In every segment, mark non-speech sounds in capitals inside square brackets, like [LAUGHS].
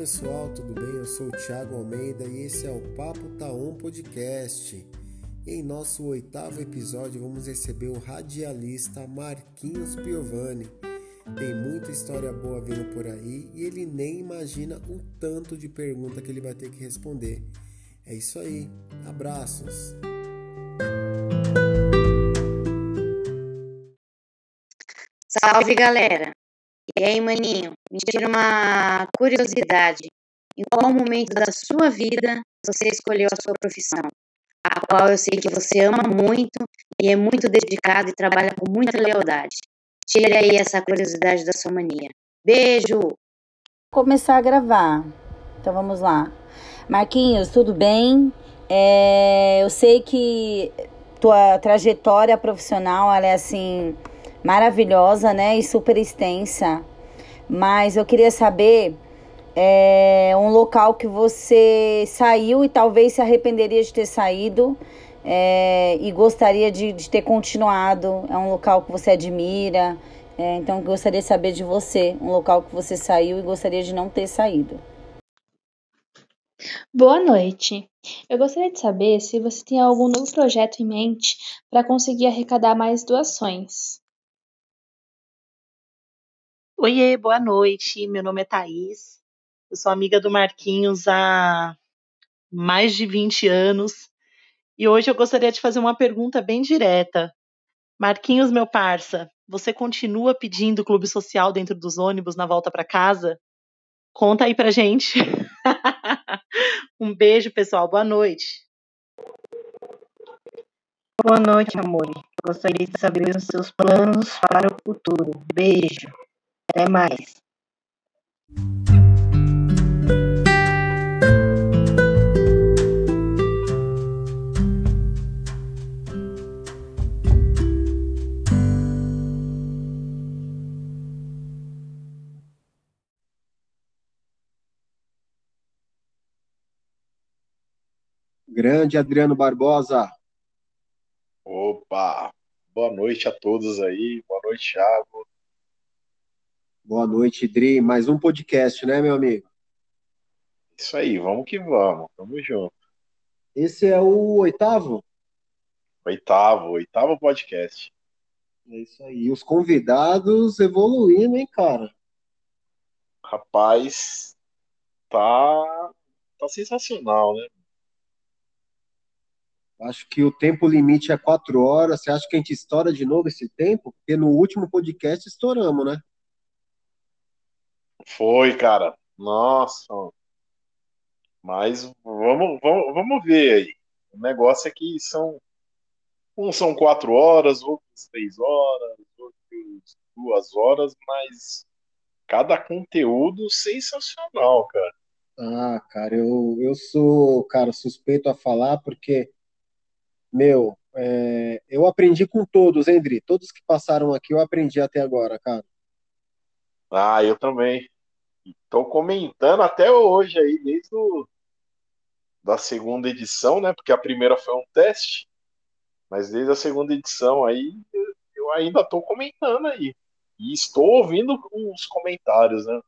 pessoal, tudo bem? Eu sou o Thiago Almeida e esse é o Papo Taon Podcast. Em nosso oitavo episódio, vamos receber o radialista Marquinhos Piovani. Tem muita história boa vindo por aí e ele nem imagina o tanto de pergunta que ele vai ter que responder. É isso aí, abraços! Salve galera! E aí, maninho, me tira uma curiosidade. Em qual momento da sua vida você escolheu a sua profissão? A qual eu sei que você ama muito e é muito dedicado e trabalha com muita lealdade. Tire aí essa curiosidade da sua mania. Beijo! Começar a gravar. Então vamos lá. Marquinhos, tudo bem? É, eu sei que tua trajetória profissional é assim maravilhosa, né? E super extensa. Mas eu queria saber é, um local que você saiu e talvez se arrependeria de ter saído é, e gostaria de, de, ter continuado. É um local que você admira. É, então, gostaria de saber de você, um local que você saiu e gostaria de não ter saído. Boa noite. Eu gostaria de saber se você tem algum novo projeto em mente para conseguir arrecadar mais doações. Oiê, boa noite. Meu nome é Thaís. Eu sou amiga do Marquinhos há mais de 20 anos. E hoje eu gostaria de fazer uma pergunta bem direta. Marquinhos, meu parça, você continua pedindo clube social dentro dos ônibus na volta para casa? Conta aí pra gente. [LAUGHS] um beijo, pessoal. Boa noite. Boa noite, amor. Gostaria de saber os seus planos para o futuro. Beijo. Até mais. Grande Adriano Barbosa. Opa, boa noite a todos aí, boa noite, Thiago, Boa noite, Dri. Mais um podcast, né, meu amigo? Isso aí, vamos que vamos. Tamo junto. Esse é o oitavo? Oitavo, oitavo podcast. É isso aí. E os convidados evoluindo, hein, cara? Rapaz, tá, tá sensacional, né? Acho que o tempo limite é quatro horas. Você acha que a gente estoura de novo esse tempo? Porque no último podcast estouramos, né? Foi, cara. Nossa. Mas vamos, vamos, vamos ver aí. O negócio é que são. Uns são quatro horas, outros três horas, outros duas horas, mas cada conteúdo sensacional, cara. Ah, cara, eu, eu sou, cara, suspeito a falar porque, meu, é, eu aprendi com todos, hein, Dri? Todos que passaram aqui eu aprendi até agora, cara. Ah, eu também. Estou comentando até hoje aí, desde o, da segunda edição, né? Porque a primeira foi um teste, mas desde a segunda edição aí eu ainda estou comentando aí. E estou ouvindo os comentários, né?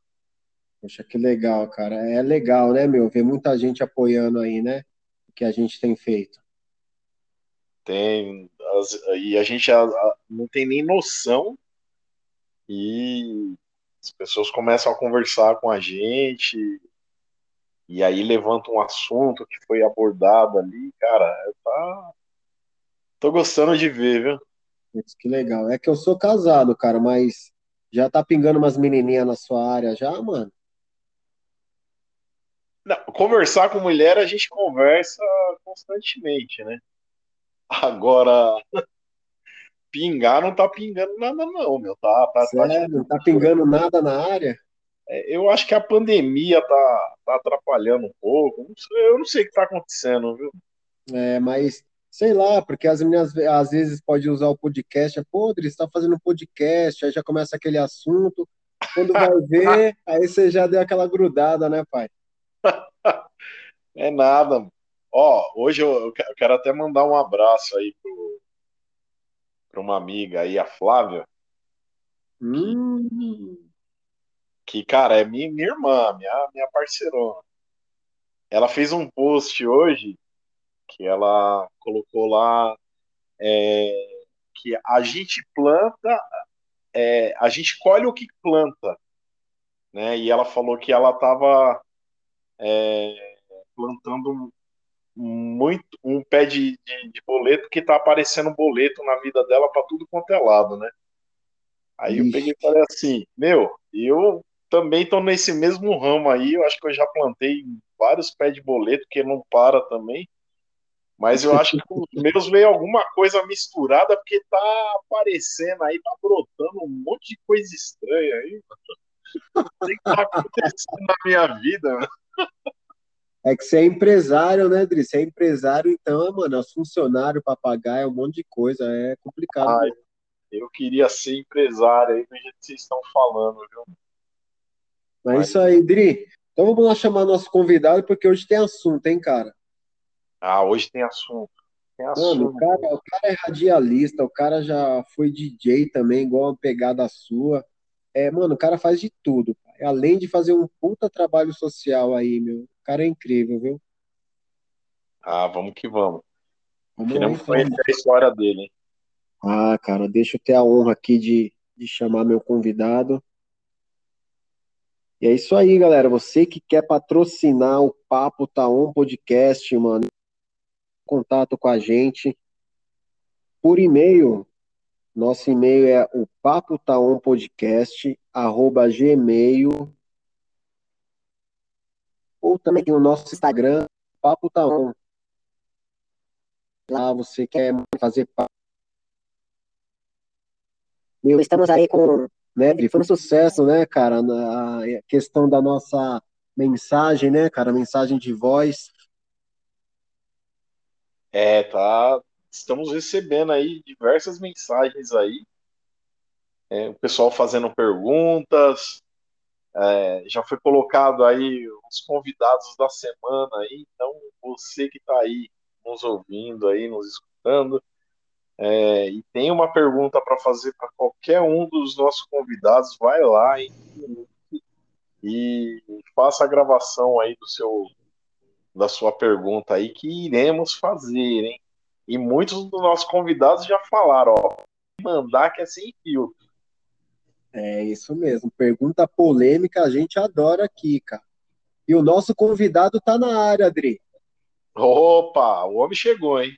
Poxa, que legal, cara. É legal, né, meu? Ver muita gente apoiando aí, né? O que a gente tem feito. Tem. As, e a gente a, a, não tem nem noção. E as pessoas começam a conversar com a gente e aí levanta um assunto que foi abordado ali, cara, tá tô gostando de ver, viu? Isso, que legal. É que eu sou casado, cara, mas já tá pingando umas menininhas na sua área já, mano? Não, conversar com mulher a gente conversa constantemente, né? Agora, pingar não tá pingando nada, não, meu. Tá, tá, tá Sério? Tá, não tá pingando nada na área? É, eu acho que a pandemia tá, tá atrapalhando um pouco. Não sei, eu não sei o que tá acontecendo, viu? É, mas sei lá, porque as meninas às vezes podem usar o podcast, é podre, está fazendo podcast, aí já começa aquele assunto. Quando [LAUGHS] vai ver, aí você já deu aquela grudada, né, pai? [LAUGHS] É nada. Ó, hoje eu quero até mandar um abraço aí pro, para uma amiga aí, a Flávia, hum. que, cara, é minha, minha irmã, minha, minha parceirona. Ela fez um post hoje que ela colocou lá é, que a gente planta, é, a gente colhe o que planta, né? E ela falou que ela estava é, plantando muito um pé de, de, de boleto que tá aparecendo boleto na vida dela para tudo quanto é lado, né? Aí Ixi. eu peguei e falei assim, meu, eu também tô nesse mesmo ramo aí, eu acho que eu já plantei vários pés de boleto que não para também. Mas eu acho que os [LAUGHS] meus veio alguma coisa misturada, porque tá aparecendo aí, tá brotando um monte de coisa estranha aí. Não sei o que tá acontecendo na minha vida. [LAUGHS] É que você é empresário, né, Dri? Você é empresário, então, mano, é funcionário, papagaio, um monte de coisa. É complicado. Ai, eu queria ser empresário aí do jeito que vocês estão falando, viu? Mas, Mas... isso aí, Dri. Então vamos lá chamar nosso convidado, porque hoje tem assunto, hein, cara? Ah, hoje tem assunto. Tem assunto. Mano, o cara, o cara é radialista, o cara já foi DJ também, igual uma pegada sua. É, mano, o cara faz de tudo. Além de fazer um puta trabalho social aí, meu. O cara é incrível, viu? Ah, vamos que vamos. vamos Queremos lá, então. conhecer a história dele. Ah, cara, deixa eu ter a honra aqui de, de chamar meu convidado. E é isso aí, galera. Você que quer patrocinar o Papo Tá On Podcast, mano, contato com a gente por e-mail. Nosso e-mail é o papo taon podcast arroba gmail ou também tem o nosso Instagram papo taon. Lá você quer fazer meu, estamos aí com, né, foi um sucesso, né, cara, na questão da nossa mensagem, né, cara, mensagem de voz, é, tá. Estamos recebendo aí diversas mensagens aí. É, o pessoal fazendo perguntas. É, já foi colocado aí os convidados da semana aí. Então, você que está aí nos ouvindo aí, nos escutando, é, e tem uma pergunta para fazer para qualquer um dos nossos convidados, vai lá hein, e faça a gravação aí do seu da sua pergunta aí que iremos fazer, hein? E muitos dos nossos convidados já falaram, ó, mandar que é sem filtro. É isso mesmo. Pergunta polêmica a gente adora aqui, cara. E o nosso convidado tá na área, Adri. Opa, o homem chegou, hein?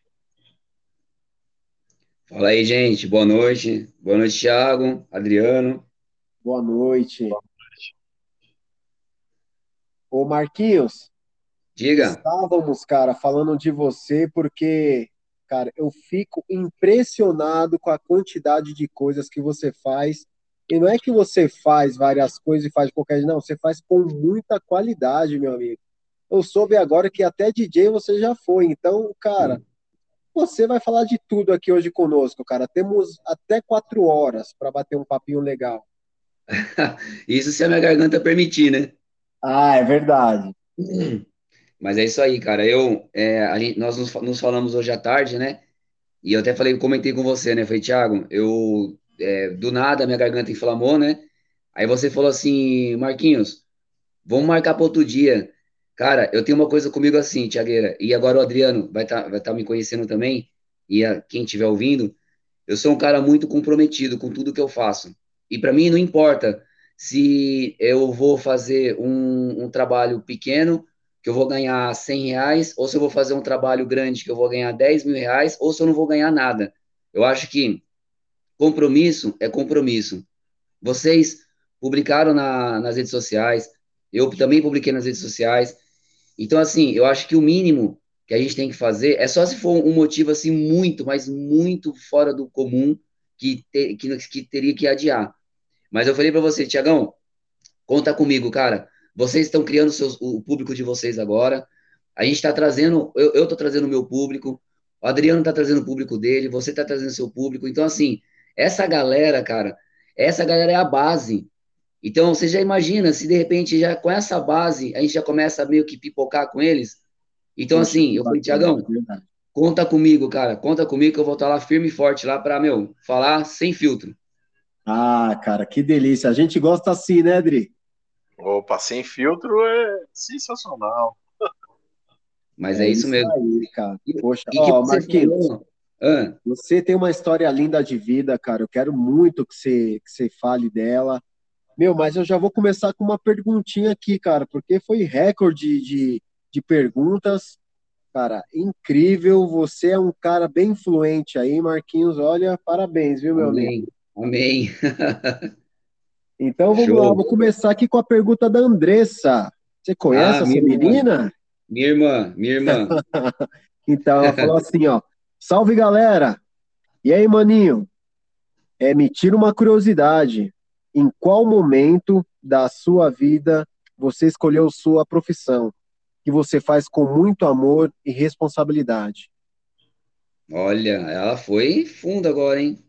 Fala aí, gente. Boa noite. Boa noite, Thiago, Adriano. Boa noite. Boa noite. Ô, Marquinhos, Diga. Estávamos, cara, falando de você porque, cara, eu fico impressionado com a quantidade de coisas que você faz. E não é que você faz várias coisas e faz qualquer, não, você faz com muita qualidade, meu amigo. Eu soube agora que até DJ você já foi. Então, cara, você vai falar de tudo aqui hoje conosco, cara. Temos até quatro horas para bater um papinho legal. [LAUGHS] Isso se a minha garganta permitir, né? Ah, é verdade. [CLEARS THROAT] Mas é isso aí, cara. Eu, é, gente, nós nos, nos, falamos hoje à tarde, né? E eu até falei, comentei com você, né? Falei, Thiago, eu é, do nada minha garganta inflamou, né? Aí você falou assim, Marquinhos, vamos marcar para outro dia. Cara, eu tenho uma coisa comigo assim, Tiagueira, e agora o Adriano vai estar tá, vai tá me conhecendo também, e a, quem estiver ouvindo, eu sou um cara muito comprometido com tudo que eu faço. E para mim não importa se eu vou fazer um, um trabalho pequeno que eu vou ganhar 100 reais, ou se eu vou fazer um trabalho grande que eu vou ganhar 10 mil reais, ou se eu não vou ganhar nada. Eu acho que compromisso é compromisso. Vocês publicaram na, nas redes sociais, eu também publiquei nas redes sociais. Então, assim, eu acho que o mínimo que a gente tem que fazer é só se for um motivo, assim, muito, mas muito fora do comum que, te, que, que teria que adiar. Mas eu falei para você, Tiagão, conta comigo, cara. Vocês estão criando seus, o público de vocês agora. A gente está trazendo, eu estou trazendo o meu público, o Adriano está trazendo o público dele, você está trazendo o seu público. Então, assim, essa galera, cara, essa galera é a base. Então, você já imagina, se de repente, já com essa base, a gente já começa a meio que pipocar com eles. Então, assim, eu falei, Tiagão, conta comigo, cara, conta comigo que eu vou estar lá firme e forte lá para, meu, falar sem filtro. Ah, cara, que delícia. A gente gosta assim, né, Adri? Opa, sem filtro é sensacional. Mas é, é isso, mesmo. Aí, cara. Poxa, e, ó, que Marquinhos, você tem uma história linda de vida, cara. Eu quero muito que você, que você fale dela. Meu, mas eu já vou começar com uma perguntinha aqui, cara, porque foi recorde de, de perguntas. Cara, incrível. Você é um cara bem influente aí, Marquinhos. Olha, parabéns, viu, meu Amém. amigo? Amém. [LAUGHS] então vamos Show. lá, vou começar aqui com a pergunta da Andressa. Você conhece ah, essa menina? Minha irmã, minha irmã. [LAUGHS] então, ela falou assim, ó. Salve, galera! E aí, maninho? É, me tira uma curiosidade. Em qual momento da sua vida você escolheu sua profissão? Que você faz com muito amor e responsabilidade. Olha, ela foi funda agora, hein?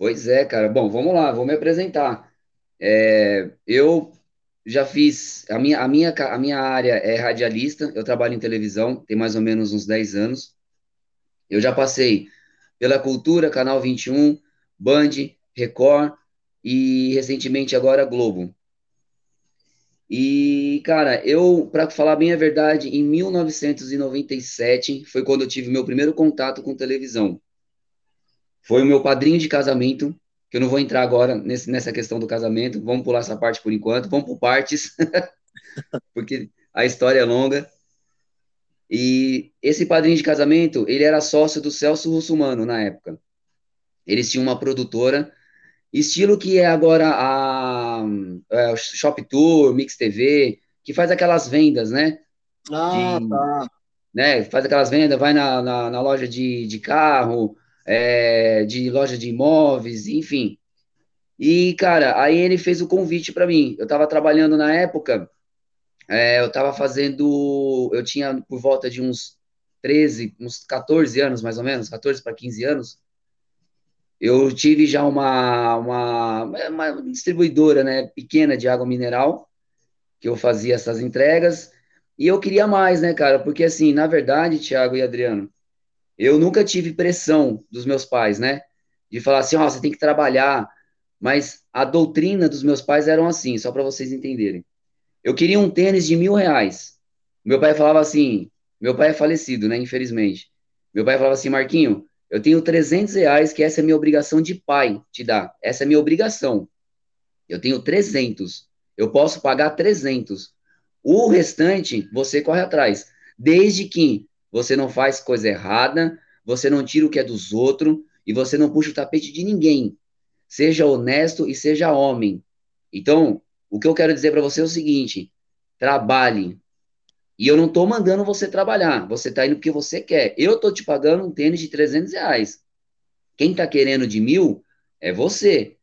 Pois é, cara. Bom, vamos lá, vou me apresentar. É, eu já fiz. A minha, a, minha, a minha área é radialista, eu trabalho em televisão, tem mais ou menos uns 10 anos. Eu já passei pela Cultura, Canal 21, Band, Record e recentemente agora Globo. E, cara, eu, para falar bem a verdade, em 1997 foi quando eu tive meu primeiro contato com televisão. Foi o meu padrinho de casamento, que eu não vou entrar agora nesse, nessa questão do casamento, vamos pular essa parte por enquanto, vamos por partes, [LAUGHS] porque a história é longa. E esse padrinho de casamento, ele era sócio do Celso Russumano na época. Eles tinham uma produtora, estilo que é agora a, a é, Shop Tour, Mix TV, que faz aquelas vendas, né? Ah, de, tá. Né, faz aquelas vendas, vai na, na, na loja de, de carro, é, de loja de imóveis, enfim. E, cara, aí ele fez o convite para mim. Eu estava trabalhando na época, é, eu estava fazendo. Eu tinha por volta de uns 13, uns 14 anos, mais ou menos, 14 para 15 anos. Eu tive já uma, uma, uma distribuidora né, pequena de água mineral, que eu fazia essas entregas. E eu queria mais, né, cara? Porque, assim, na verdade, Thiago e Adriano, eu nunca tive pressão dos meus pais, né? De falar assim, ó, oh, você tem que trabalhar. Mas a doutrina dos meus pais eram assim, só para vocês entenderem. Eu queria um tênis de mil reais. Meu pai falava assim, meu pai é falecido, né? Infelizmente. Meu pai falava assim, Marquinho, eu tenho 300 reais, que essa é minha obrigação de pai te dar. Essa é minha obrigação. Eu tenho 300. Eu posso pagar 300. O restante, você corre atrás. Desde que você não faz coisa errada, você não tira o que é dos outros e você não puxa o tapete de ninguém. Seja honesto e seja homem. Então, o que eu quero dizer para você é o seguinte: trabalhe. E eu não estou mandando você trabalhar. Você está indo porque você quer. Eu estou te pagando um tênis de 300 reais. Quem está querendo de mil é você.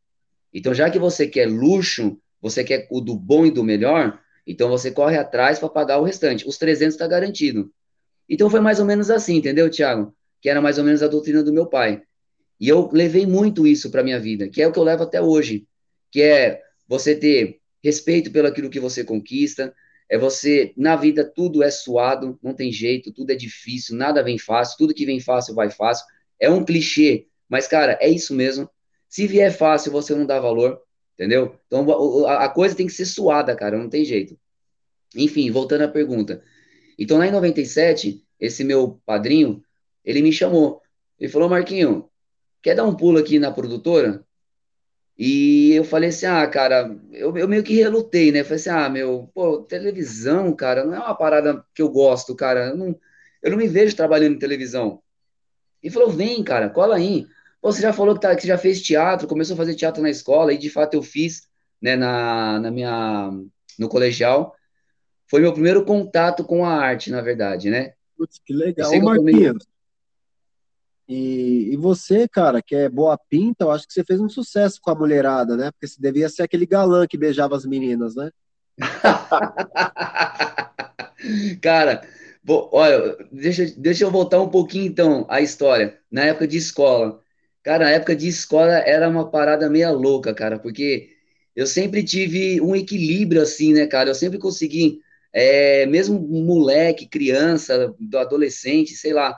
Então, já que você quer luxo, você quer o do bom e do melhor, então você corre atrás para pagar o restante. Os 300 está garantido. Então foi mais ou menos assim, entendeu, Tiago? Que era mais ou menos a doutrina do meu pai. E eu levei muito isso para minha vida, que é o que eu levo até hoje, que é você ter respeito pelo aquilo que você conquista, é você, na vida tudo é suado, não tem jeito, tudo é difícil, nada vem fácil, tudo que vem fácil vai fácil. É um clichê, mas cara, é isso mesmo. Se vier fácil, você não dá valor, entendeu? Então a coisa tem que ser suada, cara, não tem jeito. Enfim, voltando à pergunta. Então, lá em 97, esse meu padrinho, ele me chamou. Ele falou, Marquinho, quer dar um pulo aqui na produtora? E eu falei assim, ah, cara, eu, eu meio que relutei, né? Falei assim, ah, meu, pô, televisão, cara, não é uma parada que eu gosto, cara. Eu não, eu não me vejo trabalhando em televisão. E falou, vem, cara, cola aí. Pô, você já falou que, tá, que já fez teatro, começou a fazer teatro na escola, e de fato eu fiz, né, na, na minha, no colegial foi meu primeiro contato com a arte, na verdade, né? Putz, que legal. Ô, Marquinhos, e, e, você, cara, que é boa pinta, eu acho que você fez um sucesso com a mulherada, né? Porque você devia ser aquele galã que beijava as meninas, né? [LAUGHS] cara, olha, deixa, deixa eu voltar um pouquinho então a história. Na época de escola. Cara, na época de escola era uma parada meia louca, cara, porque eu sempre tive um equilíbrio assim, né, cara? Eu sempre consegui é, mesmo moleque, criança, adolescente, sei lá.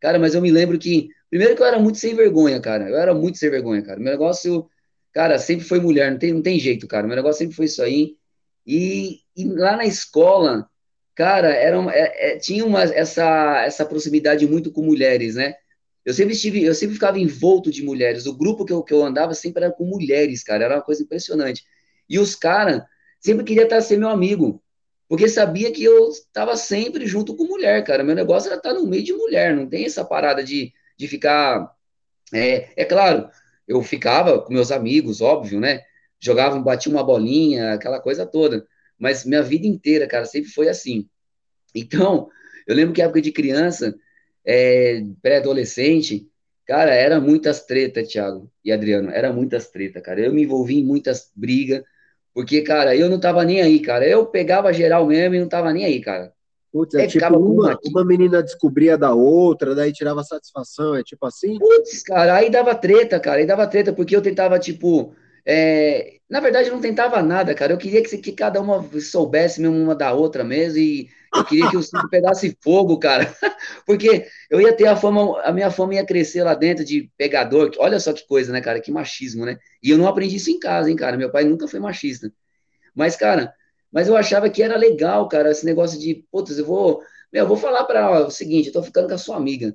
Cara, mas eu me lembro que, primeiro que eu era muito sem vergonha, cara. Eu era muito sem vergonha, cara. Meu negócio, cara, sempre foi mulher, não tem, não tem jeito, cara. Meu negócio sempre foi isso aí. E, e lá na escola, cara, era uma, é, é, tinha uma, essa, essa proximidade muito com mulheres, né? Eu sempre estive, eu sempre ficava envolto de mulheres. O grupo que eu, que eu andava sempre era com mulheres, cara. Era uma coisa impressionante. E os caras sempre queriam estar ser meu amigo, porque sabia que eu estava sempre junto com mulher, cara. Meu negócio era estar no meio de mulher. Não tem essa parada de, de ficar. É, é claro, eu ficava com meus amigos, óbvio, né? Jogava, batia uma bolinha, aquela coisa toda. Mas minha vida inteira, cara, sempre foi assim. Então, eu lembro que época de criança, é, pré-adolescente, cara, era muitas tretas, Thiago e Adriano, era muitas tretas, cara. Eu me envolvi em muitas brigas, porque, cara, eu não tava nem aí, cara. Eu pegava geral mesmo e não tava nem aí, cara. Putz, é tipo uma, uma menina descobria da outra, daí tirava satisfação, é tipo assim? Putz, cara, aí dava treta, cara, aí dava treta, porque eu tentava, tipo, é... na verdade eu não tentava nada, cara, eu queria que, que cada uma soubesse mesmo uma da outra mesmo, e eu queria que o circo [LAUGHS] pegasse fogo, cara. [LAUGHS] Porque eu ia ter a fama, a minha fama ia crescer lá dentro de pegador. Olha só que coisa, né, cara? Que machismo, né? E eu não aprendi isso em casa, hein, cara? Meu pai nunca foi machista. Mas, cara, mas eu achava que era legal, cara, esse negócio de, putz, eu vou, meu, eu vou falar para ela o seguinte, eu tô ficando com a sua amiga.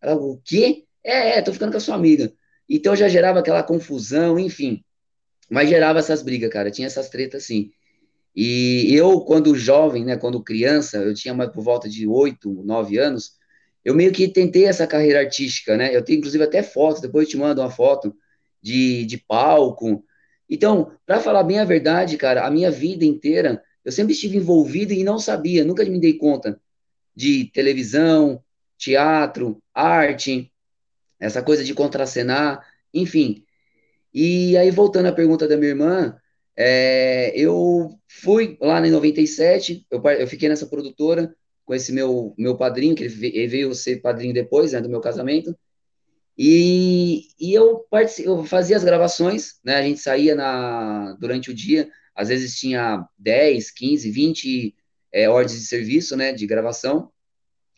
Ela, o quê? É, é, tô ficando com a sua amiga. Então já gerava aquela confusão, enfim. Mas gerava essas brigas, cara. Tinha essas tretas, assim. E eu, quando jovem, né, quando criança, eu tinha mais por volta de oito, nove anos, eu meio que tentei essa carreira artística, né? Eu tenho inclusive até fotos, depois eu te mando uma foto de, de palco. Então, para falar bem a verdade, cara, a minha vida inteira eu sempre estive envolvido e não sabia, nunca me dei conta de televisão, teatro, arte, essa coisa de contracenar, enfim. E aí, voltando à pergunta da minha irmã, é, eu fui lá em 97, eu, eu fiquei nessa produtora com esse meu, meu padrinho, que ele veio ser padrinho depois né, do meu casamento, e, e eu, eu fazia as gravações, né, a gente saía na, durante o dia, às vezes tinha 10, 15, 20 é, ordens de serviço, né, de gravação,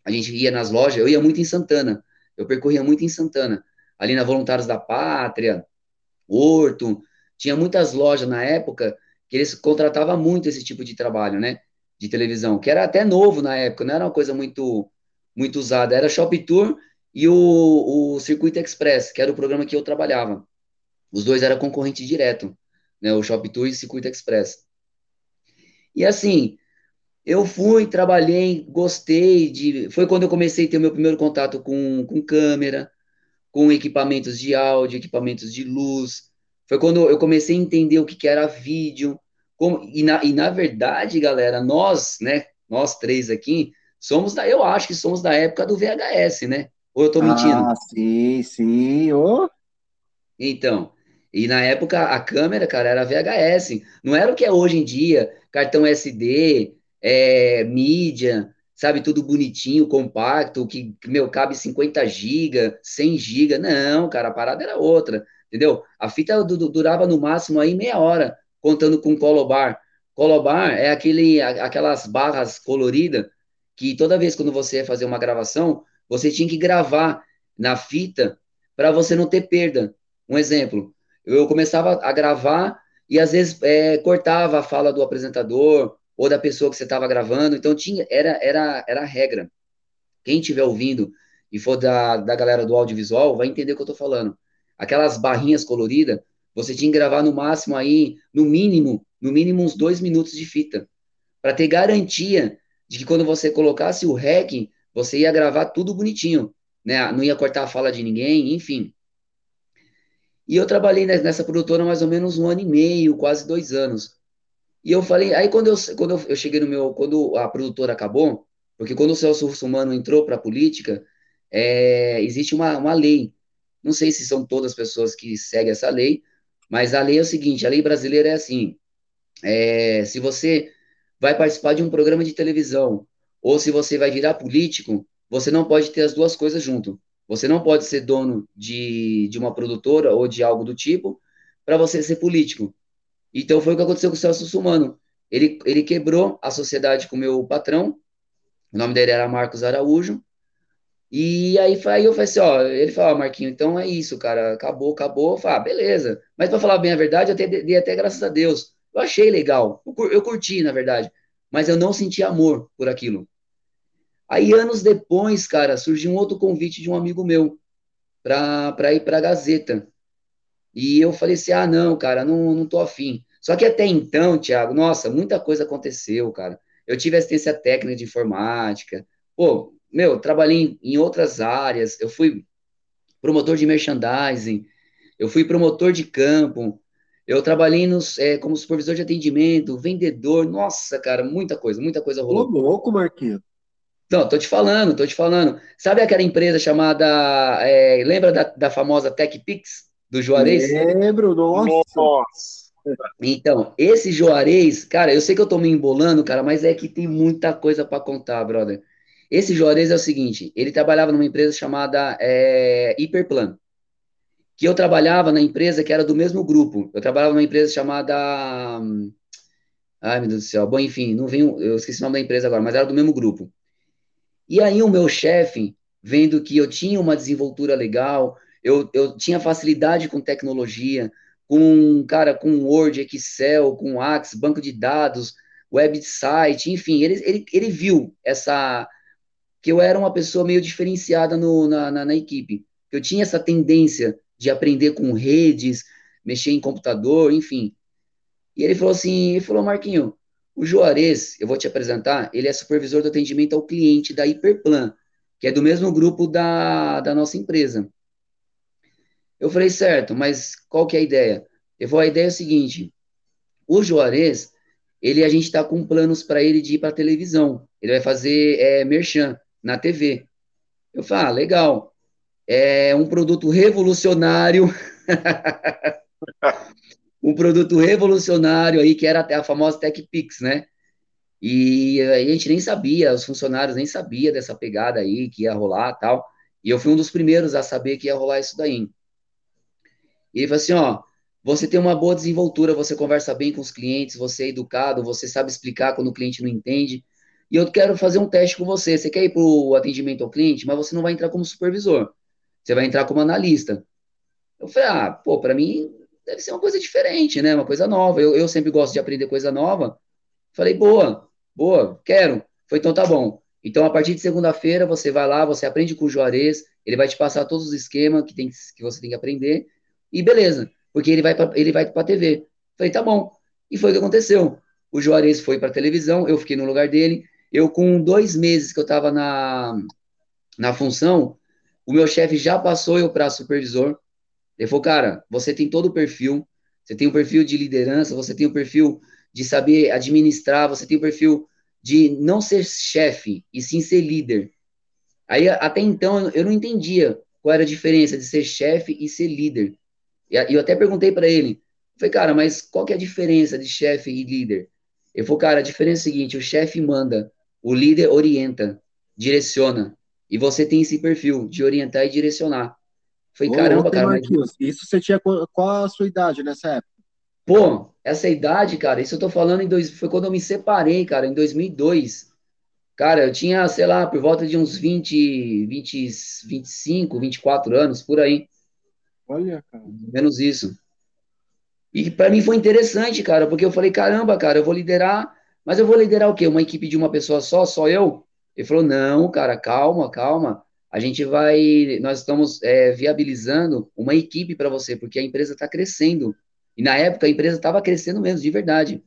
a gente ia nas lojas, eu ia muito em Santana, eu percorria muito em Santana, ali na Voluntários da Pátria, Horto, tinha muitas lojas na época que eles contratavam muito esse tipo de trabalho, né? De televisão, que era até novo na época, não era uma coisa muito muito usada. Era Shop Tour e o, o Circuito Express, que era o programa que eu trabalhava. Os dois eram concorrente direto, né? O Shop Tour e o Circuito Express. E assim, eu fui, trabalhei, gostei de. Foi quando eu comecei a ter o meu primeiro contato com, com câmera, com equipamentos de áudio, equipamentos de luz, foi quando eu comecei a entender o que, que era vídeo. Como, e, na, e na verdade, galera, nós, né, nós três aqui, somos da, eu acho que somos da época do VHS, né? Ou eu tô mentindo? Ah, sim, sim. Oh. Então, e na época a câmera, cara, era VHS. Não era o que é hoje em dia, cartão SD, é, mídia, sabe, tudo bonitinho, compacto, que, meu, cabe 50 GB, 100 GB. Não, cara, a parada era outra entendeu? A fita durava no máximo aí meia hora, contando com colobar. Colobar é aquele, aquelas barras coloridas que toda vez quando você ia fazer uma gravação, você tinha que gravar na fita para você não ter perda. Um exemplo, eu começava a gravar e às vezes é, cortava a fala do apresentador ou da pessoa que você estava gravando, então tinha era era era a regra. Quem estiver ouvindo e for da, da galera do audiovisual vai entender o que eu estou falando aquelas barrinhas coloridas, você tinha que gravar no máximo aí, no mínimo, no mínimo uns dois minutos de fita, para ter garantia de que quando você colocasse o REC, você ia gravar tudo bonitinho, né? Não ia cortar a fala de ninguém, enfim. E eu trabalhei nessa produtora mais ou menos um ano e meio, quase dois anos. E eu falei, aí quando eu, quando eu cheguei no meu, quando a produtora acabou, porque quando o Celso Russomano entrou para a política, é, existe uma, uma lei não sei se são todas as pessoas que seguem essa lei, mas a lei é o seguinte: a lei brasileira é assim. É, se você vai participar de um programa de televisão ou se você vai virar político, você não pode ter as duas coisas junto. Você não pode ser dono de, de uma produtora ou de algo do tipo para você ser político. Então foi o que aconteceu com o Celso Sumano. Ele, ele quebrou a sociedade com o meu patrão, o nome dele era Marcos Araújo, e aí, aí eu falei assim, ó, ele falou, ah, Marquinho, então é isso, cara, acabou, acabou. Eu falei, ah, beleza. Mas para falar bem a verdade, eu até, dei até graças a Deus. Eu achei legal, eu, curti, na verdade, mas eu não senti amor por aquilo. Aí, anos depois, cara, surgiu um outro convite de um amigo meu para ir para a Gazeta. E eu falei assim: ah, não, cara, não, não tô afim. Só que até então, Thiago, nossa, muita coisa aconteceu, cara. Eu tive assistência técnica de informática. Pô, meu, trabalhei em, em outras áreas. Eu fui promotor de merchandising. Eu fui promotor de campo. Eu trabalhei nos, é, como supervisor de atendimento, vendedor. Nossa, cara, muita coisa, muita coisa rolou. Ô, louco, Marquinhos. Não, tô te falando, tô te falando. Sabe aquela empresa chamada. É, lembra da, da famosa TechPix, do Juarez? Lembro, nossa. nossa. Então, esse Juarez, cara, eu sei que eu tô me embolando, cara, mas é que tem muita coisa para contar, brother. Esse Juarez é o seguinte, ele trabalhava numa empresa chamada é, Hiperplan, que eu trabalhava na empresa que era do mesmo grupo. Eu trabalhava numa empresa chamada... Ai, meu Deus do céu. Bom, enfim, não venho, eu esqueci o nome da empresa agora, mas era do mesmo grupo. E aí o meu chefe, vendo que eu tinha uma desenvoltura legal, eu, eu tinha facilidade com tecnologia, com, cara, com Word, Excel, com Axis, banco de dados, website, enfim, ele, ele, ele viu essa, que eu era uma pessoa meio diferenciada no, na, na, na equipe, eu tinha essa tendência de aprender com redes, mexer em computador, enfim. E ele falou assim, ele falou, Marquinho, o Juarez, eu vou te apresentar, ele é supervisor do atendimento ao cliente da Hiperplan, que é do mesmo grupo da, da nossa empresa. Eu falei, certo, mas qual que é a ideia? Eu vou, a ideia é a seguinte, o Juarez, ele, a gente está com planos para ele de ir para televisão, ele vai fazer é, merchan na TV. Eu falei, ah, legal, é um produto revolucionário, [LAUGHS] um produto revolucionário aí, que era a famosa TechPix, né? E a gente nem sabia, os funcionários nem sabiam dessa pegada aí, que ia rolar tal. E eu fui um dos primeiros a saber que ia rolar isso daí. E ele falou assim: ó, você tem uma boa desenvoltura, você conversa bem com os clientes, você é educado, você sabe explicar quando o cliente não entende. E eu quero fazer um teste com você. Você quer ir para o atendimento ao cliente, mas você não vai entrar como supervisor. Você vai entrar como analista. Eu falei, ah, pô, para mim deve ser uma coisa diferente, né? Uma coisa nova. Eu, eu sempre gosto de aprender coisa nova. Falei, boa, boa, quero. Foi, então tá bom. Então, a partir de segunda-feira, você vai lá, você aprende com o Juarez, ele vai te passar todos os esquemas que, tem, que você tem que aprender, e beleza, porque ele vai para ele vai para TV. Falei, tá bom. E foi o que aconteceu. O Juarez foi para televisão, eu fiquei no lugar dele. Eu, com dois meses que eu estava na, na função, o meu chefe já passou eu para supervisor. Ele falou, cara, você tem todo o perfil, você tem o um perfil de liderança, você tem o um perfil de saber administrar, você tem o um perfil de não ser chefe, e sim ser líder. Aí, até então, eu não entendia qual era a diferença de ser chefe e ser líder. E eu até perguntei para ele, falei, cara, mas qual que é a diferença de chefe e líder? Ele falou, cara, a diferença é a seguinte, o chefe manda, o líder orienta, direciona, e você tem esse perfil de orientar e direcionar. Falei, Ô, caramba, cara. Mas... Isso você tinha qual a sua idade nessa época? Pô, essa idade, cara, isso eu tô falando em dois, foi quando eu me separei, cara, em 2002. Cara, eu tinha, sei lá, por volta de uns 20, 20 25, 24 anos, por aí. Olha, cara. Menos isso. E para mim foi interessante, cara, porque eu falei, caramba, cara, eu vou liderar, mas eu vou liderar o quê? Uma equipe de uma pessoa só, só eu? Ele falou, não, cara, calma, calma. A gente vai, nós estamos é, viabilizando uma equipe para você, porque a empresa está crescendo. E na época a empresa estava crescendo mesmo, de verdade.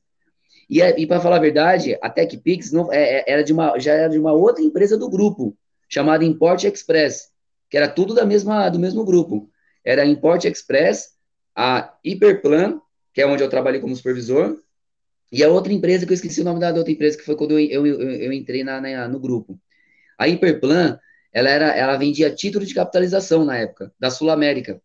E, é, e para falar a verdade, a TechPix não, é, é, era de uma, já era de uma outra empresa do grupo, chamada Import Express, que era tudo da mesma, do mesmo grupo era a Import Express, a Hiperplan, que é onde eu trabalhei como supervisor, e a outra empresa, que eu esqueci o nome da outra empresa, que foi quando eu, eu, eu entrei na, na, no grupo. A Hiperplan, ela, era, ela vendia título de capitalização na época, da Sul América,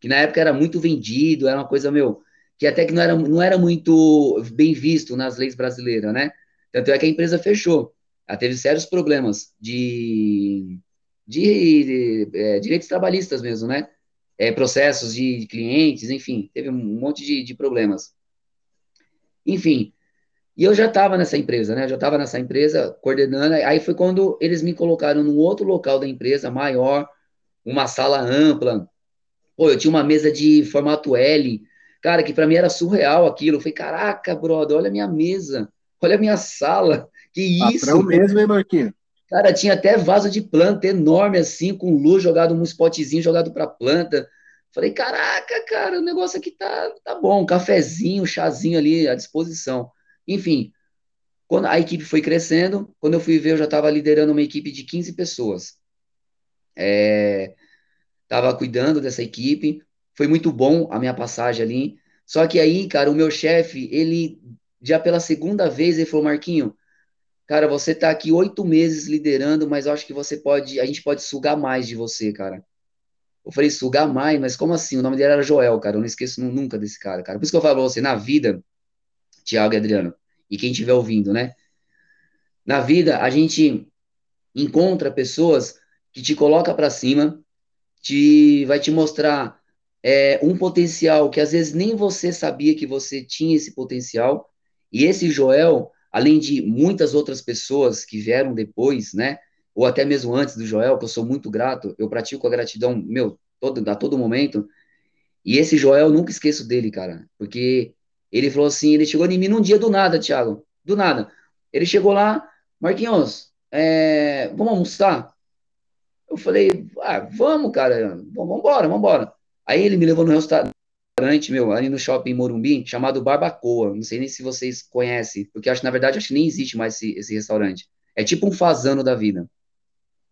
que na época era muito vendido, era uma coisa, meu, que até que não era, não era muito bem visto nas leis brasileiras, né? Tanto é que a empresa fechou. Ela teve sérios problemas de, de, de é, direitos trabalhistas mesmo, né? É, processos de clientes, enfim, teve um monte de, de problemas. Enfim, e eu já estava nessa empresa, né? Eu já estava nessa empresa coordenando. Aí foi quando eles me colocaram num outro local da empresa, maior, uma sala ampla. Pô, eu tinha uma mesa de formato L, Cara, que para mim era surreal aquilo. Eu falei, caraca, brother, olha a minha mesa, olha a minha sala. Que isso? Patrão mesmo, hein, Marquinhos? Cara, tinha até vaso de planta enorme assim, com luz jogado, um spotzinho jogado para planta. Falei, caraca, cara, o negócio aqui tá, tá bom, um cafezinho, um chazinho ali à disposição. Enfim, quando a equipe foi crescendo, quando eu fui ver, eu já estava liderando uma equipe de 15 pessoas. É, tava cuidando dessa equipe, foi muito bom a minha passagem ali. Só que aí, cara, o meu chefe, ele já pela segunda vez, ele falou, Marquinho, cara, você tá aqui oito meses liderando, mas eu acho que você pode, a gente pode sugar mais de você, cara. Eu falei, sugar mais, mas como assim? O nome dele era Joel, cara, eu não esqueço nunca desse cara, cara. Por isso que eu falo pra você, na vida, Tiago e Adriano, e quem estiver ouvindo, né? Na vida, a gente encontra pessoas que te coloca para cima, te vai te mostrar é, um potencial que às vezes nem você sabia que você tinha esse potencial. E esse Joel, além de muitas outras pessoas que vieram depois, né? Ou até mesmo antes do Joel, que eu sou muito grato, eu pratico a gratidão, meu, todo, a todo momento. E esse Joel, nunca esqueço dele, cara, porque ele falou assim, ele chegou em mim num dia do nada, Thiago, do nada. Ele chegou lá, Marquinhos, é, vamos almoçar? Eu falei, ah, vamos, cara, vamos embora, vamos embora. Aí ele me levou no restaurante, meu, ali no shopping Morumbi, chamado Barbacoa. Não sei nem se vocês conhecem, porque acho, na verdade, acho que nem existe mais esse, esse restaurante. É tipo um fazano da vida.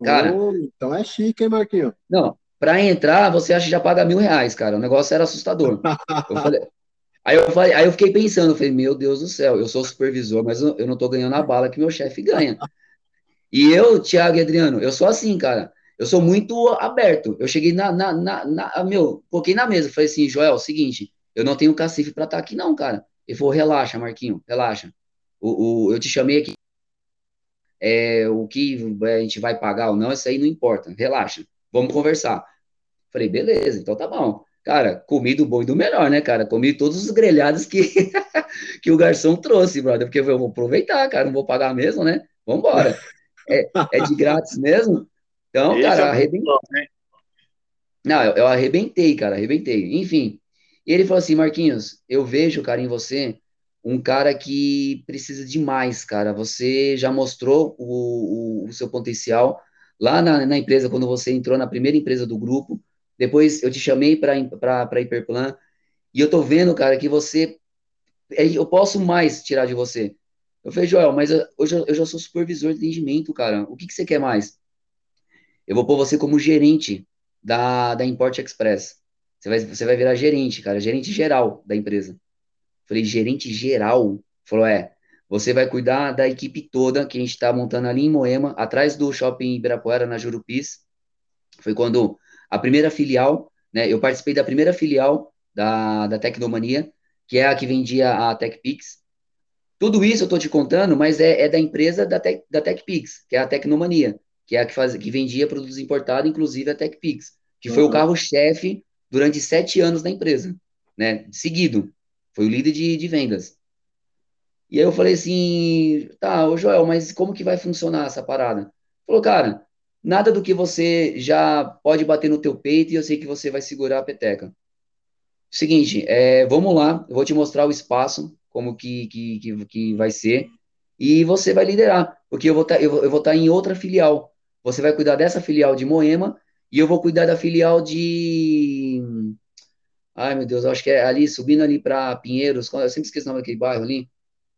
Cara. Oh, então é chique, hein, Marquinhos? Não, pra entrar, você acha que já paga mil reais, cara. O negócio era assustador. eu falei, [LAUGHS] aí, eu falei, aí eu fiquei pensando, eu falei, meu Deus do céu, eu sou supervisor, mas eu, eu não tô ganhando a bala que meu chefe ganha. E eu, Thiago e Adriano, eu sou assim, cara. Eu sou muito aberto. Eu cheguei na, na, na, na meu, coloquei na mesa, falei assim, Joel, seguinte, eu não tenho cacife para estar tá aqui não, cara. Ele falou, relaxa, Marquinho, relaxa. O, o, eu te chamei aqui. É, o que a gente vai pagar ou não, isso aí não importa. Relaxa, vamos conversar. Falei, beleza, então tá bom. Cara, comi do bom e do melhor, né, cara? Comi todos os grelhados que, [LAUGHS] que o garçom trouxe, brother, porque eu vou aproveitar, cara, não vou pagar mesmo, né? Vambora. É, é de grátis mesmo? Então, Esse cara, é arrebentei. Né? Não, eu, eu, arrebentei, cara, arrebentei. Enfim, ele falou assim, Marquinhos, eu vejo, cara, em você um cara que precisa de mais, cara. Você já mostrou o, o, o seu potencial lá na, na, empresa, quando você entrou na primeira empresa do grupo. Depois eu te chamei para Hiperplan. E eu tô vendo, cara, que você. É, eu posso mais tirar de você. Eu falei, Joel, mas hoje eu já sou supervisor de atendimento, cara. O que, que você quer mais? Eu vou pôr você como gerente da, da Import Express. Você vai, você vai virar gerente, cara, gerente geral da empresa. Falei, gerente geral? Falou, é. Você vai cuidar da equipe toda que a gente está montando ali em Moema, atrás do shopping Ibirapuera, na Jurupis. Foi quando a primeira filial, né? Eu participei da primeira filial da, da Tecnomania, que é a que vendia a TechPix. Tudo isso eu estou te contando, mas é, é da empresa da, Tech, da TechPix, que é a Tecnomania que é a que, faz, que vendia produtos importados, inclusive a TechPix, que uhum. foi o carro-chefe durante sete anos da empresa, né? Seguido. Foi o líder de, de vendas. E aí eu falei assim, tá, ô Joel, mas como que vai funcionar essa parada? Falou, cara, nada do que você já pode bater no teu peito e eu sei que você vai segurar a peteca. Seguinte, é, vamos lá, eu vou te mostrar o espaço, como que, que, que, que vai ser, e você vai liderar, porque eu vou tá, estar eu, eu tá em outra filial. Você vai cuidar dessa filial de Moema e eu vou cuidar da filial de. Ai, meu Deus, eu acho que é ali, subindo ali para Pinheiros. Eu sempre esqueço o nome daquele bairro ali.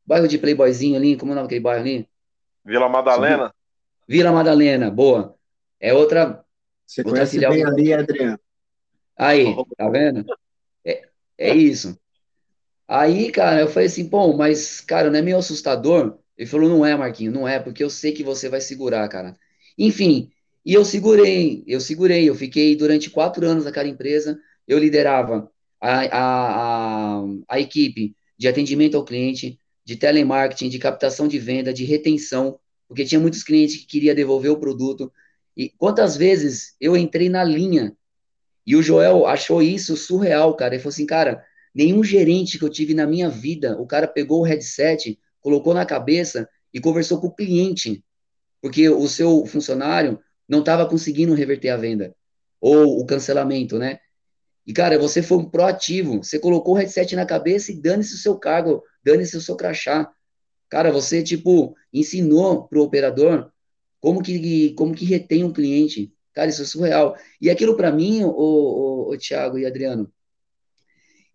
Bairro de Playboyzinho ali, como é o nome daquele bairro ali? Vila Madalena. Subi... Vila Madalena, boa. É outra. Você outra conhece filial bem ali, Adriano. Aí, tá vendo? É, é isso. Aí, cara, eu falei assim, pô, mas, cara, não é meio assustador? Ele falou, não é, Marquinho, não é, porque eu sei que você vai segurar, cara. Enfim, e eu segurei, eu segurei, eu fiquei durante quatro anos naquela empresa, eu liderava a, a, a, equipe de atendimento ao cliente, de telemarketing, de captação de venda, de retenção, porque tinha muitos clientes que queriam devolver o produto. E quantas vezes eu entrei na linha e o Joel achou isso surreal, cara. Ele falou assim, cara, nenhum gerente que eu tive na minha vida, o cara pegou o headset, colocou na cabeça e conversou com o cliente porque o seu funcionário não estava conseguindo reverter a venda ou o cancelamento, né? E, cara, você foi um proativo. Você colocou o headset na cabeça e dane-se o seu cargo, dane-se o seu crachá. Cara, você, tipo, ensinou pro operador como que, como que retém um cliente. Cara, isso é surreal. E aquilo para mim, o, o, o Thiago e Adriano,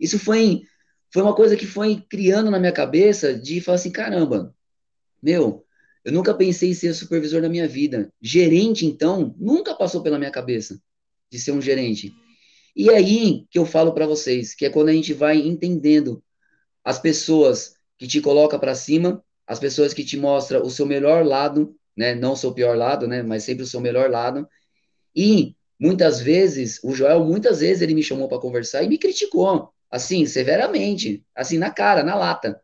isso foi, foi uma coisa que foi criando na minha cabeça de falar assim, caramba, meu, eu nunca pensei em ser supervisor na minha vida. Gerente, então, nunca passou pela minha cabeça de ser um gerente. E é aí que eu falo para vocês, que é quando a gente vai entendendo as pessoas que te coloca para cima, as pessoas que te mostram o seu melhor lado, né, não o seu pior lado, né, mas sempre o seu melhor lado. E muitas vezes, o Joel muitas vezes ele me chamou para conversar e me criticou, assim, severamente, assim na cara, na lata.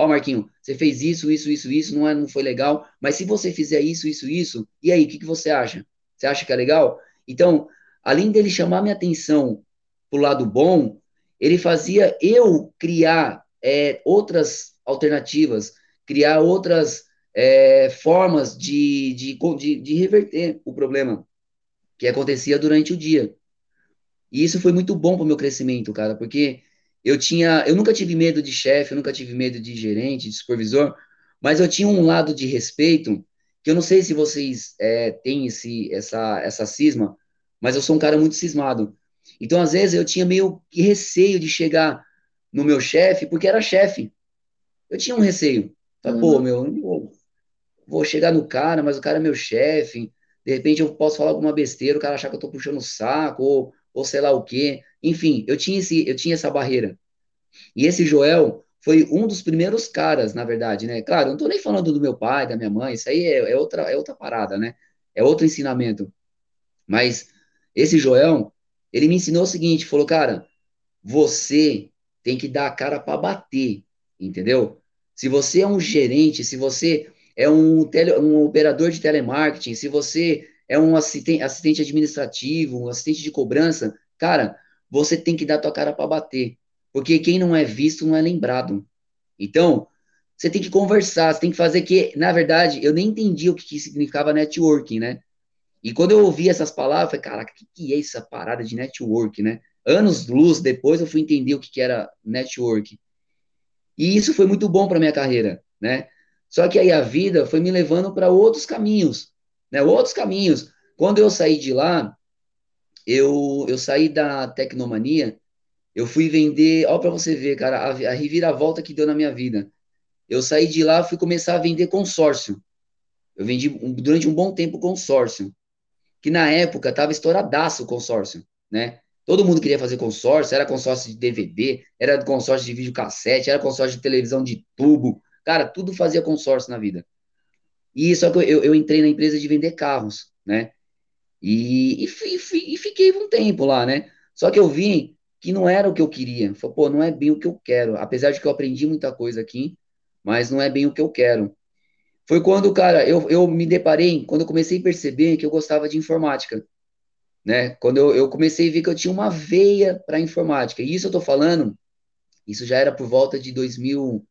Ó, Marquinho, você fez isso, isso, isso, isso, não, é, não foi legal, mas se você fizer isso, isso, isso, e aí, o que, que você acha? Você acha que é legal? Então, além dele chamar minha atenção para o lado bom, ele fazia eu criar é, outras alternativas, criar outras é, formas de, de, de, de reverter o problema que acontecia durante o dia. E isso foi muito bom para o meu crescimento, cara, porque eu tinha, eu nunca tive medo de chefe, eu nunca tive medo de gerente, de supervisor, mas eu tinha um lado de respeito que eu não sei se vocês é, têm esse, essa, essa cisma, mas eu sou um cara muito cismado. Então, às vezes, eu tinha meio que receio de chegar no meu chefe, porque era chefe. Eu tinha um receio. Falei, uhum. pô, meu, vou, vou chegar no cara, mas o cara é meu chefe. De repente, eu posso falar alguma besteira, o cara achar que eu tô puxando o saco, ou, ou sei lá o quê. Enfim, eu tinha, esse, eu tinha essa barreira. E esse Joel foi um dos primeiros caras, na verdade, né? Claro, eu não tô nem falando do meu pai, da minha mãe, isso aí é, é outra, é outra parada, né? É outro ensinamento. Mas esse Joel, ele me ensinou o seguinte, falou, cara, você tem que dar a cara para bater, entendeu? Se você é um gerente, se você é um, tele, um operador de telemarketing, se você é um assistente, assistente administrativo, um assistente de cobrança, cara, você tem que dar tua cara para bater, porque quem não é visto não é lembrado. Então, você tem que conversar, você tem que fazer que, na verdade, eu nem entendi o que, que significava networking, né? E quando eu ouvi essas palavras, eu falei, caraca, o que, que é essa parada de network, né? Anos luz depois eu fui entender o que, que era network. E isso foi muito bom para minha carreira, né? Só que aí a vida foi me levando para outros caminhos, né? Outros caminhos. Quando eu saí de lá, eu, eu saí da Tecnomania, eu fui vender, ó para você ver, cara, a, a reviravolta que deu na minha vida. Eu saí de lá, fui começar a vender consórcio. Eu vendi durante um bom tempo consórcio que na época estava estouradaço o consórcio, né? Todo mundo queria fazer consórcio, era consórcio de DVD, era consórcio de videocassete, era consórcio de televisão de tubo, cara, tudo fazia consórcio na vida. E só que eu, eu entrei na empresa de vender carros, né? E, e, e, fiquei um tempo lá, né? Só que eu vi que não era o que eu queria. Falei, pô, não é bem o que eu quero. Apesar de que eu aprendi muita coisa aqui, mas não é bem o que eu quero foi quando, cara, eu, eu me deparei, quando eu comecei a perceber que eu gostava de informática, né? Quando eu, eu comecei a ver que eu tinha uma veia para informática. E isso eu tô falando, isso já era por volta de 2000,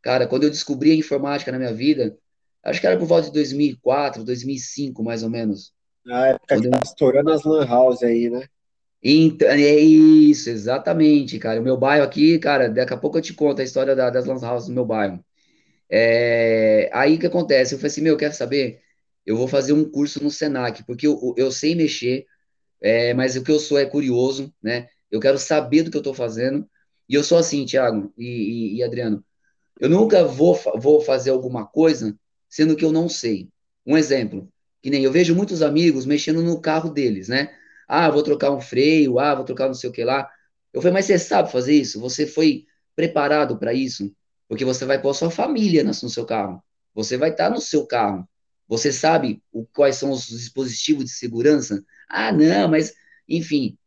cara, quando eu descobri a informática na minha vida, acho que era por volta de 2004, 2005, mais ou menos. Na época quando que tava estourando as lan house aí, né? Então, é isso, exatamente, cara. O meu bairro aqui, cara, daqui a pouco eu te conto a história da, das lan houses do meu bairro. É, aí o que acontece? Eu falei assim, meu, quer saber? Eu vou fazer um curso no Senac, porque eu, eu sei mexer, é, mas o que eu sou é curioso, né? Eu quero saber do que eu estou fazendo. E eu sou assim, Thiago e, e, e, Adriano. Eu nunca vou, vou fazer alguma coisa sendo que eu não sei. Um exemplo, que nem eu vejo muitos amigos mexendo no carro deles, né? Ah, vou trocar um freio, ah, vou trocar não sei o que lá. Eu falei, mas você sabe fazer isso? Você foi preparado para isso? Porque você vai pôr sua família no seu carro. Você vai estar no seu carro. Você sabe o, quais são os dispositivos de segurança? Ah, não, mas, enfim.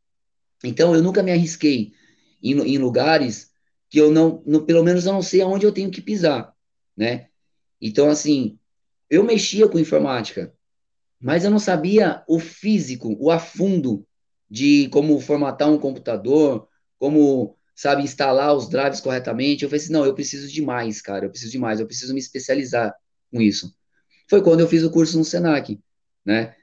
Então, eu nunca me arrisquei em, em lugares que eu não, no, pelo menos eu não sei aonde eu tenho que pisar, né? Então, assim, eu mexia com informática, mas eu não sabia o físico, o afundo de como formatar um computador, como sabe, instalar os drives corretamente. Eu falei assim, não, eu preciso de mais, cara, eu preciso de mais, eu preciso me especializar com isso. Foi quando eu fiz o curso no Senac, né?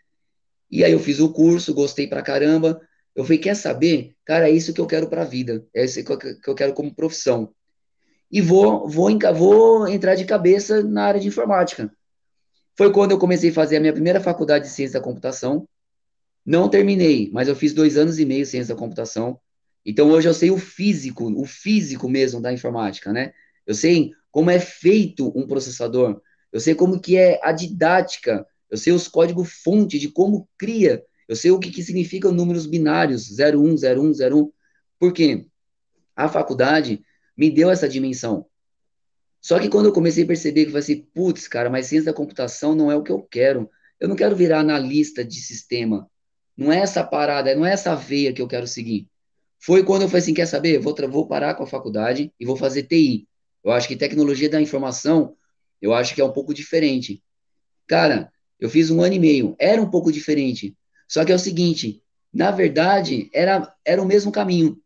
E aí eu fiz o curso, gostei pra caramba. Eu falei, quer saber? Cara, é isso que eu quero para a vida, é isso que eu quero como profissão. E vou, vou, vou entrar de cabeça na área de informática. Foi quando eu comecei a fazer a minha primeira faculdade de ciência da computação. Não terminei, mas eu fiz dois anos e meio de ciência da computação. Então hoje eu sei o físico, o físico mesmo da informática, né? Eu sei como é feito um processador, eu sei como que é a didática, eu sei os códigos-fonte de como cria, eu sei o que, que significam números binários, 01, 01, 01. Por quê? A faculdade me deu essa dimensão. Só que quando eu comecei a perceber que eu falei assim, putz, cara, mas ciência da computação não é o que eu quero. Eu não quero virar analista de sistema. Não é essa parada, não é essa veia que eu quero seguir. Foi quando eu falei assim, quer saber? Vou, vou parar com a faculdade e vou fazer TI. Eu acho que tecnologia da informação, eu acho que é um pouco diferente. Cara, eu fiz um ano e meio, era um pouco diferente. Só que é o seguinte, na verdade, era, era o mesmo caminho.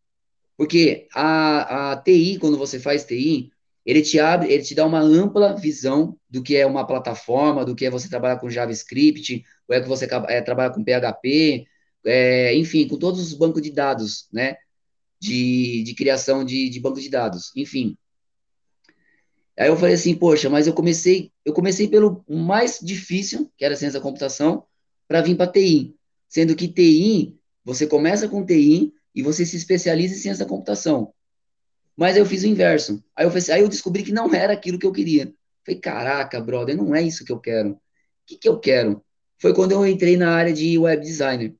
Porque a, a TI, quando você faz TI, ele te abre, ele te dá uma ampla visão do que é uma plataforma, do que é você trabalhar com JavaScript, ou é que você é, trabalha com PHP, é, enfim, com todos os bancos de dados, né? De, de criação de, de banco de dados, enfim. Aí eu falei assim, poxa, mas eu comecei, eu comecei pelo mais difícil, que era ciência da computação, para vir para TI. Sendo que TI, você começa com TI e você se especializa em ciência da computação. Mas eu fiz o inverso. Aí eu, falei, aí eu descobri que não era aquilo que eu queria. Falei, caraca, brother, não é isso que eu quero. O que, que eu quero? Foi quando eu entrei na área de web designer.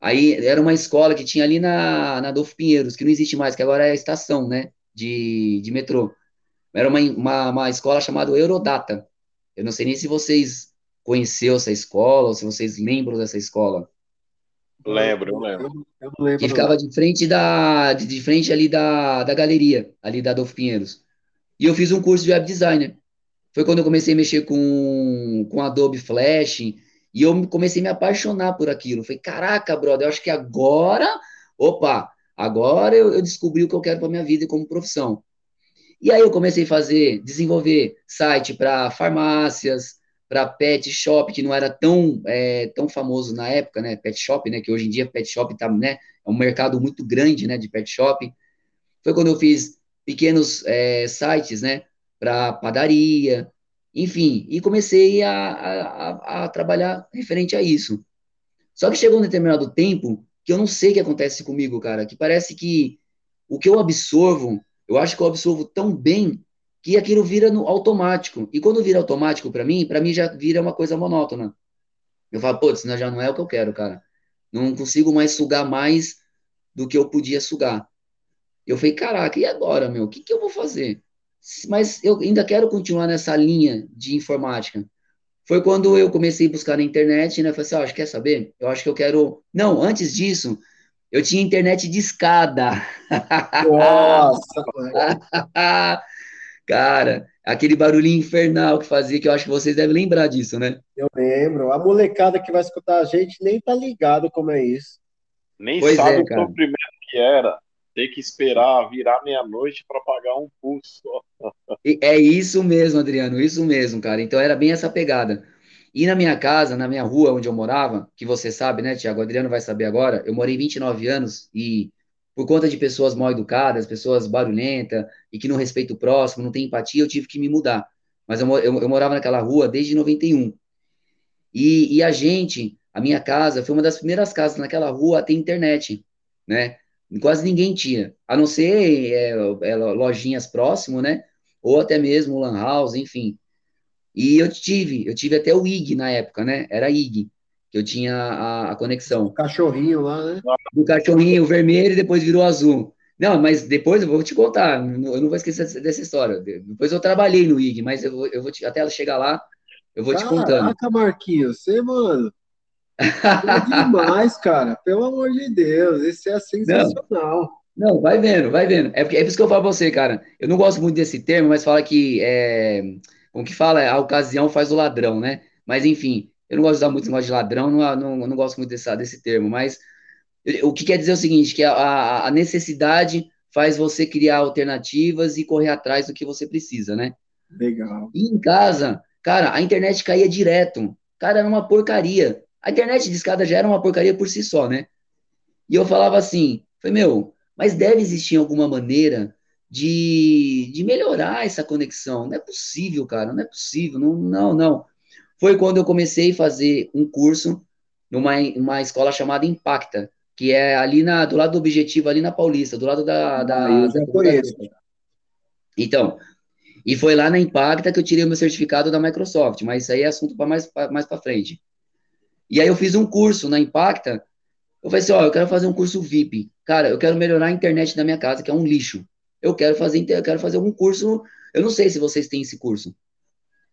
Aí era uma escola que tinha ali na, na Adolfo Pinheiros, que não existe mais, que agora é a estação, né, de, de metrô. Era uma, uma, uma escola chamada Eurodata. Eu não sei nem se vocês conheceu essa escola, ou se vocês lembram dessa escola. Lembro, eu lembro. Eu, eu lembro. Que ficava de frente da de, de frente ali da, da galeria, ali da Adolfo Pinheiros. E eu fiz um curso de web designer. Foi quando eu comecei a mexer com, com Adobe Flash, e eu comecei a me apaixonar por aquilo. Falei, caraca, brother, eu acho que agora, opa, agora eu, eu descobri o que eu quero para minha vida como profissão. E aí eu comecei a fazer, desenvolver site para farmácias, para pet shop, que não era tão, é, tão famoso na época, né? Pet shop, né? Que hoje em dia pet shop tá, né? É um mercado muito grande, né? De pet shop. Foi quando eu fiz pequenos é, sites, né? Para padaria, enfim, e comecei a, a, a, trabalhar referente a isso. Só que chegou um determinado tempo que eu não sei o que acontece comigo, cara, que parece que o que eu absorvo, eu acho que eu absorvo tão bem que aquilo vira no automático. E quando vira automático para mim, para mim já vira uma coisa monótona. Eu falo, pô, isso já não é o que eu quero, cara. Não consigo mais sugar mais do que eu podia sugar. Eu falei, caraca, e agora, meu? O que, que eu vou fazer? Mas eu ainda quero continuar nessa linha de informática. Foi quando eu comecei a buscar na internet, né? Falei assim, oh, acho, quer saber? Eu acho que eu quero... Não, antes disso, eu tinha internet de escada. Nossa! [LAUGHS] Cara, aquele barulhinho infernal que fazia, que eu acho que vocês devem lembrar disso, né? Eu lembro. A molecada que vai escutar a gente nem tá ligado como é isso. Nem pois sabe é, o sofrimento que era ter que esperar virar meia-noite para pagar um pulso. É isso mesmo, Adriano, isso mesmo, cara. Então era bem essa pegada. E na minha casa, na minha rua onde eu morava, que você sabe, né, Tiago? Adriano vai saber agora, eu morei 29 anos e por conta de pessoas mal educadas, pessoas barulhentas e que não respeitam o próximo, não tem empatia, eu tive que me mudar. Mas eu, eu, eu morava naquela rua desde 91. E, e a gente, a minha casa, foi uma das primeiras casas naquela rua a ter internet, né? Quase ninguém tinha, a não ser é, é, lojinhas próximo, né? Ou até mesmo lan house, enfim. E eu tive, eu tive até o IG na época, né? Era IG que eu tinha a, a conexão. O cachorrinho lá, né? Do cachorrinho vermelho e depois virou azul. Não, mas depois eu vou te contar, eu não vou esquecer dessa história. Depois eu trabalhei no IG, mas eu vou, eu vou te, até ela chegar lá, eu vou Caraca, te contando. Caraca, Marquinhos, você, mano. [LAUGHS] É demais, cara. Pelo amor de Deus, isso é sensacional. Não, não, vai vendo, vai vendo. É, porque, é por isso que eu falo pra você, cara. Eu não gosto muito desse termo, mas fala que é. Como que fala? A ocasião faz o ladrão, né? Mas enfim, eu não gosto de usar muito negócio de ladrão, não, não, não gosto muito desse, desse termo, mas o que quer dizer é o seguinte, que a, a necessidade faz você criar alternativas e correr atrás do que você precisa, né? Legal. E em casa, cara, a internet caía direto. Cara, era uma porcaria. A internet de escada já era uma porcaria por si só, né? E eu falava assim, falei, meu, mas deve existir alguma maneira de, de melhorar essa conexão. Não é possível, cara, não é possível, não, não, não. Foi quando eu comecei a fazer um curso numa uma escola chamada Impacta, que é ali na, do lado do Objetivo, ali na Paulista, do lado da... da, Ah, eu da- conheço. Então, e foi lá na Impacta que eu tirei o meu certificado da Microsoft, mas isso aí é assunto para mais, pra- mais para frente. E aí eu fiz um curso na Impacta, eu falei assim, ó, eu quero fazer um curso VIP. Cara, eu quero melhorar a internet da minha casa, que é um lixo. Eu quero fazer, eu quero fazer algum curso, eu não sei se vocês têm esse curso.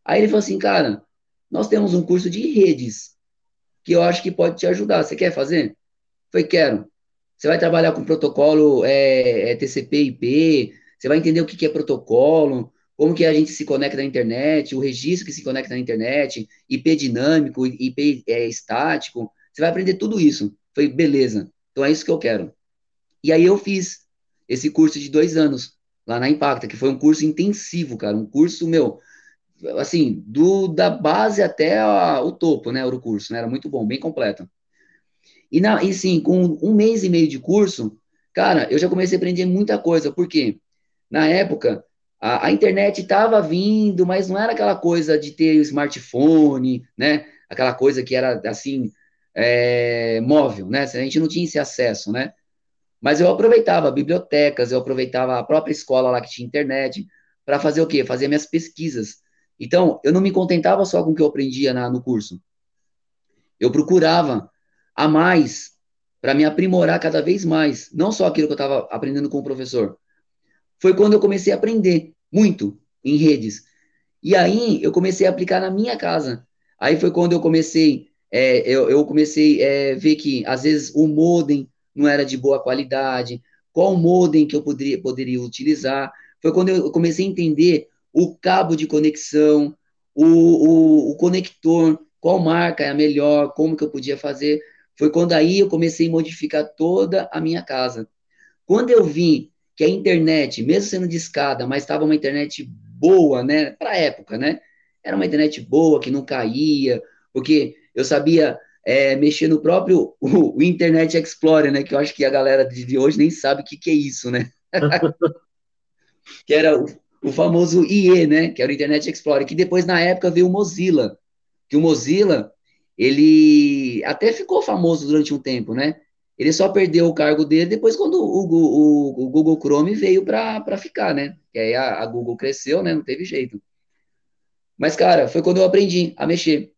Aí ele falou assim, cara, nós temos um curso de redes, que eu acho que pode te ajudar. Você quer fazer? Falei, quero. Você vai trabalhar com protocolo é, é TCP/IP, você vai entender o que, que é protocolo, como que a gente se conecta na internet, o registro que se conecta na internet, IP dinâmico, IP é, estático. Você vai aprender tudo isso. Falei, beleza. Então é isso que eu quero. E aí eu fiz esse curso de dois anos lá na Impacta, que foi um curso intensivo, cara, um curso meu, assim, do da base até a- o topo, né, o curso, né, era muito bom, bem completo. E, na, e sim, com um mês e meio de curso, cara, eu já comecei a aprender muita coisa, porque na época a, a internet estava vindo, mas não era aquela coisa de ter smartphone, né? Aquela coisa que era assim, é, móvel, né? A gente não tinha esse acesso, né? Mas eu aproveitava bibliotecas, eu aproveitava a própria escola lá que tinha internet, para fazer o quê? Fazer minhas pesquisas. Então, eu não me contentava só com o que eu aprendia na, no curso. Eu procurava a mais para me aprimorar cada vez mais, não só aquilo que eu estava aprendendo com o professor. Foi quando eu comecei a aprender muito em redes. E aí eu comecei a aplicar na minha casa. Aí foi quando eu comecei, é, eu, eu comecei a é, ver que às vezes o modem não era de boa qualidade, qual modem que eu poderia, poderia utilizar. Foi quando eu comecei a entender o cabo de conexão, o, o, o conector, qual marca é a melhor, como que eu podia fazer. Foi quando aí eu comecei a modificar toda a minha casa. Quando eu vi que a internet, mesmo sendo de escada, mas estava uma internet boa, né, para a época, né, era uma internet boa, que não caía, porque eu sabia é, mexer no próprio [LAUGHS] o, o, Internet Explorer, né, que eu acho que a galera de, de hoje nem sabe o que, que é isso, né, [LAUGHS] que era o, famoso IE, né, que era o Internet Explorer, que depois, na época, veio o Mozilla, que o Mozilla, ele até ficou famoso durante um tempo, né, ele só perdeu o cargo dele depois quando o, o, o Google Chrome veio para ficar, né? Que aí a, a, Google cresceu, né? Não teve jeito. Mas, cara, foi quando eu aprendi a mexer.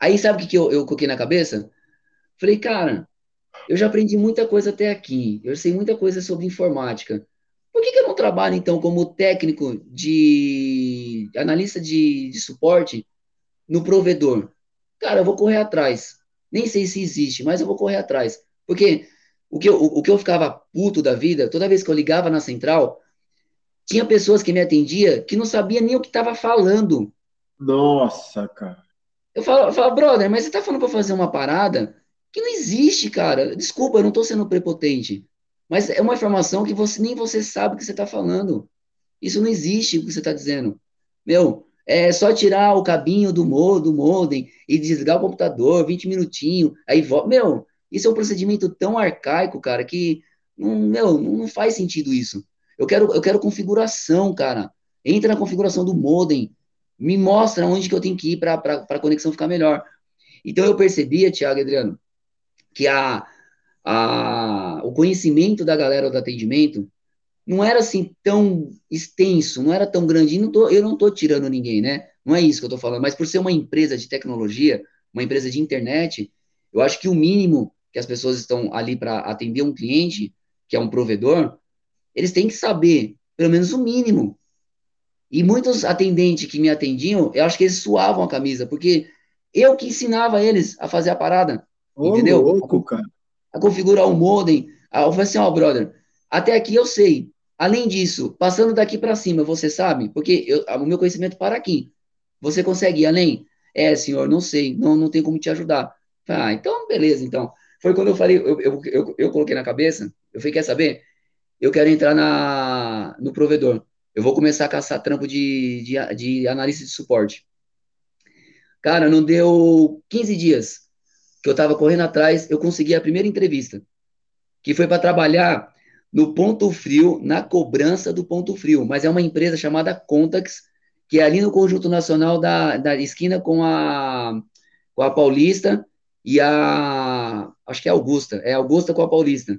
Aí, sabe o que, que eu, eu coloquei na cabeça? Falei, cara, eu já aprendi muita coisa até aqui. Eu sei muita coisa sobre informática. Por que, que eu não trabalho, então, como técnico de analista de, de suporte no provedor? Cara, eu vou correr atrás. Nem sei se existe, mas eu vou correr atrás. Porque o que, eu, o, o que eu ficava puto da vida, toda vez que eu ligava na central, tinha pessoas que me atendia que não sabia nem o que estava falando. Nossa, cara. Eu falava, eu falava, brother, mas você tá falando para fazer uma parada que não existe, cara. Desculpa, eu não tô sendo prepotente. Mas é uma informação que você nem você sabe o que você tá falando. Isso não existe o que você tá dizendo. Meu, é só tirar o cabinho do, mo, modem e desligar o computador, 20 minutinhos, aí volta. Meu, isso é um procedimento tão arcaico, cara, que não, meu, não faz sentido isso. Eu quero, eu quero configuração, cara. Entra na configuração do modem, me mostra onde que eu tenho que ir para a conexão ficar melhor. Então eu percebia, Tiago Adriano, que a, a, o conhecimento da galera do atendimento não era assim tão extenso, não era tão grande. E não tô, eu não estou tirando ninguém, né? Não é isso que eu estou falando, mas por ser uma empresa de tecnologia, uma empresa de internet, eu acho que o mínimo que as pessoas estão ali para atender um cliente, que é um provedor, eles têm que saber, pelo menos o mínimo. E muitos atendentes que me atendiam, eu acho que eles suavam a camisa, porque eu que ensinava eles a fazer a parada. Ô, entendeu? louco, cara. A configurar o modem. Eu falei assim, ó, oh, brother, até aqui eu sei. Além disso, passando daqui para cima, você sabe? Porque eu, o meu conhecimento para aqui. Você consegue ir além? É, senhor, não sei, não, não tem como te ajudar. Ah, então, beleza, então. Foi quando eu falei, eu, eu, eu, eu coloquei na cabeça, eu falei, quer saber? Eu quero entrar na, no provedor. Eu vou começar a caçar trampo de, de, de analista de suporte. Cara, não deu 15 dias que eu tava correndo atrás, eu consegui a primeira entrevista. que foi para trabalhar no Ponto Frio, na cobrança do Ponto Frio, mas é uma empresa chamada Contax, que é ali no Conjunto Nacional da, da esquina com a, com a Paulista e a. Acho que é Augusta, é Augusta com a Paulista.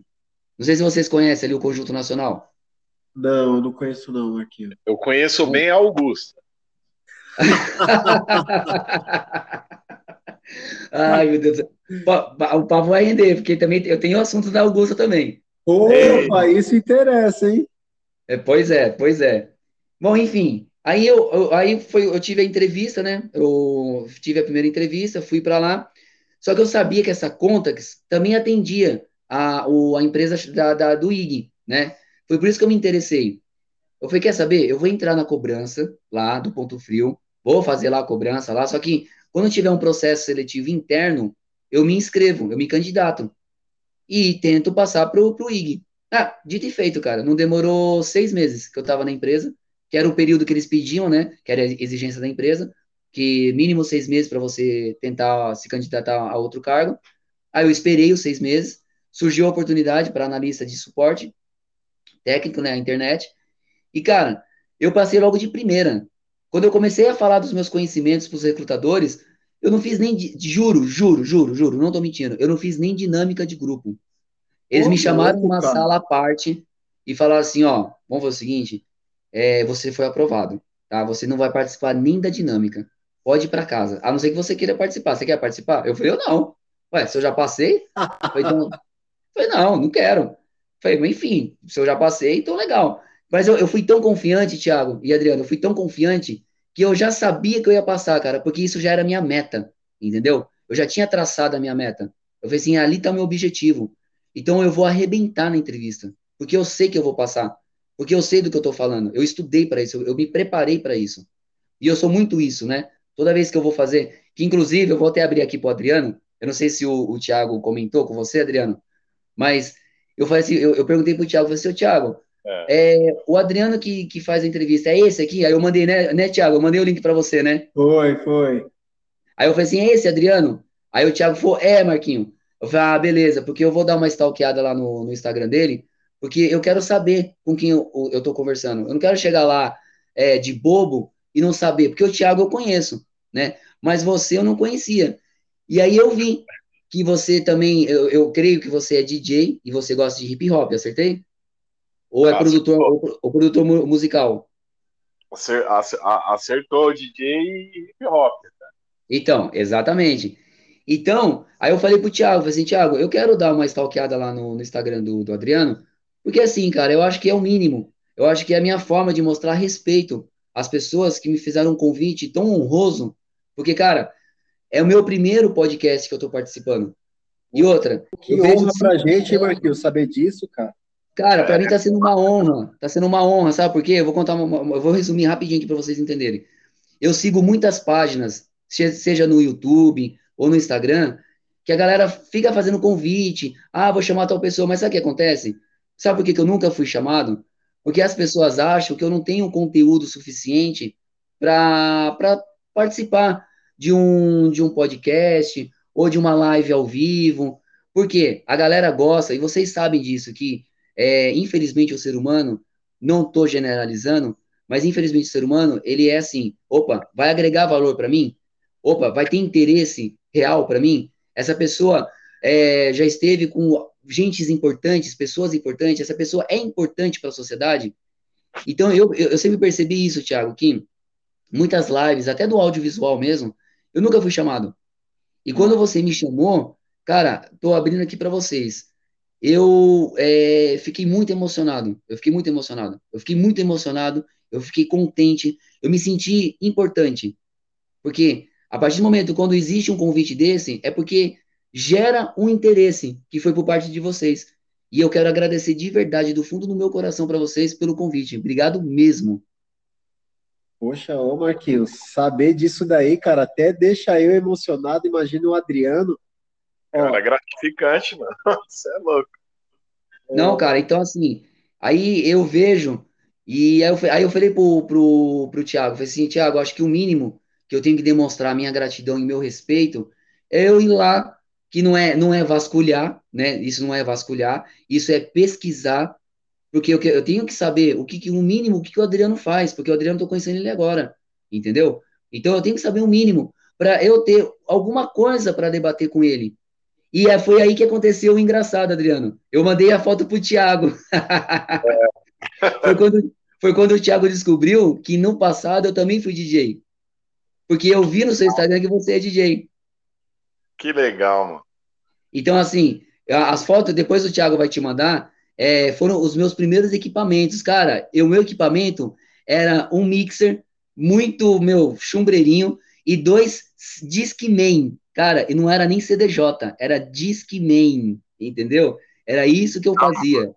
Não sei se vocês conhecem ali o Conjunto Nacional. Não, eu não conheço não, Marquinhos. Eu conheço bem a Augusta. [LAUGHS] Ai, meu Deus. O papo vai render, porque também eu tenho o assunto da Augusta também. Opa, isso interessa, hein? É, pois é, pois é. Bom, enfim, aí eu, eu, aí foi, eu tive a entrevista, né? Eu tive a primeira entrevista, fui para lá. Só que eu sabia que essa Contax também atendia a, o, a empresa da, da, do IG, né? Foi por isso que eu me interessei. Eu falei, quer saber? Eu vou entrar na cobrança lá do Ponto Frio, vou fazer lá a cobrança lá, só que quando tiver um processo seletivo interno, eu me inscrevo, eu me candidato e tento passar pro, pro IG. Ah, dito e feito, cara. Não demorou seis meses que eu estava na empresa, que era o período que eles pediam, né? Que era a exigência da empresa, que mínimo seis meses para você tentar se candidatar a outro cargo. Aí eu esperei os seis meses, surgiu a oportunidade para analista de suporte técnico né, internet. E, cara, eu passei logo de primeira. Quando eu comecei a falar dos meus conhecimentos para os recrutadores, eu não fiz nem, juro, juro, juro, juro, não tô mentindo, eu não fiz nem dinâmica de grupo. Eles me chamaram numa sala à parte e falaram assim, ó, vamos fazer o seguinte, é, você foi aprovado, tá? Você não vai participar nem da dinâmica. Pode ir para casa, a não ser que você queira participar. Você quer participar? Eu falei, eu não. Ué, se eu já passei? Eu falei, então... eu falei não, não quero. Eu falei, enfim, se eu já passei, então legal. Mas eu, eu fui tão confiante, Thiago e Adriano, eu fui tão confiante que eu já sabia que eu ia passar, cara, porque isso já era minha meta, entendeu? Eu já tinha traçado a minha meta. Eu falei assim, ali tá o meu objetivo. Então eu vou arrebentar na entrevista, porque eu sei que eu vou passar, porque eu sei do que eu tô falando. Eu estudei para isso, eu, eu me preparei para isso. E eu sou muito isso, né? Toda vez que eu vou fazer, que inclusive eu vou até abrir aqui pro Adriano, eu não sei se o, o Thiago comentou com você, Adriano, mas eu falei assim, eu, eu perguntei pro Thiago, eu falei assim, Thiago, é. É, o Adriano que, que faz a entrevista, é esse aqui? Aí eu mandei, né, né Thiago? Eu mandei o link para você, né? Foi, foi. Aí eu falei assim, é esse, Adriano? Aí o Thiago falou, é, Marquinho. Eu falei, ah, beleza, porque eu vou dar uma stalkeada lá no, no Instagram dele, porque eu quero saber com quem eu, eu tô conversando. Eu não quero chegar lá é, de bobo e não saber, porque o Thiago eu conheço, né? Mas você eu não conhecia. E aí eu vi que você também, eu, eu creio que você é DJ e você gosta de hip hop, acertei? Ou é produtor, ou, produtor musical? Acertou o DJ e hip hop. Tá? Então, exatamente. Então, aí eu falei pro Thiago, falei assim, Thiago, eu quero dar uma stalkeada lá no, no Instagram do, do Adriano, porque assim, cara, eu acho que é o mínimo. Eu acho que é a minha forma de mostrar respeito às pessoas que me fizeram um convite tão honroso, porque, cara, é o meu primeiro podcast que eu tô participando. E outra. Que honra pra gente, hein, Marquinhos, saber disso, cara. Cara, para mim tá sendo uma honra. Tá sendo uma honra, sabe por quê? Eu vou contar, uma, eu vou resumir rapidinho aqui para vocês entenderem. Eu sigo muitas páginas, seja no YouTube ou no Instagram, que a galera fica fazendo convite. Ah, vou chamar tal pessoa, mas sabe o que acontece? Sabe por que, que eu nunca fui chamado? Porque as pessoas acham que eu não tenho conteúdo suficiente para participar de um, de um podcast ou de uma live ao vivo. Porque a galera gosta, e vocês sabem disso, que é, infelizmente, o ser humano, não estou generalizando, mas infelizmente o ser humano, ele é assim, opa, vai agregar valor para mim? Opa, vai ter interesse real para mim? Essa pessoa é, já esteve com gentes importantes, pessoas importantes, essa pessoa é importante para a sociedade? Então, eu, eu sempre percebi isso, Thiago, que muitas lives, até do audiovisual mesmo, eu nunca fui chamado. E quando você me chamou, cara, tô abrindo aqui para vocês eu é, fiquei muito emocionado. Eu fiquei muito emocionado. Eu fiquei muito emocionado. Eu fiquei contente. Eu me senti importante. Porque a partir do momento quando existe um convite desse, é porque gera um interesse que foi por parte de vocês. E eu quero agradecer de verdade, do fundo do meu coração, para vocês pelo convite. Obrigado mesmo. Poxa, ô Marquinhos, saber disso daí, cara, até deixa eu emocionado. Imagina o Adriano Cara, é gratificante, mano. [LAUGHS] Você é louco. Não, cara, então assim, aí eu vejo, e aí eu, aí eu falei pro, pro, pro Thiago, falei assim, Thiago, acho que o mínimo que eu tenho que demonstrar minha gratidão e meu respeito é eu ir lá que não é, não é vasculhar, né? Isso não é vasculhar, isso é pesquisar, porque eu, eu tenho que saber o que, que o mínimo, o que, que o Adriano faz, porque o Adriano estou conhecendo ele agora, entendeu? Então eu tenho que saber o mínimo para eu ter alguma coisa para debater com ele. E é, foi aí que aconteceu o engraçado, Adriano. Eu mandei a foto pro Thiago. [LAUGHS] foi, quando, foi quando o Thiago descobriu que no passado eu também fui DJ. Porque eu vi no seu Instagram que você é DJ. Que legal, mano. Então, assim, as fotos, depois o Thiago vai te mandar, é, foram os meus primeiros equipamentos. Cara, o meu equipamento era um mixer muito, meu, chumbreirinho, e dois Discman. Cara, e não era nem CDJ, era Discman, entendeu? Era isso que eu fazia.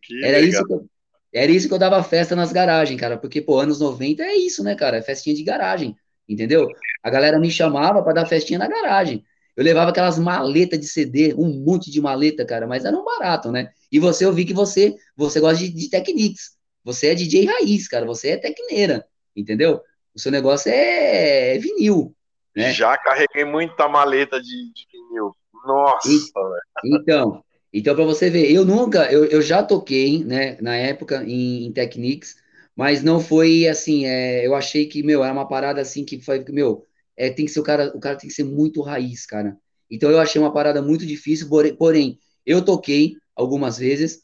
Que era isso que eu, era isso que eu dava festa nas garagens, cara, porque, pô, anos 90 é isso, né, cara? É festinha de garagem, entendeu? A galera me chamava para dar festinha na garagem. Eu levava aquelas maletas de CD, um monte de maleta, cara, mas era um barato, né? E você, eu vi que você, você gosta de, de Technics. Você é DJ raiz, cara, você é tecneira, entendeu? O seu negócio é, é vinil, né? Já carreguei muita maleta de, de vinil. Nossa, e, Então, então para você ver, eu nunca, eu, eu já toquei, né, na época em, em Technics, mas não foi assim, é, eu achei que, meu, era uma parada assim que foi, meu, é, tem que ser o cara, o cara tem que ser muito raiz, cara. Então eu achei uma parada muito difícil, porém, eu toquei algumas vezes,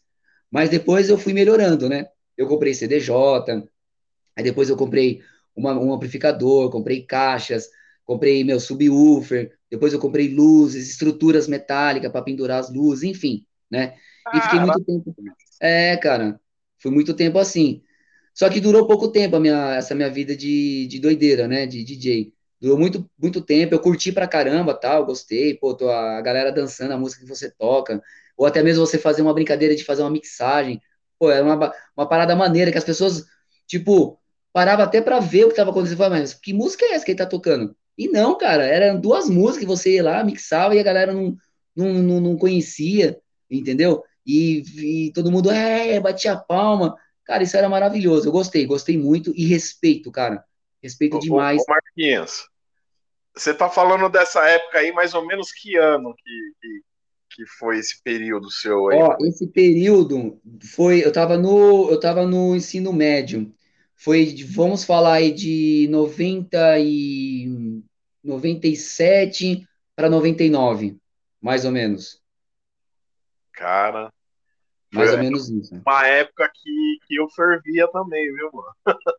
mas depois eu fui melhorando, né? Eu comprei CDJ, aí depois eu comprei uma, um amplificador, comprei caixas, comprei meu subwoofer, depois eu comprei luzes, estruturas metálicas para pendurar as luzes, enfim, né? E fiquei muito tempo. É, cara, foi muito tempo assim. Só que durou pouco tempo a minha, essa minha vida de, de doideira, né? De DJ. Durou muito, muito tempo, eu curti pra caramba, tal, gostei, pô, tô a galera dançando a música que você toca, ou até mesmo você fazer uma brincadeira de fazer uma mixagem, pô, era uma, uma parada maneira que as pessoas, tipo, parava até pra ver o que tava acontecendo, mas que música é essa que ele tá tocando? E não, cara, eram duas músicas que você ia lá, mixava e a galera não, não, não, não conhecia, entendeu? E, e todo mundo, é, batia a palma, cara, isso era maravilhoso, eu gostei, gostei muito e respeito, cara, Respeito demais. Ô, ô Marquinhos, você tá falando dessa época aí, mais ou menos que ano que, que, que foi esse período seu aí? Ó, esse período foi, eu tava no, eu tava no ensino médio. Foi, vamos falar aí de 90 e 97 para 99, mais ou menos. Cara, mais ou menos isso. Uma época que, que eu fervia também, viu, mano? [LAUGHS]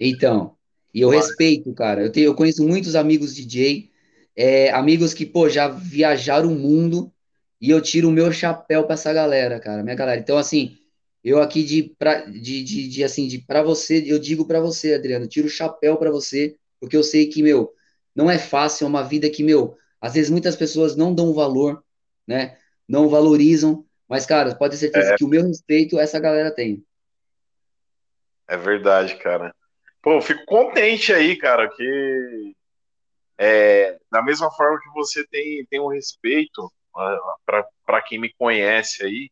Então, e eu respeito, cara. Eu, tenho, eu conheço muitos amigos DJ, é, amigos que, pô, já viajaram o mundo e eu tiro o meu chapéu pra essa galera, cara, minha galera. Então, assim, eu aqui de, pra, de, de, de assim, de pra você, eu digo pra você, Adriano, tiro o chapéu pra você, porque eu sei que, meu, não é fácil, é uma vida que, meu, às vezes muitas pessoas não dão valor, né? Não valorizam, mas, cara, pode ter certeza é. que o meu respeito essa galera tem. É verdade, cara. Pô, eu fico contente aí, cara, que é, da mesma forma que você tem, tem um respeito para quem me conhece aí,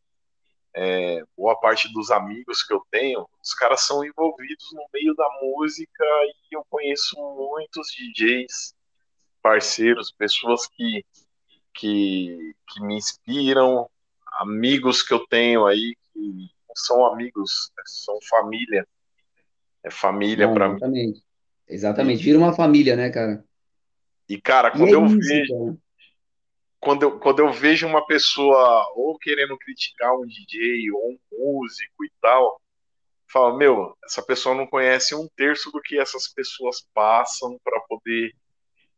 é, boa parte dos amigos que eu tenho, os caras são envolvidos no meio da música e eu conheço muitos DJs, parceiros, pessoas que, que, que me inspiram, amigos que eu tenho aí, que são amigos, são família é família para mim. Exatamente. Exatamente. Vira uma família, né, cara? E, cara, quando e é eu isso, vejo. Cara. Quando eu, quando eu vejo uma pessoa ou querendo criticar um DJ ou um músico e tal, fala, meu, essa pessoa não conhece um terço do que essas pessoas passam para poder estar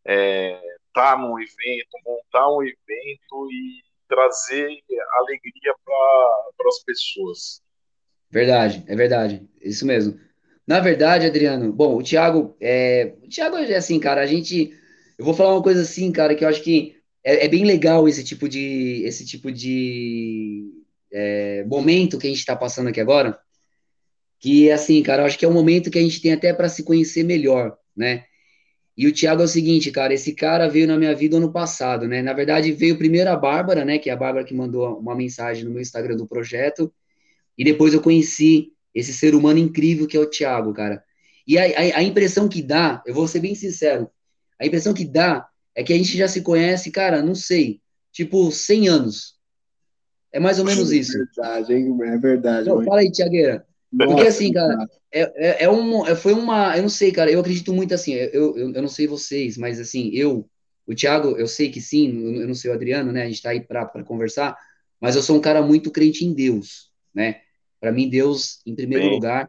é, tá num evento, montar um evento e trazer alegria para as pessoas. Verdade, é verdade, isso mesmo. Na verdade, Adriano, bom, o Thiago, é, o Thiago é assim, cara, a gente, eu vou falar uma coisa assim, cara, que eu acho que é, é bem legal esse tipo de, esse tipo de é, momento que a gente está passando aqui agora, que assim, cara, eu acho que é um momento que a gente tem até para se conhecer melhor, né? E o Thiago é o seguinte, cara, esse cara veio na minha vida ano passado, né? Na verdade, veio primeiro a Bárbara, né? Que é a Bárbara que mandou uma mensagem no meu Instagram do projeto. E depois eu conheci esse ser humano incrível que é o Thiago, cara. E a, a, a, impressão que dá, eu vou ser bem sincero, a impressão que dá é que a gente já se conhece, cara, não sei, tipo 100 anos. É mais ou menos isso. É verdade, hein? É verdade. Não, fala aí, Tiagueira. Porque assim, cara, é, é, é, um, é, foi uma. Eu não sei, cara, eu acredito muito assim. Eu, eu, eu não sei vocês, mas assim, eu, o Thiago, eu sei que sim, eu não sei o Adriano, né? A gente tá aí para conversar, mas eu sou um cara muito crente em Deus, né? Para mim, Deus em primeiro Bem. lugar.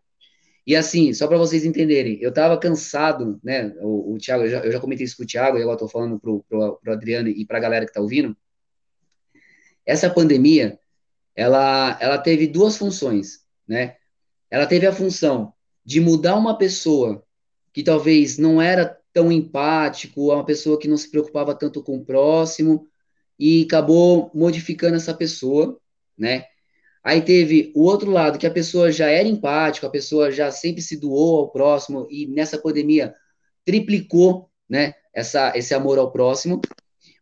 E assim, só para vocês entenderem, eu tava cansado, né? O, o Thiago, eu já, eu já, comentei isso com o Thiago, e agora tô falando pro, pro Adriano e pra galera que tá ouvindo. Essa pandemia, ela, ela teve duas funções, né? Ela teve a função de mudar uma pessoa que talvez não era tão empático, uma pessoa que não se preocupava tanto com o próximo, e acabou modificando essa pessoa, né? Aí teve o outro lado, que a pessoa já era empática, a pessoa já sempre se doou ao próximo, e nessa pandemia triplicou, né, essa, esse amor ao próximo.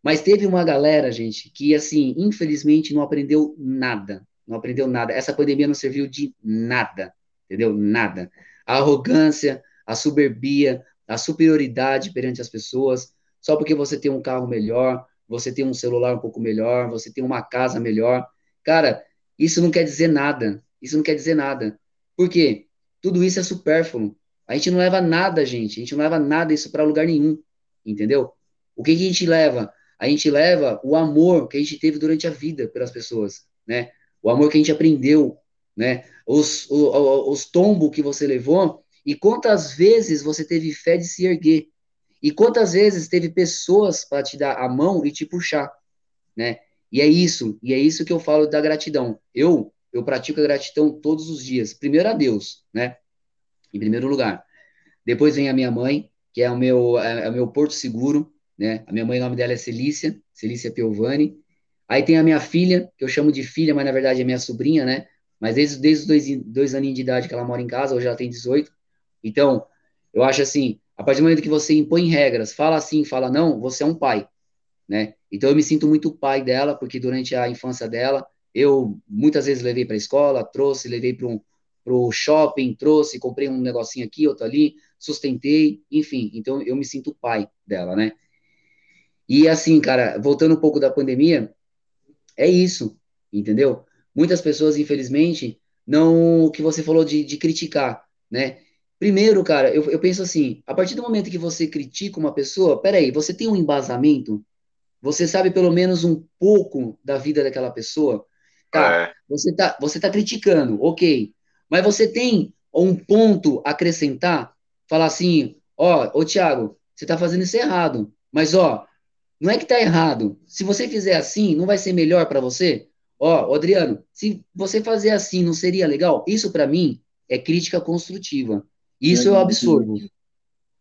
Mas teve uma galera, gente, que, assim, infelizmente não aprendeu nada. Não aprendeu nada. Essa pandemia não serviu de nada, entendeu? Nada. A arrogância, a soberbia, a superioridade perante as pessoas, só porque você tem um carro melhor, você tem um celular um pouco melhor, você tem uma casa melhor. Cara, isso não quer dizer nada. Isso não quer dizer nada. Por quê? Tudo isso é supérfluo. A gente não leva nada, gente. A gente não leva nada isso para lugar nenhum. Entendeu? O que, que a gente leva? A gente leva o amor que a gente teve durante a vida pelas pessoas, né? O amor que a gente aprendeu, né? Os, os, os tombos que você levou e quantas vezes você teve fé de se erguer e quantas vezes teve pessoas para te dar a mão e te puxar, né? E é isso, e é isso que eu falo da gratidão. Eu eu pratico a gratidão todos os dias. Primeiro a Deus, né? Em primeiro lugar. Depois vem a minha mãe, que é o meu é, é o meu porto seguro, né? A minha mãe, o nome dela é Celícia, Celícia Piovani. Aí tem a minha filha, que eu chamo de filha, mas na verdade é minha sobrinha, né? Mas desde, desde os dois, dois aninhos de idade que ela mora em casa, hoje ela tem 18. Então, eu acho assim, a partir do momento que você impõe regras, fala assim, fala não, você é um pai, né? Então eu me sinto muito pai dela, porque durante a infância dela, eu muitas vezes levei para a escola, trouxe, levei para um pro shopping, trouxe, comprei um negocinho aqui, outro ali, sustentei, enfim, então eu me sinto pai dela, né? E assim, cara, voltando um pouco da pandemia, é isso, entendeu? Muitas pessoas, infelizmente, não, o que você falou de, de criticar, né? Primeiro, cara, eu, eu penso assim, a partir do momento que você critica uma pessoa, peraí, você tem um embasamento? Você sabe pelo menos um pouco da vida daquela pessoa? Tá, é. você tá, você tá criticando, ok. Mas você tem um ponto a acrescentar? Falar assim, ó, ô Thiago, você tá fazendo isso errado. Mas, ó, não é que tá errado. Se você fizer assim, não vai ser melhor para você? Ó, Adriano, se você fazer assim, não seria legal? Isso para mim é crítica construtiva. Isso eu absorvo.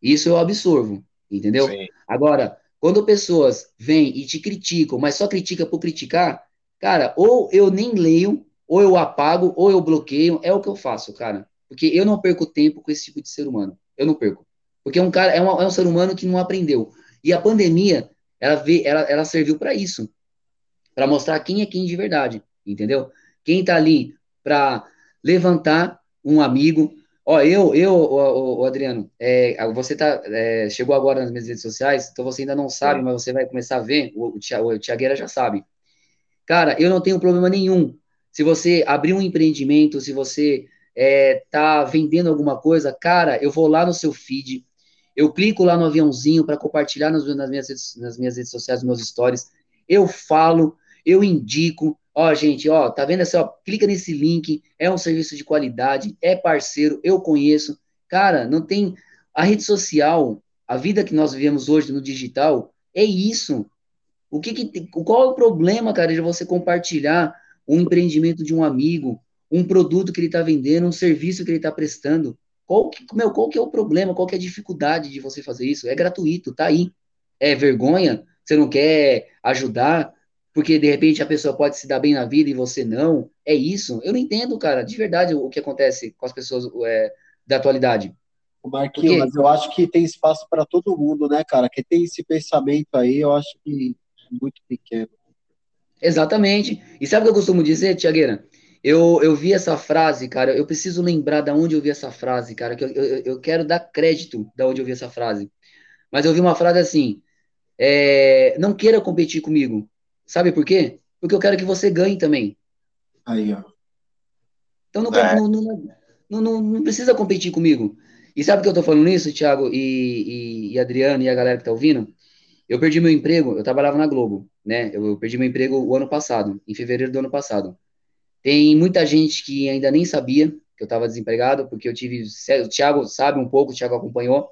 Isso eu absorvo, entendeu? Sim. Agora, quando pessoas vêm e te criticam, mas só critica por criticar, cara, ou eu nem leio, ou eu apago, ou eu bloqueio, é o que eu faço, cara. Porque eu não perco tempo com esse tipo de ser humano. Eu não perco. Porque é um cara, é, é um ser humano que não aprendeu. E a pandemia, ela, vê, ela, ela serviu para isso. Para mostrar quem é quem de verdade, entendeu? Quem tá ali para levantar um amigo, Ó, eu, eu, o, o Adriano, é, você tá, é, chegou agora nas minhas redes sociais, então você ainda não sabe, Sim. mas você vai começar a ver, o, o, Tiagueira já sabe. Cara, eu não tenho problema nenhum. Se você abrir um empreendimento, se você é, tá vendendo alguma coisa, cara, eu vou lá no seu feed, eu clico lá no aviãozinho para compartilhar nas, nas, minhas redes, nas minhas redes sociais, nos meus stories, eu falo, eu indico, Ó, gente, ó, tá vendo assim, ó, clica nesse link, é um serviço de qualidade, é parceiro, eu conheço. Cara, não tem a rede social, a vida que nós vivemos hoje no digital, é isso. O que, que qual é o problema, cara, de você compartilhar um empreendimento de um amigo, um produto que ele está vendendo, um serviço que ele está prestando? Qual que, meu, qual que é o problema? Qual que é a dificuldade de você fazer isso? É gratuito, tá aí. É vergonha? Você não quer ajudar? Porque de repente a pessoa pode se dar bem na vida e você não. É isso? Eu não entendo, cara, de verdade o que acontece com as pessoas é, da atualidade. Marquinhos, mas eu acho que tem espaço para todo mundo, né, cara? Que tem esse pensamento aí, eu acho que é muito pequeno. Exatamente. E sabe o que eu costumo dizer, Tiagueira? Eu, eu vi essa frase, cara, eu preciso lembrar da onde eu vi essa frase, cara, que eu, eu, eu quero dar crédito da onde eu vi essa frase. Mas eu vi uma frase assim, é, não queira competir comigo, Sabe por quê? Porque eu quero que você ganhe também. Aí, ó. Então não, É. não, não, não, não, precisa competir comigo. E sabe por que eu tô falando isso, Thiago e, e, e Adriano e a galera que tá ouvindo? Eu perdi meu emprego, eu trabalhava na Globo, né? Eu, eu perdi meu emprego o ano passado, em fevereiro do ano passado. Tem muita gente que ainda nem sabia que eu estava desempregado, porque eu tive, o Thiago sabe um pouco, o Thiago acompanhou,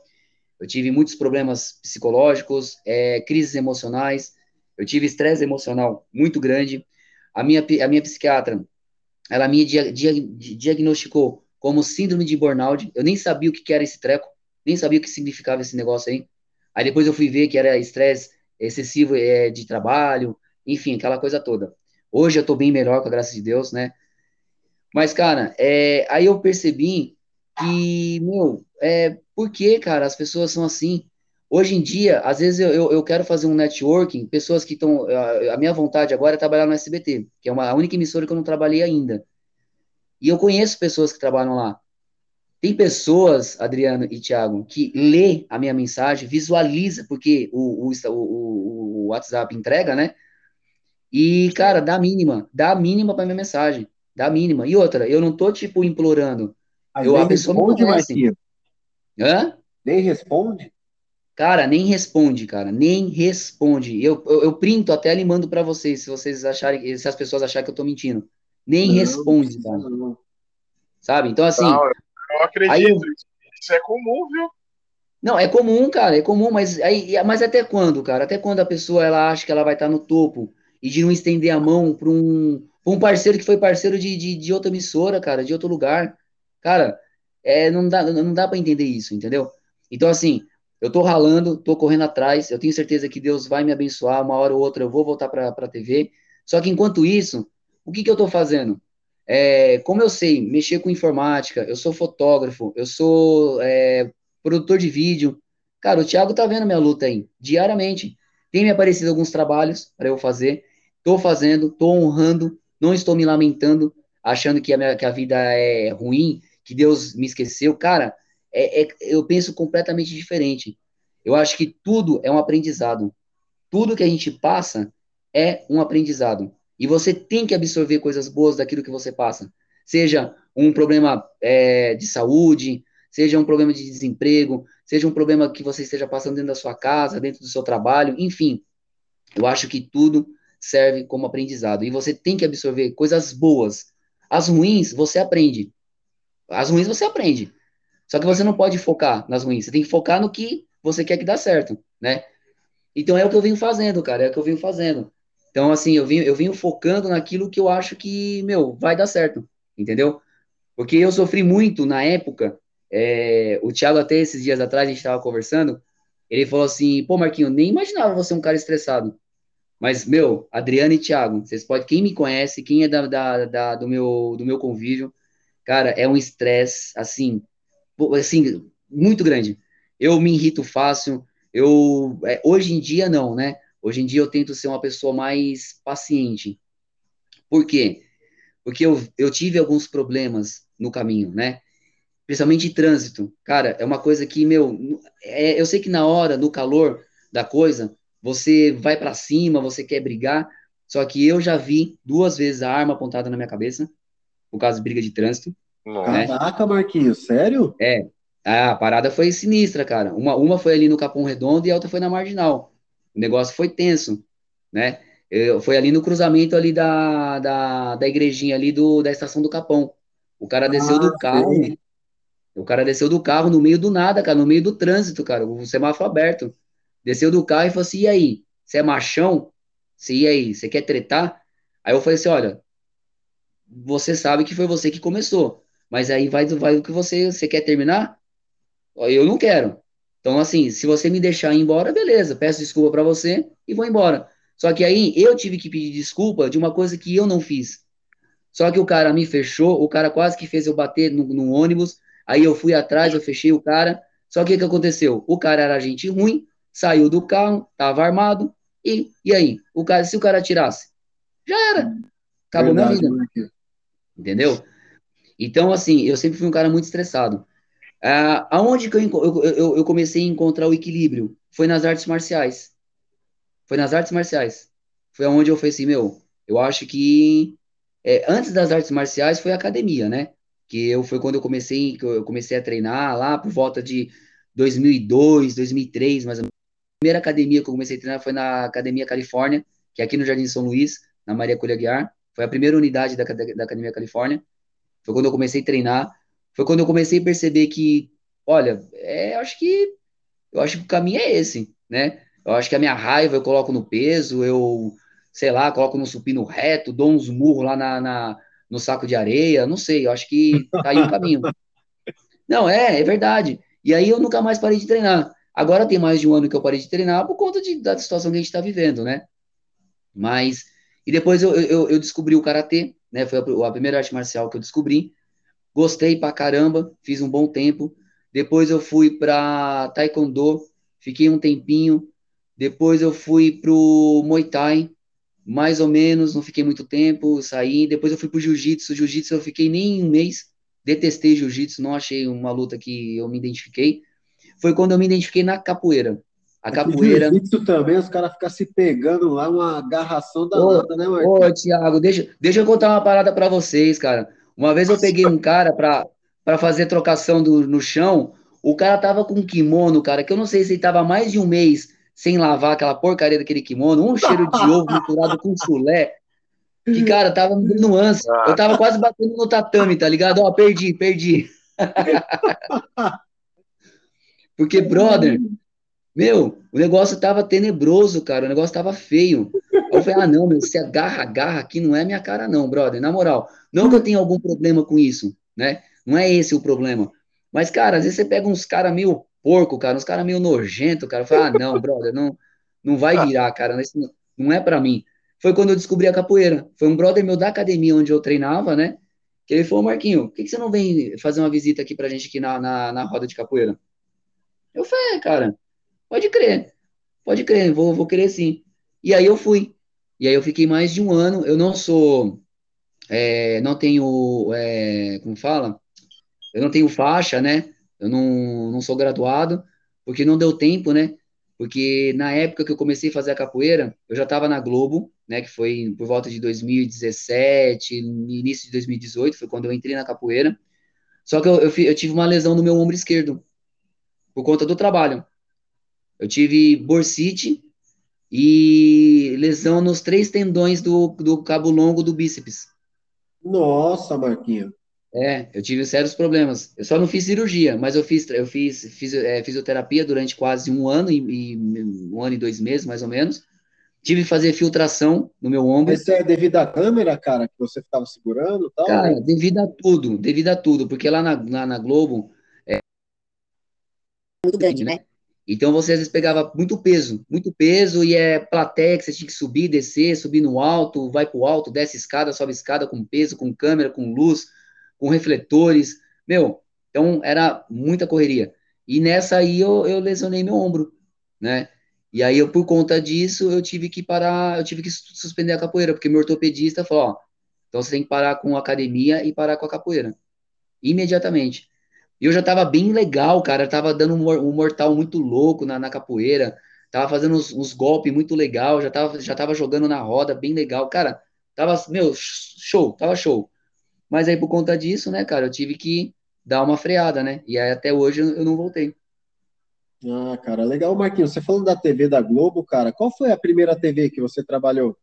eu tive muitos problemas psicológicos, é, crises emocionais, eu tive estresse emocional muito grande. A minha, a minha psiquiatra, ela me dia, dia, diagnosticou como síndrome de burnout. Eu nem sabia o que, era esse treco, nem sabia o que significava esse negócio aí. Aí depois eu fui ver que era estresse excessivo é, de trabalho, enfim, aquela coisa toda. Hoje eu tô bem melhor, com a graça de Deus, né? Mas, cara, é, aí eu percebi que, meu, é, por que, cara, as pessoas são assim? Hoje em dia, às vezes eu, eu, quero fazer um networking, pessoas que estão. A, a, minha vontade agora é trabalhar no SBT, que é uma, a única emissora que eu não trabalhei ainda. E eu conheço pessoas que trabalham lá. Tem pessoas, Adriano e Thiago, que lê a minha mensagem, visualiza, porque o, o, o, o WhatsApp entrega, né? E, cara, dá a mínima, dá a mínima pra minha mensagem, dá a mínima. E outra, eu não tô, tipo, implorando. Aí eu, a pessoa me responde, conhece. Marquinhos. Hã? Nem responde? Cara, nem responde, cara, nem responde. Eu, eu, eu printo até e mando pra vocês, se vocês acharem, se as pessoas acharem que eu tô mentindo. Nem Não, responde, cara. não. Sabe? Então, assim, Não, eu acredito. Aí Isso, isso é comum, viu? Não, é comum, cara, é comum, mas aí, mas até quando, cara? Até quando a pessoa ela acha que ela vai estar no topo e de não estender a mão para um, pra um parceiro que foi parceiro de, de, de outra emissora, cara, de outro lugar. Cara, é, não dá, não dá para entender isso, entendeu? Então, assim, eu tô ralando, tô correndo atrás, eu tenho certeza que Deus vai me abençoar, uma hora ou outra eu vou voltar para a TV. Só que enquanto isso, o que que eu tô fazendo? É, como eu sei mexer com informática, eu sou fotógrafo, eu sou é, produtor de vídeo. Cara, o Thiago tá vendo minha luta aí, diariamente. Tem me aparecido alguns trabalhos para eu fazer. Tô fazendo, tô honrando, não estou me lamentando, achando que a, minha, que a vida é ruim, que Deus me esqueceu. Cara, é, é, eu penso completamente diferente. Eu acho que tudo é um aprendizado. Tudo que a gente passa é um aprendizado. E você tem que absorver coisas boas daquilo que você passa. Seja um problema é, de saúde, seja um problema de desemprego, seja um problema que você esteja passando dentro da sua casa, dentro do seu trabalho, enfim. Eu acho que tudo serve como aprendizado. E você tem que absorver coisas boas. As ruins, você aprende. As ruins você aprende. Só que você não pode focar nas ruins. Você tem que focar no que você quer que dá certo, né? Então é o que eu venho fazendo, cara. É o que eu venho fazendo. Então, assim, eu venho, eu venho focando naquilo que eu acho que, meu, vai dar certo, entendeu? Porque eu sofri muito na época. é, o Thiago, até esses dias atrás, a gente estava conversando. Ele falou assim: pô, Marquinho, nem imaginava você um cara estressado. Mas, meu, Adriano e Thiago, vocês podem, quem me conhece, quem é da, da, da- do, meu, do meu convívio, cara, é um estresse, assim, assim, muito grande. Eu me irrito fácil, eu, é, hoje em dia não, né? Hoje em dia eu tento ser uma pessoa mais paciente. Por quê? Porque eu, eu tive alguns problemas no caminho, né? Principalmente em trânsito. Cara, é uma coisa que, meu, é, eu sei que na hora, no calor da coisa, você vai pra cima, você quer brigar, só que eu já vi duas vezes a arma apontada na minha cabeça, por causa de briga de trânsito. Né? Caraca, Marquinhos, sério? É, a parada foi sinistra, cara. Uma, uma foi ali no Capão Redondo e a outra foi na Marginal. O negócio foi tenso, né? Eu, foi ali no cruzamento ali da, da, da igrejinha ali do, da estação do Capão. O cara desceu do Ah, carro, sei. o cara desceu do carro no meio do nada, cara, no meio do trânsito, cara, o semáforo aberto. Desceu do carro e falou assim: e aí? Você é machão? Você, e aí? Você quer tretar? Aí eu falei assim: olha, você sabe que foi você que começou, mas aí vai do vai do que você, você quer terminar? Eu não quero. Então, assim, se você me deixar ir embora, beleza, peço desculpa pra você e vou embora. Só que aí eu tive que pedir desculpa de uma coisa que eu não fiz. Só que o cara me fechou, o cara quase que fez eu bater no, no ônibus. Aí eu fui atrás, eu fechei o cara. Só que o que aconteceu? O cara era gente ruim, saiu do carro, tava armado. E, e aí? O cara, se o cara tirasse, já era. Acabou minha Verdade, vida Marquinhos. entendeu? Então, assim, eu sempre fui um cara muito estressado. Ah, aonde que eu, eu, eu, comecei a encontrar o equilíbrio? Foi nas artes marciais. Foi nas artes marciais. foi onde eu falei assim, meu, eu acho que é, antes das artes marciais foi a academia, né? Que eu foi quando eu comecei, que eu comecei a treinar lá por volta de 2002, 2003, mas a primeira academia que eu comecei a treinar foi na Academia Califórnia, que é aqui no Jardim São Luís, na Maria Colha Guiar. Foi a primeira unidade da, da Academia Califórnia. Foi quando eu comecei a treinar. Foi quando eu comecei a perceber que, olha, é, eu acho que eu acho que o caminho é esse, né? Eu acho que a minha raiva eu coloco no peso, eu, sei lá, coloco no supino reto, dou uns murros lá na, na no saco de areia, não sei, eu acho que tá aí o caminho. [LAUGHS] Não, é, é verdade. E aí eu nunca mais parei de treinar. Agora tem mais de um ano que eu parei de treinar por conta de, da situação que a gente está vivendo, né? Mas, e depois eu, eu, eu descobri o Karatê, né? Foi a, a, primeira arte marcial que eu descobri. Gostei pra caramba, fiz um bom tempo. Depois eu fui pra Taekwondo, fiquei um tempinho. Depois eu fui pro Muay Thai, mais ou menos, não fiquei muito tempo, saí. Depois eu fui pro Jiu-Jitsu. Jiu-Jitsu eu fiquei nem um mês. Detestei Jiu-Jitsu, não achei uma luta que eu me identifiquei. Foi quando eu me identifiquei na capoeira. A capoeira. Jiu-Jitsu também, os caras ficam se pegando lá, uma agarração danada, né, Marcos? Ô, Thiago, deixa, deixa eu contar uma parada para vocês, cara. Uma vez eu peguei um cara para fazer trocação do, no chão. O cara tava com um kimono, cara, que eu não sei se ele tava mais de um mês sem lavar aquela porcaria daquele kimono, um cheiro de ovo [LAUGHS] misturado com chulé. Que, cara, tava me dando ânsia. Eu tava quase batendo no tatame, tá ligado? Ó, perdi, perdi. [LAUGHS] Porque, brother, meu, o negócio tava tenebroso, cara. O negócio tava feio. Eu falei, ah, não, meu, se agarra, agarra aqui não é minha cara, não, brother. Na moral, não que eu tenha algum problema com isso, né? Não é esse o problema. Mas, cara, às vezes você pega uns caras meio porco, cara, uns caras meio nojento, cara. Falei, ah, não, brother, não, não vai virar, cara. Isso não, não é para mim. Foi quando eu descobri a capoeira. Foi um brother meu da academia onde eu treinava, né? Que ele falou, Marquinho, por que, que você não vem fazer uma visita aqui pra gente aqui na, na, na roda de capoeira? Eu falei, é, cara, pode crer, pode crer, vou, vou querer sim. E aí eu fui. E aí eu fiquei mais de um ano. Eu não sou, é, não tenho, é, como fala? Eu não tenho faixa, né? Eu não, não sou graduado, porque não deu tempo, né? Porque na época que eu comecei a fazer a capoeira, eu já estava na Globo, né? Que foi por volta de 2017, início de 2018, foi quando eu entrei na capoeira. Só que eu, eu, eu tive uma lesão no meu ombro esquerdo, por conta do trabalho. Eu tive bursite e lesão nos três tendões do, do cabo longo do bíceps. Nossa, Marquinhos. É, eu tive sérios problemas. Eu só não fiz cirurgia, mas eu fiz, eu fiz, fiz é, fisioterapia durante quase um ano e, e, um ano e dois meses, mais ou menos. Tive que fazer filtração no meu ombro. Isso é devido à câmera, cara, que você ficava segurando tal? Cara, devido a tudo, devido a tudo, porque lá na, lá na Globo é muito grande, né? Então você às vezes pegava muito peso, muito peso, e é plateia que você tinha que subir, descer, subir no alto, vai pro alto, desce escada, sobe escada com peso, com câmera, com luz com refletores, meu, então era muita correria. E nessa aí eu, eu lesionei meu ombro, né? E aí eu, por conta disso, eu tive que parar, eu tive que suspender a capoeira, porque meu ortopedista falou, ó, então você tem que parar com a academia e parar com a capoeira. Imediatamente. E eu já tava bem legal, cara, eu tava dando um, mortal muito louco na, na capoeira, tava fazendo uns, uns, golpes muito legal, já tava, já tava jogando na roda bem legal, cara, tava, meu, show, tava show. Mas aí, por conta disso, né, cara, eu tive que dar uma freada, né? E aí, até hoje, eu não voltei. Ah, cara, legal, Marquinhos. Você falando da TV da Globo, cara, qual foi a primeira TV que você trabalhou?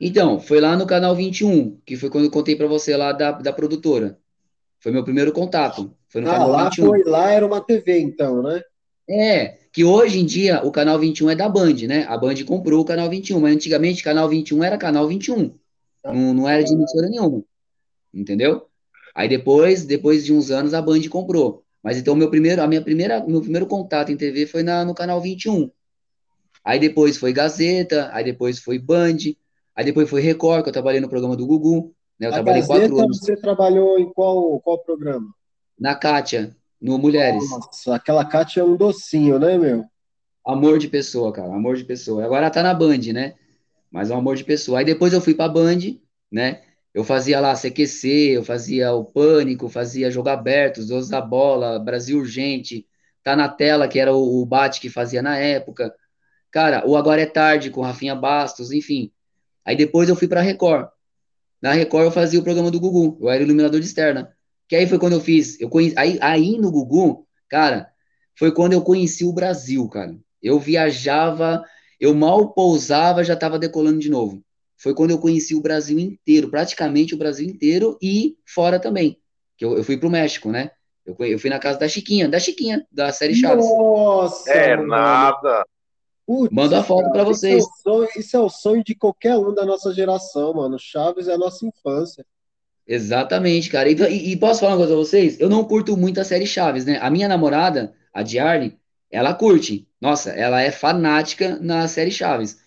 Então, foi lá no canal 21, que foi quando eu contei para você lá da, da produtora. Foi meu primeiro contato. Foi no ah, canal lá 21. Foi, lá era uma TV, então, né? É, que hoje em dia o canal 21 é da Band, né? A Band comprou o canal 21, mas antigamente canal 21 era canal 21. Ah, não, não era de emissora nenhuma entendeu? Aí depois, depois de uns anos, a Band comprou. Mas então meu primeiro, a minha primeira, meu primeiro contato em TV foi na, no canal 21. Aí depois foi Gazeta, aí depois foi Band, aí depois foi Record, que eu trabalhei no programa do Gugu. Né? Eu a trabalhei Gazeta, quatro anos. Você trabalhou em qual, qual programa? Na Kátia, no Mulheres. Nossa, aquela Kátia é um docinho, né, meu? Amor de pessoa, cara, amor de pessoa. Agora tá na Band, né? Mas é um amor de pessoa. Aí depois eu fui pra Band, né? Eu fazia lá CQC, eu fazia o Pânico, fazia Jogo Aberto, Os Dois da Bola, Brasil Urgente, Tá na Tela, que era o, o Bate que fazia na época. Cara, o Agora é Tarde com Rafinha Bastos, enfim. Aí depois eu fui pra Record. Na Record eu fazia o programa do Gugu, eu era iluminador de externa. Que aí foi quando eu fiz, eu conheci, aí, aí no Gugu, cara, foi quando eu conheci o Brasil, cara. Eu viajava, eu mal pousava, já tava decolando de novo. Foi quando eu conheci o Brasil inteiro, praticamente o Brasil inteiro e fora também. Que eu, eu fui pro México, né? Eu, eu fui na casa da Chiquinha, da Chiquinha, da série Chaves. Nossa! É mano. nada. Putz, Manda a foto pra cara, vocês. Isso é, o sonho, isso é o sonho de qualquer um da nossa geração, mano. Chaves é a nossa infância. Exatamente, cara. E, e- e posso falar uma coisa pra vocês? Eu não curto muito a série Chaves, né? A minha namorada, a Diarne, ela curte. Nossa, ela é fanática na série Chaves.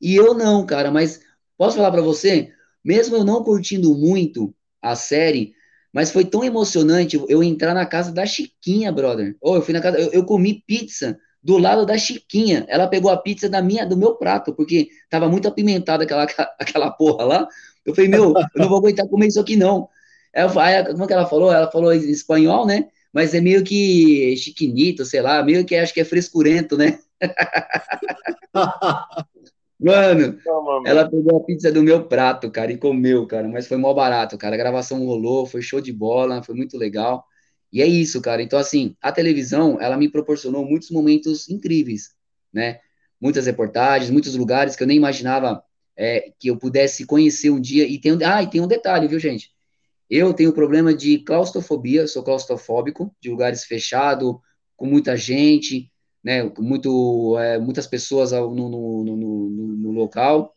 E eu não, cara, mas posso falar pra você? Mesmo eu não curtindo muito a série, mas foi tão emocionante eu entrar na casa da Chiquinha, brother. Ou eu fui na casa, eu, eu comi pizza do lado da Chiquinha. Ela pegou a pizza da minha, do meu prato, porque tava muito apimentada aquela, [LAUGHS] aquela porra lá. Eu falei, meu, eu não vou aguentar comer isso aqui, não. Aí, como é que ela falou? Ela falou em espanhol, né? Mas é meio que chiquinito, sei lá, meio que acho que é frescurento, né? [LAUGHS] Mano. ela pegou a pizza do meu prato, cara, e comeu, cara, mas foi mó barato, cara. A gravação rolou, foi show de bola, foi muito legal. E é isso, cara. Então, assim, a televisão, ela me proporcionou muitos momentos incríveis, né? Muitas reportagens, muitos lugares que eu nem imaginava é, que eu pudesse conhecer um dia. E tem, um- ah, e tem um detalhe, viu, gente? Eu tenho problema de claustrofobia, sou claustrofóbico, de lugares fechados, com muita gente, né? Muito, é, muitas pessoas no, no, no- no local.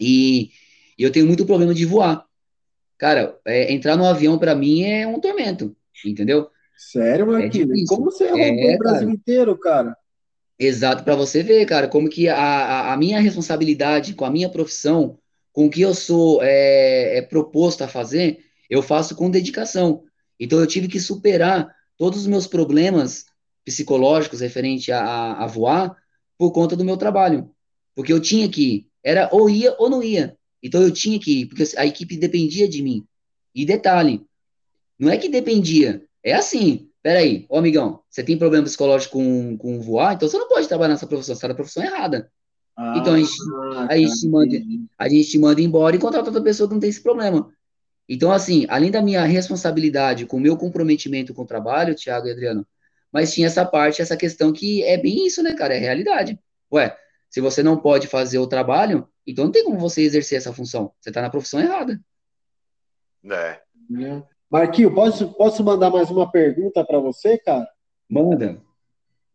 E, e eu tenho muito problema de voar. Cara, é, entrar no avião para mim é um tormento, entendeu? Sério, Marquinhos? difícil. Como você É, rodou o Brasil cara. inteiro, cara? Exato, para você ver, cara, como que a, a, minha responsabilidade com a minha profissão, com o que eu sou é, é proposto a fazer, eu faço com dedicação. Então eu tive que superar todos os meus problemas psicológicos referente a, a, a voar por conta do meu trabalho. Porque eu tinha que ir. Era ou ia ou não ia. Então eu tinha que ir, porque a equipe dependia de mim. E detalhe, não é que dependia, é assim. Peraí, ô amigão, você tem problema psicológico com, com voar, então você não pode trabalhar nessa profissão, você está na profissão errada. Então a gente, Ah, a gente te manda, a gente te manda embora e contrata outra pessoa que não tem esse problema. Então, assim, além da minha responsabilidade com o meu comprometimento com o trabalho, Thiago e Adriano, mas tinha essa parte, essa questão que é bem isso, né, cara? É realidade. Ué, se você não pode fazer o trabalho, então não tem como você exercer essa função. Você está na profissão errada. É. Marquinhos, posso, posso mandar mais uma pergunta para você, cara? Manda.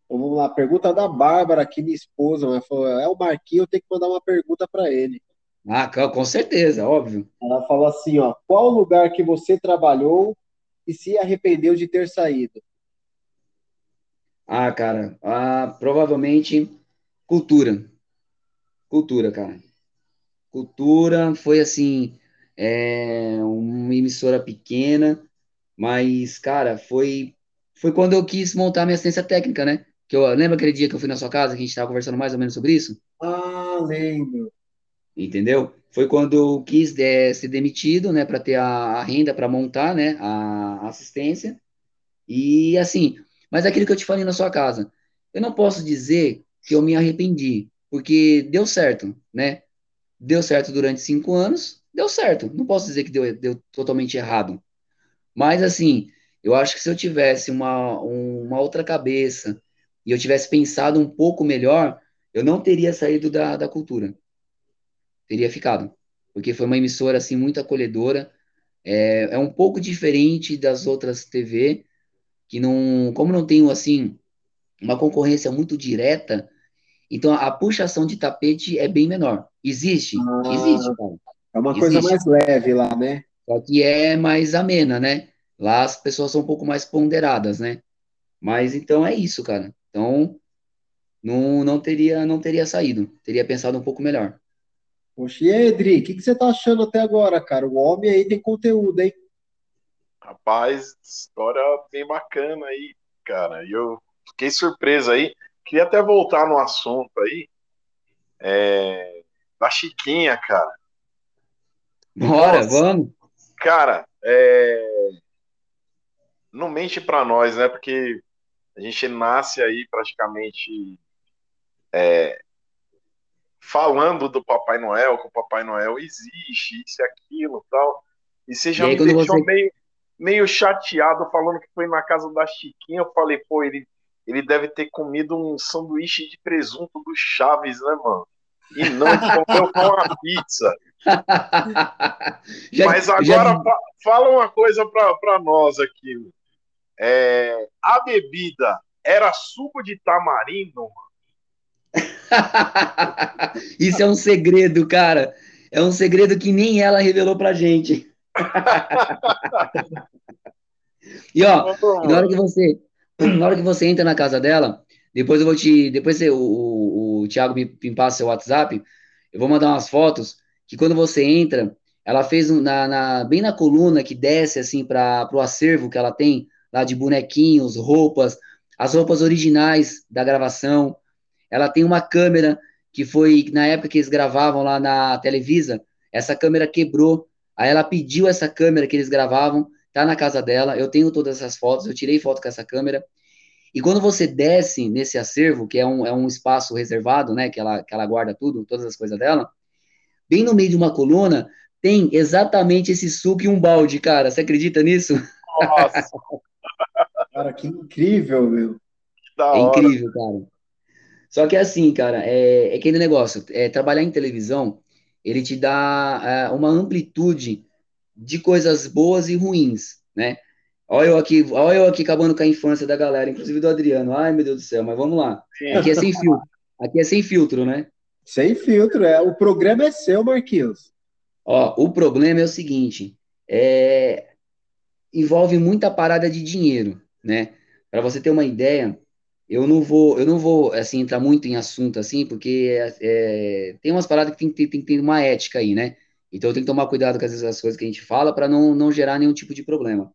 Então, vamos lá, pergunta da Bárbara, aqui, minha esposa, mas falou, é o Marquinhos, eu tenho que mandar uma pergunta para ele. Ah, com com certeza, óbvio. Ela falou assim, ó, qual lugar que você trabalhou e se arrependeu de ter saído? Ah, cara, ah, provavelmente cultura. Cultura, cara. Cultura foi assim, é, uma emissora pequena, mas, cara, foi, foi quando eu quis montar minha assistência técnica, né? Que eu lembro aquele dia que eu fui na sua casa, que a gente estava conversando mais ou menos sobre isso, Ah, lembro. entendeu? Foi quando eu quis é, ser demitido, né, para ter a, a renda para montar, né, a assistência. E assim, mas aquilo que eu te falei na sua casa, eu não posso dizer que eu me arrependi, porque deu certo, né? Deu certo durante cinco anos, deu certo. Não posso dizer que deu, deu totalmente errado. Mas assim, eu acho que se eu tivesse uma, um- uma outra cabeça e eu tivesse pensado um pouco melhor, eu não teria saído da, da cultura. Teria ficado. Porque foi uma emissora assim muito acolhedora. É, é um pouco diferente das outras TV, que não, como não tem assim uma concorrência muito direta, então a puxação de tapete é bem menor. Existe? Ah. Existe, cara. É uma coisa Existe. mais leve lá, né? Só que é mais amena, né? Lá as pessoas são um pouco mais ponderadas, né? Mas então é isso, cara. Então não, não teria não teria saído. Teria pensado um pouco melhor. Poxa, e aí, Edri, o que, que você tá achando até agora, cara? O homem aí tem conteúdo, hein? Rapaz, história bem bacana aí, cara. E eu fiquei surpreso aí. Queria até voltar no assunto aí. É, da Chiquinha, cara. Bora, Nossa. vamos. Cara, é, não mente pra nós, né? Porque a gente nasce aí praticamente é, falando do Papai Noel, que o Papai Noel existe, isso e aquilo tal. E você já E aí, me deixou você- meio, meio chateado falando que foi na casa da Chiquinha. Eu falei, pô, ele, ele deve ter comido um sanduíche de presunto do Chaves, né, mano? E não, comeu com uma pizza. [LAUGHS] Já- Mas já- agora fa- fala uma coisa pra, pra nós aqui. É, a bebida era suco de tamarindo? [LAUGHS] Isso é um segredo, cara. É um segredo que nem ela revelou pra gente. [LAUGHS] E ó, na hora que você, na hora que você entra na casa dela, depois eu vou te, depois você, o, o, o Thiago me, me passa seu WhatsApp, eu vou mandar umas fotos que quando você entra, ela fez na, na- bem na coluna que desce assim para o acervo que ela tem lá de bonequinhos, roupas, as roupas originais da gravação. Ela tem uma câmera que foi na época que eles gravavam lá na Televisa, essa câmera quebrou. Aí ela pediu essa câmera que eles gravavam tá na casa dela, eu tenho todas essas fotos, eu tirei foto com essa câmera. E quando você desce nesse acervo, que é um, é um espaço reservado, né, que ela, que ela guarda tudo, todas as coisas dela, bem no meio de uma coluna, tem exatamente esse suco e um balde, cara. Você acredita nisso? Nossa, [LAUGHS] Cara, que incrível, meu. que da É incrível, cara. Só que assim, cara, é, é aquele negócio, é, trabalhar em televisão, ele te dá é, uma amplitude de coisas boas e ruins, né? Olha eu aqui, olha eu aqui acabando com a infância da galera, inclusive do Adriano. Ai, meu Deus do céu, mas vamos lá. Aqui é sem filtro. Aqui é sem filtro, né? Sem filtro, é. O programa é seu, Marquinhos. Ó, o problema é o seguinte, é, envolve muita parada de dinheiro, né? Para você ter uma ideia, eu não vou, eu não vou assim entrar muito em assunto assim, porque é, é, tem umas paradas que tem, que ter- tem que ter uma ética aí, né? Então eu tenho que tomar cuidado com as, as coisas que a gente fala para não, não gerar nenhum tipo de problema.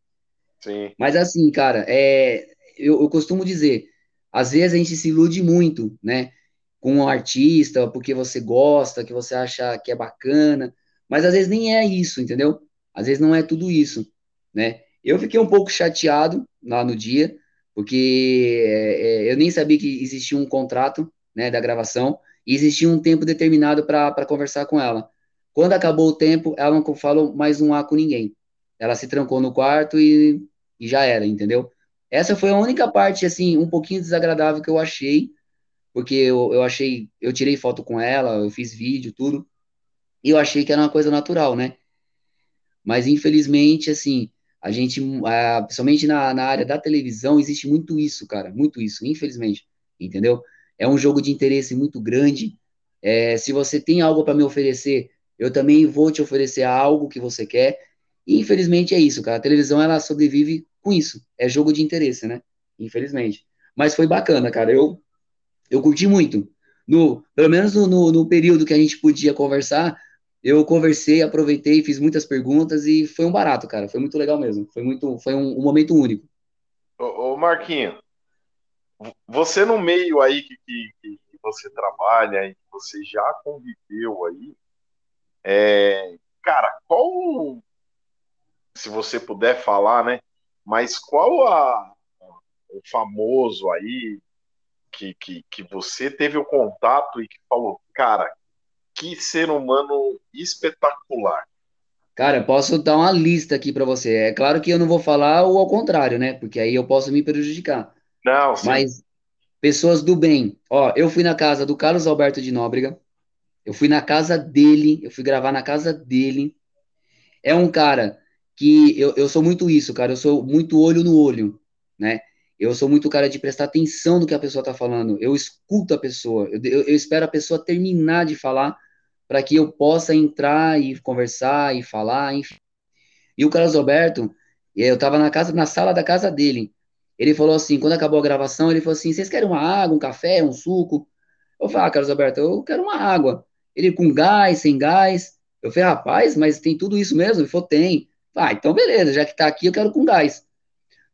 Sim. Mas assim, cara, é, eu, eu costumo dizer, às vezes a gente se ilude muito, né? Com um artista, porque você gosta, que você acha que é bacana, mas às vezes nem é isso, entendeu? Às vezes não é tudo isso, né? Eu fiquei um pouco chateado lá no dia, porque é, é, eu nem sabia que existia um contrato, né, da gravação, e existia um tempo determinado para conversar com ela. Quando acabou o tempo, ela não falou mais um A com ninguém. Ela se trancou no quarto e, e já era, entendeu? Essa foi a única parte, assim, um pouquinho desagradável que eu achei, porque eu, eu achei, eu tirei foto com ela, eu fiz vídeo, tudo, e eu achei que era uma coisa natural, né? Mas infelizmente, assim, a gente, ah, principalmente na, na área da televisão, existe muito isso, cara, muito isso, infelizmente, entendeu? É um jogo de interesse muito grande. É, se você tem algo para me oferecer, eu também vou te oferecer algo que você quer. E infelizmente é isso, cara. A televisão ela sobrevive com isso. É jogo de interesse, né? Infelizmente. Mas foi bacana, cara. Eu, eu curti muito. No, pelo menos no, no, no período que a gente podia conversar, eu conversei, aproveitei, fiz muitas perguntas e foi um barato, cara. Foi muito legal mesmo. Foi muito, foi um, um momento único. Ô, ô, Marquinho, você no meio aí que, que, que você trabalha e você já conviveu aí, é, cara, qual, se você puder falar, né? Mas qual a, o famoso aí que, que, que você teve o contato e que falou, cara, que ser humano espetacular. Cara, posso dar uma lista aqui para você. É claro que eu não vou falar o ao contrário, né? Porque aí eu posso me prejudicar. Não, sim. Mas pessoas do bem. Ó, eu fui na casa do Carlos Alberto de Nóbrega. Eu fui na casa dele. Eu fui gravar na casa dele. É um cara que eu, eu sou muito isso, cara. Eu sou muito olho no olho, né? Eu sou muito cara de prestar atenção no que a pessoa tá falando. Eu escuto a pessoa. Eu, eu, eu espero a pessoa terminar de falar para que eu possa entrar e conversar e falar, enfim. E o Carlos Alberto, eu estava na casa, na sala da casa dele. Ele falou assim, quando acabou a gravação, ele falou assim: "Vocês querem uma água, um café, um suco?" Eu falei: "Ah, Carlos Alberto, eu quero uma água." Ele com gás, sem gás. Eu falei: "Rapaz, mas tem tudo isso mesmo?" Ele falou: "Tem." Ah, então beleza, já que tá aqui, eu quero com gás.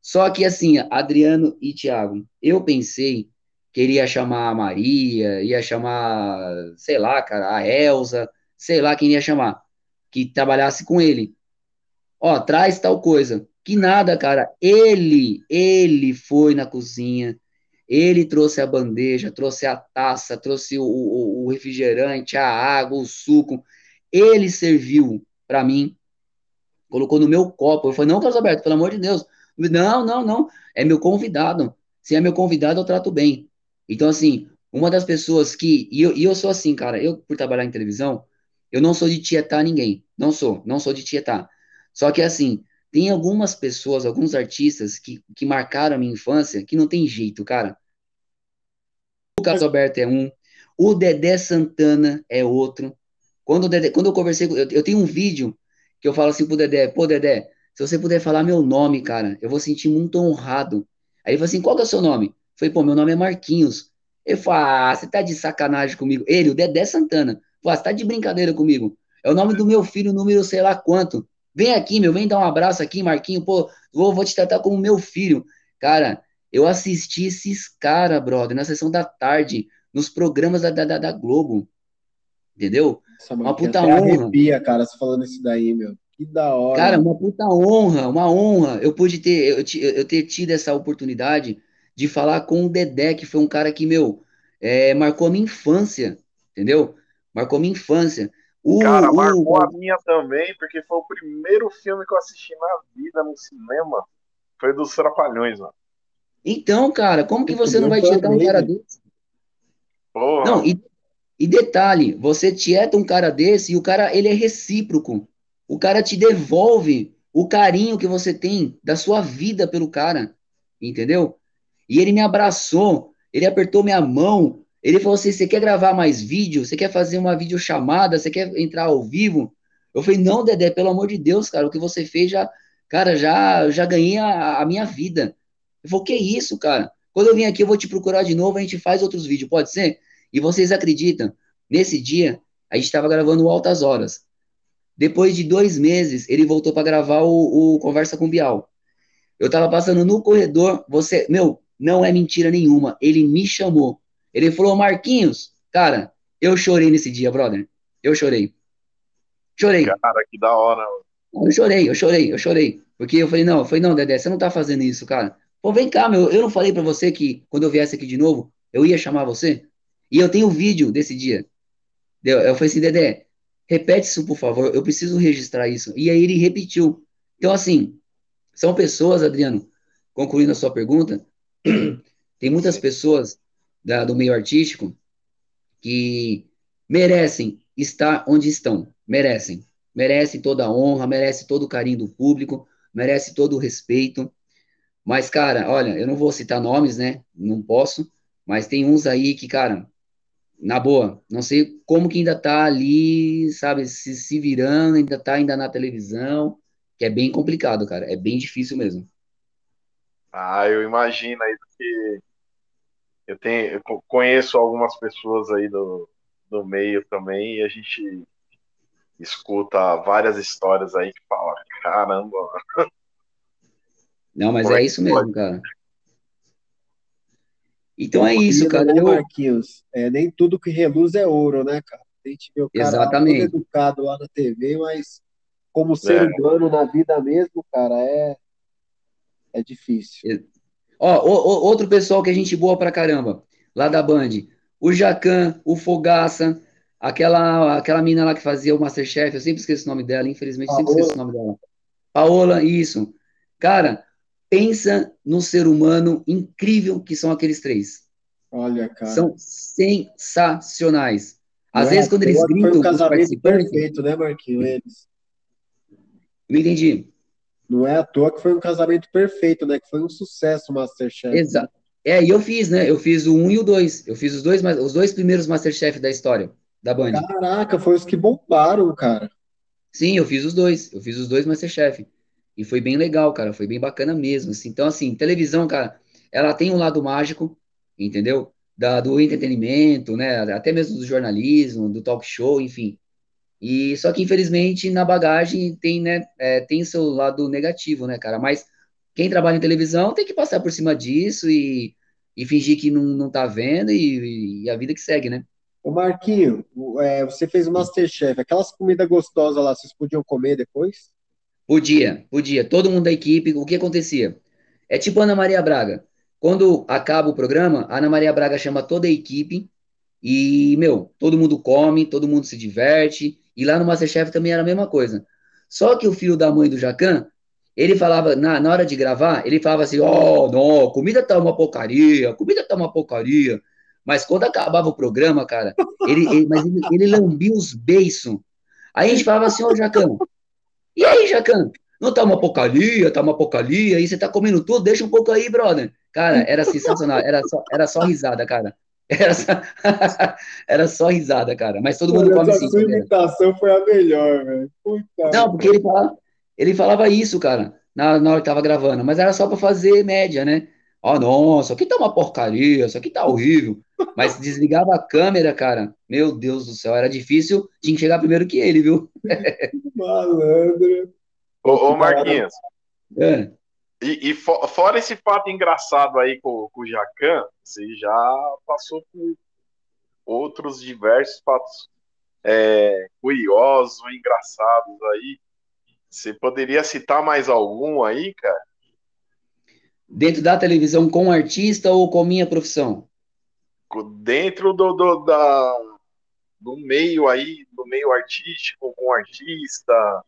Só que assim, Adriano e Thiago, eu pensei que ele ia chamar a Maria, ia chamar, sei lá, cara, a Elsa, sei lá quem ia chamar, que trabalhasse com ele. Ó, traz tal coisa. Que nada, cara. Ele, ele foi na cozinha, ele trouxe a bandeja, trouxe a taça, trouxe o, o, o refrigerante, a água, o suco. Ele serviu para mim, colocou no meu copo. Eu falei, não, Carlos Alberto, pelo amor de Deus. Não, não, não. É meu convidado. Se é meu convidado, eu trato bem. Então, assim, uma das pessoas que. E eu, e eu sou assim, cara, eu, por trabalhar em televisão, eu não sou de tietar ninguém. Não sou, não sou de tietar. Só que, assim, tem algumas pessoas, alguns artistas que, que marcaram a minha infância que não tem jeito, cara. O Carlos Alberto é um, o Dedé Santana é outro. Quando, Dedé, quando eu conversei, eu, eu tenho um vídeo que eu falo assim pro Dedé, pô, Dedé, se você puder falar meu nome, cara, eu vou sentir muito honrado. Aí ele falou assim, qual que é o seu nome? Eu falei, pô, meu nome é Marquinhos. Ele falou, ah, você tá de sacanagem comigo. Ele, o Dedé Santana. Falou, ah, você tá de brincadeira comigo. É o nome do meu filho, número sei lá quanto. Vem aqui, meu, vem dar um abraço aqui, Marquinho, pô, vou, vou te tratar como meu filho. Cara, eu assisti esses caras, brother, na sessão da tarde, nos programas da, da, da Globo. Entendeu? Uma puta honra. arrepia, cara, você falando isso daí, meu. Que da hora. Cara, uma puta honra, uma honra. Eu pude ter, eu, eu ter tido essa oportunidade de falar com o Dedé, que foi um cara que, meu, é, marcou a minha infância, entendeu? Marcou a minha infância. O, Cara, marcou a minha também, porque foi o primeiro filme que eu assisti na vida no cinema. Foi dos Trapalhões, mano. Então, cara, como que você não vai tietar um cara desse? Porra. Não, e, e detalhe, você tieta um cara desse e o cara, ele é recíproco. O cara te devolve o carinho que você tem da sua vida pelo cara, entendeu? E ele me abraçou, ele apertou minha mão, ele falou assim: você quer gravar mais vídeo? Você quer fazer uma videochamada? Você quer entrar ao vivo? Eu falei: não, Dedé, pelo amor de Deus, cara, o que você fez já, cara, já, já ganhei a, a minha vida. Ele falou: que isso, cara? Quando eu vim aqui, eu vou te procurar de novo, a gente faz outros vídeos, pode ser? E vocês acreditam? Nesse dia, a gente estava gravando Altas Horas. Depois de dois meses, ele voltou para gravar o, o, Conversa com o Bial. Eu tava passando no corredor, você, meu, não é mentira nenhuma, ele me chamou. Ele falou, Marquinhos, cara, eu chorei nesse dia, brother. Eu chorei. Chorei. Cara, que da hora. Eu chorei, eu chorei, eu chorei. Porque eu falei, não, eu falei, não, Dedé, você não tá fazendo isso, cara. Pô, vem cá, meu, eu não falei para você que quando eu viesse aqui de novo, eu ia chamar você? E eu tenho o vídeo desse dia. Eu, eu falei assim, Dedé, repete isso, por favor, eu preciso registrar isso. E aí ele repetiu. Então, assim, são pessoas, Adriano, concluindo a sua pergunta, [CLEARS THROAT] tem muitas pessoas da, do meio artístico que merecem estar onde estão, merecem, merecem toda a honra, merecem todo o carinho do público, merece todo o respeito. Mas, cara, olha, eu não vou citar nomes, né? Não posso, mas tem uns aí que, cara, na boa, não sei como que ainda tá ali, sabe, se, se virando, ainda tá ainda na televisão, que é bem complicado, cara, é bem difícil mesmo. Ah, eu imagino aí que eu tenho, eu conheço algumas pessoas aí do, do meio também e a gente escuta várias histórias aí que fala, caramba. Não, mas é isso mesmo, cara. Então é isso, cara. Né. Marquinhos, é, nem tudo que reluz é ouro, né, cara? A gente vê o cara Exatamente. todo educado lá na TV, mas como ser é. humano na vida mesmo, cara, é, é difícil. Ó, o, outro pessoal que a gente boa pra caramba, lá da Band. O Jacan, o Fogaça, aquela, aquela mina lá que fazia o Masterchef, eu sempre esqueço o nome dela, infelizmente Paola. sempre esqueço o nome dela. Paola, isso. Cara, pensa no ser humano incrível que são aqueles três. Olha, cara. São sensacionais. Às é vezes, quando eles gritam. Foi um casamento perfeito, né, Marquinhos? Eles. Não entendi. Não é à toa que foi um casamento perfeito, né? Que foi um sucesso o Masterchef. Exato. É, e eu fiz, né? Eu fiz o um e o dois. Eu fiz os dois, os dois primeiros Masterchef da história da Band. Caraca, foi os que bombaram, cara. Sim, eu fiz os dois. Eu fiz os dois Masterchef. E foi bem legal, cara. Foi bem bacana mesmo. Assim. Então, assim, televisão, cara, ela tem um lado mágico, entendeu? Da, do entretenimento, né? Até mesmo do jornalismo, do talk show, enfim. E só que infelizmente na bagagem tem, né, é, tem seu lado negativo, né, cara? Mas quem trabalha em televisão tem que passar por cima disso e, e fingir que não, não tá vendo e, e a vida que segue, né? Ô Marquinho, é, você fez o Masterchef, aquelas comidas gostosas lá, vocês podiam comer depois? Podia, podia. Todo mundo da equipe, o que acontecia? É tipo Ana Maria Braga. Quando acaba o programa, Ana Maria Braga chama toda a equipe E, meu, todo mundo come, todo mundo se diverte. E lá no Masterchef também era a mesma coisa. Só que o filho da mãe do Jacan, ele falava, na, na hora de gravar, ele falava assim: Ó, oh, não, comida tá uma porcaria, comida tá uma porcaria. Mas quando acabava o programa, cara, ele, ele mas ele, ele lambia os beiços. Aí a gente falava assim: Ô, oh, Jacan, e aí, Jacan? Não tá uma porcaria, tá uma porcaria, aí você tá comendo tudo, deixa um pouco aí, brother. Cara, era sensacional, era só, era só risada, cara. Era só, [LAUGHS] era só risada, cara. Mas todo mundo come sim. A sua imitação foi a melhor, velho. Não, porque ele falava, ele falava isso, cara, na, na hora que tava gravando, mas era só pra fazer média, né? Ó, oh, nossa, aqui tá uma porcaria, isso aqui tá horrível. Mas desligava a câmera, cara. Meu Deus do céu, era difícil. Tinha que chegar primeiro que ele, viu? [LAUGHS] Malandro. Ô, ô Marquinhos. É. E, e for, fora esse fato engraçado aí com, com o Jacan, você já passou por outros diversos fatos é, curiosos, engraçados aí. Você poderia citar mais algum aí, cara? Dentro da televisão com artista ou com minha profissão? Dentro do, do, da, do meio aí, do meio artístico, com artista,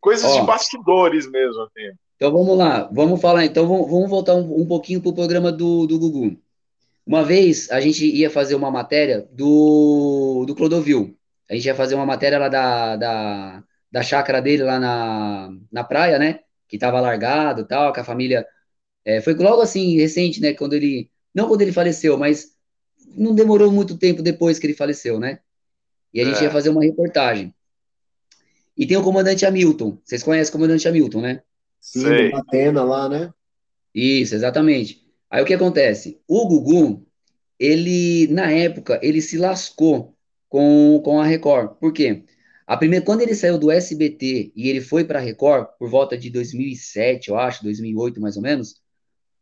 coisas Ó, de bastidores mesmo. Assim. Então vamos lá, vamos falar. Então vamos, voltar um, um pouquinho para o programa do, do Gugu. Uma vez a gente ia fazer uma matéria do, do Clodovil. A gente ia fazer uma matéria lá da, da, da chácara dele lá na, na praia, né? Que tava largado tal, que a família. É, foi logo assim, recente, né? Quando ele. Não quando ele faleceu, mas não demorou muito tempo depois que ele faleceu, né? E a gente é. ia fazer uma reportagem. E tem o comandante Hamilton. Vocês conhecem o comandante Hamilton, né? Sim, Sei. Atena lá, né? Isso, exatamente. Aí o que acontece? O Gugu, ele, na época, ele se lascou com, com a Record. Por quê? A primeira, quando ele saiu do SBT e ele foi para a Record, por volta de 2007, eu acho, 2008 mais ou menos,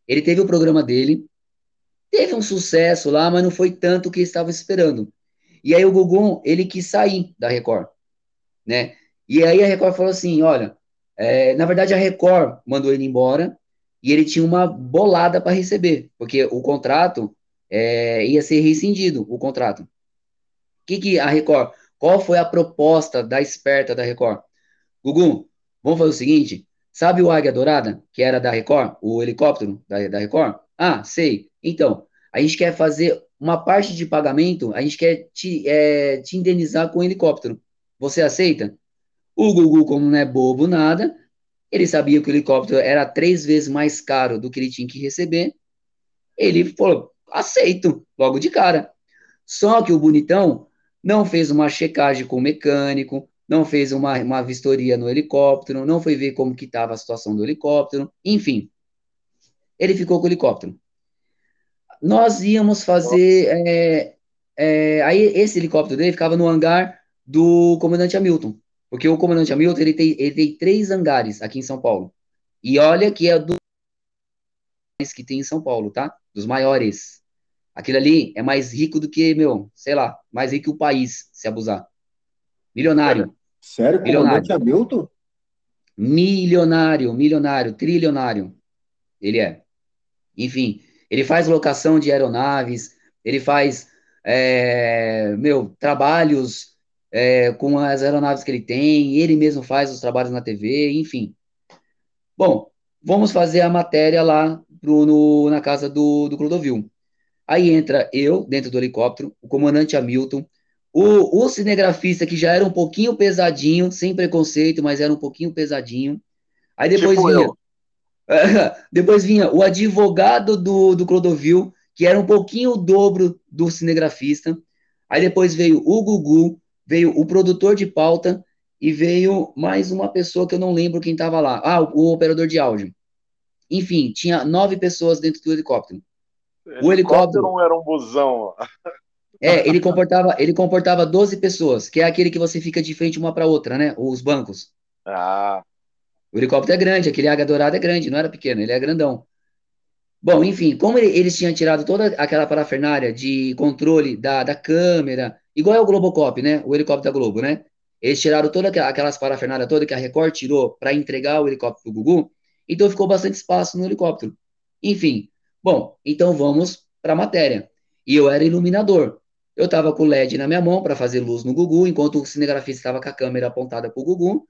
ele teve o programa dele, teve um sucesso lá, mas não foi tanto o que estava esperando. E aí o Gugu, ele quis sair da Record, né? E aí a Record falou assim, olha, é, na verdade, a Record mandou ele embora e ele tinha uma bolada para receber, porque o contrato é, ia ser rescindido, o contrato. O que, que a Record, qual foi a proposta da esperta da Record? Gugu, vamos fazer o seguinte, sabe o Águia Dourada, que era da Record, o helicóptero da, da Record? Ah, sei. Então, a gente quer fazer uma parte de pagamento, a gente quer te, é, te indenizar com o helicóptero. Você aceita? O Gugu, como não é bobo nada, ele sabia que o helicóptero era três vezes mais caro do que ele tinha que receber. Ele falou: aceito, logo de cara. Só que o bonitão não fez uma checagem com o mecânico, não fez uma, uma vistoria no helicóptero, não foi ver como que estava a situação do helicóptero, enfim. Ele ficou com o helicóptero. Nós íamos fazer. É, é, aí esse helicóptero dele ficava no hangar do comandante Hamilton. Porque o comandante Hamilton ele tem, ele tem três hangares aqui em São Paulo. E olha que é do que tem em São Paulo, tá? Dos maiores. Aquilo ali é mais rico do que, meu, sei lá, mais rico que o país, se abusar. Milionário. Sério? Milionário. Comandante Hamilton? Milionário, milionário, trilionário. Ele é. Enfim, ele faz locação de aeronaves, ele faz, é, meu, trabalhos é, com as aeronaves que ele tem, ele mesmo faz os trabalhos na TV, enfim. Bom, vamos fazer a matéria lá pro, no, na casa do, do Clodovil. Aí entra eu, dentro do helicóptero, o comandante Hamilton, o, o cinegrafista, que já era um pouquinho pesadinho, sem preconceito, mas era um pouquinho pesadinho. Aí depois tipo vinha. [LAUGHS] depois vinha o advogado do, do Clodovil, que era um pouquinho o dobro do cinegrafista. Aí depois veio o Gugu, veio o produtor de pauta e veio mais uma pessoa que eu não lembro quem estava lá. Ah, o, o, operador de áudio. Enfim, tinha nove pessoas dentro do helicóptero. O helicóptero não era um busão. [LAUGHS] É, ele comportava, ele comportava 12 pessoas, que é aquele que você fica de frente uma para outra, né? Os bancos. Ah. O helicóptero é grande, aquele águia dourada é grande, não era pequeno, ele é grandão. Bom, enfim, como ele, eles tinham tirado toda aquela parafernália de controle da, da câmera, igual é o Globocop, né? O helicóptero da Globo, né? Eles tiraram todas aquelas parafernália toda que a Record tirou para entregar o helicóptero pro Gugu, então ficou bastante espaço no helicóptero. Enfim, bom, então vamos para a matéria. E eu era iluminador. Eu estava com o LED na minha mão para fazer luz no Gugu, enquanto o cinegrafista estava com a câmera apontada para o Gugu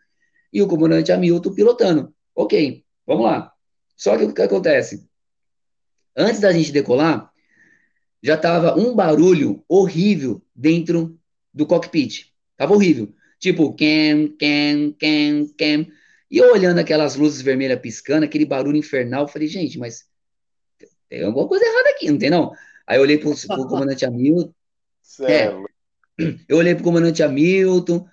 e o comandante Hamilton pilotando. Ok, vamos lá. Só que o que acontece? Antes da gente decolar, já estava um barulho horrível dentro do cockpit. Tava horrível. Tipo, cam, cam, cam, cam. E eu olhando aquelas luzes vermelhas piscando, aquele barulho infernal, eu falei, gente, mas tem alguma coisa errada aqui, não tem não? Aí eu olhei pro, pro comandante Hamilton. Sério. É, eu olhei pro comandante Hamilton,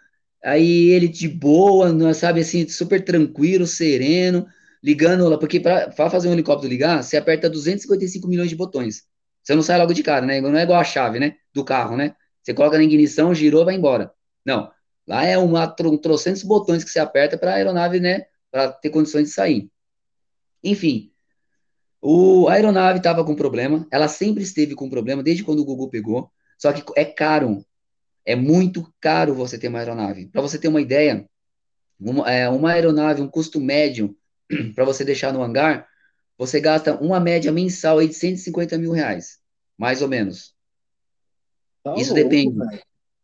aí ele de boa, sabe, assim, super tranquilo, sereno, ligando lá, porque para fazer um helicóptero ligar, você aperta 255 milhões de botões. Você não sai logo de cara, né? Não é igual a chave, né? Do carro, né? Você coloca na ignição, girou, vai embora. Não. Lá é uma, um trocentos botões que você aperta para a aeronave, né, para ter condições de sair. Enfim, o, a aeronave estava com problema, ela sempre esteve com problema, desde quando o Google pegou, só que é caro, é muito caro você ter uma aeronave. Para você ter uma ideia, uma, é, uma aeronave, um custo médio [CLEARS THROAT] para você deixar no hangar, você gasta uma média mensal aí de 150 mil reais, mais ou menos. Tá Isso louco, depende. Véio.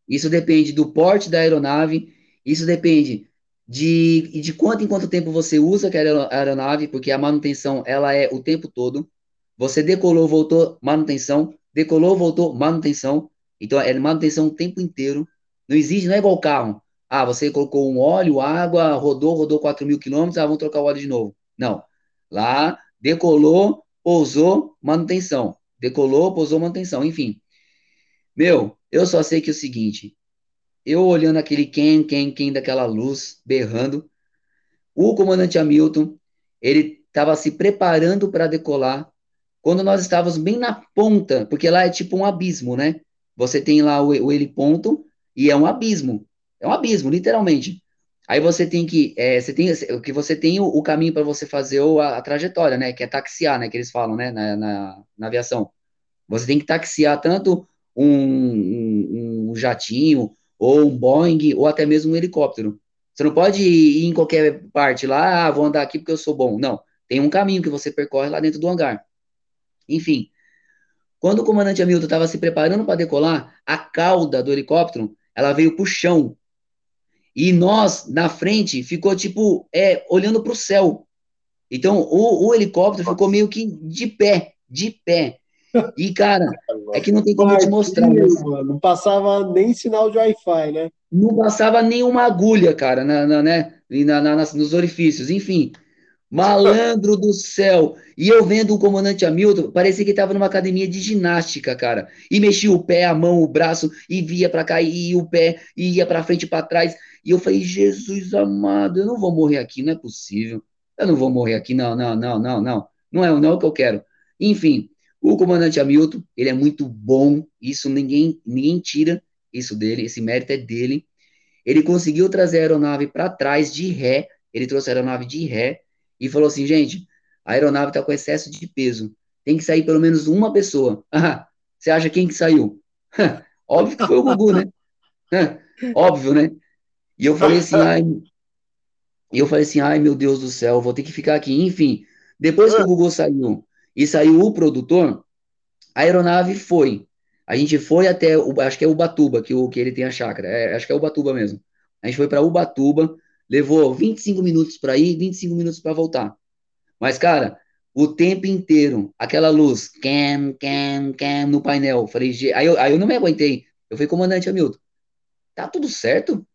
Isso depende do porte da aeronave, isso depende de, de quanto em quanto tempo você usa aquela aeronave, porque a manutenção ela é o tempo todo. Você decolou, voltou, manutenção, decolou, voltou, manutenção. Então é manutenção o tempo inteiro. Não existe, não é igual carro. Ah, você colocou um óleo, água, rodou, rodou 4 mil quilômetros, ah, vamos trocar o óleo de novo. Não. Lá, decolou, pousou, manutenção. Decolou, pousou, manutenção. Enfim. Meu, eu só sei que é o seguinte, eu olhando aquele quem, quem, quem daquela luz, berrando, o comandante Hamilton, ele estava se preparando para decolar, quando nós estávamos bem na ponta, porque lá é tipo um abismo, né? Você tem lá o, o heliponto e é um abismo, é um abismo, literalmente. Aí você tem que, é, você tem, o que você tem o, o caminho para você fazer a, a, trajetória, né? Que é taxiar, né? Que eles falam, né? Na, na, na aviação. Você tem que taxiar tanto um, um, um jatinho, ou um Boeing, ou até mesmo um helicóptero. Você não pode ir em qualquer parte lá, ah, vou andar aqui porque eu sou bom. Não. Tem um caminho que você percorre lá dentro do hangar. Enfim, quando o comandante Hamilton estava se preparando para decolar, a cauda do helicóptero ela veio para o chão. E nós, na frente, ficou tipo, é, olhando para o céu. Então, o, o helicóptero ficou meio que de pé, de pé. E, cara, é que não tem como te mostrar. Mano, não passava nem sinal de Wi-Fi, né? Não passava nenhuma agulha, cara, na, na né? Na, na, nos orifícios. Enfim, malandro do céu. E eu vendo o comandante Hamilton, parecia que estava numa academia de ginástica, cara. E mexia o pé, a mão, o braço, e via para cá, e o pé, e ia para frente e para trás. E eu falei, Jesus amado, eu não vou morrer aqui, não é possível. Eu não vou morrer aqui, não, não, não, não, não. Não é, não é o que eu quero. Enfim, o comandante Hamilton, ele é muito bom, isso ninguém, ninguém tira isso dele, esse mérito é dele. Ele conseguiu trazer a aeronave para trás de ré, ele trouxe a aeronave de ré e falou assim, gente, a aeronave está com excesso de peso, tem que sair pelo menos uma pessoa. [LAUGHS] Ah, você acha quem que saiu? [LAUGHS] Óbvio que foi o Gugu, né? [LAUGHS] Óbvio, né? E eu falei assim, ai, e eu falei assim, ai meu Deus do céu, vou ter que ficar aqui. Enfim, depois que o Gugu saiu, e saiu o produtor, a aeronave foi. A gente foi até, acho que é Ubatuba, que, o, que ele tem a chácara, é, acho que é Ubatuba mesmo. A gente foi para Ubatuba, levou 25 minutos para ir, 25 minutos para voltar. Mas, cara, o tempo inteiro, aquela luz, cam, cam, cam, no painel. Falei, aí eu, aí eu não me aguentei. Eu falei, comandante Hamilton, tá tudo certo?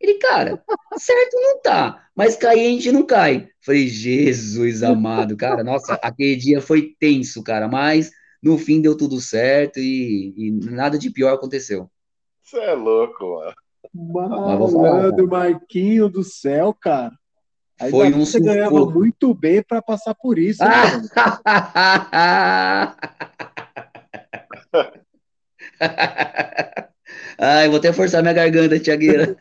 Ele, cara, certo não tá, mas cair a gente não cai. Falei, Jesus amado, cara, nossa, aquele dia foi tenso, cara, mas no fim deu tudo certo e, e nada de pior aconteceu. Você é louco, mano. Malandro, Marquinho do céu, cara. Aí foi um você ganhava muito bem para passar por isso. Né, [LAUGHS] Ai, vou até forçar minha garganta, Tiagueira.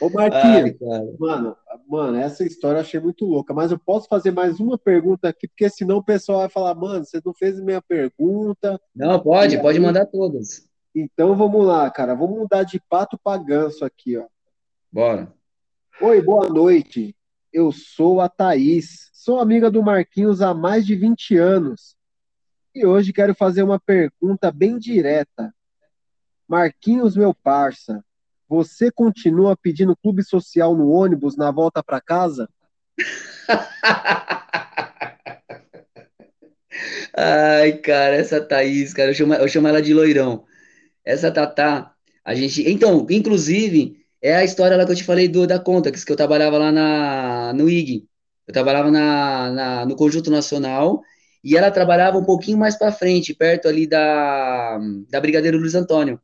Ô, Marquinhos, mano, mano, essa história eu achei muito louca, mas eu posso fazer mais uma pergunta aqui, porque senão o pessoal vai falar, mano, você não fez minha pergunta. Não, pode, pode mandar todas. Então vamos lá, cara, vamos mudar de pato para ganso aqui, ó. Bora. Oi, boa noite. Eu sou a Thaís, sou amiga do Marquinhos há mais de 20 anos. E hoje quero fazer uma pergunta bem direta. Marquinhos, meu parça, você continua pedindo clube social no ônibus na volta para casa? [LAUGHS] Ai, cara, essa Thaís, cara, eu chamo, eu chamo ela de loirão. Essa Tatá, a gente. Então, inclusive, é a história lá que eu te falei do, da Contax, que eu trabalhava lá na, no IG. Eu trabalhava na, na, no Conjunto Nacional e ela trabalhava um pouquinho mais para frente, perto ali da, da Brigadeiro Luiz Antônio.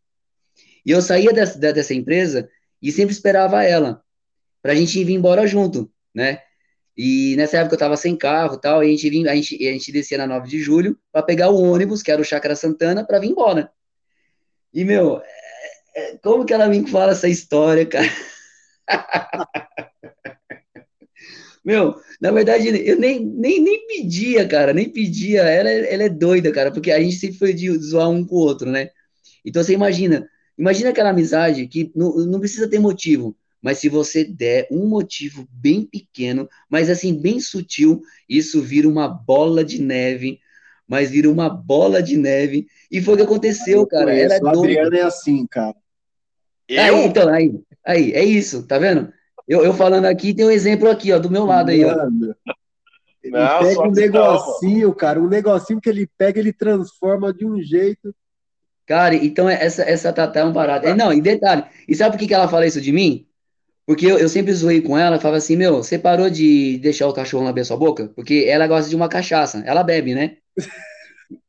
E eu saía dessa, dessa empresa e sempre esperava ela, para a gente vir embora junto, né? E nessa época eu estava sem carro tal, e a gente, a, gente, a gente descia na 9 de julho para pegar o ônibus, que era o Chácara Santana, para vir embora. E, meu, é, é, como que ela me fala essa história, cara? [LAUGHS] Meu, na verdade, eu nem, nem, nem pedia, cara, nem pedia. Ela, ela é doida, cara, porque a gente sempre foi de zoar um com o outro, né? Então você imagina, imagina aquela amizade que não, não precisa ter motivo, mas se você der um motivo bem pequeno, mas assim, bem sutil, isso vira uma bola de neve, mas vira uma bola de neve. E foi o que aconteceu, cara. Era o Adriano é assim, cara. Eu? Aí, então, aí, aí, é isso, tá vendo? Eu, eu falando aqui, tem um exemplo aqui, ó, do meu lado aí, ó. Ele Não, pega um negocinho, cara, um negocinho que ele pega, ele transforma de um jeito. Cara, então essa, essa Tatá é um barato. Não, e detalhe, e sabe por que, que ela fala isso de mim? Porque eu, eu sempre zoei com ela, falava assim, meu, você parou de deixar o cachorro lamber sua boca? Porque ela gosta de uma cachaça, ela bebe, né?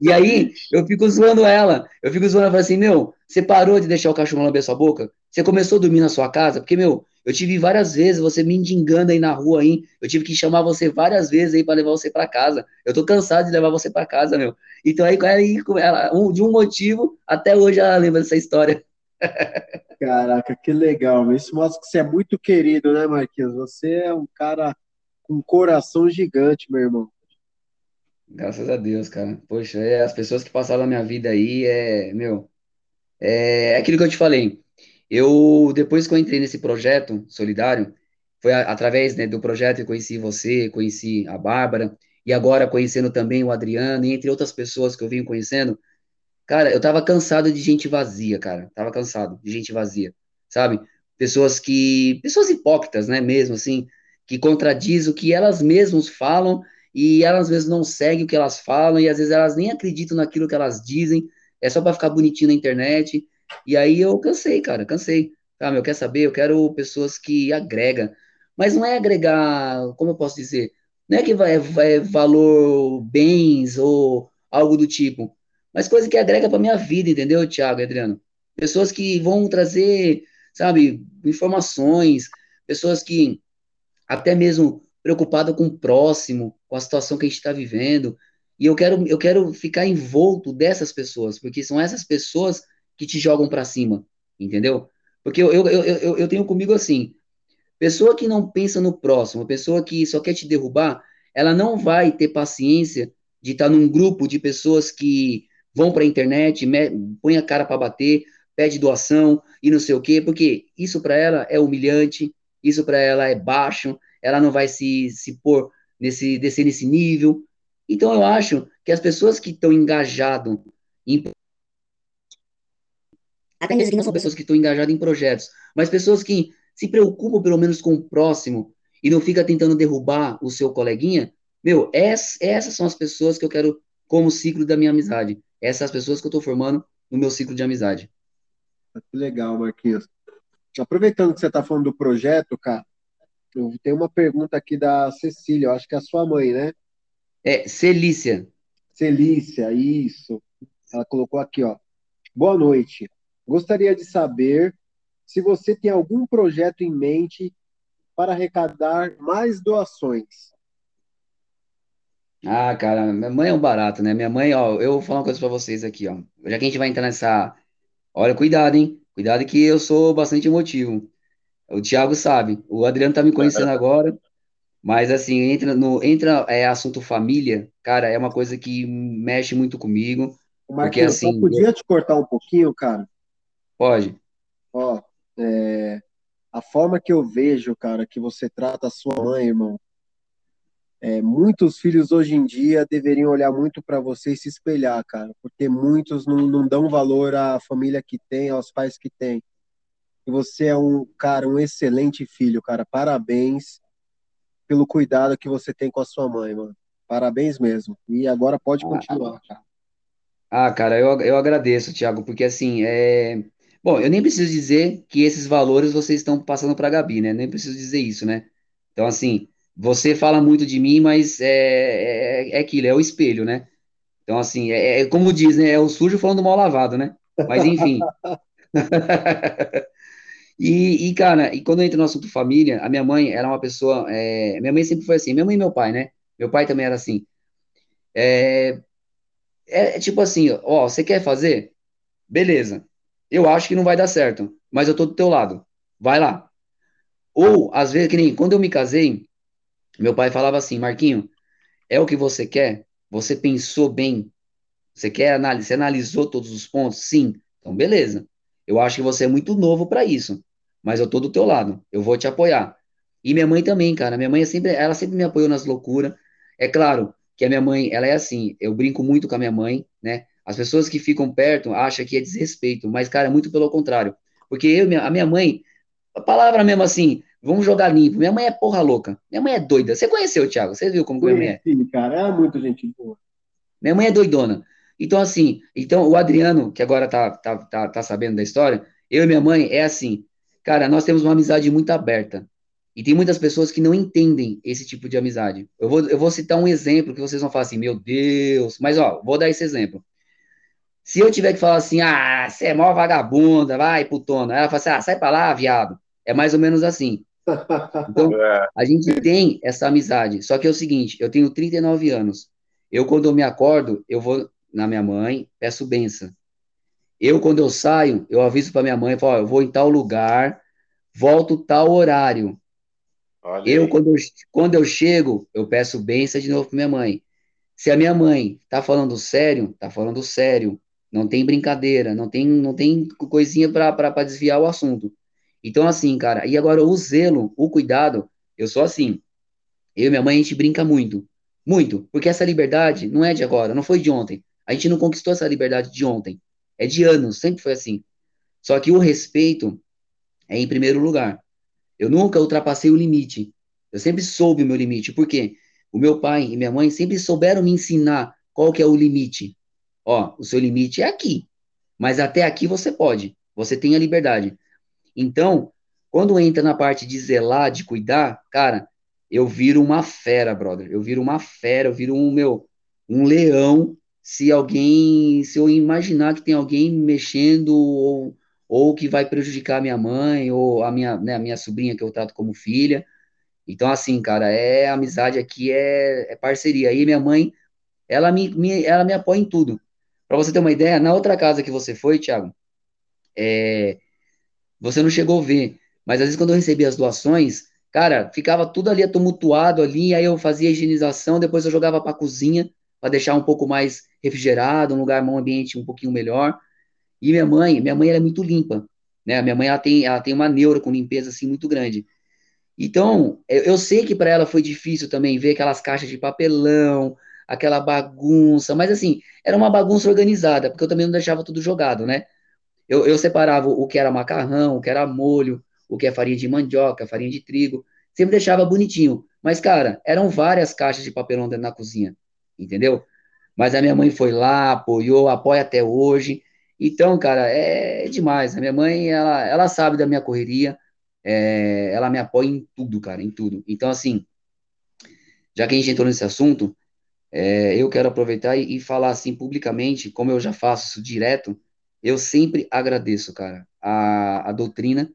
E aí, [LAUGHS] eu fico zoando ela. Eu fico zoando ela, assim, meu, você parou de deixar o cachorro lamber sua boca? Você começou a dormir na sua casa? Porque, meu, eu tive várias vezes você me indigando aí na rua aí. Eu tive que chamar você várias vezes aí para levar você para casa. Eu tô cansado de levar você para casa, meu. Então aí, ela, de um motivo, até hoje ela lembra dessa história. Caraca, que legal. Isso mostra que você é muito querido, né, Marquinhos? Você é um cara com um coração gigante, meu irmão. Graças a Deus, cara. Poxa, é, as pessoas que passaram na minha vida aí, é, meu, é, é aquilo que eu te falei. Eu, depois que eu entrei nesse projeto solidário, foi a, através né, do projeto que eu conheci você, conheci a Bárbara, e agora conhecendo também o Adriano, e entre outras pessoas que eu venho conhecendo, cara, eu tava cansado de gente vazia, cara, tava cansado de gente vazia, sabe? Pessoas que, pessoas hipócritas, né, mesmo assim, que contradizem o que elas mesmas falam e elas mesmas não seguem o que elas falam e às vezes elas nem acreditam naquilo que elas dizem, é só para ficar bonitinho na internet. E aí eu cansei, cara, cansei. Ah, meu, quer saber? Eu quero pessoas que agregam. Mas não é agregar, como eu posso dizer? Não é que vai, vai valor bens ou algo do tipo, mas coisa que agrega para minha vida, entendeu, Thiago Adriano? Pessoas que vão trazer, sabe, informações, pessoas que até mesmo preocupada com o próximo, com a situação que a gente está vivendo. E eu quero, eu quero ficar envolto dessas pessoas, porque são essas pessoas que te jogam para cima, entendeu? Porque eu, eu, eu, eu tenho comigo assim, pessoa que não pensa no próximo, pessoa que só quer te derrubar, ela não vai ter paciência de estar tá num grupo de pessoas que vão para a internet, põe a cara para bater, pede doação e não sei o quê, porque isso para ela é humilhante, isso para ela é baixo, ela não vai se, se pôr nesse, descer nesse nível. Então eu acho que as pessoas que estão engajadas em até mesmo que não são pessoas que estão engajadas em projetos, mas pessoas que se preocupam pelo menos com o próximo e não fica tentando derrubar o seu coleguinha, meu, essas, essas são as pessoas que eu quero como ciclo da minha amizade. Essas as pessoas que eu estou formando no meu ciclo de amizade. Que legal, Marquinhos. Aproveitando que você está falando do projeto, cara, eu tenho uma pergunta aqui da Cecília, eu acho que é a sua mãe, né? É, Celícia. Celícia, isso. Ela colocou aqui, ó. Boa noite. Gostaria de saber se você tem algum projeto em mente para arrecadar mais doações. Ah, cara, minha mãe é um barato, né? Minha mãe, ó, eu vou falar uma coisa para vocês aqui, ó. Já que a gente vai entrar nessa. Olha, cuidado, hein? Cuidado que eu sou bastante emotivo. O Thiago sabe, o Adriano tá me conhecendo agora, mas assim, entra no entra é assunto família, cara, é uma coisa que mexe muito comigo. Marquinhos, porque assim, eu podia te cortar um pouquinho, cara? Pode. Ó, é, a forma que eu vejo, cara, que você trata a sua mãe, irmão, É, muitos filhos hoje em dia deveriam olhar muito para você e se espelhar, cara, porque muitos não, não dão valor à família que tem, aos pais que tem. E você é um, cara, um excelente filho, cara. Parabéns pelo cuidado que você tem com a sua mãe, mano. Parabéns mesmo. E agora pode continuar, cara. Ah, cara, eu, eu agradeço, Thiago, porque assim, é. Bom, eu nem preciso dizer que esses valores vocês estão passando para a Gabi, né? Nem preciso dizer isso, né? Então, assim, você fala muito de mim, mas é, é, é aquilo, é o espelho, né? Então, assim, é, é como diz, né? É o sujo falando mal lavado, né? Mas, enfim. [LAUGHS] E, e, cara, e quando entra no assunto família, a minha mãe era uma pessoa. é, minha mãe sempre foi assim, minha mãe e meu pai, né? Meu pai também era assim. É, é tipo assim, ó, você quer fazer? Beleza. Eu acho que não vai dar certo, mas eu tô do teu lado. Vai lá. Ou, às vezes, que nem quando eu me casei, meu pai falava assim, Marquinho, é o que você quer? Você pensou bem? Você quer analisar? Você analisou todos os pontos? Sim. Então, beleza. Eu acho que você é muito novo para isso, mas eu tô do teu lado. Eu vou te apoiar. E minha mãe também, cara. Minha mãe é sempre, ela sempre me apoiou nas loucuras. É claro que a minha mãe, ela é assim. Eu brinco muito com a minha mãe, né? As pessoas que ficam perto acham que é desrespeito, mas, cara, é muito pelo contrário. Porque eu, a minha mãe, a palavra mesmo assim, vamos jogar limpo. Minha mãe é porra louca. Minha mãe é doida. Você conheceu, Thiago? Você viu como minha mãe é? Sim, cara, é muito gente boa. Minha mãe é doidona. Então, assim, então o Adriano, que agora tá, tá, tá, tá sabendo da história, eu e minha mãe é assim. Cara, nós temos uma amizade muito aberta. E tem muitas pessoas que não entendem esse tipo de amizade. Eu vou, eu vou citar um exemplo que vocês vão falar assim, meu Deus. Mas, ó, vou dar esse exemplo. Se eu tiver que falar assim, ah, você é mó vagabunda, vai, putona. Ela fala assim, ah, sai pra lá, viado. É mais ou menos assim. Então, É. a gente tem essa amizade. Só que é o seguinte, eu tenho 39 anos. Eu, quando eu me acordo, eu vou na minha mãe, peço benção. Eu, quando eu saio, eu aviso para minha mãe, falo, ó, eu vou em tal lugar, volto tal horário. Olha Eu, aí. quando eu, quando eu chego, eu peço benção de novo para minha mãe. Se a minha mãe tá falando sério, tá falando sério. Não tem brincadeira, não tem, não tem coisinha para desviar o assunto. Então, assim, cara, e agora o zelo, o cuidado, eu sou assim. Eu e minha mãe, a gente brinca muito. Muito. Porque essa liberdade não é de agora, não foi de ontem. A gente não conquistou essa liberdade de ontem. É de anos, sempre foi assim. Só que o respeito é em primeiro lugar. Eu nunca ultrapassei o limite. Eu sempre soube o meu limite. Por quê? O meu pai e minha mãe sempre souberam me ensinar qual que é o limite. Ó, o seu limite é aqui. Mas até aqui você pode. Você tem a liberdade. Então, quando entra na parte de zelar, de cuidar, cara, eu viro uma fera, brother. Eu viro uma fera, eu viro um meu, um leão. Se alguém, se eu imaginar que tem alguém mexendo ou, ou que vai prejudicar a minha mãe ou a minha, né, a minha sobrinha que eu trato como filha. Então, assim, cara, é amizade aqui, é, é parceria. Aí minha mãe, ela me, me, ela me apoia em tudo. Para você ter uma ideia, na outra casa que você foi, Thiago, é, você não chegou a ver, mas às vezes quando eu recebia as doações, cara, ficava tudo ali tumultuado ali, aí eu fazia a higienização, depois eu jogava para a cozinha para deixar um pouco mais refrigerado, um lugar, um ambiente um pouquinho melhor. E minha mãe, minha mãe ela é muito limpa, né? Minha mãe ela tem, ela tem uma neura com limpeza assim muito grande. Então, eu, sei que para ela foi difícil também ver aquelas caixas de papelão, aquela bagunça, mas assim, era uma bagunça organizada, porque eu também não deixava tudo jogado, né? Eu, eu separava o que era macarrão, o que era molho, o que é farinha de mandioca, farinha de trigo, sempre deixava bonitinho. Mas, cara, eram várias caixas de papelão dentro da cozinha, entendeu? Mas a minha mãe foi lá, apoiou, apoia até hoje. Então, cara, é demais. A minha mãe, ela, ela sabe da minha correria, é, ela me apoia em tudo, cara, em tudo. Então, assim, já que a gente entrou nesse assunto, é, eu quero aproveitar e, e falar assim publicamente, como eu já faço isso direto, eu sempre agradeço, cara, a, a doutrina,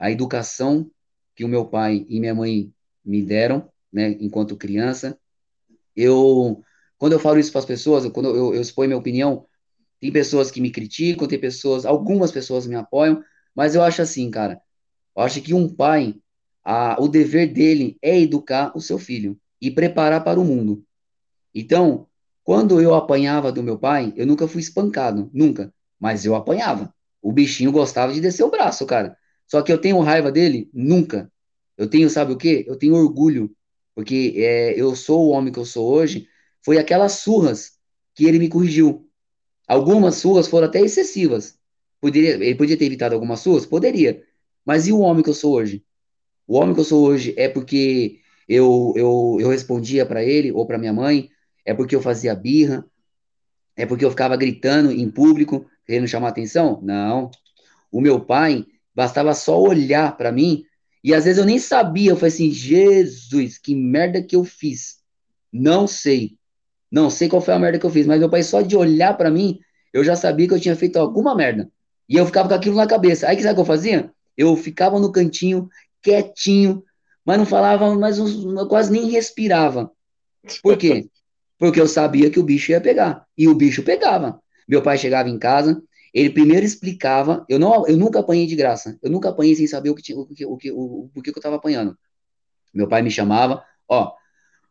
a educação que o meu pai e minha mãe me deram, né, enquanto criança. Eu, quando eu falo isso para as pessoas, quando eu, eu exponho minha opinião, tem pessoas que me criticam, tem pessoas, algumas pessoas me apoiam, mas eu acho assim, cara, eu acho que um pai, a, o dever dele é educar o seu filho e preparar para o mundo. Então, quando eu apanhava do meu pai, eu nunca fui espancado, nunca, mas eu apanhava. O bichinho gostava de descer o braço, cara. Só que eu tenho raiva dele? Nunca. Eu tenho, sabe o quê? Eu tenho orgulho. porque é, eu sou o homem que eu sou hoje, foi aquelas surras que ele me corrigiu. Algumas surras foram até excessivas. Poderia, ele podia ter evitado algumas surras? Poderia. Mas e o homem que eu sou hoje? O homem que eu sou hoje é porque eu, eu, eu respondia para ele ou para minha mãe? É porque eu fazia birra? É porque eu ficava gritando em público, querendo chamar atenção? Não. O meu pai bastava só olhar para mim e às vezes eu nem sabia. Eu falei assim: Jesus, que merda que eu fiz? Não sei. Não sei qual foi a merda que eu fiz, mas meu pai só de olhar para mim, eu já sabia que eu tinha feito alguma merda. E eu ficava com aquilo na cabeça. Aí sabe o que eu fazia? Eu ficava no cantinho, quietinho, mas não falava, mas não, quase nem respirava. Por quê? Porque eu sabia que o bicho ia pegar. E o bicho pegava. Meu pai chegava em casa, ele primeiro explicava, eu não, eu nunca apanhei de graça. Eu nunca apanhei sem saber o que tinha, o que, o que, o, o, que eu estava apanhando. Meu pai me chamava, ó,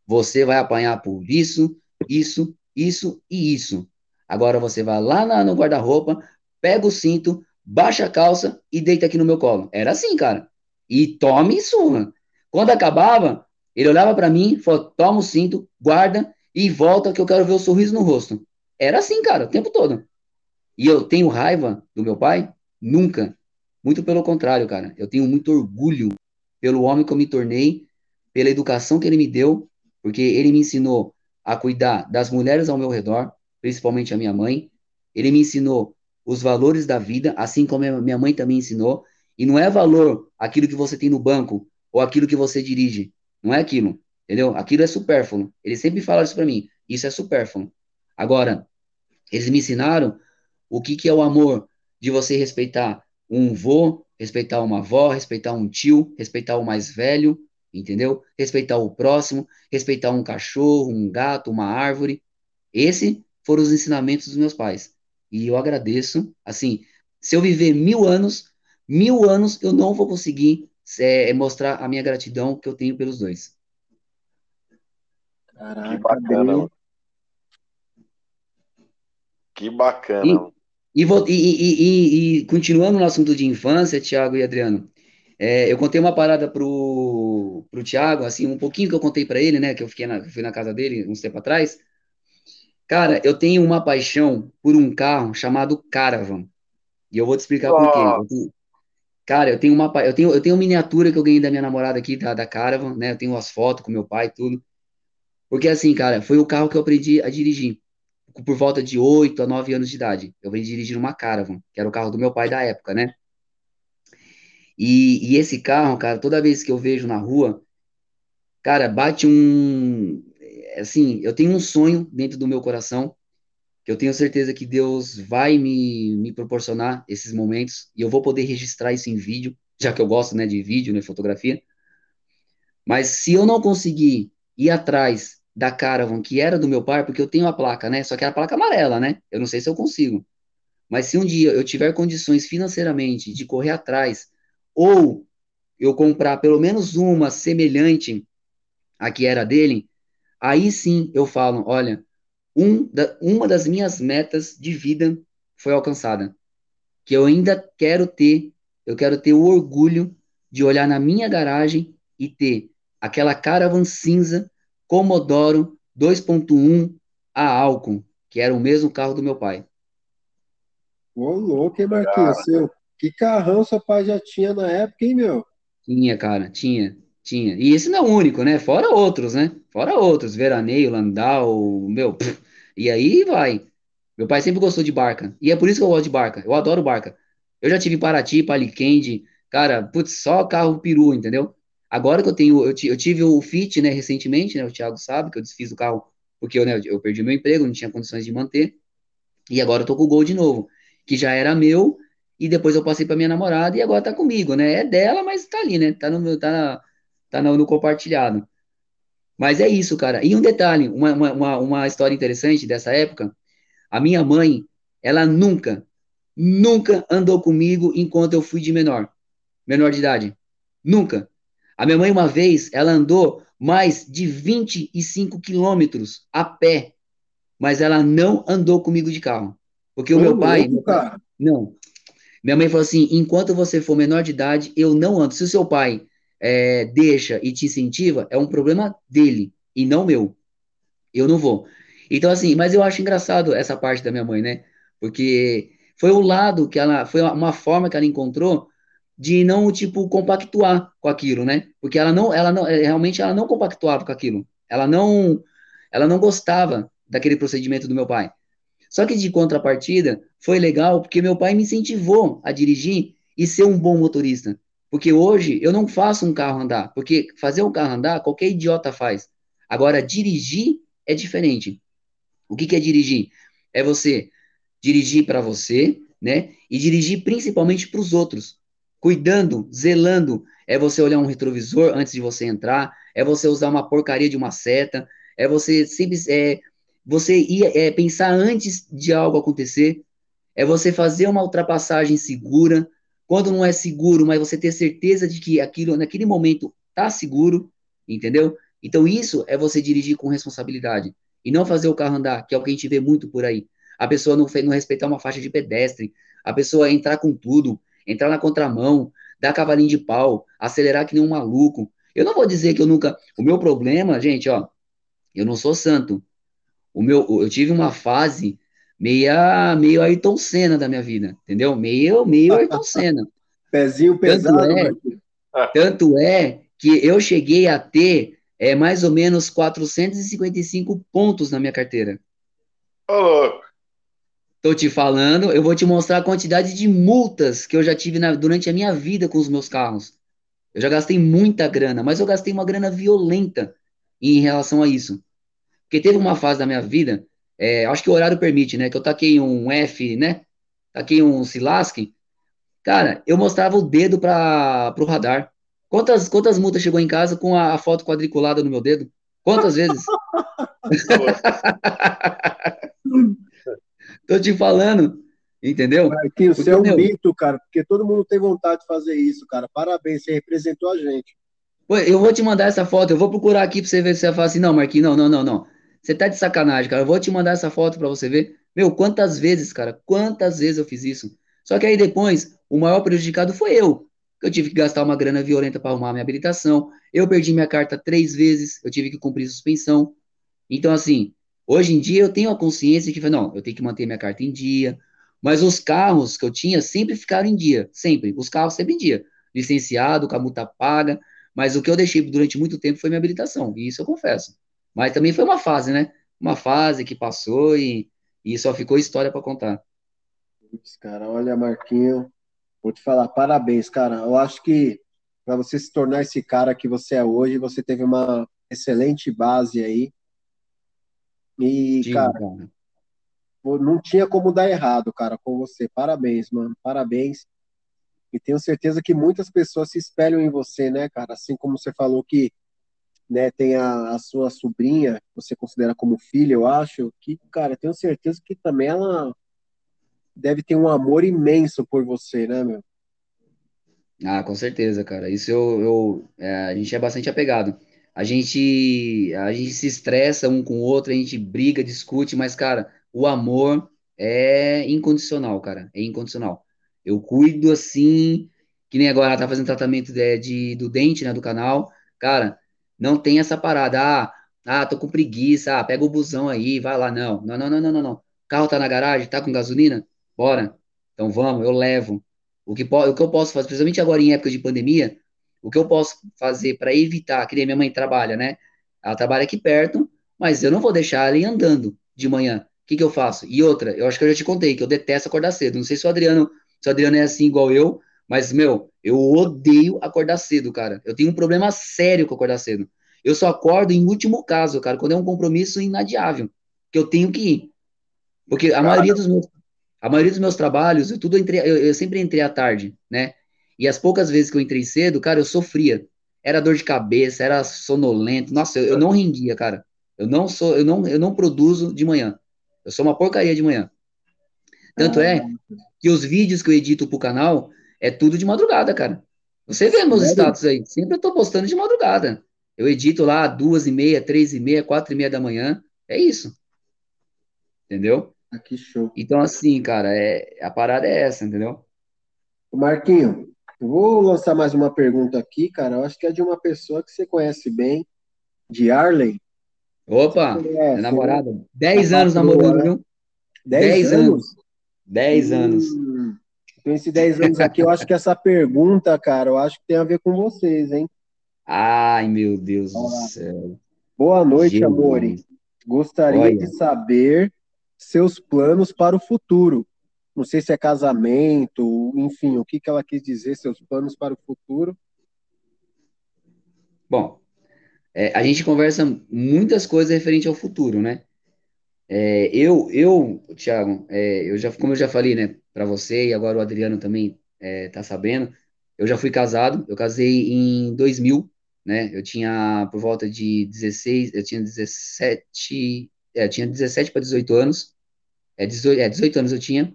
você vai apanhar por isso, isso, isso e isso. Agora você vai lá na, no guarda-roupa, pega o cinto, baixa a calça e deita aqui no meu colo. Era assim, cara. E tome surra. Quando acabava, ele olhava para mim, falou: toma o cinto, guarda e volta que eu quero ver o sorriso no rosto. Era assim, cara, o tempo todo. E eu tenho raiva do meu pai? Nunca. Muito pelo contrário, cara. Eu tenho muito orgulho pelo homem que eu me tornei, pela educação que ele me deu, porque ele me ensinou a cuidar das mulheres ao meu redor, principalmente a minha mãe. Ele me ensinou os valores da vida, assim como minha mãe também ensinou. E não é valor aquilo que você tem no banco ou aquilo que você dirige. Não é aquilo, entendeu? Aquilo é supérfluo. Ele sempre fala isso para mim. Isso é supérfluo. Agora, eles me ensinaram o que, que é o amor de você respeitar um vô, respeitar uma avó, respeitar um tio, respeitar o mais velho, entendeu? Respeitar o próximo, respeitar um cachorro, um gato, uma árvore. Esse foram os ensinamentos dos meus pais. E eu agradeço. Assim, se eu viver mil anos, mil anos eu não vou conseguir é, mostrar a minha gratidão que eu tenho pelos dois. Caraca, que bacana. Que bacana. E, e, e, e, continuando no assunto de infância, Tiago e Adriano, é, eu contei uma parada pro, pro Tiago, assim, um pouquinho que eu contei para ele, né, que eu fiquei na, fui na casa dele uns tempo atrás. Cara, eu tenho uma paixão por um carro chamado Caravan. E eu vou te explicar oh. por quê. Eu tenho, cara, eu tenho uma eu tenho eu tenho uma miniatura que eu ganhei da minha namorada aqui da, da Caravan, né? Eu tenho as fotos com meu pai e tudo. Porque assim, cara, foi o carro que eu aprendi a dirigir por volta de 8 a 9 anos de idade. Eu aprendi dirigir uma Caravan, que era o carro do meu pai da época, né? E, e esse carro, cara, toda vez que eu vejo na rua, cara, bate um. Assim, eu tenho um sonho dentro do meu coração, que eu tenho certeza que Deus vai me, me proporcionar esses momentos, e eu vou poder registrar isso em vídeo, já que eu gosto, né, de vídeo, né, fotografia. Mas se eu não conseguir ir atrás da Caravan, que era do meu pai, porque eu tenho a placa, né? Só que é a placa amarela, né? Eu não sei se eu consigo. Mas se um dia eu tiver condições financeiramente de correr atrás, ou eu comprar pelo menos uma semelhante à que era dele, aí sim eu falo: olha, um da, uma das minhas metas de vida foi alcançada. Que eu ainda quero ter, eu quero ter o orgulho de olhar na minha garagem e ter aquela caravan cinza Commodoro 2.1 a álcool, que era o mesmo carro do meu pai. Ô, louco, hein, Marquinhos? Seu, que carrão seu pai já tinha na época, hein, meu? Tinha, cara, tinha, tinha. E esse não é o único, né? Fora outros, né? Fora outros, Veraneio, Landau, meu, pff, e aí vai. Meu pai sempre gostou de barca, e é por isso que eu gosto de barca. Eu adoro barca. Eu já tive Paraty, Paliquende, cara, putz, só carro peru, entendeu? Agora que eu tenho, eu, eu tive o Fit, né, recentemente, né, o Thiago sabe que eu desfiz o carro porque eu, né, eu perdi meu emprego, não tinha condições de manter, e agora eu tô com o Gol de novo, que já era meu, e depois eu passei para minha namorada, e agora tá comigo, né, é dela, mas tá ali, né, tá no, tá, tá no, no compartilhado. Mas é isso, cara. E um detalhe, uma, uma, uma história interessante dessa época, a minha mãe, ela nunca, nunca andou comigo enquanto eu fui de menor, menor de idade. Nunca. A minha mãe, uma vez, ela andou mais de 25 quilômetros a pé, mas ela não andou comigo de carro. Porque o meu pai. Louco, não. Minha mãe falou assim: enquanto você for menor de idade, eu não ando. Se o seu pai é, deixa e te incentiva, é um problema dele e não meu. Eu não vou. Então, assim, mas eu acho engraçado essa parte da minha mãe, né? Porque foi o lado que ela, foi uma forma que ela encontrou de não, tipo, compactuar com aquilo, né? Porque ela não, ela não, é, realmente ela não compactuava com aquilo. Ela não, ela não gostava daquele procedimento do meu pai. Só que de contrapartida, foi legal porque meu pai me incentivou a dirigir e ser um bom motorista. Porque hoje eu não faço um carro andar, porque fazer um carro andar qualquer idiota faz. Agora, dirigir é diferente. O que, que é dirigir? É você dirigir para você, né? E dirigir principalmente para os outros. Cuidando, zelando. É você olhar um retrovisor antes de você entrar, é você usar uma porcaria de uma seta, é você sempre é, você ir, é, pensar antes de algo acontecer, é você fazer uma ultrapassagem segura, quando não é seguro, mas você ter certeza de que aquilo naquele momento tá seguro, entendeu? Então isso é você dirigir com responsabilidade e não fazer o carro andar, que é o que a gente vê muito por aí. A pessoa não, não respeitar uma faixa de pedestre, a pessoa entrar com tudo, entrar na contramão, dar cavalinho de pau, acelerar que nem um maluco. Eu não vou dizer que eu nunca. O meu problema, gente, ó, eu não sou santo. O meu, eu tive uma fase meia, meio Ayrton Senna da minha vida, entendeu? Meio, meio Ayrton [LAUGHS] Senna. Pezinho pesado. Tanto é, tanto é que eu cheguei a ter é, mais ou menos 455 pontos na minha carteira. Ô, louco. Tô te falando, eu vou te mostrar a quantidade de multas que eu já tive na, durante a minha vida com os meus carros. Eu já gastei muita grana, mas eu gastei uma grana violenta em relação a isso. Porque teve uma fase da minha vida, é, acho que o horário permite, né? Que eu taquei um F, né? Taquei um Silasque. Cara, eu mostrava o dedo para o radar. Quantas, quantas multas chegou em casa com a, a foto quadriculada no meu dedo? Quantas vezes? [LAUGHS] [LAUGHS] Tô te falando, entendeu? Marquinhos, você é um meu, mito, cara, porque todo mundo tem vontade de fazer isso, cara. Parabéns, você representou a gente. Eu vou te mandar essa foto, eu vou procurar aqui pra você ver se você fala assim, não, Marquinhos, não, não, não, não. Você tá de sacanagem, cara. Eu vou te mandar essa foto para você ver. Meu, quantas vezes, cara, quantas vezes eu fiz isso. Só que aí depois, o maior prejudicado foi eu. Eu tive que gastar uma grana violenta para arrumar minha habilitação. Eu perdi minha carta três vezes. Eu tive que cumprir suspensão. Então, assim, hoje em dia eu tenho a consciência que, não, eu tenho que manter minha carta em dia. Mas os carros que eu tinha sempre ficaram em dia. Sempre. Os carros sempre em dia. Licenciado, com a multa paga. Mas o que eu deixei durante muito tempo foi minha habilitação. E isso eu confesso. Mas também foi uma fase, né? Uma fase que passou e, e só ficou história para contar. Putz, cara, olha, Marquinho, vou te falar, parabéns, cara. Eu acho que para você se tornar esse cara que você é hoje, você teve uma excelente base aí. E, cara, cara, não tinha como dar errado, cara, com você. Parabéns, mano. Parabéns. E tenho certeza que muitas pessoas se espelham em você, né, cara? Assim como você falou que né, tem a, a, sua sobrinha, você considera como filha, eu acho, que, cara, tenho certeza que também ela deve ter um amor imenso por você, né, meu? Ah, com certeza, cara. Isso eu, eu é, a gente é bastante apegado. A gente, a gente se estressa um com o outro, a gente briga, discute, mas, cara, o amor é incondicional, cara. É incondicional. Eu cuido assim, que nem agora ela tá fazendo tratamento de, de do dente, né, do canal. Cara, não tem essa parada, ah, ah, tô com preguiça, ah, pega o busão aí, vai lá. Não, não, não, não, não, não, carro tá na garagem, tá com gasolina? Bora. Então vamos, eu levo. O que, o que eu posso fazer, principalmente agora em época de pandemia, o que eu posso fazer para evitar, que nem minha mãe trabalha, né? Ela trabalha aqui perto, mas eu não vou deixar ela ir andando de manhã. O que, que eu faço? E outra, eu acho que eu já te contei que eu detesto acordar cedo. Não sei se o Adriano, se o Adriano é assim igual eu, mas, meu, eu odeio acordar cedo, cara. Eu tenho um problema sério com acordar cedo. Eu só acordo em último caso, cara, quando é um compromisso inadiável, que eu tenho que ir. Porque a maioria dos meus, a maioria dos meus trabalhos, eu, tudo entrei, eu, eu sempre entrei à tarde, né? E as poucas vezes que eu entrei cedo, cara, eu sofria. Era dor de cabeça, era sonolento. Nossa, eu, eu não rendia, cara. Eu não sou, eu não, eu não produzo de manhã. Eu sou uma porcaria de manhã. Tanto é que os vídeos que eu edito pro canal, é tudo de madrugada, cara. Você vê meus status aí. Sempre eu tô postando de madrugada. Eu edito lá duas e meia, três e meia, quatro e meia da manhã. É isso. Entendeu? Ah, que show. Então, assim, cara, é, a parada é essa, entendeu? Marquinho, Vou lançar mais uma pergunta aqui, cara. Eu acho que é de uma pessoa que você conhece bem, de Arley. Opa, é, é namorada. 10 anos namorando, viu? 10 anos? 10 anos. Hum, com esses 10 anos aqui, eu acho que essa pergunta, cara, eu acho que tem a ver com vocês, hein? Ai, meu Deus do céu. Boa noite, Jesus. amore. Gostaria Olha. de saber seus planos para o futuro. Não sei se é casamento, enfim, o que, que ela quis dizer, seus planos para o futuro. Bom, é, a gente conversa muitas coisas referente ao futuro, né? É, eu, eu, Thiago, é, eu já, como eu já falei, né, para você e agora o Adriano também é, tá sabendo, eu já fui casado, eu casei em 2000, né? Eu tinha por volta de 16, eu tinha 17, é, eu tinha 17 para 18 anos, é 18, é 18 anos eu tinha.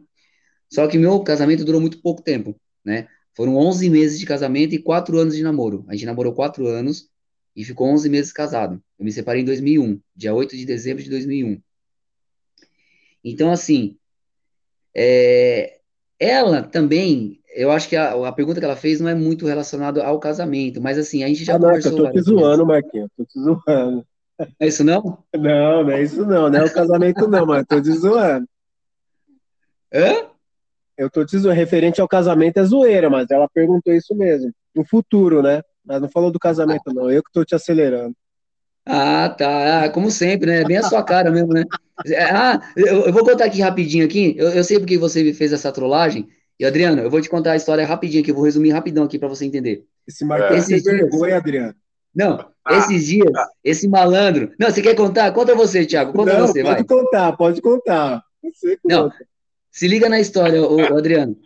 Só que meu casamento durou muito pouco tempo, né? Foram 11 meses de casamento e 4 anos de namoro. A gente namorou 4 anos e ficou 11 meses casado. Eu me separei em 2001, dia 8 de dezembro de 2001. Então, assim, é, ela também, eu acho que a, a, pergunta que ela fez não é muito relacionada ao casamento, mas assim, a gente já ah, conversou... Não, eu tô te zoando, Marquinhos, tô te zoando. É isso não? Não, não é isso não, não é o casamento não, mas tô te zoando. Hã? Eu tô te zoando, referente ao casamento é zoeira, mas ela perguntou isso mesmo, no futuro, né? Mas não falou do casamento não, eu que tô te acelerando. Ah, tá. Ah, como sempre, né? Bem a sua cara mesmo, né? Ah, eu, eu vou contar aqui rapidinho aqui. Eu, eu sei porque você fez essa trollagem. E, Adriano, eu vou te contar a história rapidinho aqui. Eu vou resumir rapidão aqui para você entender. Esse Marcos é. tem vergonha, Adriano. Não, esses dias, esse malandro. Não, você quer contar? Conta você, Thiago. Conta não, você, pode vai. contar, pode contar. Você não, se liga na história, o, Adriano.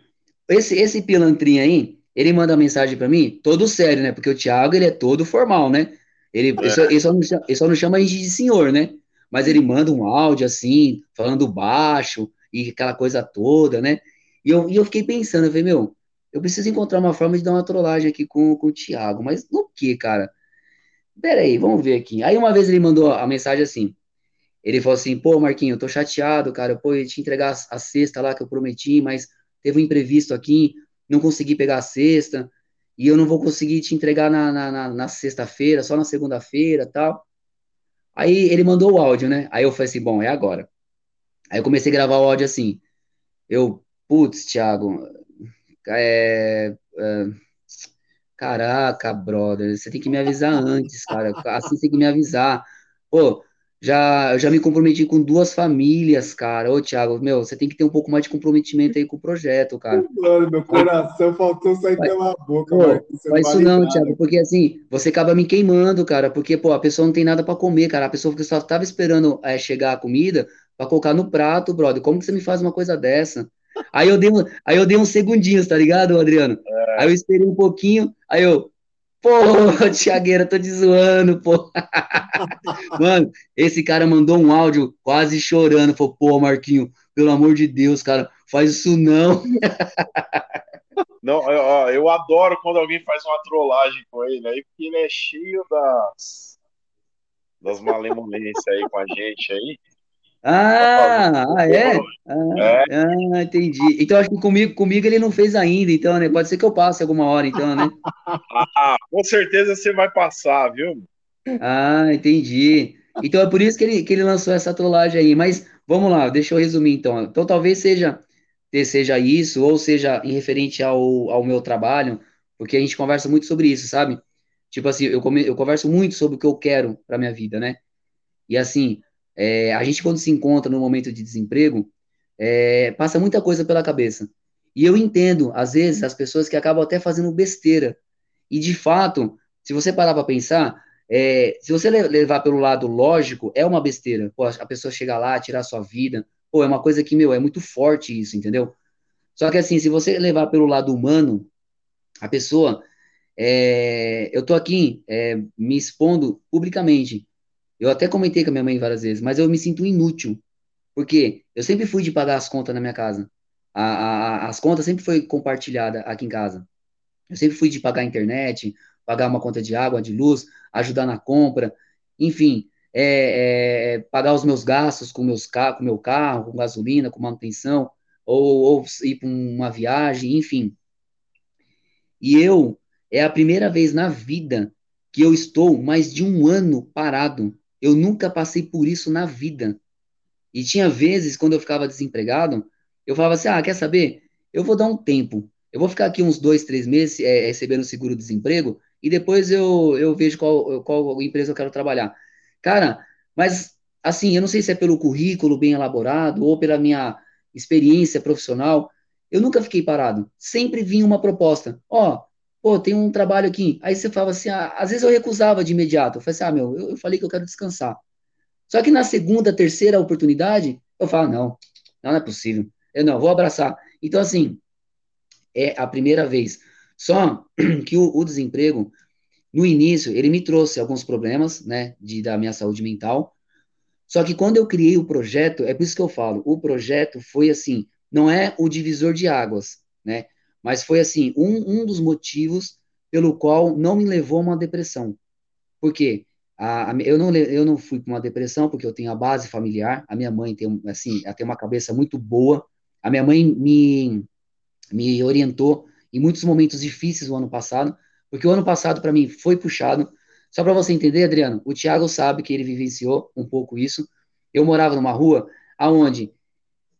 Esse, esse pilantrinho aí, ele manda mensagem para mim, todo sério, né? Porque o Thiago, ele é todo formal, né? Ele, é. ele, só, ele, só não chama, ele só não chama a gente de senhor, né? Mas ele manda um áudio assim, falando baixo e aquela coisa toda, né? E eu, e eu fiquei pensando, eu falei, meu, eu preciso encontrar uma forma de dar uma trollagem aqui com, com o Thiago, mas no que, cara? Pera aí, vamos ver aqui. Aí uma vez ele mandou a mensagem assim, ele falou assim, pô, Marquinho, eu tô chateado, cara, pô, eu ia te entregar a, a cesta lá que eu prometi, mas teve um imprevisto aqui, não consegui pegar a cesta, e eu não vou conseguir te entregar na, na, na, na sexta-feira, só na segunda-feira tal. Aí ele mandou o áudio, né? Aí eu falei assim, bom, é agora. Aí eu comecei a gravar o áudio assim. Eu, putz, Thiago, é, é, caraca, brother, você tem que me avisar antes, cara. Assim você tem que me avisar. Pô, já, eu já me comprometi com duas famílias, cara. Ô, Thiago, meu, você tem que ter um pouco mais de comprometimento aí com o projeto, cara. Mano, meu coração faltou sair vai, pela boca, pô, Faz isso não, Thiago, porque assim, você acaba me queimando, cara, porque, pô, a pessoa não tem nada para comer, cara. A pessoa que só tava esperando é, chegar a comida para colocar no prato, brother. Como que você me faz uma coisa dessa? Aí eu dei, um, aí eu dei uns segundinhos, tá ligado, Adriano? É. Aí eu esperei um pouquinho, aí eu, Pô, [LAUGHS] Tiagueira, tô te zoando, pô. [LAUGHS] Mano, esse cara mandou um áudio quase chorando. Falou, pô, Marquinho, pelo amor de Deus, cara, faz isso não. Não, eu, eu adoro quando alguém faz uma trollagem com ele aí, porque ele é cheio das, das malemolências aí com a gente aí. Ah, ah é? Ah, é? ah, entendi. Então acho que comigo, comigo ele não fez ainda, então, né? Pode ser que eu passe alguma hora, então, né? [LAUGHS] ah, com certeza você vai passar, viu? Ah, entendi. Então é por isso que ele, que ele lançou essa trollagem aí. Mas vamos lá, deixa eu resumir então. Então talvez seja, seja isso, ou seja em referente ao, ao meu trabalho, porque a gente conversa muito sobre isso, sabe? Tipo assim, eu, come, eu converso muito sobre o que eu quero para minha vida, né? E assim, é, a gente, quando se encontra no momento de desemprego, é, passa muita coisa pela cabeça. E eu entendo, às vezes, as pessoas que acabam até fazendo besteira. E, de fato, se você parar para pensar, é, se você levar pelo lado lógico, é uma besteira. Pô, a pessoa chegar lá, tirar sua vida. Pô, é uma coisa que, meu, é muito forte isso, entendeu? Só que, assim, se você levar pelo lado humano, a pessoa. É, eu tô aqui é, me expondo publicamente. Eu até comentei com a minha mãe várias vezes, mas eu me sinto inútil. Porque eu sempre fui de pagar as contas na minha casa. A, a, as contas sempre foi compartilhada aqui em casa. Eu sempre fui de pagar a internet, pagar uma conta de água, de luz, ajudar na compra, enfim, é, é, pagar os meus gastos com meus com meu carro, com gasolina, com manutenção, ou, ou ir para uma viagem, enfim. E eu, é a primeira vez na vida que eu estou mais de um ano parado. Eu nunca passei por isso na vida. E tinha vezes, quando eu ficava desempregado, eu falava assim: ah, quer saber? Eu vou dar um tempo. Eu vou ficar aqui uns dois, três meses é, recebendo seguro-desemprego e depois eu, eu vejo qual, qual empresa eu quero trabalhar. Cara, mas assim, eu não sei se é pelo currículo bem elaborado ou pela minha experiência profissional, eu nunca fiquei parado. Sempre vinha uma proposta. Ó, pô, tem um trabalho aqui. Aí você falava assim, ah, às vezes eu recusava de imediato. Eu falei assim, ah, meu, eu, eu falei que eu quero descansar. Só que na segunda, terceira oportunidade, eu falo, não, não, é possível. Eu não, vou abraçar. Então, assim, é a primeira vez. Só [CLEARS THROAT] que o, o desemprego, no início, ele me trouxe alguns problemas, né, de, da minha saúde mental. Só que quando eu criei o projeto, é por isso que eu falo, o projeto foi assim, não é o divisor de águas, né, mas foi assim, um, um dos motivos pelo qual não me levou a uma depressão. Por quê? A, a, eu, não, eu não fui para uma depressão porque eu tenho a base familiar, a minha mãe tem, assim, ela tem uma cabeça muito boa, a minha mãe me, me orientou em muitos momentos difíceis o ano passado, porque o ano passado para mim foi puxado. Só para você entender, Adriano, o Thiago sabe que ele vivenciou um pouco isso. Eu morava numa rua aonde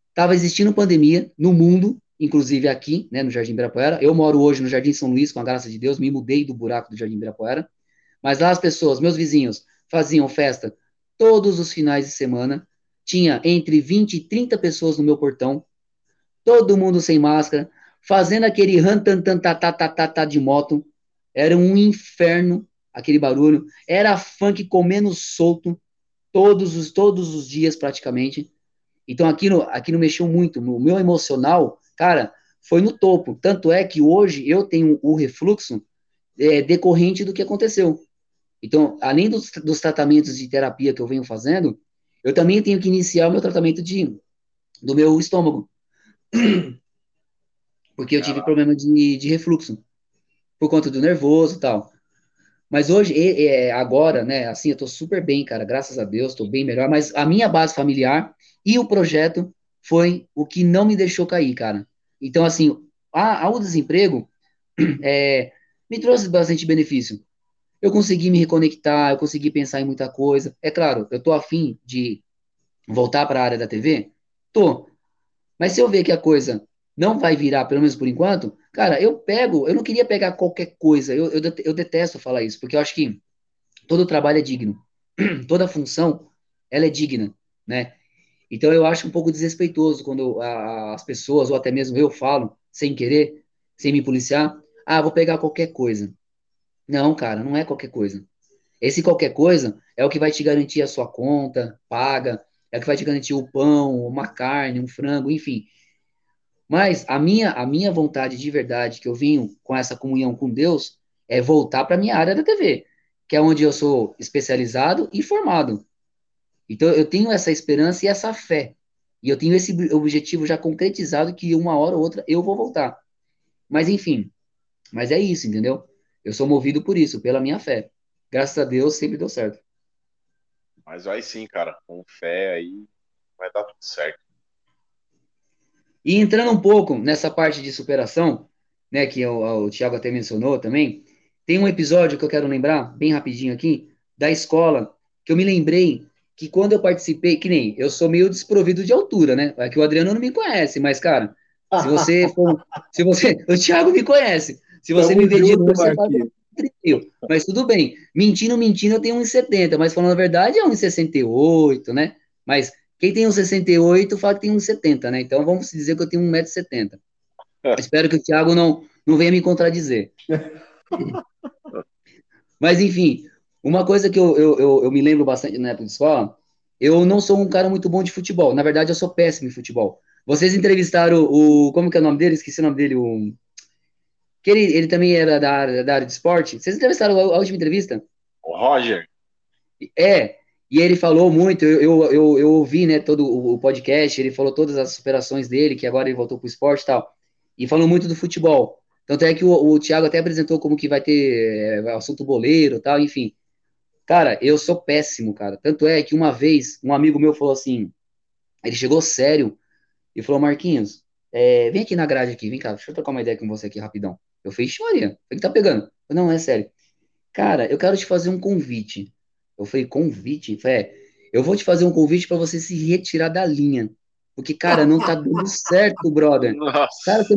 estava existindo pandemia no mundo, inclusive aqui, né, no Jardim Ibirapuera. Eu moro hoje no Jardim São Luís, com a graça de Deus, me mudei do buraco do Jardim Ibirapuera. Mas lá as pessoas, meus vizinhos, faziam festa todos os finais de semana. Tinha entre 20 e 30 pessoas no meu portão, todo mundo sem máscara, fazendo aquele rantantantatatata de moto. Era um inferno aquele barulho. Era funk comendo solto todos os, todos os dias praticamente. Então aquilo, aquilo mexeu muito. O meu emocional, cara, foi no topo. Tanto é que hoje eu tenho o refluxo é, decorrente do que aconteceu. Então, além dos, dos tratamentos de terapia que eu venho fazendo, eu também tenho que iniciar o meu tratamento de, do meu estômago. [CLEARS THROAT] Porque eu tive problema de, de refluxo. Por conta do nervoso e tal. Mas hoje, é, agora, né, assim, eu tô super bem, cara, graças a Deus, tô bem melhor. Mas a minha base familiar e o projeto foi o que não me deixou cair, cara. Então, assim, a, o desemprego [CLEARS THROAT] é, me trouxe bastante benefício. Eu consegui me reconectar, eu consegui pensar em muita coisa. É claro, eu tô afim de voltar para a área da TV? Tô. Mas se eu ver que a coisa não vai virar, pelo menos por enquanto, cara, eu pego, eu não queria pegar qualquer coisa, eu, eu, eu detesto falar isso, porque eu acho que todo trabalho é digno, [CLEARS THROAT] toda função, ela é digna, né? Então eu acho um pouco desrespeitoso quando as pessoas, ou até mesmo eu falo, sem querer, sem me policiar, ah, vou pegar qualquer coisa. Não, cara, não é qualquer coisa. Esse qualquer coisa é o que vai te garantir a sua conta, paga, é o que vai te garantir o pão, uma carne, um frango, enfim. Mas a minha, a minha vontade de verdade, que eu venho com essa comunhão com Deus, é voltar para a minha área da TV, que é onde eu sou especializado e formado. Então eu tenho essa esperança e essa fé. E eu tenho esse objetivo já concretizado que uma hora ou outra eu vou voltar. Mas enfim, mas é isso, entendeu? Eu sou movido por isso, pela minha fé. Graças a Deus sempre deu certo. Mas vai sim, cara. Com fé aí vai dar tudo certo. E entrando um pouco nessa parte de superação, né, que o, o Thiago até mencionou também, tem um episódio que eu quero lembrar, bem rapidinho aqui, da escola, que eu me lembrei que quando eu participei, que nem, eu sou meio desprovido de altura, né? É que o Adriano não me conhece, mas, cara, se você [LAUGHS] for, se você, [LAUGHS] o Thiago me conhece, se você me ver de novo, você faz mas tudo bem, mentindo, mentindo, eu tenho 1,70, mas falando a verdade, é 1,68, né? Mas quem tem 1,68 fala que tem 1,70, né? Então vamos dizer que eu tenho 1,70m. É. Espero que o Thiago não, não venha me contradizer. [LAUGHS] Mas enfim, uma coisa que eu, eu, eu, eu, me lembro bastante na época de escola, eu não sou um cara muito bom de futebol. Na verdade, eu sou péssimo em futebol. Vocês entrevistaram o. Como que é o nome dele? Esqueci o nome dele. O, que ele, ele também era da área, da área de esporte. Vocês entrevistaram a, a última entrevista? O Roger. É, e ele falou muito, eu, eu, eu, eu ouvi, né, todo o podcast, ele falou todas as superações dele, que agora ele voltou pro esporte e tal, e falou muito do futebol. Tanto é que o, o Thiago até apresentou como que vai ter é, assunto boleiro tal, enfim. Cara, eu sou péssimo, cara. Tanto é que uma vez, um amigo meu falou assim, ele chegou sério e falou, Marquinhos, é, vem aqui na grade aqui, vem cá, deixa eu trocar uma ideia com você aqui rapidão. Eu falei, Maria, o que tá pegando? Eu, não, é sério. Cara, eu quero te fazer um convite. Eu falei, convite? Eu falei, é, eu vou te fazer um convite para você se retirar da linha. Porque, cara, não tá dando certo, brother. [LAUGHS] Nossa. Cara, você,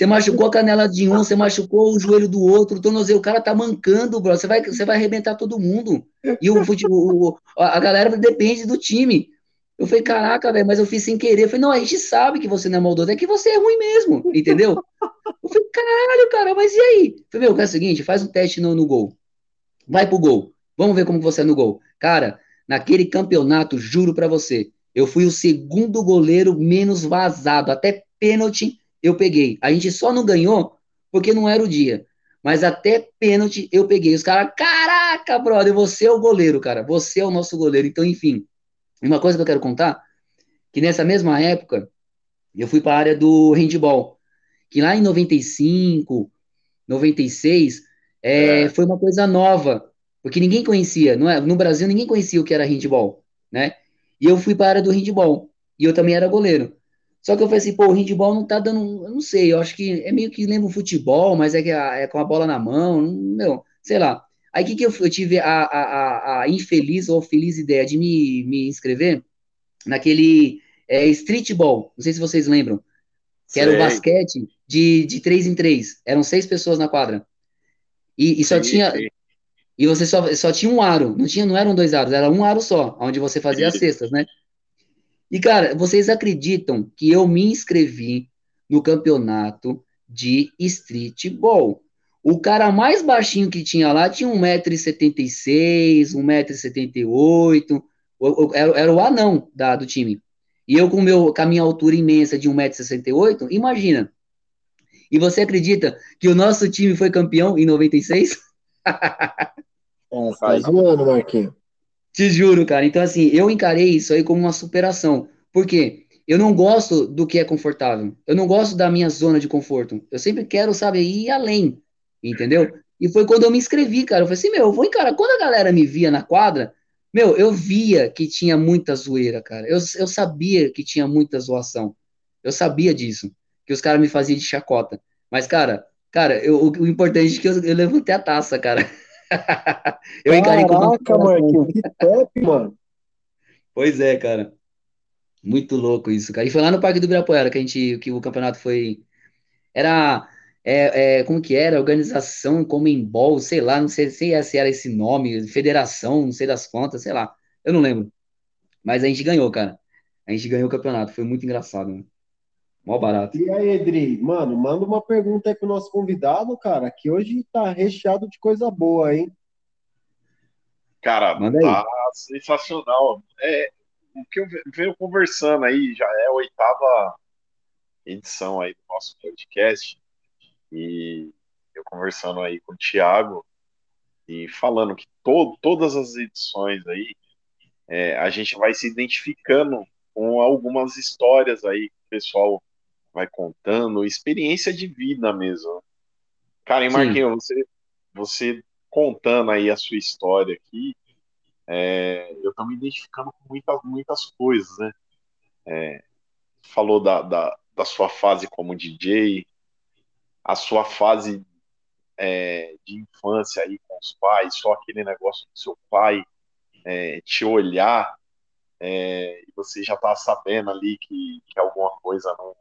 você machucou a canela de um, você machucou o joelho do outro, o tornozelo, o cara tá mancando, brother. Você vai, você vai arrebentar todo mundo. E o, o, a galera depende do time. Eu falei, caraca, velho, mas eu fiz sem querer. Eu falei, não, a gente sabe que você não é maldoso, é que você é ruim mesmo, entendeu? Eu falei, caralho, cara, mas e aí? Eu falei, meu, é o seguinte, faz um teste no, no gol. Vai pro gol. Vamos ver como você é no gol. Cara, naquele campeonato, juro para você, eu fui o segundo goleiro menos vazado. Até pênalti eu peguei. A gente só não ganhou porque não era o dia. Mas até pênalti eu peguei. Os caras, caraca, brother, você é o goleiro, cara. Você é o nosso goleiro. Então, enfim, uma coisa que eu quero contar, que nessa mesma época, eu fui para a área do handball, que lá em 95, 96, é, é. foi uma coisa nova, porque ninguém conhecia, não é? no Brasil ninguém conhecia o que era handball, né? E eu fui para a área do handball, e eu também era goleiro. Só que eu falei assim, pô, o handball não tá dando, eu não sei, eu acho que é meio que lembra o futebol, mas é, que é com a bola na mão, não, sei lá. Aí o que, que eu, eu tive a, a, a, infeliz ou feliz ideia de me, me inscrever naquele é, streetball, não sei se vocês lembram, que sei. era o basquete de, de três em três, eram seis pessoas na quadra. E, e só sim, tinha. Sim. E você só, só tinha um aro, não, tinha, não eram dois aros, era um aro só, onde você fazia as cestas, né? E, cara, vocês acreditam que eu me inscrevi no campeonato de streetball? O cara mais baixinho que tinha lá tinha 1,76m, 1,78m, era, era o anão da, do time. E eu com, meu, com a minha altura imensa de 1,68m, imagina. E você acredita que o nosso time foi campeão em 96? [LAUGHS] É, tá zoando, Marquinhos. Te juro, cara. Então, assim, eu encarei isso aí como uma superação. Por quê? Eu não gosto do que é confortável. Eu não gosto da minha zona de conforto. Eu sempre quero, sabe, ir além entendeu? E foi quando eu me inscrevi, cara. Eu falei assim, meu, eu vou encarar. Quando a galera me via na quadra, meu, eu via que tinha muita zoeira, cara. Eu, eu sabia que tinha muita zoação. Eu sabia disso. Que os caras me faziam de chacota. Mas, cara, cara, eu, o, o, importante é que eu, eu levantei a taça, cara. [LAUGHS] [LAUGHS] eu encarei Caraca, Marquinhos, que top, mano. Pois é, cara. Muito louco isso, cara. E foi lá no Parque do Ibirapuera que a gente, que o campeonato foi. Era é, é, como que era, organização Comembol, sei lá, não sei, sei se era esse nome, federação, não sei das contas, sei lá, eu não lembro. Mas a gente ganhou, cara. A gente ganhou o campeonato, foi muito engraçado, né? Mó barato. E aí, Edri, mano, manda uma pergunta aí pro nosso convidado, cara, que hoje tá recheado de coisa boa, hein? Cara, tá sensacional. É, o que eu venho conversando aí, já é a oitava edição aí do nosso podcast. E eu conversando aí com o Thiago e falando que to todas as edições aí é, a gente vai se identificando com algumas histórias aí que o pessoal vai contando, experiência de vida mesmo. Cara, e Marquinhos, você, você contando aí a sua história aqui, é, eu tô me identificando com muitas, muitas coisas, né? É, falou da, da, da sua fase como DJ, a sua fase é, de infância aí com os pais, só aquele negócio do seu pai é, te olhar é, e você já tá sabendo ali que, que alguma coisa não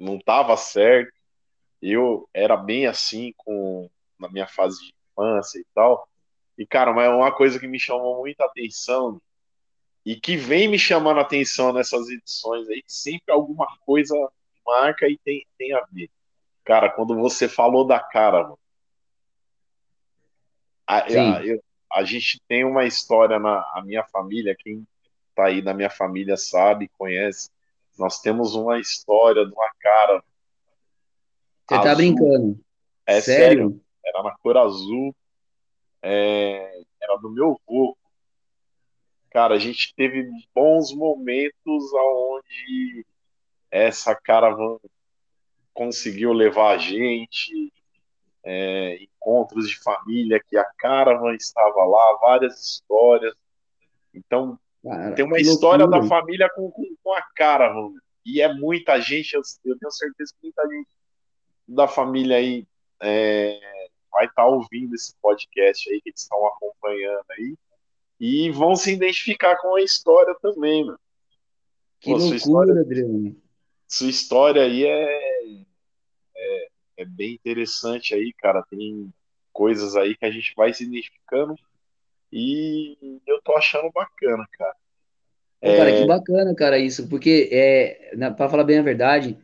não estava certo. Eu era bem assim com na minha fase de infância e tal. E cara, mas é uma coisa que me chamou muita atenção e que vem me chamando atenção nessas edições aí, que sempre alguma coisa marca e tem, tem a ver. Cara, quando você falou da cara, mano, a, a, eu, a, gente tem uma história na minha família, quem tá aí na minha família sabe, conhece. Nós temos uma história de uma cara. Você tá azul. tá brincando? É sério? sério? Era na cor azul. É, era do meu avô. Cara, a gente teve bons momentos aonde essa caravana conseguiu levar a gente, é, encontros de família que a Caravan estava lá, várias histórias. Então, Cara, tem uma história loucura. da família com, com, com, a Caravan. E é muita gente, eu, eu, tenho certeza que muita gente da família aí é, vai estar tá ouvindo esse podcast aí que eles estão acompanhando aí e vão se identificar com a história também, mano. Que Pô, loucura, história, Adriano. Sua história aí é, é, é bem interessante aí, cara. Tem coisas aí que a gente vai se identificando e eu tô achando bacana, cara. É... Cara, que bacana, cara, isso, porque é, para falar bem a verdade,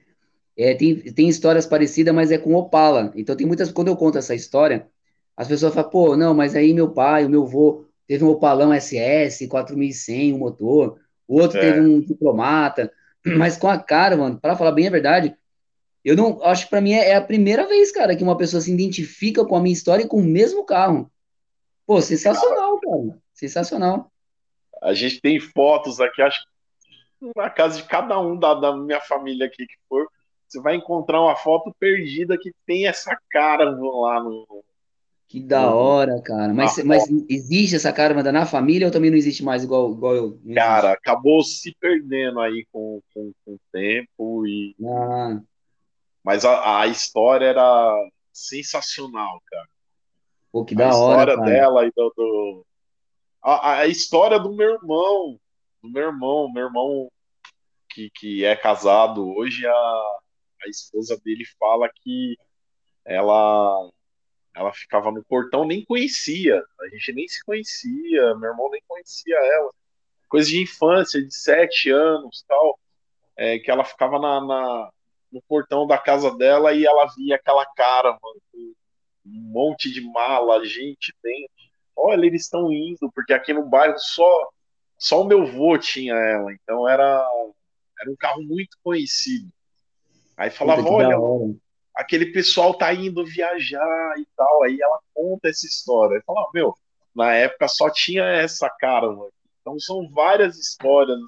é, tem, tem histórias parecidas, mas é com Opala. Então tem muitas, quando eu conto essa história, as pessoas falam, pô, não, mas aí meu pai, o meu avô teve um Opalão SS 4100, um motor, o outro é. teve um diplomata, [CLEARS THROAT] mas com a cara, mano, para falar bem a verdade, eu não acho que para mim é, é, a primeira vez, cara, que uma pessoa se identifica com a minha história e com o mesmo carro. Pô, sensacional, cara. Sensacional. A gente tem fotos aqui, acho que na casa de cada um da, da minha família aqui que for, você vai encontrar uma foto perdida que tem essa cara lá no. Que da hora, cara. Mas, mas existe essa cara na família ou também não existe mais igual, igual eu? Cara, acabou se perdendo aí com, com, com o tempo e. Ah. Mas a, a história era sensacional, cara. Pô, que da a hora. A história cara. dela e do. do... A, a história do meu irmão. Do meu irmão, meu irmão que, que é casado hoje, a, a esposa dele fala que ela ela ficava no portão, nem conhecia, a gente nem se conhecia, meu irmão nem conhecia ela. Coisa de infância, de sete anos, tal, é, que ela ficava na, na, no portão da casa dela e ela via aquela cara, mano, um monte de mala, gente dentro. Olha, eles estão indo, porque aqui no bairro só só o meu vô tinha ela, então era era um carro muito conhecido. Aí falava, olha, aquele pessoal tá indo viajar e tal. Aí ela conta essa história. Aí falava, meu, na época só tinha essa cara, mano. Então são várias histórias.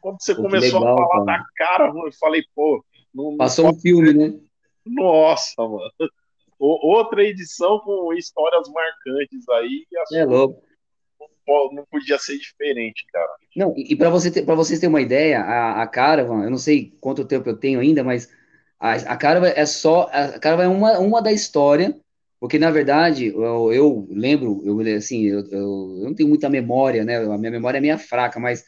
Quando você pô, começou legal, a falar cara. da cara, mano, eu falei, pô. Não, Passou não um filme, né? Nossa, mano. Outra edição com histórias marcantes aí. É louco não podia ser diferente, cara. Não, e, e para você ter, vocês terem uma ideia, a, a Caravan, eu não sei quanto tempo eu tenho ainda, mas a, a Caravan é só. A Caravan é uma, uma da história, porque na verdade eu, eu lembro, eu, assim, eu, eu, eu, não tenho muita memória, né? A minha memória é meio fraca, mas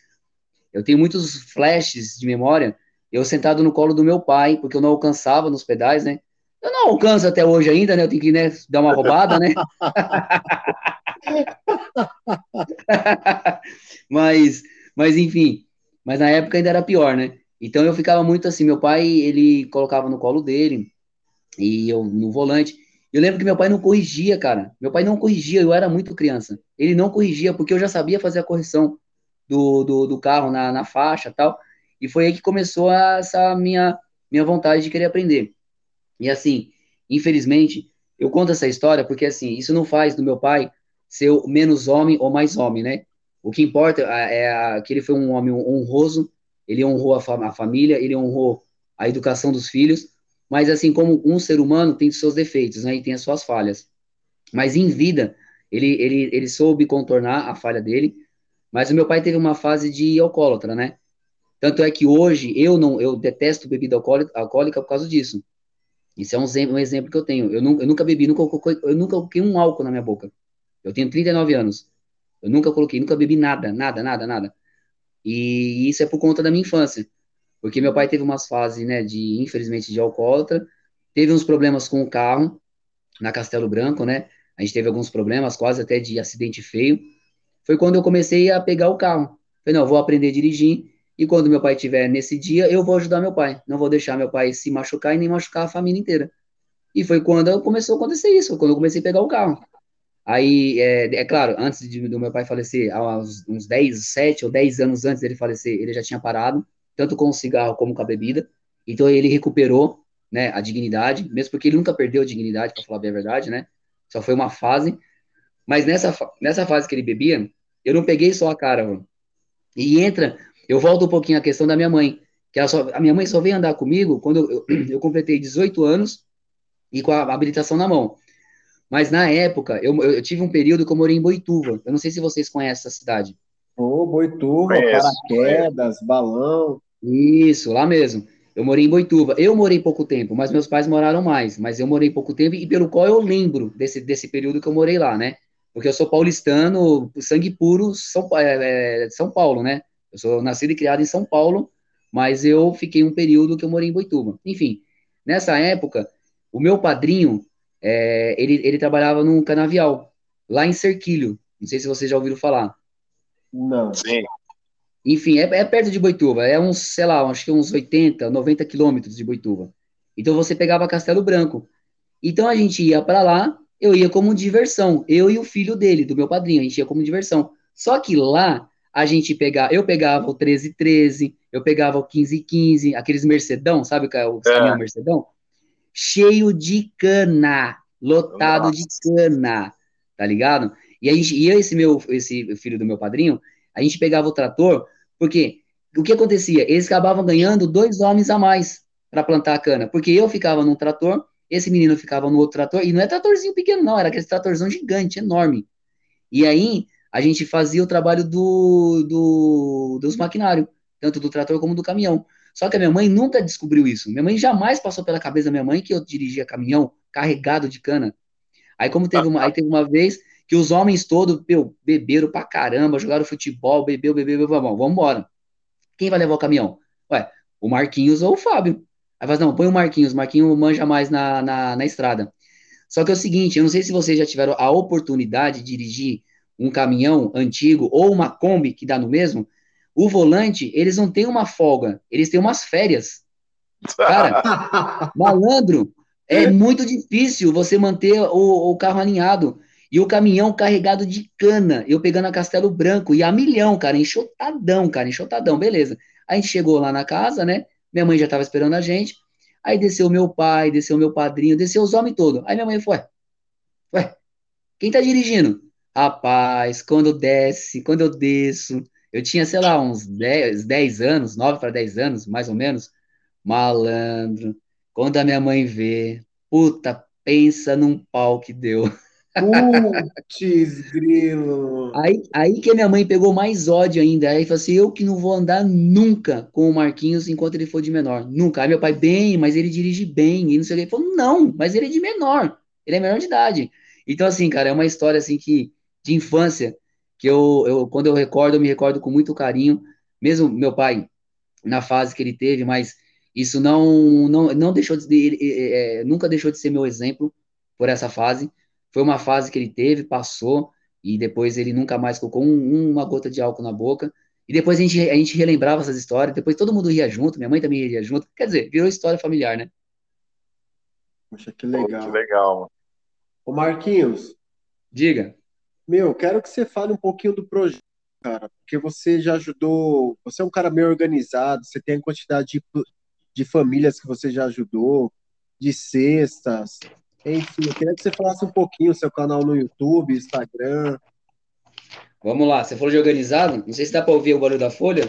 eu tenho muitos flashes de memória. Eu sentado no colo do meu pai, porque eu não alcançava nos pedais, né? Eu não alcanço até hoje ainda, né? Eu tenho que né, dar uma roubada, né? [LAUGHS] mas, mas enfim, mas na época ainda era pior, né? Então eu ficava muito assim, meu pai, ele colocava no colo dele e eu no volante. Eu lembro que meu pai não corrigia, cara. Meu pai não corrigia, eu era muito criança. Ele não corrigia porque eu já sabia fazer a correção do, do, do carro na, na faixa tal. E foi aí que começou essa minha, minha vontade de querer aprender. E assim, infelizmente, eu conto essa história porque assim, isso não faz do meu pai ser menos homem ou mais homem, né? O que importa é, é que ele foi um homem honroso, ele honrou a, família, ele honrou a educação dos filhos, mas assim como um ser humano tem seus defeitos, né? E tem as suas falhas. Mas em vida, ele, ele, ele soube contornar a falha dele, mas o meu pai teve uma fase de alcoólatra, né? Tanto é que hoje eu não, eu detesto bebida alcoólica por causa disso. Isso é um, um exemplo que eu tenho. Eu, eu nunca bebi, nunca, eu nunca coloquei um álcool na minha boca. Eu tenho 39 anos. Eu nunca coloquei, nunca bebi nada, nada, nada, nada. E isso é por conta da minha infância. Porque meu pai teve umas fases, né, de, infelizmente, de alcoólatra. Teve uns problemas com o carro na Castelo Branco, né? A gente teve alguns problemas, quase até de acidente feio. Foi quando eu comecei a pegar o carro. Falei, não, vou aprender a dirigir. E quando meu pai estiver nesse dia, eu vou ajudar meu pai. Não vou deixar meu pai se machucar e nem machucar a família inteira. E foi quando começou a acontecer isso, quando eu comecei a pegar o carro. Aí, é, é claro, antes de, do meu pai falecer, há uns, uns 10, 7 ou 10 anos antes dele falecer, ele já tinha parado, tanto com o cigarro como com a bebida. Então, ele recuperou né, a dignidade, mesmo porque ele nunca perdeu a dignidade, para falar bem a verdade, né? Só foi uma fase. Mas nessa, nessa fase que ele bebia, eu não peguei só a cara, mano. E entra, eu volto um pouquinho à questão da minha mãe, que só, a minha mãe só veio andar comigo quando eu, eu, eu completei 18 anos e com a habilitação na mão. Mas na época, eu, eu, tive um período que eu morei em Boituva. Eu não sei se vocês conhecem essa cidade. Ô, oh, Boituva, paraquedas, balão. Isso, lá mesmo. Eu morei em Boituva. Eu morei pouco tempo, mas meus pais moraram mais. Mas eu morei pouco tempo e pelo qual eu lembro desse, desse período que eu morei lá, né? Porque eu sou paulistano, sangue puro, São, é, é, São Paulo, né? Eu sou nascido e criado em São Paulo, mas eu fiquei um período que eu morei em Boituva. Enfim, nessa época, o meu padrinho, é, ele, ele trabalhava num canavial, lá em Cerquilho. Não sei se vocês já ouviram falar. Não. Sim. Enfim, é, é, perto de Boituva, é uns, sei lá, acho que uns 80, 90 quilômetros de Boituva. Então você pegava Castelo Branco. Então a gente ia para lá, eu ia como diversão, eu e o filho dele, do meu padrinho, a gente ia como diversão. Só que lá a gente pegava, eu pegava o 1313, eu pegava o 1515, aqueles Mercedão, sabe o é caminhão Mercedão? Cheio de cana, lotado Nossa. de cana, tá ligado? E, aí, e eu, esse meu, esse filho do meu padrinho, a gente pegava o trator, porque o que acontecia? Eles acabavam ganhando dois homens a mais para plantar a cana, porque eu ficava num trator, esse menino ficava no outro trator, e não é tratorzinho pequeno, não, era aquele tratorzão gigante, enorme. E aí a gente fazia o trabalho do, do, dos maquinários, tanto do trator como do caminhão. Só que a minha mãe nunca descobriu isso. Minha mãe jamais passou pela cabeça da minha mãe que eu dirigia caminhão carregado de cana. Aí como teve uma, aí teve uma vez que os homens todos, meu, beberam pra caramba, jogaram futebol, bebeu, bebeu, bebeu, vamos, vamos embora. Quem vai levar o caminhão? Ué, o Marquinhos ou o Fábio. Aí fala, não, põe o Marquinhos, o Marquinhos manja mais na, na, na estrada. Só que é o seguinte, eu não sei se vocês já tiveram a oportunidade de dirigir um caminhão antigo ou uma Kombi que dá no mesmo, o volante, eles não têm uma folga, eles têm umas férias. Cara, [LAUGHS] malandro, é muito difícil você manter o, o carro alinhado. E o caminhão carregado de cana, eu pegando a Castelo Branco, e a milhão, cara, enxotadão, cara, enxotadão, beleza. A gente chegou lá na casa, né? Minha mãe já tava esperando a gente. Aí desceu meu pai, desceu meu padrinho, desceu os homens todos. Aí minha mãe foi, ué, ué, quem tá dirigindo? Rapaz, quando desce, quando eu desço, eu tinha, sei lá, uns 10, 10 anos, 9 para 10 anos, mais ou menos, malandro. Quando a minha mãe vê, puta, pensa num pau que deu. Putz, grilo. Aí, aí que a minha mãe pegou mais ódio ainda. Aí falou assim: eu que não vou andar nunca com o Marquinhos enquanto ele for de menor. Nunca. Aí meu pai, bem, mas ele dirige bem. E não sei o que. Ele falou: não, mas ele é de menor. Ele é menor de idade. Então, assim, cara, é uma história assim que, de infância, que eu, eu quando eu recordo, eu me recordo com muito carinho. Mesmo meu pai, na fase que ele teve, mas isso não, não, não deixou de. Ele, é, é, nunca deixou de ser meu exemplo por essa fase foi uma fase que ele teve, passou, e depois ele nunca mais colocou um, uma gota de álcool na boca. E depois a gente, a gente relembrava essas histórias, depois todo mundo ria junto, minha mãe também ria junto. Quer dizer, virou história familiar, né? Poxa, que legal. Pô, que legal. Ô Marquinhos. Diga. Meu, quero que você fale um pouquinho do projeto, cara, porque você já ajudou, você é um cara meio organizado, você tem a quantidade de, de famílias que você já ajudou, de cestas, enfim, eu queria que você falasse um pouquinho o seu canal no YouTube, Instagram. Vamos lá, você falou de organizado? Não sei se dá para ouvir o barulho da folha.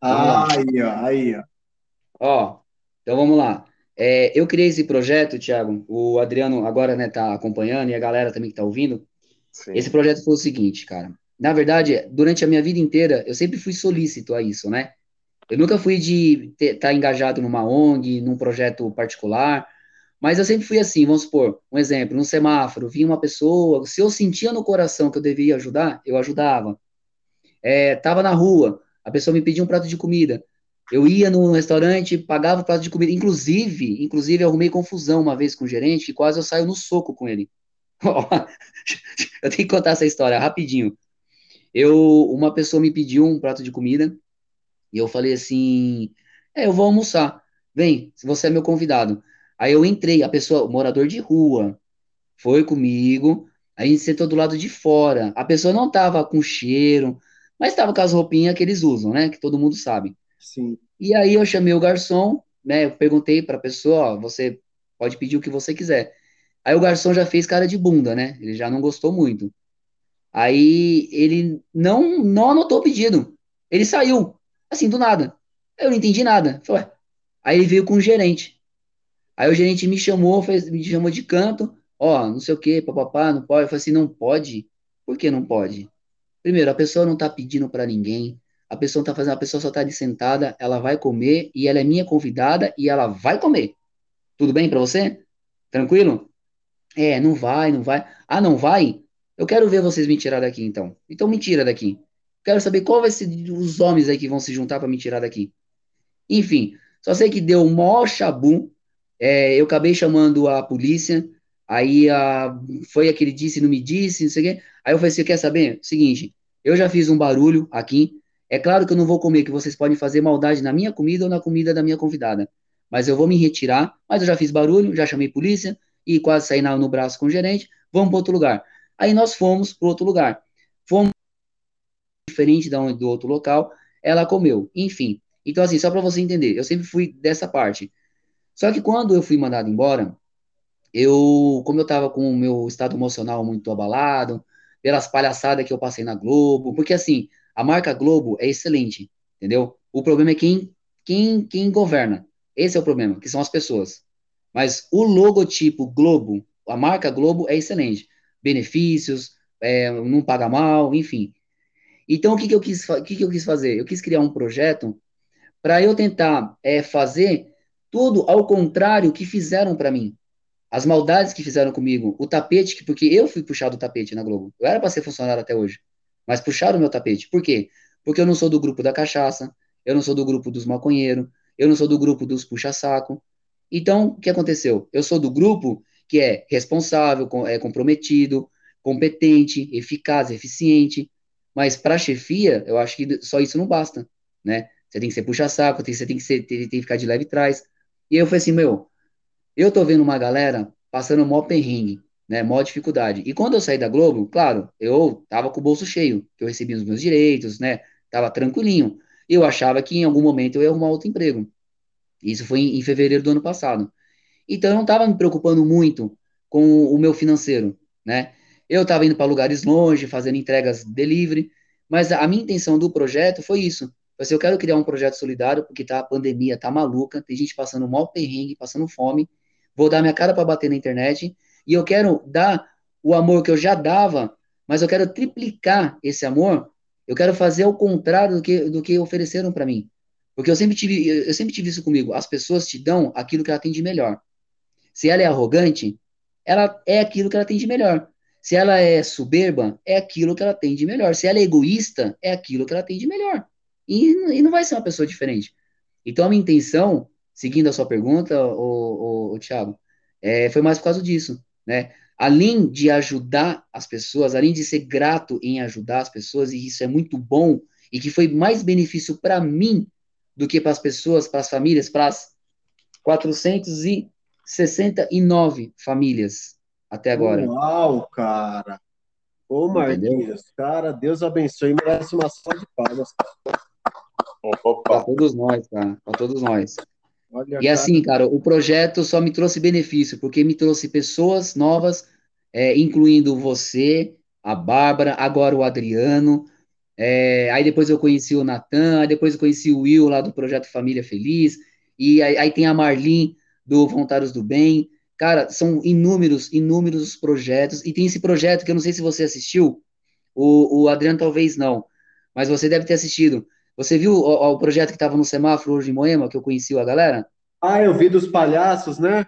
Ah, aí, ó, aí, ó. Ó, então vamos lá. É, eu criei esse projeto, Thiago. O Adriano agora né, tá acompanhando e a galera também que tá ouvindo. Sim. Esse projeto foi o seguinte, cara. Na verdade, durante a minha vida inteira, eu sempre fui solícito a isso, né? Eu nunca fui de estar tá engajado numa ONG, num projeto particular. Mas eu sempre fui assim, vamos supor, um exemplo, no semáforo, vinha uma pessoa, se eu sentia no coração que eu devia ajudar, eu ajudava. É, tava na rua, a pessoa me pedia um prato de comida. Eu ia no restaurante, pagava o prato de comida. Inclusive, inclusive, eu arrumei confusão uma vez com o gerente, que quase eu saio no soco com ele. [LAUGHS] eu tenho que contar essa história rapidinho. Eu, uma pessoa me pediu um prato de comida e eu falei assim: é, eu vou almoçar. Vem, você é meu convidado. Aí eu entrei, a pessoa, morador de rua, foi comigo, a gente sentou do lado de fora. A pessoa não tava com cheiro, mas tava com as roupinhas que eles usam, né? Que todo mundo sabe. Sim. E aí eu chamei o garçom, né? Eu perguntei pra pessoa, ó, você pode pedir o que você quiser. Aí o garçom já fez cara de bunda, né? Ele já não gostou muito. Aí ele não não anotou o pedido. Ele saiu, assim, do nada. Eu não entendi nada. Falei, Aí ele veio com o gerente. Aí o gerente me chamou, fez, me chamou de canto, ó, não sei o que, papapá, não pode. Eu falei assim, não pode? Por que não pode? Primeiro, a pessoa não tá pedindo para ninguém, a pessoa tá fazendo, a pessoa só tá ali sentada, ela vai comer e ela é minha convidada e ela vai comer. Tudo bem para você? Tranquilo? É, não vai, não vai. Ah, não vai? Eu quero ver vocês me tirar daqui, então. Então me tira daqui. Quero saber qual vai ser os homens aí que vão se juntar para me tirar daqui. Enfim, só sei que deu maior chabu. É, eu acabei chamando a polícia. Aí a, foi aquele disse, não me disse, não sei o quê. Aí eu falei, você quer saber? Seguinte, eu já fiz um barulho aqui. É claro que eu não vou comer, que vocês podem fazer maldade na minha comida ou na comida da minha convidada. Mas eu vou me retirar. Mas eu já fiz barulho, já chamei polícia e quase saí no braço com o gerente. Vamos para outro lugar. Aí nós fomos para outro lugar. Fomos diferente da onde, do outro local. Ela comeu. Enfim. Então, assim, só para você entender, eu sempre fui dessa parte. Só que quando eu fui mandado embora, eu, como eu estava com o meu estado emocional muito abalado, pelas palhaçadas que eu passei na Globo, porque assim, a marca Globo é excelente, entendeu? O problema é quem, quem, quem governa. Esse é o problema, que são as pessoas. Mas o logotipo Globo, a marca Globo é excelente. Benefícios, é, não paga mal, enfim. Então, o que, que, eu, quis, o que, que eu quis fazer? Eu quis criar um projeto para eu tentar é, fazer tudo ao contrário que fizeram para mim. As maldades que fizeram comigo, o tapete, porque eu fui puxado do tapete na Globo. Eu era para ser funcionário até hoje, mas puxaram o meu tapete. Por quê? Porque eu não sou do grupo da cachaça, eu não sou do grupo dos maconheiros, eu não sou do grupo dos puxa-saco. Então, o que aconteceu? Eu sou do grupo que é responsável, é comprometido, competente, eficaz, eficiente. Mas para chefia, eu acho que só isso não basta, né? Você tem que ser puxa-saco, você tem que, ser, tem, que ficar de leve trás. E eu falei assim, meu, eu tô vendo uma galera passando mó perrengue, né, mó dificuldade. E quando eu saí da Globo, claro, eu tava com o bolso cheio, que eu recebi os meus direitos, né, tava tranquilinho. Eu achava que em algum momento eu ia arrumar outro emprego. Isso foi em, fevereiro do ano passado. Então eu não tava me preocupando muito com o meu financeiro, né? Eu tava indo para lugares longe, fazendo entregas delivery, mas a minha intenção do projeto foi isso. Assim, eu quero criar um projeto solidário, porque tá a pandemia, tá maluca, tem gente passando mal perrengue, passando fome, vou dar minha cara para bater na internet e eu quero dar o amor que eu já dava, mas eu quero triplicar esse amor. Eu quero fazer o contrário do que, do que ofereceram para mim. Porque eu sempre tive, eu sempre tive isso comigo. As pessoas te dão aquilo que ela tem de melhor. Se ela é arrogante, ela é aquilo que ela tem de melhor. Se ela é soberba, é aquilo que ela tem de melhor. Se ela é egoísta, é aquilo que ela tem de melhor. E, e não vai ser uma pessoa diferente. Então, a minha intenção seguindo a sua pergunta, o, o, Thiago, é, foi mais por causa disso, né? Além de ajudar as pessoas, além de ser grato em ajudar as pessoas, e isso é muito bom, e que foi mais benefício para mim do que para as pessoas, para as famílias, para as 469 famílias até agora. Uau, cara! Ô, Marquinhos, cara, Deus abençoe, merece uma salva de palmas. Para todos nós, cara, para todos nós. Olha, e assim, cara, o projeto só me trouxe benefício, porque me trouxe pessoas novas, é, incluindo você, a Bárbara, agora o Adriano. É, aí depois eu conheci o Natan, aí depois eu conheci o Will lá do Projeto Família Feliz, e aí, aí tem a Marlin do Voluntários do Bem. Cara, são inúmeros, inúmeros projetos, e tem esse projeto que eu não sei se você assistiu, o, o Adriano talvez não, mas você deve ter assistido, você viu o, o projeto que estava no semáforo hoje em Moema, que eu conheci a galera? Ah, eu vi dos palhaços, né?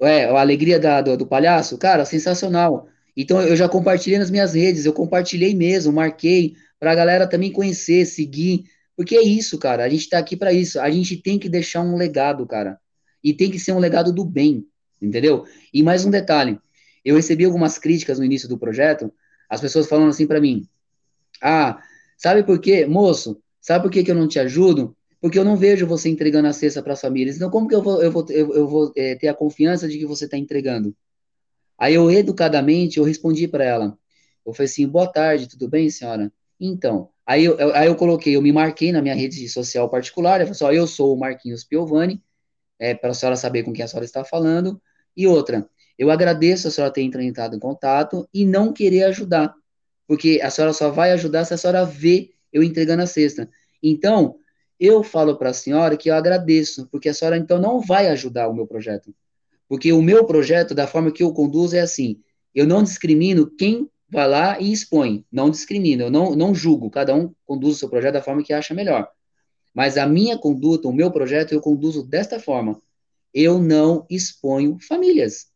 É, a alegria da, do, do palhaço, cara, sensacional. Então eu já compartilhei nas minhas redes, eu compartilhei mesmo, marquei para a galera também conhecer, seguir, porque é isso, cara. A gente está aqui para isso. A gente tem que deixar um legado, cara, e tem que ser um legado do bem, entendeu? E mais um detalhe, eu recebi algumas críticas no início do projeto, as pessoas falando assim para mim: ah, sabe por quê, moço? Sabe por que, que eu não te ajudo? Porque eu não vejo você entregando a cesta para as famílias. Então, como que eu vou, eu vou, eu, eu vou é, ter a confiança de que você está entregando? Aí eu, educadamente, eu respondi para ela. Eu falei assim, boa tarde, tudo bem, senhora? Então, aí eu, eu, aí eu coloquei, eu me marquei na minha rede social particular, eu falei assim, ó, eu sou o Marquinhos Piovani, é, para a senhora saber com quem a senhora está falando. E outra, eu agradeço a senhora ter entrado em contato e não querer ajudar, porque a senhora só vai ajudar se a senhora vê eu entregando a cesta. Então, eu falo para a senhora que eu agradeço, porque a senhora então não vai ajudar o meu projeto. Porque o meu projeto, da forma que eu conduzo, é assim: eu não discrimino quem vai lá e expõe, não discrimina, eu não, não julgo, cada um conduz o seu projeto da forma que acha melhor. Mas a minha conduta, o meu projeto, eu conduzo desta forma. Eu não exponho famílias.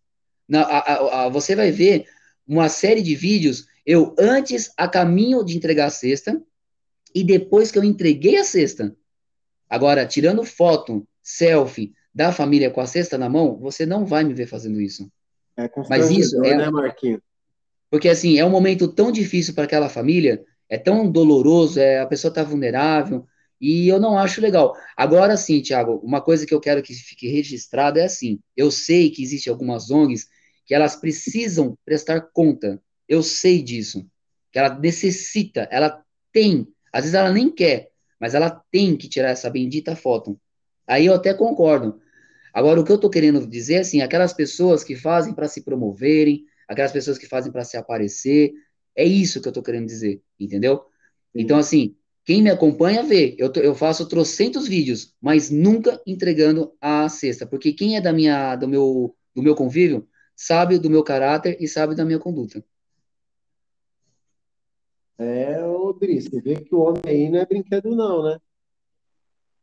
Na, a, a, a, você vai ver uma série de vídeos, eu antes a caminho de entregar a cesta e depois que eu entreguei a cesta. Agora, tirando foto, selfie da família com a cesta na mão, você não vai me ver fazendo isso. É Mas isso é, né, Marquinhos? Porque assim, é um momento tão difícil para aquela família, é tão doloroso, é, a pessoa está vulnerável, e eu não acho legal. Agora sim, Tiago, uma coisa que eu quero que fique registrada é assim: eu sei que existem algumas ONGs que elas precisam prestar conta. Eu sei disso. Que ela necessita, ela tem, às vezes ela nem quer, mas ela tem que tirar essa bendita foto. Aí eu até concordo. Agora, o que eu estou querendo dizer, assim, aquelas pessoas que fazem para se promoverem, aquelas pessoas que fazem para se aparecer, é isso que eu estou querendo dizer, entendeu? Então, assim, quem me acompanha vê, eu, tô, eu faço trocentos vídeos, mas nunca entregando a cesta, porque quem é da minha, do meu, do meu convívio sabe do meu caráter e sabe da minha conduta. É, ô Dri, você vê que o homem aí não é brinquedo não, né?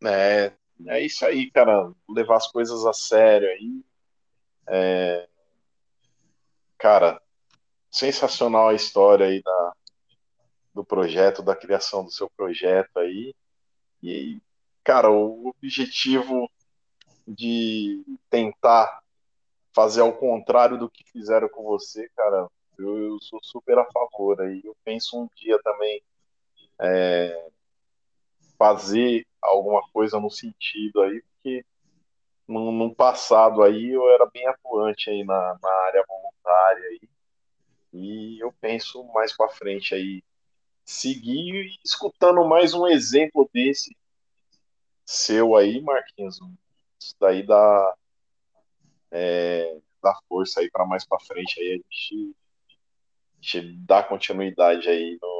É, é isso aí, cara, levar as coisas a sério aí. É... Cara, sensacional a história aí da, do projeto, da criação do seu projeto aí. E, cara, o objetivo de tentar fazer ao contrário do que fizeram com você, cara, eu, eu sou super a favor aí. Eu penso um dia também é, fazer alguma coisa no sentido aí, porque no, passado aí eu era bem atuante aí na, na área voluntária aí, e eu penso mais para frente aí seguir escutando mais um exemplo desse seu aí, Marquinhos. Isso daí dá, é, dá força aí para mais para frente aí a gente, a gente dar continuidade aí no,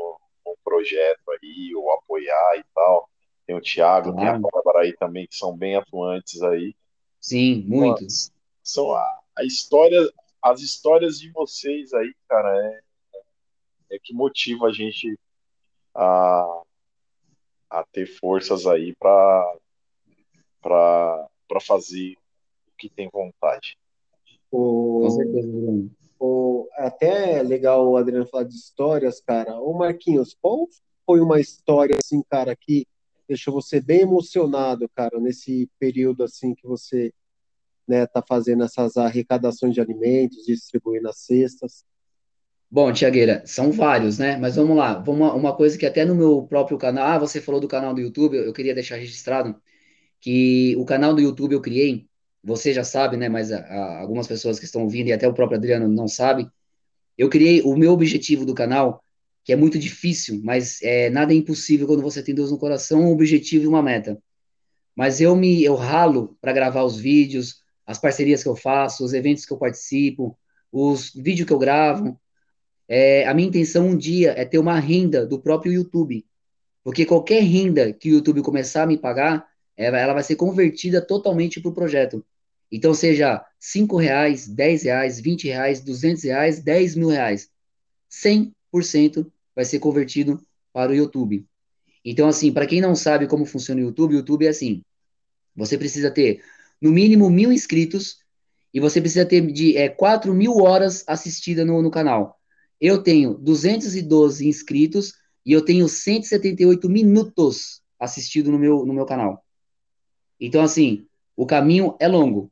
projeto aí, ou apoiar e tal. Tem o Thiago, claro. tem a Bárbara aí também, que são bem atuantes aí. Sim, muitos. São a, a história, as histórias de vocês aí, cara, é, é que motiva a gente a, a ter forças aí para fazer o que tem vontade. O, Com certeza, Bruno. O, é até legal o Adriano falar de histórias, cara. O Marquinhos, qual foi uma história assim, cara, que deixou você bem emocionado, cara, nesse período assim que você né, tá fazendo essas arrecadações de alimentos, distribuindo as cestas? Bom, Tiagueira, são vários, né? Mas vamos lá. Uma, uma coisa que até no meu próprio canal, ah, você falou do canal do YouTube, eu queria deixar registrado que o canal do YouTube eu criei, você já sabe, né? Mas a, a, algumas pessoas que estão ouvindo e até o próprio Adriano não sabe. Eu criei o meu objetivo do canal, que é muito difícil, mas é, nada é impossível quando você tem Deus no coração, um objetivo e uma meta. Mas eu me eu ralo para gravar os vídeos, as parcerias que eu faço, os eventos que eu participo, os vídeos que eu gravo, é, a minha intenção um dia é ter uma renda do próprio YouTube. Porque qualquer renda que o YouTube começar a me pagar, ela vai ser convertida totalmente para o projeto. Então, seja 5 reais, 10 reais, 20 reais, 200 reais, 10 mil reais. 100% vai ser convertido para o YouTube. Então, assim, para quem não sabe como funciona o YouTube, o YouTube é assim: você precisa ter no mínimo mil inscritos e você precisa ter de é, 4 mil horas assistidas no, no canal. Eu tenho 212 inscritos e eu tenho 178 minutos assistido no meu, no meu canal. Então, assim, o caminho é longo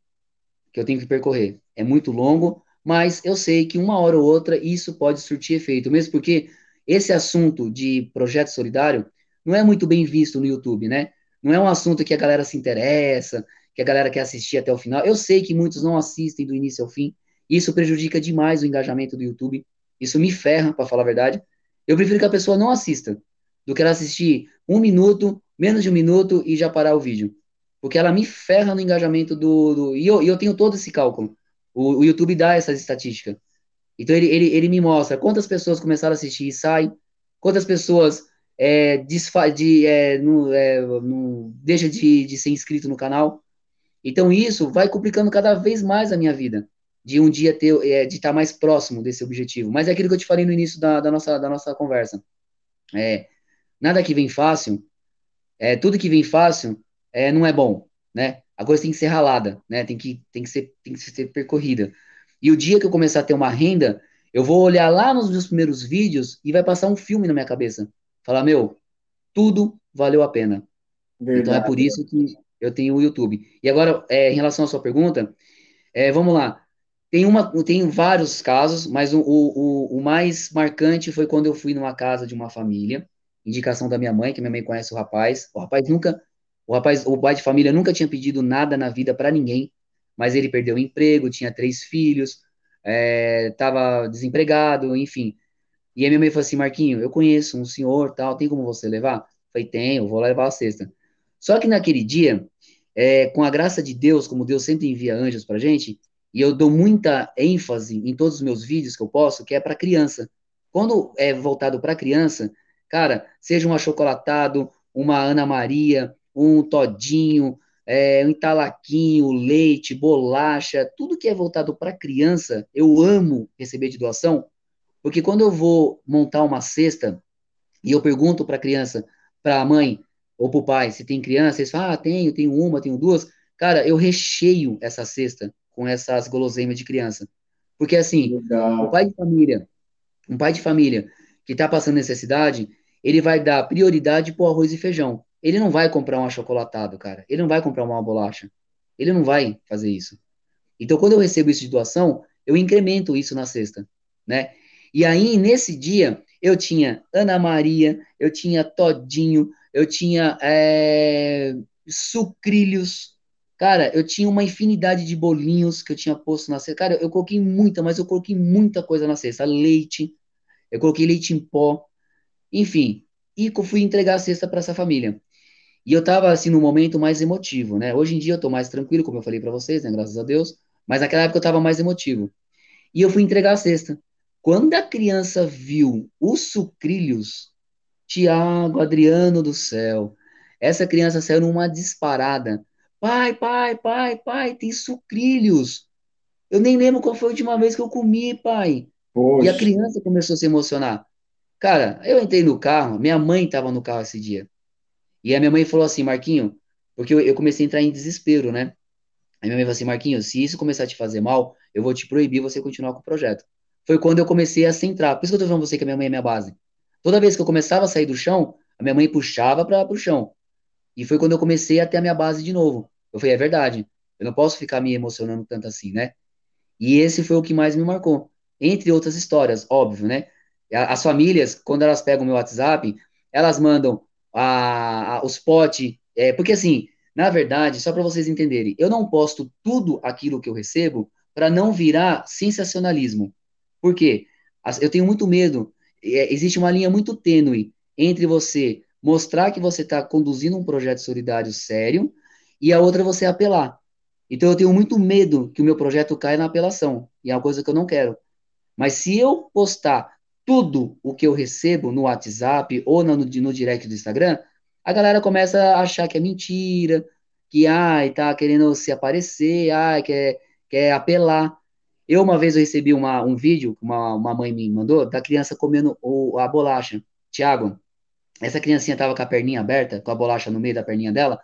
que eu tenho que percorrer. É muito longo, mas eu sei que uma hora ou outra isso pode surtir efeito, mesmo porque esse assunto de projeto solidário não é muito bem visto no YouTube, né? Não é um assunto que a galera se interessa, que a galera quer assistir até o final. Eu sei que muitos não assistem do início ao fim, isso prejudica demais o engajamento do YouTube. Isso me ferra, para falar a verdade. Eu prefiro que a pessoa não assista do que ela assistir um minuto, menos de um minuto e já parar o vídeo. Porque ela me ferra no engajamento do. do e, eu, eu tenho todo esse cálculo. O, o YouTube dá essas estatísticas. Então ele, ele, ele me mostra quantas pessoas começaram a assistir e saem, quantas pessoas é, desfa de, é, é, deixa de, de ser inscrito no canal. Então isso vai complicando cada vez mais a minha vida de um dia ter, é, de estar mais próximo desse objetivo. Mas é aquilo que eu te falei no início da, da nossa, da nossa conversa. É, nada que vem fácil, é, tudo que vem fácil é, não é bom, né? A coisa tem que ser ralada, né? Tem que, tem que, ser, tem que ser percorrida. E o dia que eu começar a ter uma renda, eu vou olhar lá nos meus primeiros vídeos e vai passar um filme na minha cabeça. Falar, meu, tudo valeu a pena. Verdade. Então é por isso que eu tenho o YouTube. E agora, é, em relação à sua pergunta, é, vamos lá. Tem, uma, tem vários casos, mas o, o, o mais marcante foi quando eu fui numa casa de uma família, indicação da minha mãe, que minha mãe conhece o rapaz. O rapaz nunca, o rapaz, o pai de família nunca tinha pedido nada na vida para ninguém, mas ele perdeu o emprego, tinha três filhos, estava é, desempregado, enfim. E a minha mãe falou assim, Marquinho, eu conheço um senhor, tal, tem como você levar? falei, tenho, vou levar a cesta. Só que naquele dia, é, com a graça de Deus, como Deus sempre envia anjos pra gente, e eu dou muita ênfase em todos os meus vídeos que eu posso, que é para criança. Quando é voltado para criança, cara, seja um achocolatado, uma Ana Maria, um todinho, é, um italaquinho, leite, bolacha, tudo que é voltado para criança, eu amo receber de doação, porque quando eu vou montar uma cesta e eu pergunto para a criança, para a mãe ou para o pai, se tem criança, eles falam, ah, tenho, tenho uma, tenho duas. Cara, eu recheio essa cesta com essas guloseimas de criança. Porque assim, Legal. o pai de família, um pai de família que está passando necessidade, ele vai dar prioridade para o arroz e feijão. Ele não vai comprar um achocolatado, cara. Ele não vai comprar uma bolacha. Ele não vai fazer isso. Então, quando eu recebo isso de doação, eu incremento isso na cesta, né? E aí, nesse dia, eu tinha Ana Maria, eu tinha Todinho, eu tinha é, sucrilhos, Cara, eu tinha uma infinidade de bolinhos que eu tinha posto na cesta. Cara, eu coloquei muita, mas eu coloquei muita coisa na cesta. Leite, eu coloquei leite em pó, enfim. E fui entregar a cesta para essa família. E eu tava, assim, no momento mais emotivo, né? Hoje em dia eu tô mais tranquilo, como eu falei para vocês, né? Graças a Deus. Mas naquela época eu tava mais emotivo. E eu fui entregar a cesta. Quando a criança viu os sucrilhos, Tiago, Adriano do céu, essa criança saiu numa disparada. Pai, pai, pai, pai, tem sucrilhos. Eu nem lembro qual foi a última vez que eu comi, pai. Poxa. E a criança começou a se emocionar. Cara, eu entrei no carro, minha mãe estava no carro esse dia. E a minha mãe falou assim, Marquinho, porque eu, eu, comecei a entrar em desespero, né? Aí minha mãe falou assim, Marquinho, se isso começar a te fazer mal, eu vou te proibir você continuar com o projeto. Foi quando eu comecei a centrar. Por isso que eu tô falando você que a minha mãe é minha base. Toda vez que eu começava a sair do chão, a minha mãe puxava para o chão. E foi quando eu comecei a ter a minha base de novo. Eu falei, é verdade, eu não posso ficar me emocionando tanto assim, né? E esse foi o que mais me marcou. Entre outras histórias, óbvio, né? As famílias, quando elas pegam meu WhatsApp, elas mandam a, a os potes. É, porque assim, na verdade, só para vocês entenderem, eu não posto tudo aquilo que eu recebo para não virar sensacionalismo. Por quê? Eu tenho muito medo. É, existe uma linha muito tênue entre você mostrar que você está conduzindo um projeto solidário sério, e a outra você apelar. Então eu tenho muito medo que o meu projeto caia na apelação, e é uma coisa que eu não quero. Mas se eu postar tudo o que eu recebo no WhatsApp ou no, no direct do Instagram, a galera começa a achar que é mentira, que ai, tá querendo se aparecer, ai, quer, quer apelar. Eu uma vez eu recebi uma, um vídeo que uma, uma mãe me mandou da criança comendo o, a bolacha. Tiago, essa criancinha tava com a perninha aberta, com a bolacha no meio da perninha dela,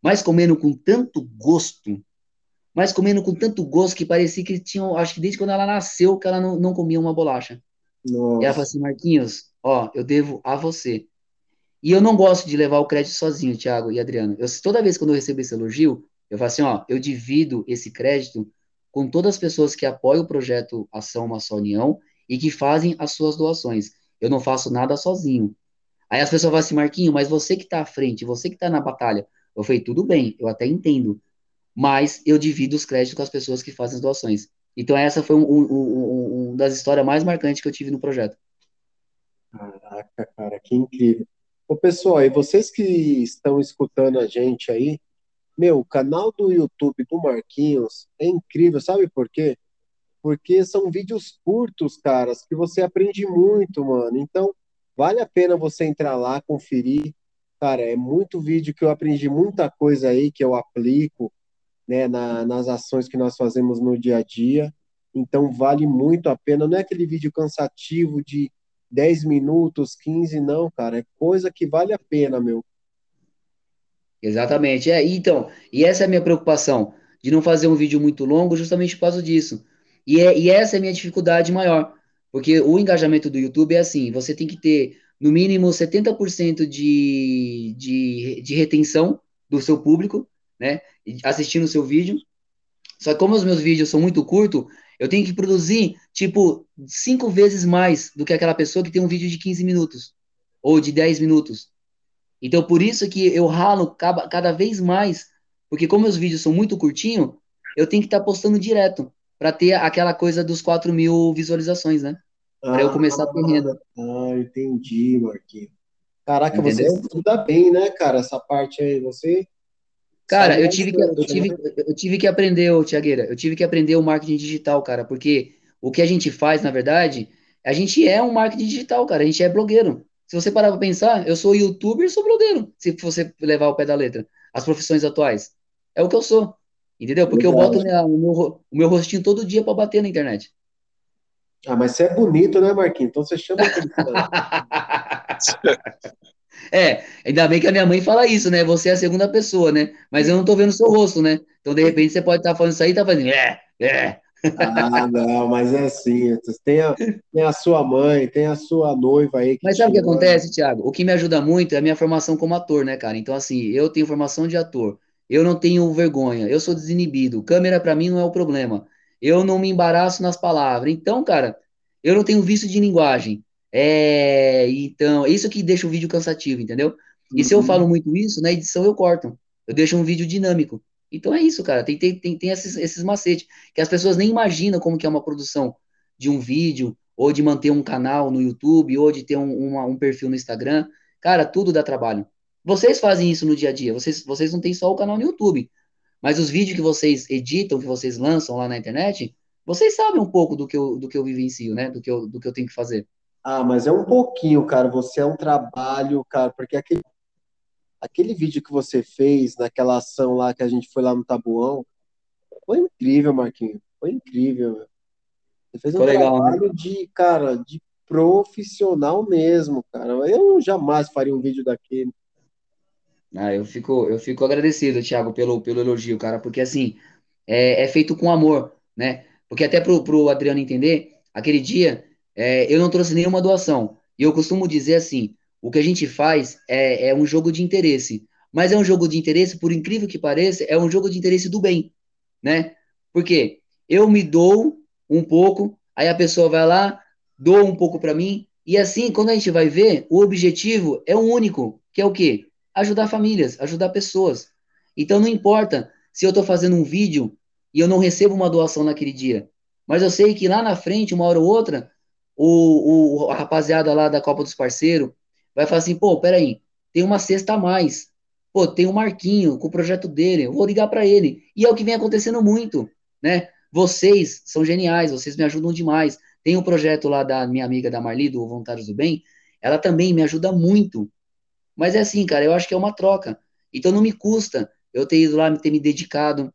mas comendo com tanto gosto, mas comendo com tanto gosto que parecia que tinha, acho que desde quando ela nasceu que ela não, não comia uma bolacha. Nossa. E ela falou assim, Marquinhos, ó, eu devo a você. E eu não gosto de levar o crédito sozinho, Thiago e Adriano. Eu, toda vez que eu recebo esse elogio, eu falo assim, ó, eu divido esse crédito com todas as pessoas que apoiam o projeto Ação Uma Só União e que fazem as suas doações. Eu não faço nada sozinho. Aí as pessoas falam assim, Marquinho, mas você que está à frente, você que está na batalha. Eu falei, tudo bem, eu até entendo, mas eu divido os créditos com as pessoas que fazem as doações. Então essa foi uma um, um, um, das histórias mais marcantes que eu tive no projeto. Caraca, cara, que incrível. Ô, pessoal, e vocês que estão escutando a gente aí, meu, o canal do YouTube do Marquinhos é incrível, sabe por quê? Porque são vídeos curtos, caras, que você aprende muito, mano. Então, Vale a pena você entrar lá, conferir. Cara, é muito vídeo que eu aprendi muita coisa aí que eu aplico né, na, nas ações que nós fazemos no dia a dia. Então vale muito a pena. Não é aquele vídeo cansativo de 10 minutos, 15, não, cara. É coisa que vale a pena, meu. Exatamente. É, então, e essa é a minha preocupação, de não fazer um vídeo muito longo justamente por causa disso. E, é, e essa é a minha dificuldade maior, porque o engajamento do YouTube é assim, você tem que ter no mínimo 70% de, de, de retenção do seu público, né, assistindo o seu vídeo. Só que como os meus vídeos são muito curtos, eu tenho que produzir, tipo, cinco vezes mais do que aquela pessoa que tem um vídeo de 15 minutos, ou de 10 minutos. Então, por isso que eu ralo cada, vez mais, porque como meus vídeos são muito curtinhos, eu tenho que estar tá postando direto, para ter aquela coisa dos 4 mil visualizações, né? Para eu começar a ter renda. Ah, entendi, Marquinhos. Caraca, Entendeu? você estuda bem, né, cara? Essa parte aí, você. Cara, eu tive, que, eu, tive, né? eu tive que aprender, ô, Tiagueira, eu tive que aprender o marketing digital, cara, porque o que a gente faz, na verdade, a gente é um marketing digital, cara, a gente é blogueiro. Se você parar para pensar, eu sou youtuber, sou blogueiro, se você levar o pé da letra. As profissões atuais. É o que eu sou. Entendeu? Porque Verdade. eu boto minha, o, meu, o meu rostinho todo dia para bater na internet. Ah, mas você é bonito, né, Marquinhos? Então você chama [LAUGHS] É, ainda bem que a minha mãe fala isso, né? Você é a segunda pessoa, né? Mas eu não tô vendo o seu rosto, né? Então, de repente, você pode estar tá falando isso aí e tá fazendo. É, é. Ah, não, mas é assim. Tem a, tem a sua mãe, tem a sua noiva aí. mas sabe o que acontece, Thiago? O que me ajuda muito é a minha formação como ator, né, cara? Então, assim, eu tenho formação de ator. Eu não tenho vergonha, eu sou desinibido. Câmera para mim não é o problema. Eu não me embaraço nas palavras. Então, cara, eu não tenho vício de linguagem. É, então, isso que deixa o vídeo cansativo, entendeu? E uhum. se eu uhum. falo muito isso, na edição eu corto. Eu deixo um vídeo dinâmico. Então é isso, cara. Tem, tem, tem, tem esses, esses macetes que as pessoas nem imaginam como que é uma produção de um vídeo, ou de manter um canal no YouTube, ou de ter um, uma, um perfil no Instagram. Cara, tudo dá trabalho. Vocês fazem isso no dia a dia. Vocês, vocês não têm só o canal no YouTube. Mas os vídeos que vocês editam, que vocês lançam lá na internet, vocês sabem um pouco do que eu, do que eu vivencio, né? Do que eu, do que eu tenho que fazer. Ah, mas é um pouquinho, cara. Você é um trabalho, cara, porque aquele, aquele vídeo que você fez naquela ação lá que a gente foi lá no Tabuão, foi incrível, Marquinhos. Foi incrível. Você fez um foi trabalho legal, né? de, cara, de profissional mesmo, cara. Eu jamais faria um vídeo daquele. Ah, eu fico, eu fico agradecido, Thiago, pelo, pelo elogio, cara, porque assim, é, é feito com amor, né? Porque até pro, pro Adriano entender, aquele dia é, eu não trouxe nenhuma doação. E eu costumo dizer assim: o que a gente faz é, é um jogo de interesse. Mas é um jogo de interesse, por incrível que pareça, é um jogo de interesse do bem, né? Porque eu me dou um pouco, aí a pessoa vai lá, doa um pouco para mim, e assim, quando a gente vai ver, o objetivo é um único, que é o quê? ajudar famílias, ajudar pessoas. Então não importa se eu estou fazendo um vídeo e eu não recebo uma doação naquele dia, mas eu sei que lá na frente, uma hora ou outra, o, o a rapaziada lá da Copa dos Parceiros vai falar assim, pô, peraí, tem uma cesta a mais. Pô, tem o um Marquinho com o projeto dele, eu vou ligar para ele. E é o que vem acontecendo muito, né? Vocês são geniais, vocês me ajudam demais. Tem um projeto lá da minha amiga da Marli, do Voluntários do Bem, ela também me ajuda muito. Mas é assim, cara, eu acho que é uma troca. Então não me custa eu ter ido lá, ter me dedicado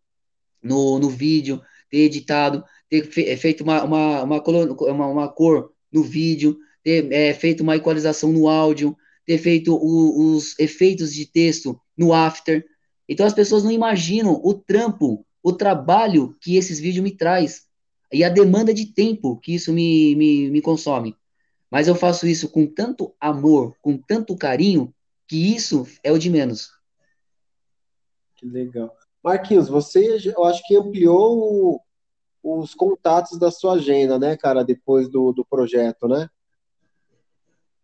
no, no vídeo, ter editado, ter é, feito uma, uma, uma, uma, uma, cor no vídeo, ter é, feito uma equalização no áudio, ter feito o, os efeitos de texto no after. Então as pessoas não imaginam o trampo, o trabalho que esses vídeos me traz e a demanda de tempo que isso me, me, me consome. Mas eu faço isso com tanto amor, com tanto carinho, que isso é o de menos. Que legal. Marquinhos, você, eu acho que ampliou os contatos da sua agenda, né, cara, depois do, do projeto, né?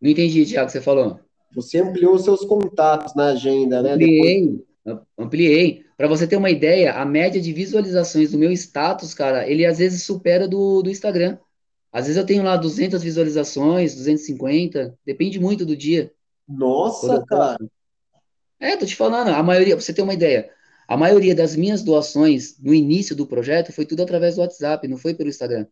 Não entendi, Tiago, o que você falou. Você ampliou os seus contatos na agenda, né? Ampliei, depois... ampliei. Para você ter uma ideia, a média de visualizações do meu status, cara, ele às vezes supera do, do Instagram. Às vezes eu tenho lá 200 visualizações, 250, depende muito do dia. Nossa, cara. É, tô te falando, a maioria, pra você ter uma ideia, a maioria das minhas doações no início do projeto foi tudo através do WhatsApp, não foi pelo Instagram.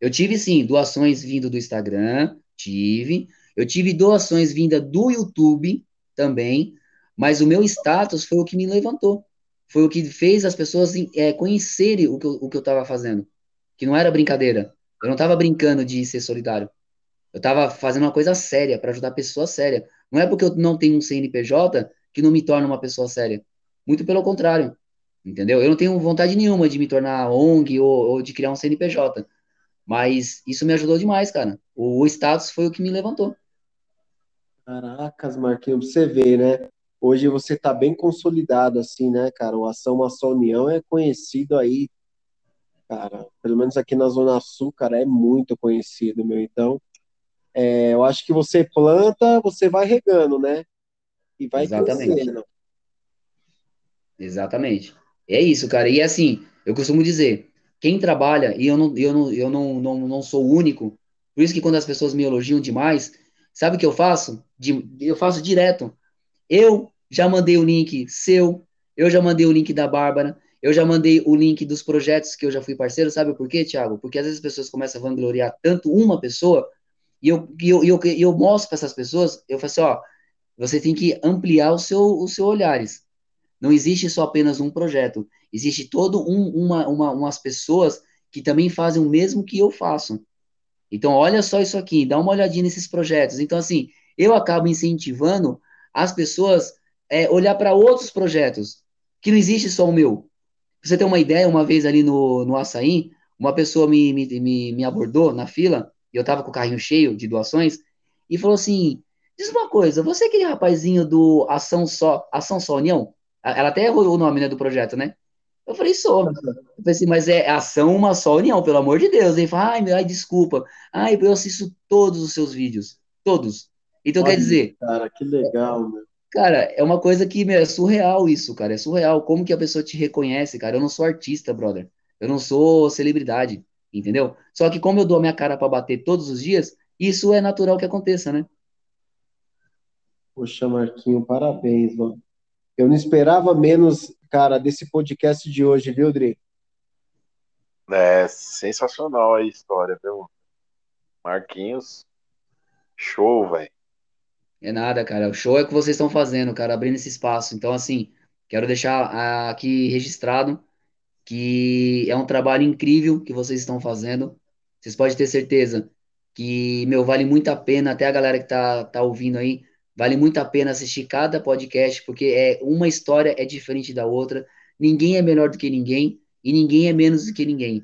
Eu tive sim doações vindo do Instagram, tive. Eu tive doações vinda do YouTube também, mas o meu status foi o que me levantou. Foi o que fez as pessoas é, conhecerem o que eu, o que eu tava fazendo. que não era brincadeira. Eu não estava brincando de ser solidário. Eu estava fazendo uma coisa séria para ajudar pessoas sérias. Não é porque eu não tenho um CNPJ que não me torna uma pessoa séria. Muito pelo contrário. Entendeu? Eu não tenho vontade nenhuma de me tornar ONG ou, ou de criar um CNPJ. Mas isso me ajudou demais, cara. O, o status foi o que me levantou. Caracas, Marquinhos, você vê, né? Hoje você está bem consolidado, assim, né, cara? O Ação Uma Só União é conhecido aí, cara, pelo menos aqui na Zona Sul, cara, é muito conhecido, meu. Então, é, eu acho que você planta, você vai regando, né? E vai Exatamente. crescendo. Exatamente. É isso, cara. E assim, eu costumo dizer, quem trabalha, e eu não, eu não, eu não, não, não sou o único, por isso que quando as pessoas me elogiam demais, sabe o que eu faço? Eu faço direto. Eu já mandei o link seu, eu já mandei o link da Bárbara, eu já mandei o link dos projetos que eu já fui parceiro, sabe por quê, Thiago? Porque às vezes as pessoas começam a vangloriar tanto uma pessoa, e eu, e eu, e eu, e eu mostro para essas pessoas, eu falo assim, ó, você tem que ampliar o seu, o seu olhares. Não existe só apenas um projeto, existe todo um, uma, uma, umas pessoas que também fazem o mesmo que eu faço. Então, olha só isso aqui, dá uma olhadinha nesses projetos. Então, assim, eu acabo incentivando as pessoas é, olhar para outros projetos, que não existe só o meu. Pra você ter uma ideia, uma vez ali no, no Açaí, uma pessoa me, me, me, me abordou na fila, e eu tava com o carrinho cheio de doações, e falou assim, diz uma coisa, você é aquele rapazinho do Ação Só, Ação Só União? Ela até errou o nome, né, do projeto, né? Eu falei, sou. Eu falei assim, mas é ação uma só união, pelo amor de Deus. Ele fala, ai, meu, ai, desculpa. Ai, eu assisto todos os seus vídeos. Todos. Então, quer dizer, cara, que legal, meu. cara, é uma coisa que, meu, é surreal isso, cara. É surreal. Como que a pessoa te reconhece, cara? Eu não sou artista, brother. Eu não sou celebridade, entendeu? Só que como eu dou a minha cara pra bater todos os dias, isso é natural que aconteça, né? Poxa, Marquinho, parabéns, mano. Eu não esperava menos, cara, desse podcast de hoje, viu, Dri? É sensacional a história, viu? Marquinhos, show, velho. É nada, cara. O show é o que vocês estão fazendo, cara, abrindo esse espaço. Então, assim, quero deixar aqui registrado que é um trabalho incrível que vocês estão fazendo. Vocês podem ter certeza que, meu, vale muito a pena, até a galera que tá, tá ouvindo aí, vale muito a pena assistir cada podcast, porque é uma história é diferente da outra. Ninguém é melhor do que ninguém e ninguém é menos do que ninguém.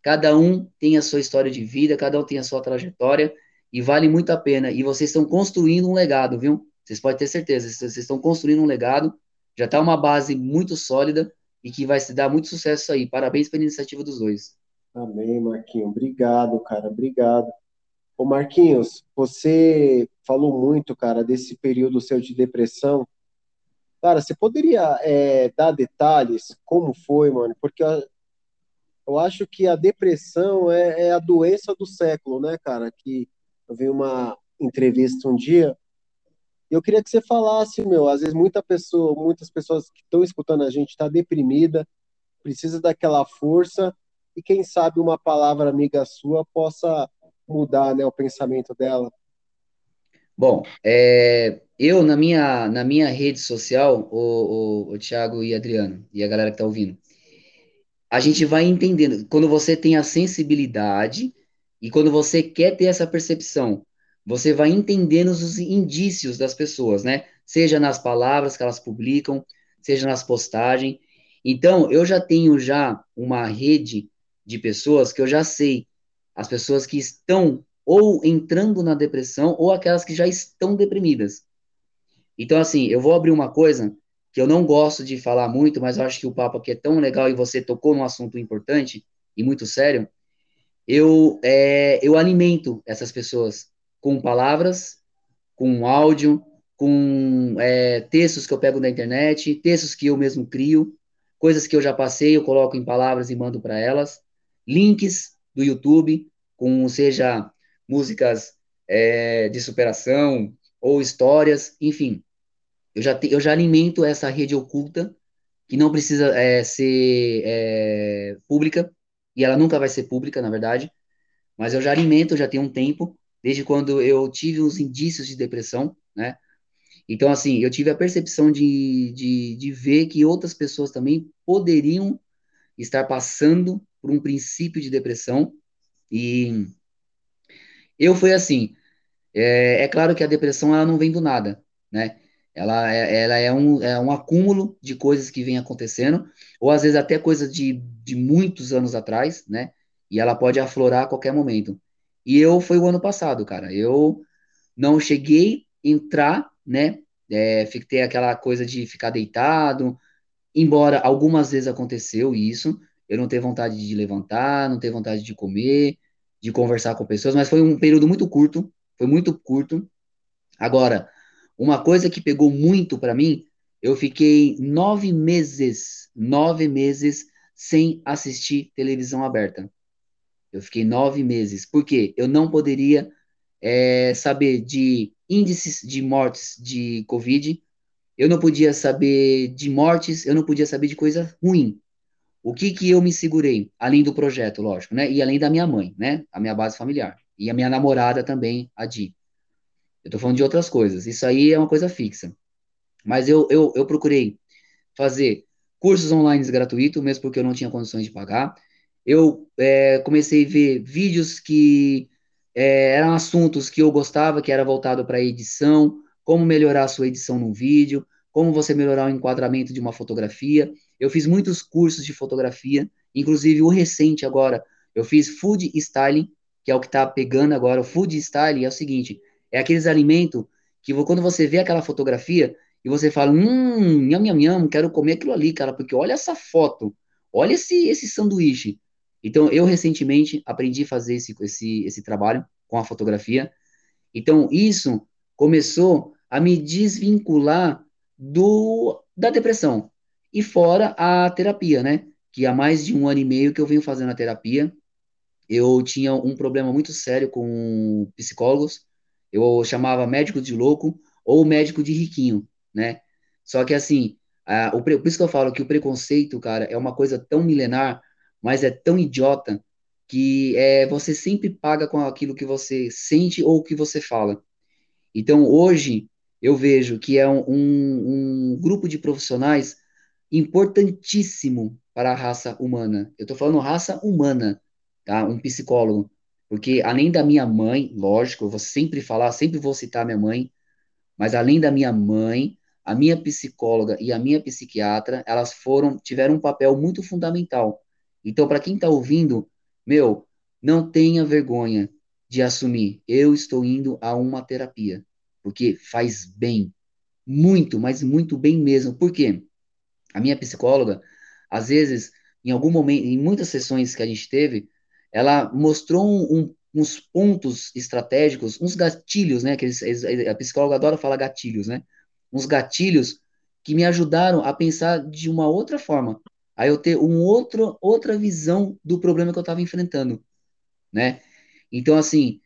Cada um tem a sua história de vida, cada um tem a sua trajetória e vale muito a pena. E vocês estão construindo um legado, viu? Vocês podem ter certeza, vocês estão construindo um legado, já está uma base muito sólida e que vai se dar muito sucesso aí. Parabéns pela iniciativa dos dois. Amém, Marquinhos. Obrigado, cara. Obrigado. Ô, Marquinhos, você falou muito, cara, desse período seu de depressão. Cara, você poderia é, dar detalhes como foi, mano? Porque eu, eu acho que a depressão é, é a doença do século, né, cara? Que eu vi uma entrevista um dia e eu queria que você falasse, meu, às vezes muita pessoa, muitas pessoas que estão escutando a gente está deprimida, precisa daquela força e quem sabe uma palavra amiga sua possa mudar, né, o pensamento dela. Bom, é, eu na minha, na minha rede social, o, o, o Thiago e Adriano, e a galera que tá ouvindo, a gente vai entendendo. Quando você tem a sensibilidade e quando você quer ter essa percepção, você vai entendendo os indícios das pessoas, né? Seja nas palavras que elas publicam, seja nas postagens. Então, eu já tenho já uma rede de pessoas que eu já sei, as pessoas que estão ou entrando na depressão ou aquelas que já estão deprimidas. Então, assim, eu vou abrir uma coisa que eu não gosto de falar muito, mas eu acho que o papo aqui é tão legal e você tocou num assunto importante e muito sério. Eu, é, eu alimento essas pessoas com palavras, com áudio, com é, textos que eu pego da internet, textos que eu mesmo crio, coisas que eu já passei, eu coloco em palavras e mando para elas, links do YouTube, com seja músicas é, de superação ou histórias, enfim. Eu já, te, eu já alimento essa rede oculta, que não precisa é, ser é, pública, e ela nunca vai ser pública, na verdade, mas eu já alimento, já tem um tempo, desde quando eu tive uns indícios de depressão, né? Então, assim, eu tive a percepção de, de, de ver que outras pessoas também poderiam estar passando por um princípio de depressão e eu fui assim. É, é claro que a depressão ela não vem do nada, né? Ela é, ela é, um, é um acúmulo de coisas que vem acontecendo, ou às vezes até coisas de, de muitos anos atrás, né? E ela pode aflorar a qualquer momento. E eu foi o ano passado, cara. Eu não cheguei a entrar, né? É, fiquei aquela coisa de ficar deitado, embora algumas vezes aconteceu isso, eu não ter vontade de levantar, não ter vontade de comer, de conversar com pessoas, mas foi um período muito curto, foi muito curto. Agora, uma coisa que pegou muito para mim, eu fiquei nove meses, nove meses sem assistir televisão aberta. Eu fiquei nove meses, porque eu não poderia é, saber de índices de mortes de Covid, eu não podia saber de mortes, eu não podia saber de coisa ruim. O que que eu me segurei? Além do projeto, lógico, né? E além da minha mãe, né? A minha base familiar. E a minha namorada também, a Di. Eu tô falando de outras coisas. Isso aí é uma coisa fixa. Mas eu, eu, eu procurei fazer cursos online gratuitos, mesmo porque eu não tinha condições de pagar. Eu é, comecei a ver vídeos que é, eram assuntos que eu gostava, que era voltado para edição, como melhorar a sua edição no vídeo, como você melhorar o enquadramento de uma fotografia. Eu fiz muitos cursos de fotografia, inclusive o recente agora, eu fiz food styling, que é o que está pegando agora. O food styling é o seguinte: é aqueles alimentos que quando você vê aquela fotografia e você fala, hum, nham, nham, nham, quero comer aquilo ali, cara, porque olha essa foto, olha esse, esse sanduíche. Então, eu recentemente aprendi a fazer esse, esse, esse trabalho com a fotografia. Então, isso começou a me desvincular do, da depressão. E fora a terapia, né? Que há mais de um ano e meio que eu venho fazendo a terapia. Eu tinha um problema muito sério com psicólogos. Eu chamava médico de louco ou médico de riquinho, né? Só que assim, a, o, por isso que eu falo que o preconceito, cara, é uma coisa tão milenar, mas é tão idiota que é, você sempre paga com aquilo que você sente ou que você fala. Então, hoje, eu vejo que é um, um, um grupo de profissionais importantíssimo para a raça humana. Eu estou falando raça humana, tá? Um psicólogo. Porque além da minha mãe, lógico, eu vou sempre falar, sempre vou citar minha mãe, mas além da minha mãe, a minha psicóloga e a minha psiquiatra, elas foram, tiveram um papel muito fundamental. Então, para quem está ouvindo, meu, não tenha vergonha de assumir, eu estou indo a uma terapia, porque faz bem, muito, mas muito bem mesmo. Por quê? A minha psicóloga, às vezes, em algum momento, em muitas sessões que a gente teve, ela mostrou um, uns pontos estratégicos, uns gatilhos, né? Que eles, a psicóloga adora falar gatilhos, né? Uns gatilhos que me ajudaram a pensar de uma outra forma, a eu ter um outro, outra visão do problema que eu estava enfrentando, né? Então, assim,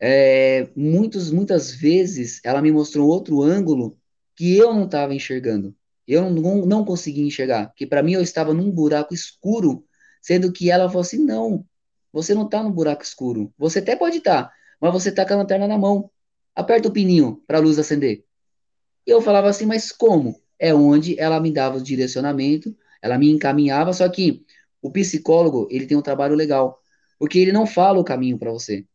é, muitos, muitas vezes ela me mostrou outro ângulo que eu não estava enxergando. Eu não, não conseguia enxergar, que para mim eu estava num buraco escuro, sendo que ela falou assim: não, você não está no buraco escuro. Você até pode estar, tá, mas você está com a lanterna na mão. Aperta o pininho para a luz acender. E eu falava assim, mas como? É onde ela me dava o direcionamento, ela me encaminhava, só que o psicólogo, ele tem um trabalho legal, porque ele não fala o caminho para você.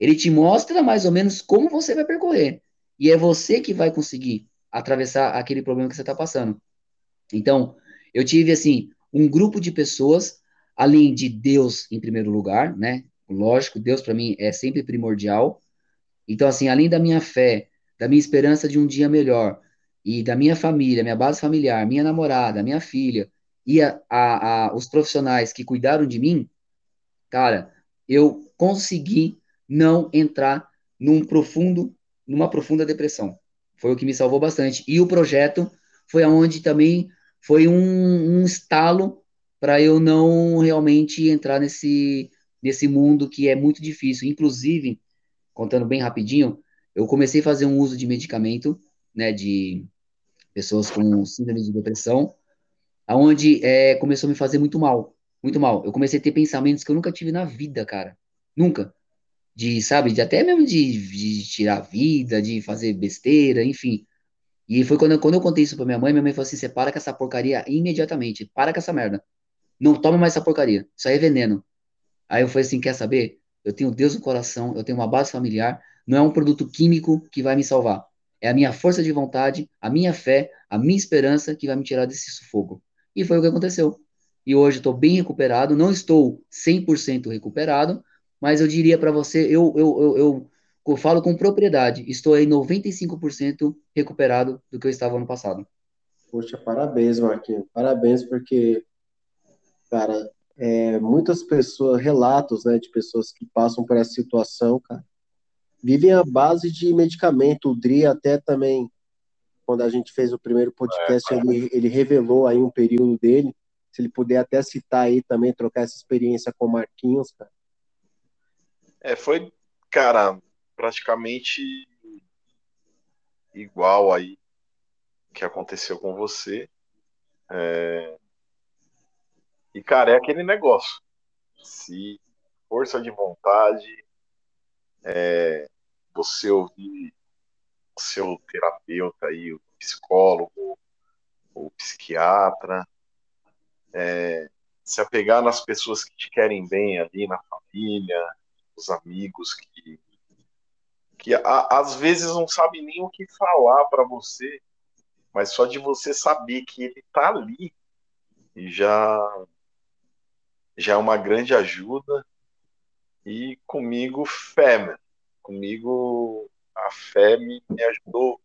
Ele te mostra mais ou menos como você vai percorrer. E é você que vai conseguir atravessar aquele problema que você está passando. Então, eu tive, assim, um grupo de pessoas além de Deus em primeiro lugar, né? Lógico, Deus para mim é sempre primordial. Então, assim, além da minha fé, da minha esperança de um dia melhor, e da minha família, minha base familiar, minha namorada, minha filha, e a, a, a, os profissionais que cuidaram de mim, cara, eu consegui não entrar num profundo, numa profunda depressão. Foi o que me salvou bastante. E o projeto foi aonde também foi um, um estalo para eu não realmente entrar nesse, nesse mundo que é muito difícil. Inclusive, contando bem rapidinho, eu comecei a fazer um uso de medicamento, né, de pessoas com síndrome de depressão, aonde é, começou a me fazer muito mal, muito mal. Eu comecei a ter pensamentos que eu nunca tive na vida, cara, nunca. De, sabe, de até mesmo de, de tirar vida, de fazer besteira, enfim. E foi quando, quando eu contei isso pra minha mãe, minha mãe falou assim, você para com essa porcaria imediatamente, para com essa merda. não toma mais essa porcaria, isso aí é veneno. Aí eu falei assim, quer saber? Eu tenho Deus no coração, eu tenho uma base familiar, não é um produto químico que vai me salvar. É a minha força de vontade, a minha fé, a minha esperança que vai me tirar desse sufoco. E foi o que aconteceu. E hoje estou bem recuperado, não estou 100% recuperado, mas eu diria para você, eu, eu, eu, eu, eu falo com propriedade, estou aí 95% recuperado do que eu estava ano passado. Poxa, parabéns, Marquinhos. Parabéns, porque, cara, é, muitas pessoas, relatos, né, de pessoas que passam por essa situação, cara, vivem à base de medicamento. O Dri até também, quando a gente fez o primeiro podcast, é, ele, ele revelou aí um período dele. Se ele puder até citar aí também, trocar essa experiência com o Marquinhos, cara. É, foi, cara, praticamente igual aí que aconteceu com você. É... E, cara, é aquele negócio. Se força de vontade, é, você ouvir o seu terapeuta aí, o psicólogo, o psiquiatra, é, se apegar nas pessoas que te querem bem ali na família, os amigos que, que a, às vezes não sabem nem o que falar para você, mas só de você saber que ele tá ali já já é uma grande ajuda. E comigo fé, comigo a fé me, me ajudou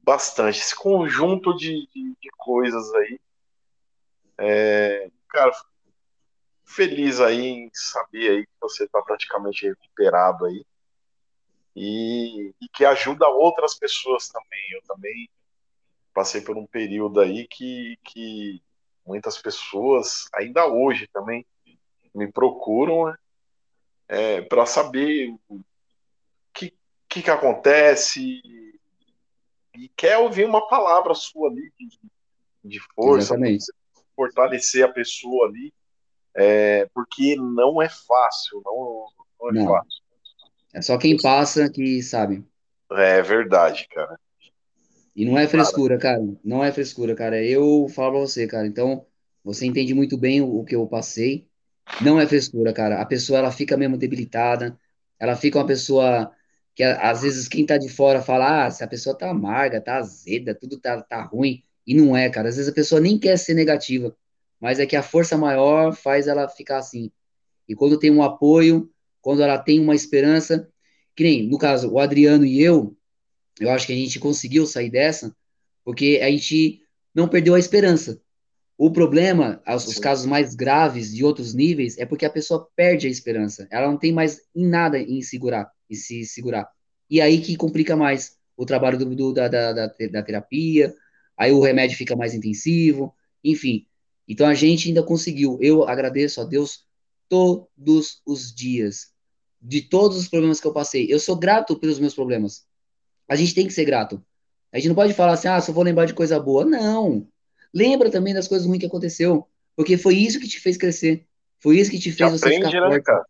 bastante. Esse conjunto de, de, de coisas aí é, cara feliz aí em saber aí que você está praticamente recuperado aí. E, e que ajuda outras pessoas também. Eu também passei por um período aí que, que muitas pessoas, ainda hoje também, me procuram né, é, para saber o que, que, que acontece. E quer ouvir uma palavra sua ali de, de força, fortalecer a pessoa ali, é, porque não é fácil, não, não é não. fácil. É só quem passa que sabe. É verdade, cara. E não é frescura, cara. Não é frescura, cara. Eu falo pra você, cara. Então, você entende muito bem o, o que eu passei. Não é frescura, cara. A pessoa, ela fica mesmo debilitada. Ela fica uma pessoa que, às vezes, quem tá de fora fala, ah, se a pessoa tá amarga, tá azeda, tudo tá, tá ruim. E não é, cara. Às vezes a pessoa nem quer ser negativa. Mas é que a força maior faz ela ficar assim. E quando tem um apoio, quando ela tem uma esperança, que nem, no caso, o Adriano e eu, eu acho que a gente conseguiu sair dessa porque a gente não perdeu a esperança. O problema, os casos mais graves de outros níveis, é porque a pessoa perde a esperança. Ela não tem mais em nada em segurar, em se segurar. E aí que complica mais o trabalho do, do da, da, da, terapia, aí o remédio fica mais intensivo, enfim. Então a gente ainda conseguiu. Eu agradeço a Deus todos os dias, de todos os problemas que eu passei. Eu sou grato pelos meus problemas. A gente tem que ser grato. A gente não pode falar assim, ah, só vou lembrar de coisa boa. Não. Lembra também das coisas ruins que aconteceu. Porque foi isso que te fez crescer. Foi isso que te fez você aprende, ficar né, forte. Cara?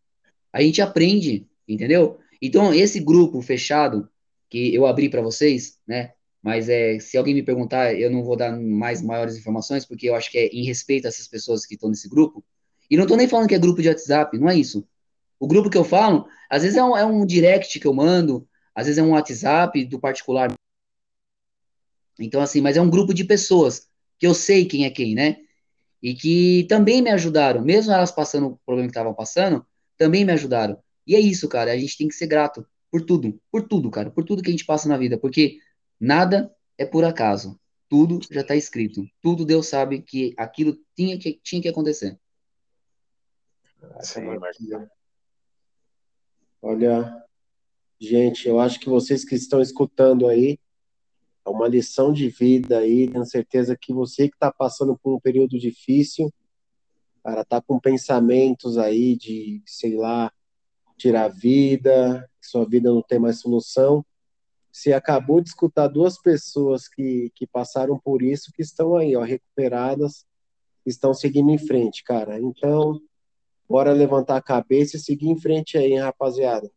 A gente aprende, entendeu? Então, esse grupo fechado que eu abri para vocês, né? Mas é, se alguém me perguntar, eu não vou dar mais maiores informações, porque eu acho que é em respeito a essas pessoas que estão nesse grupo. E não estou nem falando que é grupo de WhatsApp, não é isso. O grupo que eu falo, às vezes é um, é um direct que eu mando, às vezes é um WhatsApp do particular. Então, assim, mas é um grupo de pessoas que eu sei quem é quem, né? E que também me ajudaram, mesmo elas passando o problema que estavam passando, também me ajudaram. E é isso, cara, a gente tem que ser grato por tudo, por tudo, cara, por tudo que a gente passa na vida, porque nada é por acaso. Tudo já está escrito. Tudo Deus sabe que aquilo tinha que, tinha que acontecer. Sim, Olha, Gente, eu acho que vocês que estão escutando aí, é uma lição de vida aí, tenho certeza que você que está passando por um período difícil, cara, tá com pensamentos aí de, sei lá, tirar a vida, que sua vida não tem mais solução. Você acabou de escutar duas pessoas que, que passaram por isso, que estão aí, ó, recuperadas, estão seguindo em frente, cara. Então, bora levantar a cabeça e seguir em frente aí, hein, rapaziada.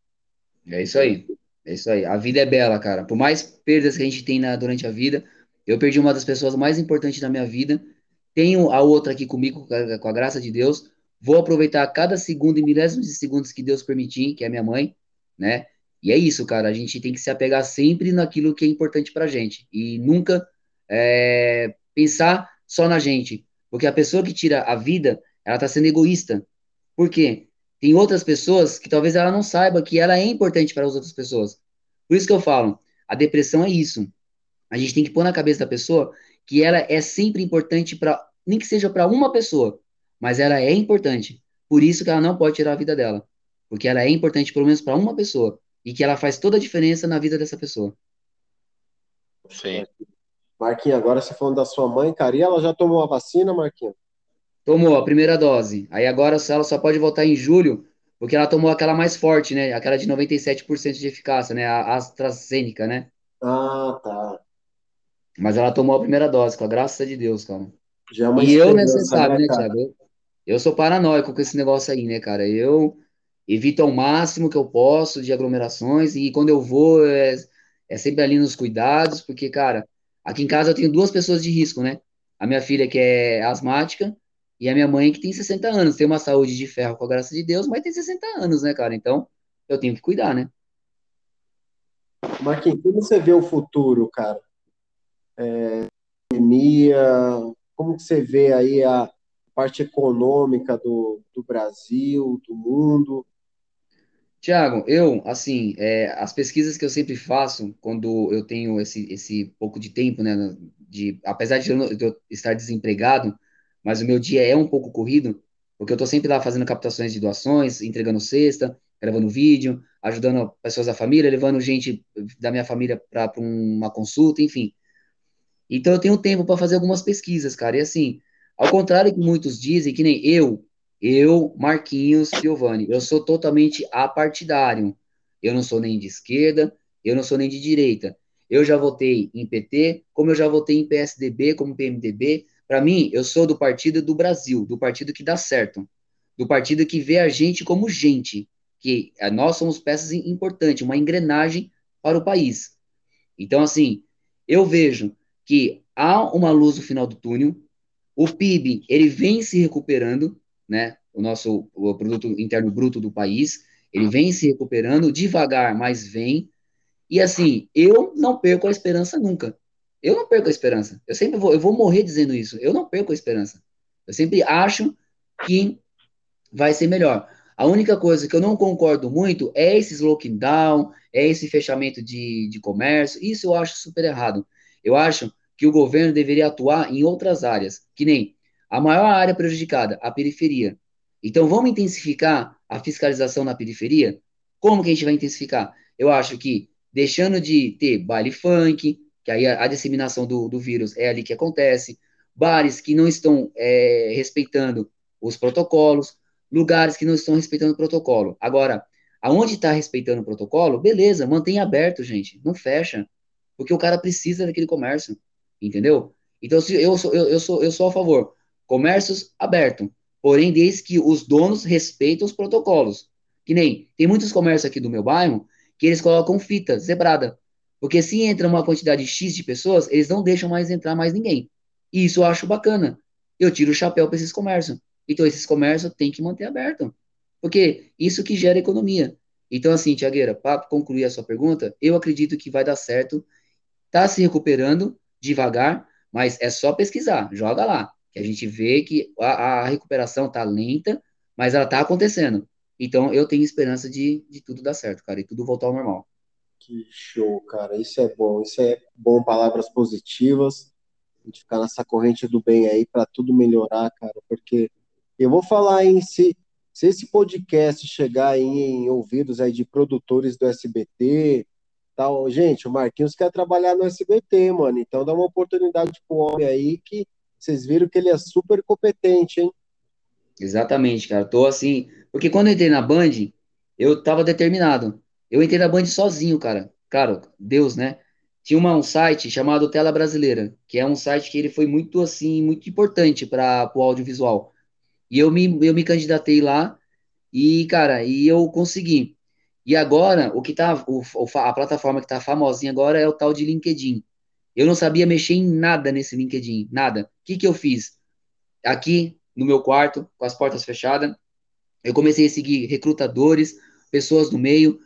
É isso aí. É isso aí. A vida é bela, cara. Por mais perdas que a gente tem na, durante a vida, eu perdi uma das pessoas mais importantes da minha vida. tenho a outra aqui comigo, com a graça de Deus, vou aproveitar cada segundo e milésimos de segundos que Deus permitir, que é minha mãe, né? E é isso, cara, a gente tem que se apegar sempre naquilo que é importante pra gente, e nunca é, pensar só na gente, porque a pessoa que tira a vida, ela tá sendo egoísta. Por quê? Tem outras pessoas que talvez ela não saiba que ela é importante para as outras pessoas. Por isso que eu falo, a depressão é isso. A gente tem que pôr na cabeça da pessoa que ela é sempre importante para, nem que seja para uma pessoa, mas ela é importante. Por isso que ela não pode tirar a vida dela, porque ela é importante pelo menos para uma pessoa e que ela faz toda a diferença na vida dessa pessoa. Sim. Marquinhos, agora você falando da sua mãe, cara, e ela já tomou a vacina, Marquinhos? Tomou a primeira dose. Aí agora ela só pode voltar em julho, porque ela tomou aquela mais forte, né? Aquela de 97% de eficácia, né? A AstraZeneca, né? Ah, tá. Mas ela tomou a primeira dose, com a graça de Deus, cara. Já é uma E eu, né, você sabe, né, cara? Thiago? Eu, eu sou paranoico com esse negócio aí, né, cara? Eu evito ao máximo que eu posso de aglomerações e quando eu vou é, é sempre ali nos cuidados, porque, cara, aqui em casa eu tenho duas pessoas de risco, né? A minha filha que é asmática e a minha mãe que tem 60 anos, tem uma saúde de ferro com a graça de Deus, mas tem 60 anos, né, cara? Então eu tenho que cuidar, né? Marquinhos, como você vê o futuro, cara? É, pandemia, como que você vê aí a parte econômica do, do Brasil, do mundo? Tiago, eu, assim, é, as pesquisas que eu sempre faço, quando eu tenho esse, esse pouco de tempo, né, de, apesar de eu, de eu estar desempregado, mas o meu dia é um pouco corrido, porque eu estou sempre lá fazendo captações de doações, entregando cesta, gravando vídeo, ajudando pessoas da família, levando gente da minha família para uma consulta, enfim. Então eu tenho tempo para fazer algumas pesquisas, cara. E assim, ao contrário que muitos dizem, que nem eu, eu, Marquinhos Piovani, eu sou totalmente apartidário. Eu não sou nem de esquerda, eu não sou nem de direita. Eu já votei em PT, como eu já votei em PSDB, como PMDB. Para mim, eu sou do partido do Brasil, do partido que dá certo, do partido que vê a gente como gente, que eh, nós somos peças importantes, uma engrenagem para o país. Então, assim, eu vejo que há uma luz no final do túnel, o PIB, ele vem se recuperando, né? O nosso o produto interno bruto do país, ele vem se recuperando devagar, mas vem. E assim, eu não perco a esperança nunca. Eu não perco a esperança. Eu sempre vou, eu vou morrer dizendo isso. Eu não perco a esperança. Eu sempre acho que vai ser melhor. A única coisa que eu não concordo muito é esses lockdown, é esse fechamento de, de comércio. Isso eu acho super errado. Eu acho que o governo deveria atuar em outras áreas, que nem a maior área prejudicada, a periferia. Então vamos intensificar a fiscalização na periferia? Como que a gente vai intensificar? Eu acho que deixando de ter baile funk, que aí a, a disseminação do, do vírus é ali que acontece, bares que não estão é, respeitando os protocolos, lugares que não estão respeitando o protocolo. Agora, aonde está respeitando o protocolo, beleza, mantém aberto, gente, não fecha, porque o cara precisa daquele comércio, entendeu? Então, se eu sou, eu, eu sou, eu sou a favor, comércios abertos, porém, desde que os donos respeitem os protocolos. Que nem, tem muitos comércios aqui do meu bairro que eles colocam fita zebrada, porque se entra uma quantidade X de pessoas, eles não deixam mais entrar mais ninguém. E isso eu acho bacana. Eu tiro o chapéu para esses comércios. Então, esses comércios têm que manter aberto. Porque isso que gera economia. Então, assim, Tiagueira, para concluir a sua pergunta, eu acredito que vai dar certo. Está se recuperando devagar, mas é só pesquisar, joga lá, que a gente vê que a, a recuperação está lenta, mas ela está acontecendo. Então, eu tenho esperança de, de tudo dar certo, cara, e tudo voltar ao normal. Que show, cara. Isso é bom. Isso é bom, palavras positivas. A gente ficar nessa corrente do bem aí para tudo melhorar, cara. Porque eu vou falar em se, se esse podcast chegar em ouvidos aí de produtores do SBT, tal. Gente, o Marquinhos quer trabalhar no SBT, mano. Então dá uma oportunidade pro homem aí que vocês viram que ele é super competente, hein? Exatamente, cara. Tô assim. Porque quando eu entrei na Band, eu tava determinado. Eu entrei na Band sozinho, cara. Cara, Deus, né? Tinha uma, um site chamado Tela Brasileira, que é um site que ele foi muito assim, muito importante para o audiovisual. E eu me, eu me candidatei lá e, cara, e eu consegui. E agora, o que tá, o, a plataforma que tá famosinha agora é o tal de LinkedIn. Eu não sabia mexer em nada nesse LinkedIn, nada. O que que eu fiz? aqui no meu quarto, com as portas fechadas. Eu comecei a seguir recrutadores, pessoas do meio,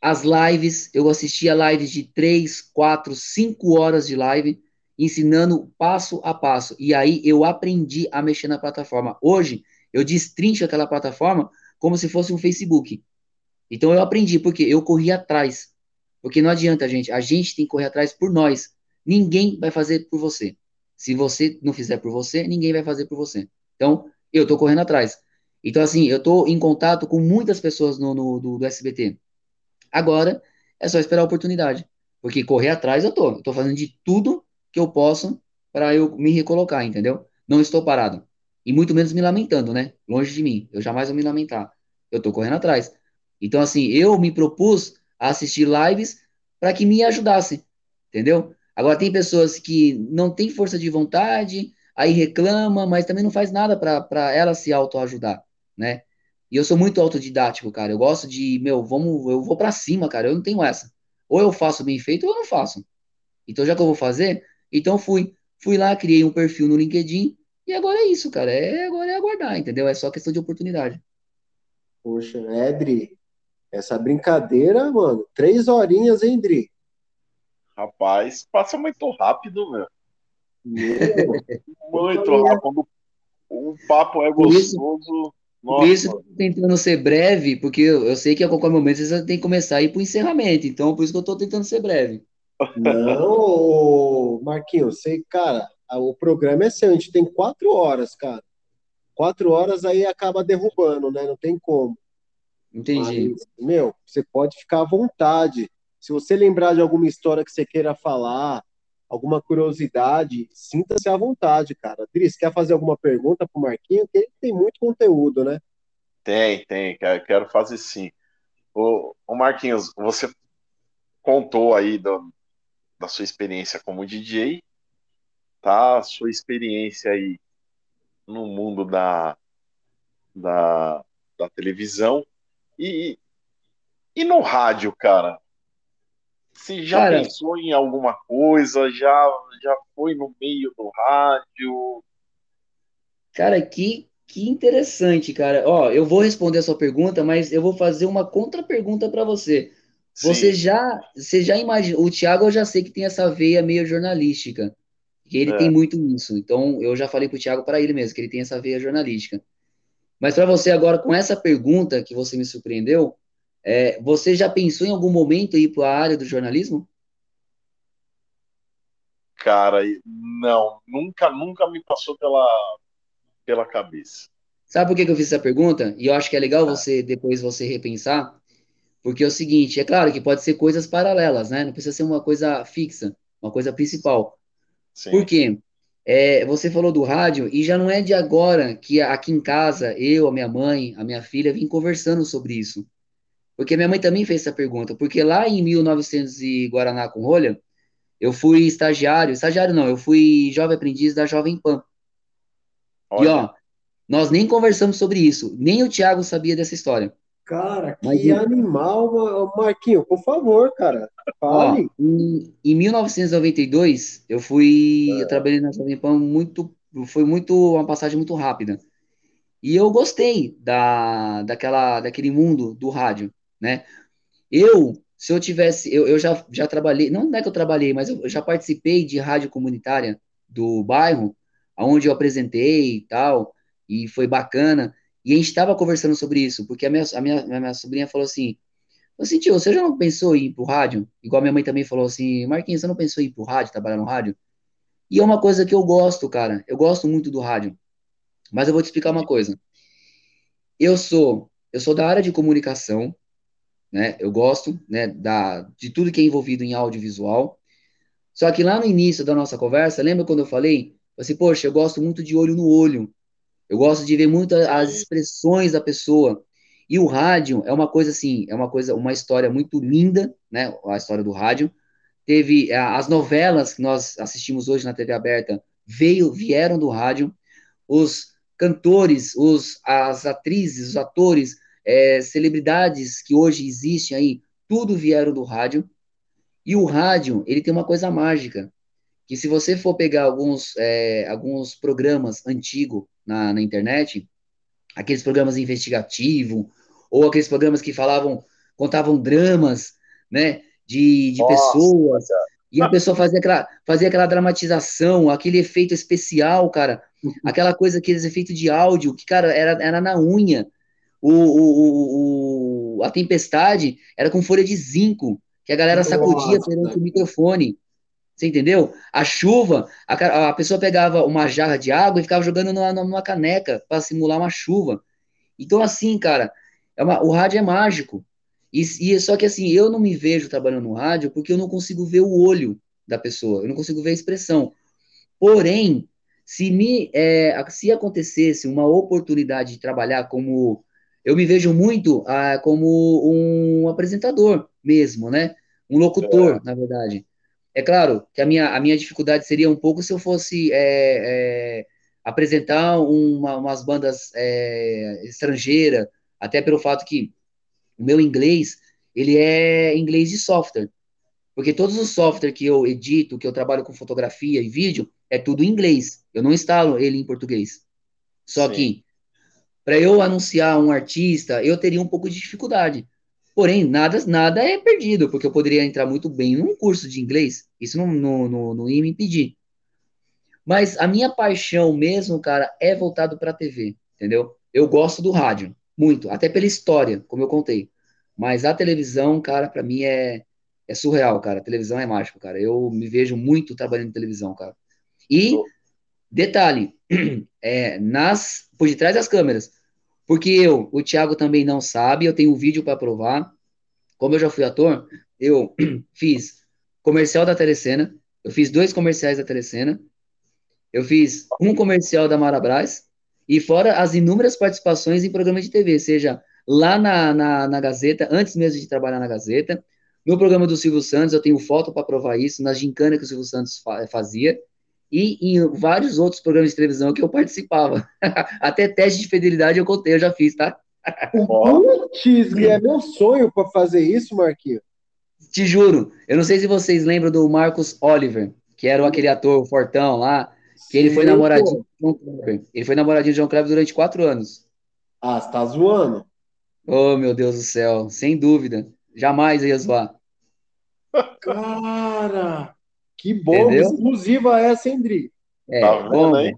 as lives, eu assistia lives de 3, 4, 5 horas de live, ensinando passo a passo. E aí eu aprendi a mexer na plataforma. Hoje, eu destrincho aquela plataforma como se fosse um Facebook. Então eu aprendi, porque eu corri atrás. Porque não adianta, gente. A gente tem que correr atrás por nós. Ninguém vai fazer por você. Se você não fizer por você, ninguém vai fazer por você. Então, eu tô correndo atrás. Então, assim, eu tô em contato com muitas pessoas no, no do, do, SBT. Agora, é só esperar a oportunidade. Porque correr atrás eu. Eu tô fazendo de tudo que eu posso para eu me recolocar, entendeu? Não estou parado. E muito menos me lamentando, né? Longe de mim. Eu jamais vou me lamentar. Eu tô correndo atrás. Então, assim, eu me propus a assistir lives para que me ajudasse, entendeu? Agora, tem pessoas que não têm força de vontade, aí reclama, mas também não faz nada para ela se autoajudar, né? E eu sou muito autodidático, cara. Eu gosto de, meu, vamos, eu vou para cima, cara. Eu não tenho essa. Ou eu faço bem feito ou eu não faço. Então, já que eu vou fazer, então fui. Fui lá, criei um perfil no LinkedIn e agora é isso, cara. É, agora é aguardar, entendeu? É só questão de oportunidade. Poxa, Edri, essa brincadeira, mano, três horinhas, hein, Dri? Rapaz, passa muito rápido, [LAUGHS] meu. muito rápido. O papo é gostoso. Por isso, por isso tentando ser breve, porque eu, sei que a qualquer momento você tem que começar a ir para o encerramento. Então, por isso que eu estou tentando ser breve. [LAUGHS] Não, Marquinhos, sei, cara, o programa é seu, a gente tem quatro horas, cara. Quatro horas aí acaba derrubando, né? Não tem como. Entendi. Mas, meu, você pode ficar à vontade. Se você lembrar de alguma história que você queira falar, alguma curiosidade, sinta-se à vontade, cara. Dris, quer fazer alguma pergunta pro Marquinho? Que ele tem muito conteúdo, né? Tem, tem. Quero fazer sim. O, o Marquinhos, você contou aí do, da sua experiência como DJ, tá? Sua experiência aí no mundo da, da, da televisão e, e no rádio, cara? Você já cara, pensou em alguma coisa? Já, já foi no meio do rádio? Cara, que, que interessante, cara. Ó, eu vou responder a sua pergunta, mas eu vou fazer uma contra-pergunta para você. Sim. Você já, você já imagina? O Thiago eu já sei que tem essa veia meio jornalística, que ele é. tem muito isso. Então eu já falei pro Thiago para ele mesmo que ele tem essa veia jornalística. Mas para você agora, com essa pergunta que você me surpreendeu, é, você já pensou em algum momento ir para a área do jornalismo? Cara, não, nunca, nunca me passou pela, pela cabeça. Sabe por que, que eu fiz essa pergunta? E eu acho que é legal ah. você depois você repensar, porque é o seguinte, é claro que pode ser coisas paralelas, né? Não precisa ser uma coisa fixa, uma coisa principal. Sim. Por quê? É, você falou do rádio e já não é de agora que aqui em casa, eu, a minha mãe, a minha filha, vim conversando sobre isso. Porque minha mãe também fez essa pergunta. Porque lá em 1900 e Guaraná com rolha, eu fui estagiário, estagiário não, eu fui jovem aprendiz da Jovem Pan. Olha. E ó, nós nem conversamos sobre isso, nem o Thiago sabia dessa história. Cara, que Mas, animal, Marquinho, por favor, cara. Fale. Ó, em, em 1992, eu fui. É. Eu trabalhei na Jovem Pan muito. Foi muito. Uma passagem muito rápida. E eu gostei da, daquela, daquele mundo do rádio, né? Eu, se eu tivesse. Eu, eu já, já trabalhei. Não é que eu trabalhei, mas eu, eu já participei de rádio comunitária do bairro, onde eu apresentei e tal. E foi bacana. E a gente estava conversando sobre isso, porque a minha, a minha, a minha sobrinha falou assim: Assim, tio, você já não pensou em ir pro rádio? Igual minha mãe também falou assim: Marquinhos, você não pensou em ir pro rádio, trabalhar no rádio? E é uma coisa que eu gosto, cara. Eu gosto muito do rádio. Mas eu vou te explicar uma coisa. Eu sou, eu sou da área de comunicação, né? Eu gosto, né, da, de tudo que é envolvido em audiovisual. Só que lá no início da nossa conversa, lembra quando eu falei? Assim, poxa, eu gosto muito de olho no olho. Eu gosto de ver muito as expressões da pessoa. E o rádio é uma coisa assim, é uma coisa, uma história muito linda, né? A história do rádio. Teve as novelas que nós assistimos hoje na TV aberta veio, vieram do rádio. Os cantores, os, as atrizes, os atores, é, celebridades que hoje existem aí, tudo vieram do rádio. E o rádio, ele tem uma coisa mágica, que se você for pegar alguns, é, alguns programas antigos, na, na internet, aqueles programas investigativos, ou aqueles programas que falavam, contavam dramas, né, de, de Nossa, pessoas, cara. e a pessoa fazia aquela, fazia aquela dramatização, aquele efeito especial, cara, [LAUGHS] aquela coisa, aqueles efeitos de áudio, que, cara, era, era na unha. O, o, o, a tempestade era com folha de zinco, que a galera sacudia Nossa. perante o microfone. Você entendeu? A chuva, a, a pessoa pegava uma jarra de água e ficava jogando numa, numa caneca para simular uma chuva. Então, assim, cara, é uma- o rádio é mágico. E, e só que assim, eu não me vejo trabalhando no rádio porque eu não consigo ver o olho da pessoa, eu não consigo ver a expressão. Porém, se me é, se acontecesse uma oportunidade de trabalhar como eu me vejo muito ah, como um apresentador mesmo, né? Um locutor, na verdade. É claro que a minha, a minha dificuldade seria um pouco se eu fosse é, é, apresentar uma, umas bandas é, estrangeiras, até pelo fato que o meu inglês, ele é inglês de software. Porque todos os softwares que eu edito, que eu trabalho com fotografia e vídeo, é tudo em inglês. Eu não instalo ele em português. Só Sim. que, para eu anunciar um artista, eu teria um pouco de dificuldade. Porém, nada, nada é perdido, porque eu poderia entrar muito bem num curso de inglês. Isso não, não, não, não ia me impedir. Mas a minha paixão mesmo, cara, é voltado para a TV, entendeu? Eu gosto do rádio, muito, até pela história, como eu contei. Mas a televisão, cara, para mim é, é surreal, cara. A televisão é mágico, cara. Eu me vejo muito trabalhando em televisão, cara. E. detalhe, [CLEARS THROAT] é, nas, por detrás das câmeras, porque eu, o Thiago também não sabe, eu tenho um vídeo para provar. Como eu já fui ator, eu [CLEARS THROAT] fiz comercial da Telecena, eu fiz dois comerciais da Telecena, eu fiz um comercial da Marabras, e fora as inúmeras participações em programas de TV, seja lá na, na, na Gazeta, antes mesmo de trabalhar na Gazeta, no programa do Silvio Santos, eu tenho foto para provar isso, nas gincanas que o Silvio Santos fa- fazia, e em vários outros programas de televisão que eu participava. [LAUGHS] Até teste de fidelidade eu contei, eu já fiz, tá? [LAUGHS] Putz, é meu sonho para fazer isso, Marquinhos. Te juro, eu não sei se vocês lembram do Marcos Oliver, que era aquele ator fortão lá, que ele foi namoradinho pô. de João Kleber. Ele foi namoradinho de João Kleber durante quatro anos. Ah, você tá zoando? Oh, meu Deus do céu, sem dúvida. Jamais ia zoar. [LAUGHS] Cara, que bomba Entendeu? exclusiva essa, hein, Dri? É, Tá bomba, aí?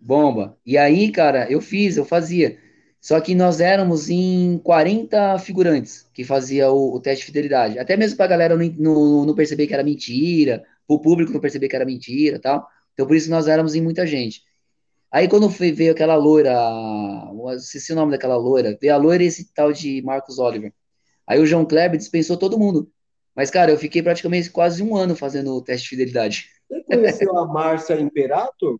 bomba. E aí, cara, eu fiz, eu fazia. Só que nós éramos em 40 figurantes que fazia o, o teste de fidelidade. Até mesmo pra galera não, não, não perceber que era mentira, pro público não perceber que era mentira e tal. Então, por isso nós éramos em muita gente. Aí, quando foi- veio aquela loira, esqueci o nome daquela loira, veio a loira e esse tal de Marcos Oliver. Aí o João Kleber dispensou todo mundo. Mas, cara, eu fiquei praticamente quase um ano fazendo o teste de fidelidade. Você conheceu a Márcia Imperator?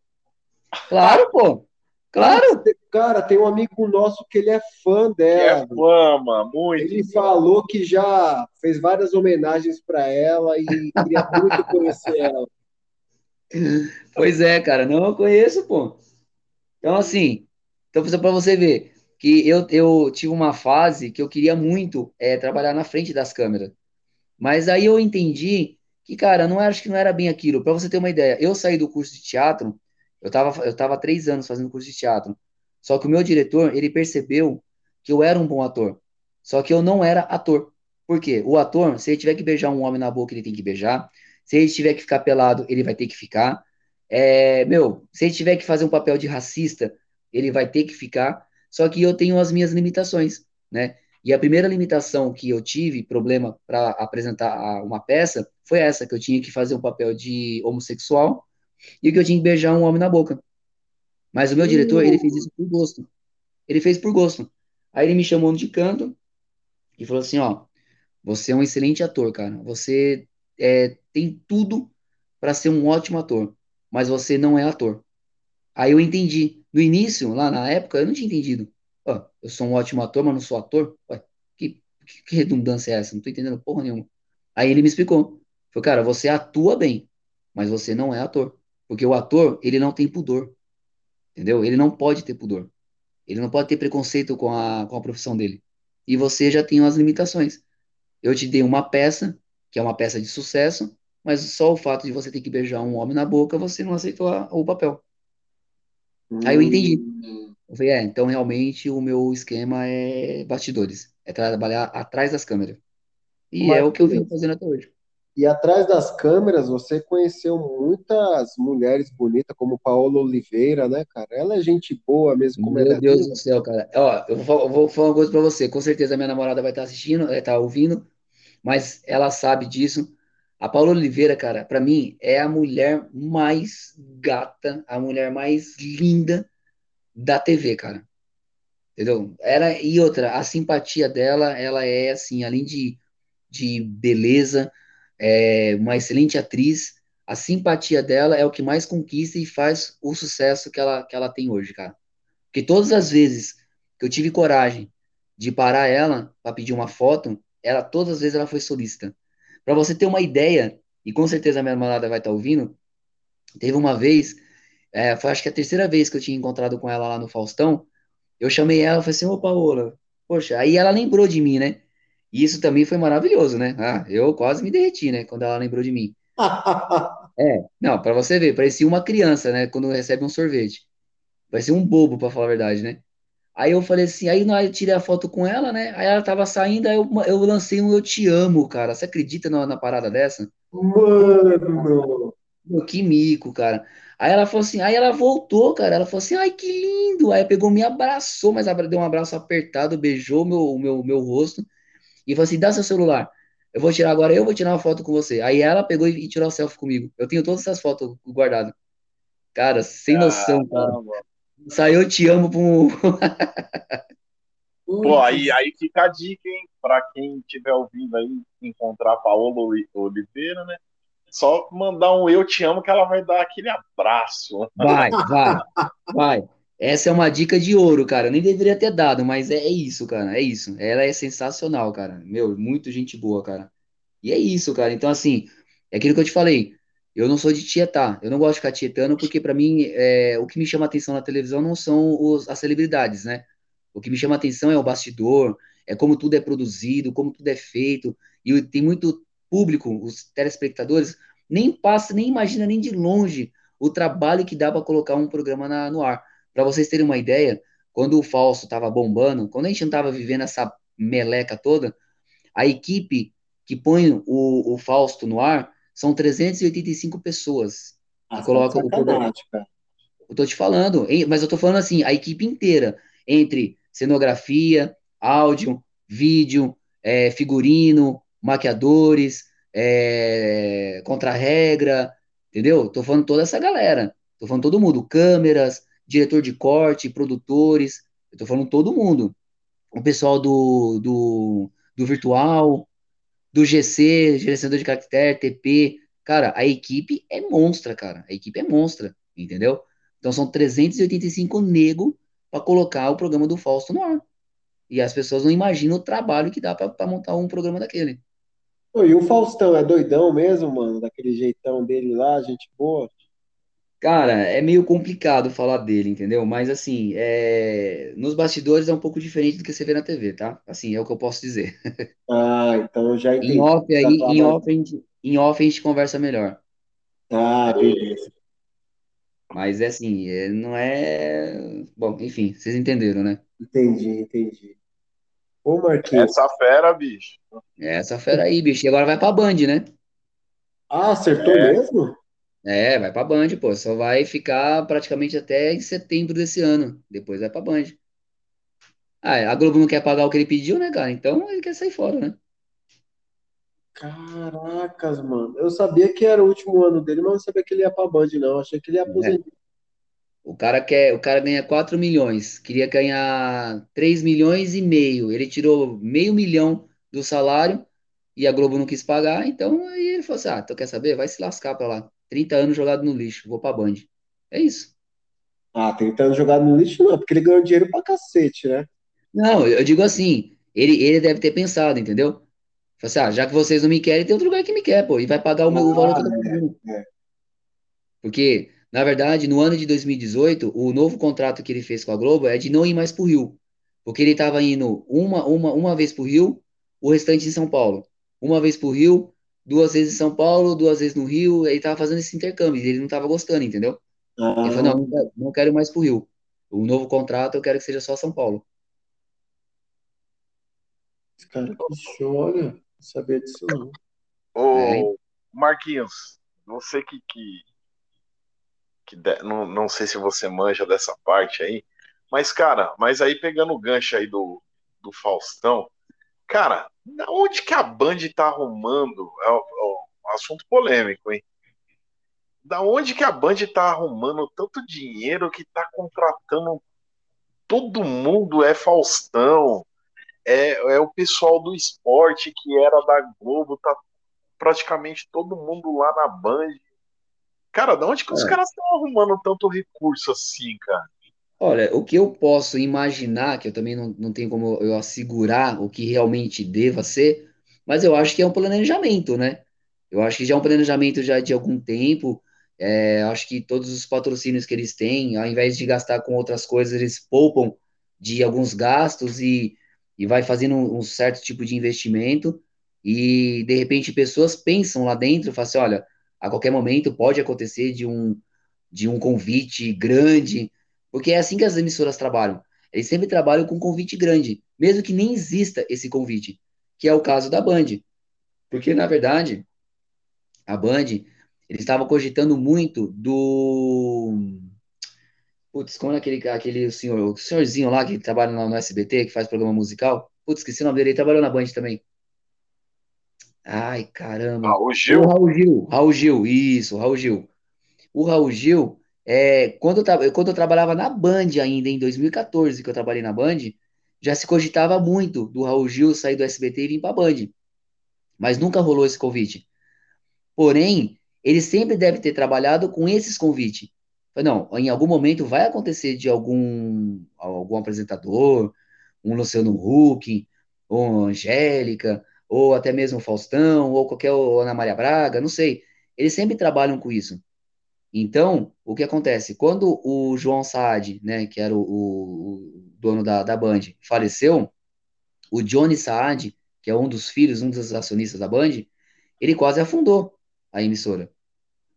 Claro, pô. Claro. Cara, tem um amigo nosso que ele é fã Que é dela. fama, muito. Ele falou que já fez várias homenagens para ela e queria muito conhecer ela. Pois é, cara, não eu conheço, pô. Então, assim, então para você ver que eu, eu tive uma fase que eu queria muito é, trabalhar na frente das câmeras. Mas aí eu entendi que, cara, não era, acho que não era bem aquilo. Para você ter uma ideia, eu saí do curso de teatro, eu tava, eu tava três anos fazendo curso de teatro. Só que o meu diretor, ele percebeu que eu era um bom ator. Só que eu não era ator. Por quê? O ator, se ele tiver que beijar um homem na boca, ele tem que beijar. Se ele tiver que ficar pelado, ele vai ter que ficar. É, meu, se ele tiver que fazer um papel de racista, ele vai ter que ficar. Só que eu tenho as minhas limitações, né? E a primeira limitação que eu tive, problema para apresentar uma peça, foi essa, que eu tinha que fazer um papel de homossexual e que eu tinha que beijar um homem na boca. Mas o meu diretor, ele fez isso por gosto. Ele fez por gosto. Aí ele me chamou de canto e falou assim, ó, você é um excelente ator, cara. Você é, tem tudo para ser um ótimo ator, mas você não é ator. Aí eu entendi. No início, lá na época, eu não tinha entendido. Eu sou um ótimo ator, mas não sou ator? Ué, que, que, redundância é essa? Não tô entendendo porra nenhuma. Aí ele me explicou. Falei, cara, você atua bem, mas você não é ator. Porque o ator, ele não tem pudor. Entendeu? Ele não pode ter pudor. Ele não pode ter preconceito com a, com a profissão dele. E você já tem as limitações. Eu te dei uma peça, que é uma peça de sucesso, mas só o fato de você ter que beijar um homem na boca, você não aceitou a- o papel. Aí eu entendi. Eu falei, é, então realmente o meu esquema é bastidores, é trabalhar atrás das câmeras. E é o que eu venho fazendo até hoje. E atrás das câmeras, você conheceu muitas mulheres bonitas, como Paola Oliveira, né, cara? Ela é gente boa mesmo, como Meu ela é Deus linda. do céu, cara. Ó, eu vou, eu vou falar uma coisa pra você. Com certeza minha namorada vai estar assistindo, vai estar ouvindo, mas ela sabe disso. A Paula Oliveira, cara, pra mim é a mulher mais gata, a mulher mais linda da TV, cara. Entendeu? Ela, e outra, a simpatia dela, ela é assim, além de, de beleza, é uma excelente atriz. A simpatia dela é o que mais conquista e faz o sucesso que ela, que ela tem hoje, cara. Porque todas as vezes que eu tive coragem de parar ela para pedir uma foto, ela todas as vezes ela foi solícita. Para você ter uma ideia, e com certeza a minha namorada vai estar ouvindo, teve uma vez, é, foi acho que a terceira vez que eu tinha encontrado com ela lá no Faustão, eu chamei ela e falei assim, ô Paola, poxa, aí ela lembrou de mim, né? E isso também foi maravilhoso, né? Ah, eu quase me derreti, né, quando ela lembrou de mim. [LAUGHS] É, não, para você ver, parecia uma criança, né, quando recebe um sorvete. Parecia um bobo, para falar a verdade, né? Aí eu falei assim, aí eu tirei a foto com ela, né? Aí ela tava saindo, aí eu, eu lancei um Eu Te Amo, cara. Você acredita na, na parada dessa? Mano, Meu, que mico, cara. Aí ela falou assim, aí ela voltou, cara. Ela falou assim, ai, que lindo. Aí pegou, me abraçou, mas deu um abraço apertado, beijou meu, meu, meu rosto e falou assim, dá seu celular. Eu vou tirar agora, eu vou tirar uma foto com você. Aí ela pegou e, tirou a selfie comigo. Eu tenho todas essas fotos guardadas. Cara, sem noção, cara. Saiu Eu Te Amo um... Pô, aí, aí fica a dica, hein? Pra quem estiver ouvindo aí, encontrar Oli- Oliveira, né? Só mandar um eu te amo que ela vai dar aquele abraço. Vai, vai, vai. Essa é uma dica de ouro, cara. Eu nem deveria ter dado, mas é, é isso, cara. É isso. Ela é sensacional, cara. Meu, muito gente boa, cara. E é isso, cara. Então, assim, é aquilo que eu te falei. Eu não sou de tietar. Eu não gosto de ficar tietando, porque pra mim, é, o que me chama atenção na televisão não são os- as celebridades, né? O que me chama atenção é o bastidor, é como tudo é produzido, como tudo é feito. E tem muito público, os telespectadores, nem passa, nem imagina nem de longe o trabalho que dá para colocar um programa na- no ar. Para vocês terem uma ideia, quando o Fausto estava bombando, quando a gente não estava vivendo essa meleca toda, a equipe que põe o, o Fausto no ar são 385 pessoas Ah, que colocam o programa. Eu tô te falando, mas eu tô falando assim, a equipe inteira, entre cenografia, áudio, vídeo, é, figurino, maquiadores, é, contra-regra, entendeu? Tô falando toda essa galera. Tô falando todo mundo, câmeras, diretor de corte, produtores, eu tô falando todo mundo. O pessoal do, do, do virtual, do GC, gerenciador de caractere, TP. Cara, a equipe é monstra, cara. A equipe é monstra, entendeu? Então são 385 nego para colocar o programa do Fausto no ar. E as pessoas não imaginam o trabalho que dá para montar um programa daquele. Pô, e o Faustão é doidão mesmo, mano? Daquele jeitão dele lá, gente boa. Cara, é meio complicado falar dele, entendeu? Mas assim, é... nos bastidores é um pouco diferente do que você vê na TV, tá? Assim, é o que eu posso dizer. [LAUGHS] Ah, então já Em entendi. off Tá aí, em off a gente, em off a gente conversa melhor. Ah, beleza. Mas é assim, é- não é. Bom, enfim, vocês entenderam, né? Entendi, entendi. Ô, Marquinhos. Essa fera, bicho. É essa fera aí, bicho. E agora vai pra Band, né? Ah, acertou É. mesmo? É, vai pra Band, pô. Só vai ficar praticamente até em setembro desse ano. Depois vai pra Band. Ah, a Globo não quer pagar o que ele pediu, né, cara? Então ele quer sair fora, né? Caracas, mano. Eu sabia que era o último ano dele, mas não sabia que ele ia pra Band, não. Achei que ele ia aposentar. O cara quer, o cara ganha 4 milhões, queria ganhar 3 milhões e meio. Ele tirou meio milhão do salário e a Globo não quis pagar, então aí ele falou assim: "Ah, então quer saber? Vai se lascar pra lá. 30 anos jogado no lixo, vou pra Band". É isso. Ah, tentando jogar no lixo, não, porque ele ganhou dinheiro pra cacete, né? Não, eu digo assim, ele, ele deve ter pensado, entendeu? Falou assim, ah, já que vocês não me querem, tem outro lugar que me quer, pô, e vai pagar o meu o valor que eu tô pagando. é. Porque, na verdade, no ano de 2018, o novo contrato que ele fez com a Globo é de não ir mais pro Rio. Porque ele estava indo uma, uma, uma vez pro Rio, o restante em São Paulo. Uma vez pro Rio, duas vezes em São Paulo, duas vezes no Rio, ele tava fazendo esse intercâmbio, e ele não tava gostando, entendeu? Ele falou, não, não quero- não quero mais pro Rio. o novo contrato eu quero que seja só São Paulo. Cara, que show, olha. Não sabia disso não. Ô, É. Marquinhos, você que, que, que de- não, não sei se você manja dessa parte aí, mas, cara, mas aí pegando o gancho aí do, do Faustão, cara, onde que a Band tá arrumando? É é um assunto polêmico, hein? Da onde que a Band tá arrumando tanto dinheiro que tá contratando todo mundo? É Faustão, é, é o pessoal do esporte que era da Globo, tá praticamente todo mundo lá na Band. Cara, da onde que os É. caras estão arrumando tanto recurso assim, cara? Olha, o que eu posso imaginar, que eu também não, não tenho como eu assegurar o que realmente deva ser, mas eu acho que é um planejamento, né? Eu acho que já é um planejamento já de algum tempo. É, acho que todos os patrocínios que eles têm, ao invés de gastar com outras coisas, eles poupam de alguns gastos e, e vai fazendo um, um certo tipo de investimento. E de repente pessoas pensam lá dentro, falam assim, olha, a qualquer momento pode acontecer de um, de um convite grande porque é assim que as emissoras trabalham. Eles sempre trabalham com convite grande, mesmo que nem exista esse convite, que é o caso da Band. Porque, na verdade, a Band, eles estavam cogitando muito do. Putz, como é aquele, aquele senhor, o senhorzinho lá que trabalha no, SBT, que faz programa musical? Putz, esqueci o nome dele, ele trabalhou na Band também. Ai, caramba. Ah, o O Gil? Raul Gil, Raul Gil, isso, Raul Gil. O Raul Gil, é, quando eu, tra- quando eu trabalhava na Band ainda, em 2014, que eu trabalhei na Band, já se cogitava muito do Raul Gil sair do SBT e vir para a Band, mas nunca rolou esse convite. Porém, ele sempre deve ter trabalhado com esses convites. Não, em algum momento vai acontecer de algum, algum apresentador, um Luciano Huck, ou Angélica, ou até mesmo Faustão, ou qualquer ou Ana Maria Braga, não sei. Eles sempre trabalham com isso. Então, o que acontece? Quando o João Saad, né, que era o, o- o dono da, da Band, faleceu, o Johnny Saad, que é um dos filhos, um dos acionistas da Band, ele quase afundou a emissora.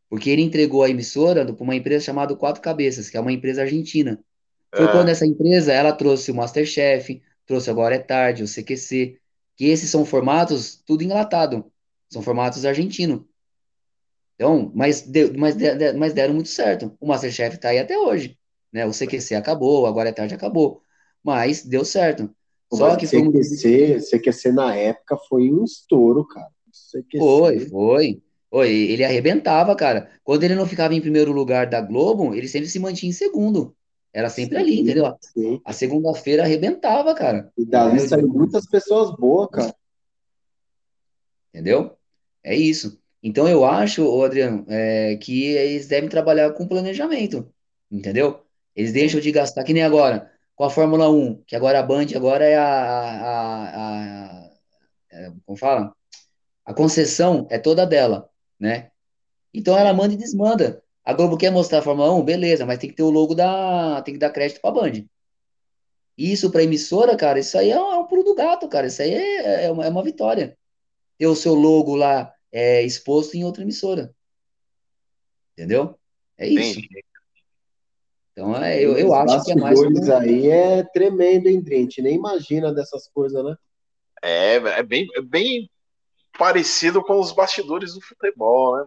Porque ele entregou a emissora para uma empresa chamada Quatro Cabeças, que é uma empresa argentina. Foi É. quando essa empresa, ela trouxe o MasterChef, trouxe Agora é Tarde, o CQC, que esses são formatos tudo enlatado. São formatos argentinos. Então, mas, deu- mas, de- mas deram muito certo. O MasterChef tá aí até hoje, né? O CQC acabou, Agora é Tarde acabou. Mas deu certo. Só mas que foi um... CQC, CQC na época foi um estouro, cara. CQC. Foi, foi. Foi, ele arrebentava, cara. Quando ele não ficava em primeiro lugar da Globo, ele sempre se mantinha em segundo. Era sempre ali, entendeu? sim. A segunda-feira arrebentava, cara. E dali saíram muitas pessoas boas, cara. Entendeu? É isso. Então eu acho, Adriano, é, que eles devem trabalhar com planejamento, entendeu? Eles deixam de gastar, que nem agora, com a Fórmula 1, que agora a Band agora é a, a, a- é, como fala? A concessão é toda dela, né? Então ela manda e desmanda. A Globo quer mostrar a Fórmula 1, beleza, mas tem que ter o logo da, tem que dar crédito pra Band. Isso pra emissora, cara, isso aí é um, é um pulo do gato, cara. Isso aí é, é uma, é uma vitória. Ter o seu logo lá é, exposto em outra emissora. Entendeu? É isso. Entendi. Então é, eu, eu acho que é mais. bastidores aí é tremendo, hein, Dri? A gente nem imagina dessas coisas, né? É, é bem, é bem parecido com os bastidores do futebol, né?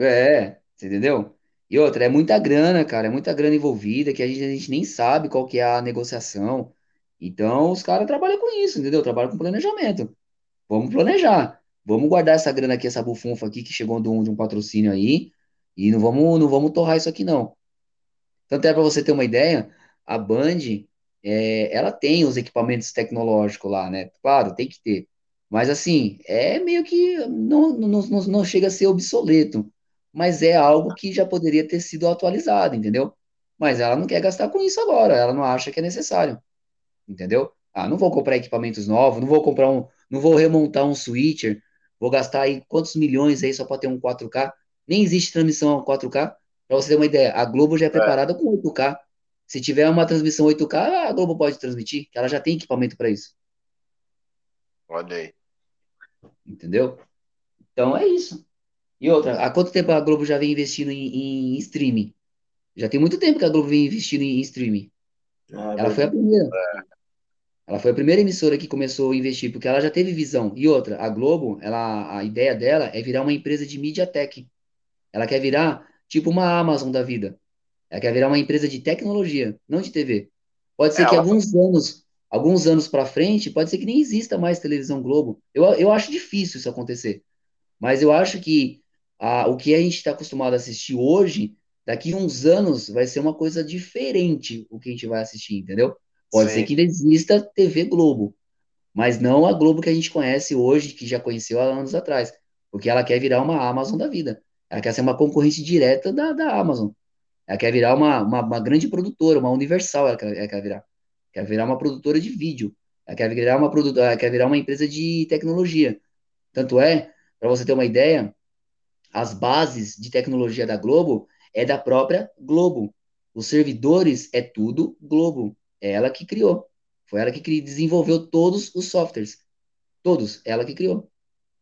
É, você entendeu? E outra, é muita grana, cara, é muita grana envolvida que a gente, a gente nem sabe qual que é a negociação. Então, os caras trabalham com isso, entendeu? Trabalham com planejamento. Vamos planejar. Vamos guardar essa grana aqui, essa bufunfa aqui que chegou de um, de um patrocínio aí, e não vamos, não vamos torrar isso aqui, não. Tanto é para você ter uma ideia, a Band, é, ela tem os equipamentos tecnológicos lá, né? Claro, tem que ter. Mas assim, é meio que não, não, não, não chega a ser obsoleto, mas é algo que já poderia ter sido atualizado, entendeu? Mas ela não quer gastar com isso agora, ela não acha que é necessário, entendeu? Ah, não vou comprar equipamentos novos, não vou comprar um, não vou remontar um switcher, vou gastar aí quantos milhões aí só para ter um 4K? Nem existe transmissão 4K. Para você ter uma ideia, a Globo já é preparada com 8K. Se tiver uma transmissão 8K, a Globo pode transmitir, que ela já tem equipamento para isso, Olha aí. Entendeu? Então é isso. E outra, há quanto tempo a Globo já vem investindo em, em streaming? Já tem muito tempo que a Globo vem investindo em streaming. Ah, Ela foi a primeira. Ela foi a primeira emissora que começou a investir, porque ela já teve visão. E outra, a Globo, ela, a ideia dela é virar uma empresa de media tech. Ela quer virar tipo uma Amazon da vida. Ela quer virar uma empresa de tecnologia, não de TV. Pode ser que Ela- alguns anos, alguns anos para frente, pode ser que nem exista mais televisão Globo. Eu, eu acho difícil isso acontecer. Mas eu acho que a, o que a gente está acostumado a assistir hoje, daqui uns anos, vai ser uma coisa diferente o que a gente vai assistir, entendeu? Pode ser Sim. que ainda exista TV Globo, mas não a Globo que a gente conhece hoje, que já conheceu há anos atrás, porque ela quer virar uma Amazon da vida. Ela quer ser uma concorrente direta da, da Amazon. Ela quer virar uma, uma, uma grande produtora, uma Universal, ela quer, ela quer virar. Quer virar uma produtora de vídeo. Quer virar uma produtora, quer virar uma empresa de tecnologia. Tanto é, para você ter uma ideia, as bases de tecnologia da Globo é da própria Globo. Os servidores é tudo Globo. É ela que criou. Foi ela que desenvolveu todos os softwares. Todos, ela que criou.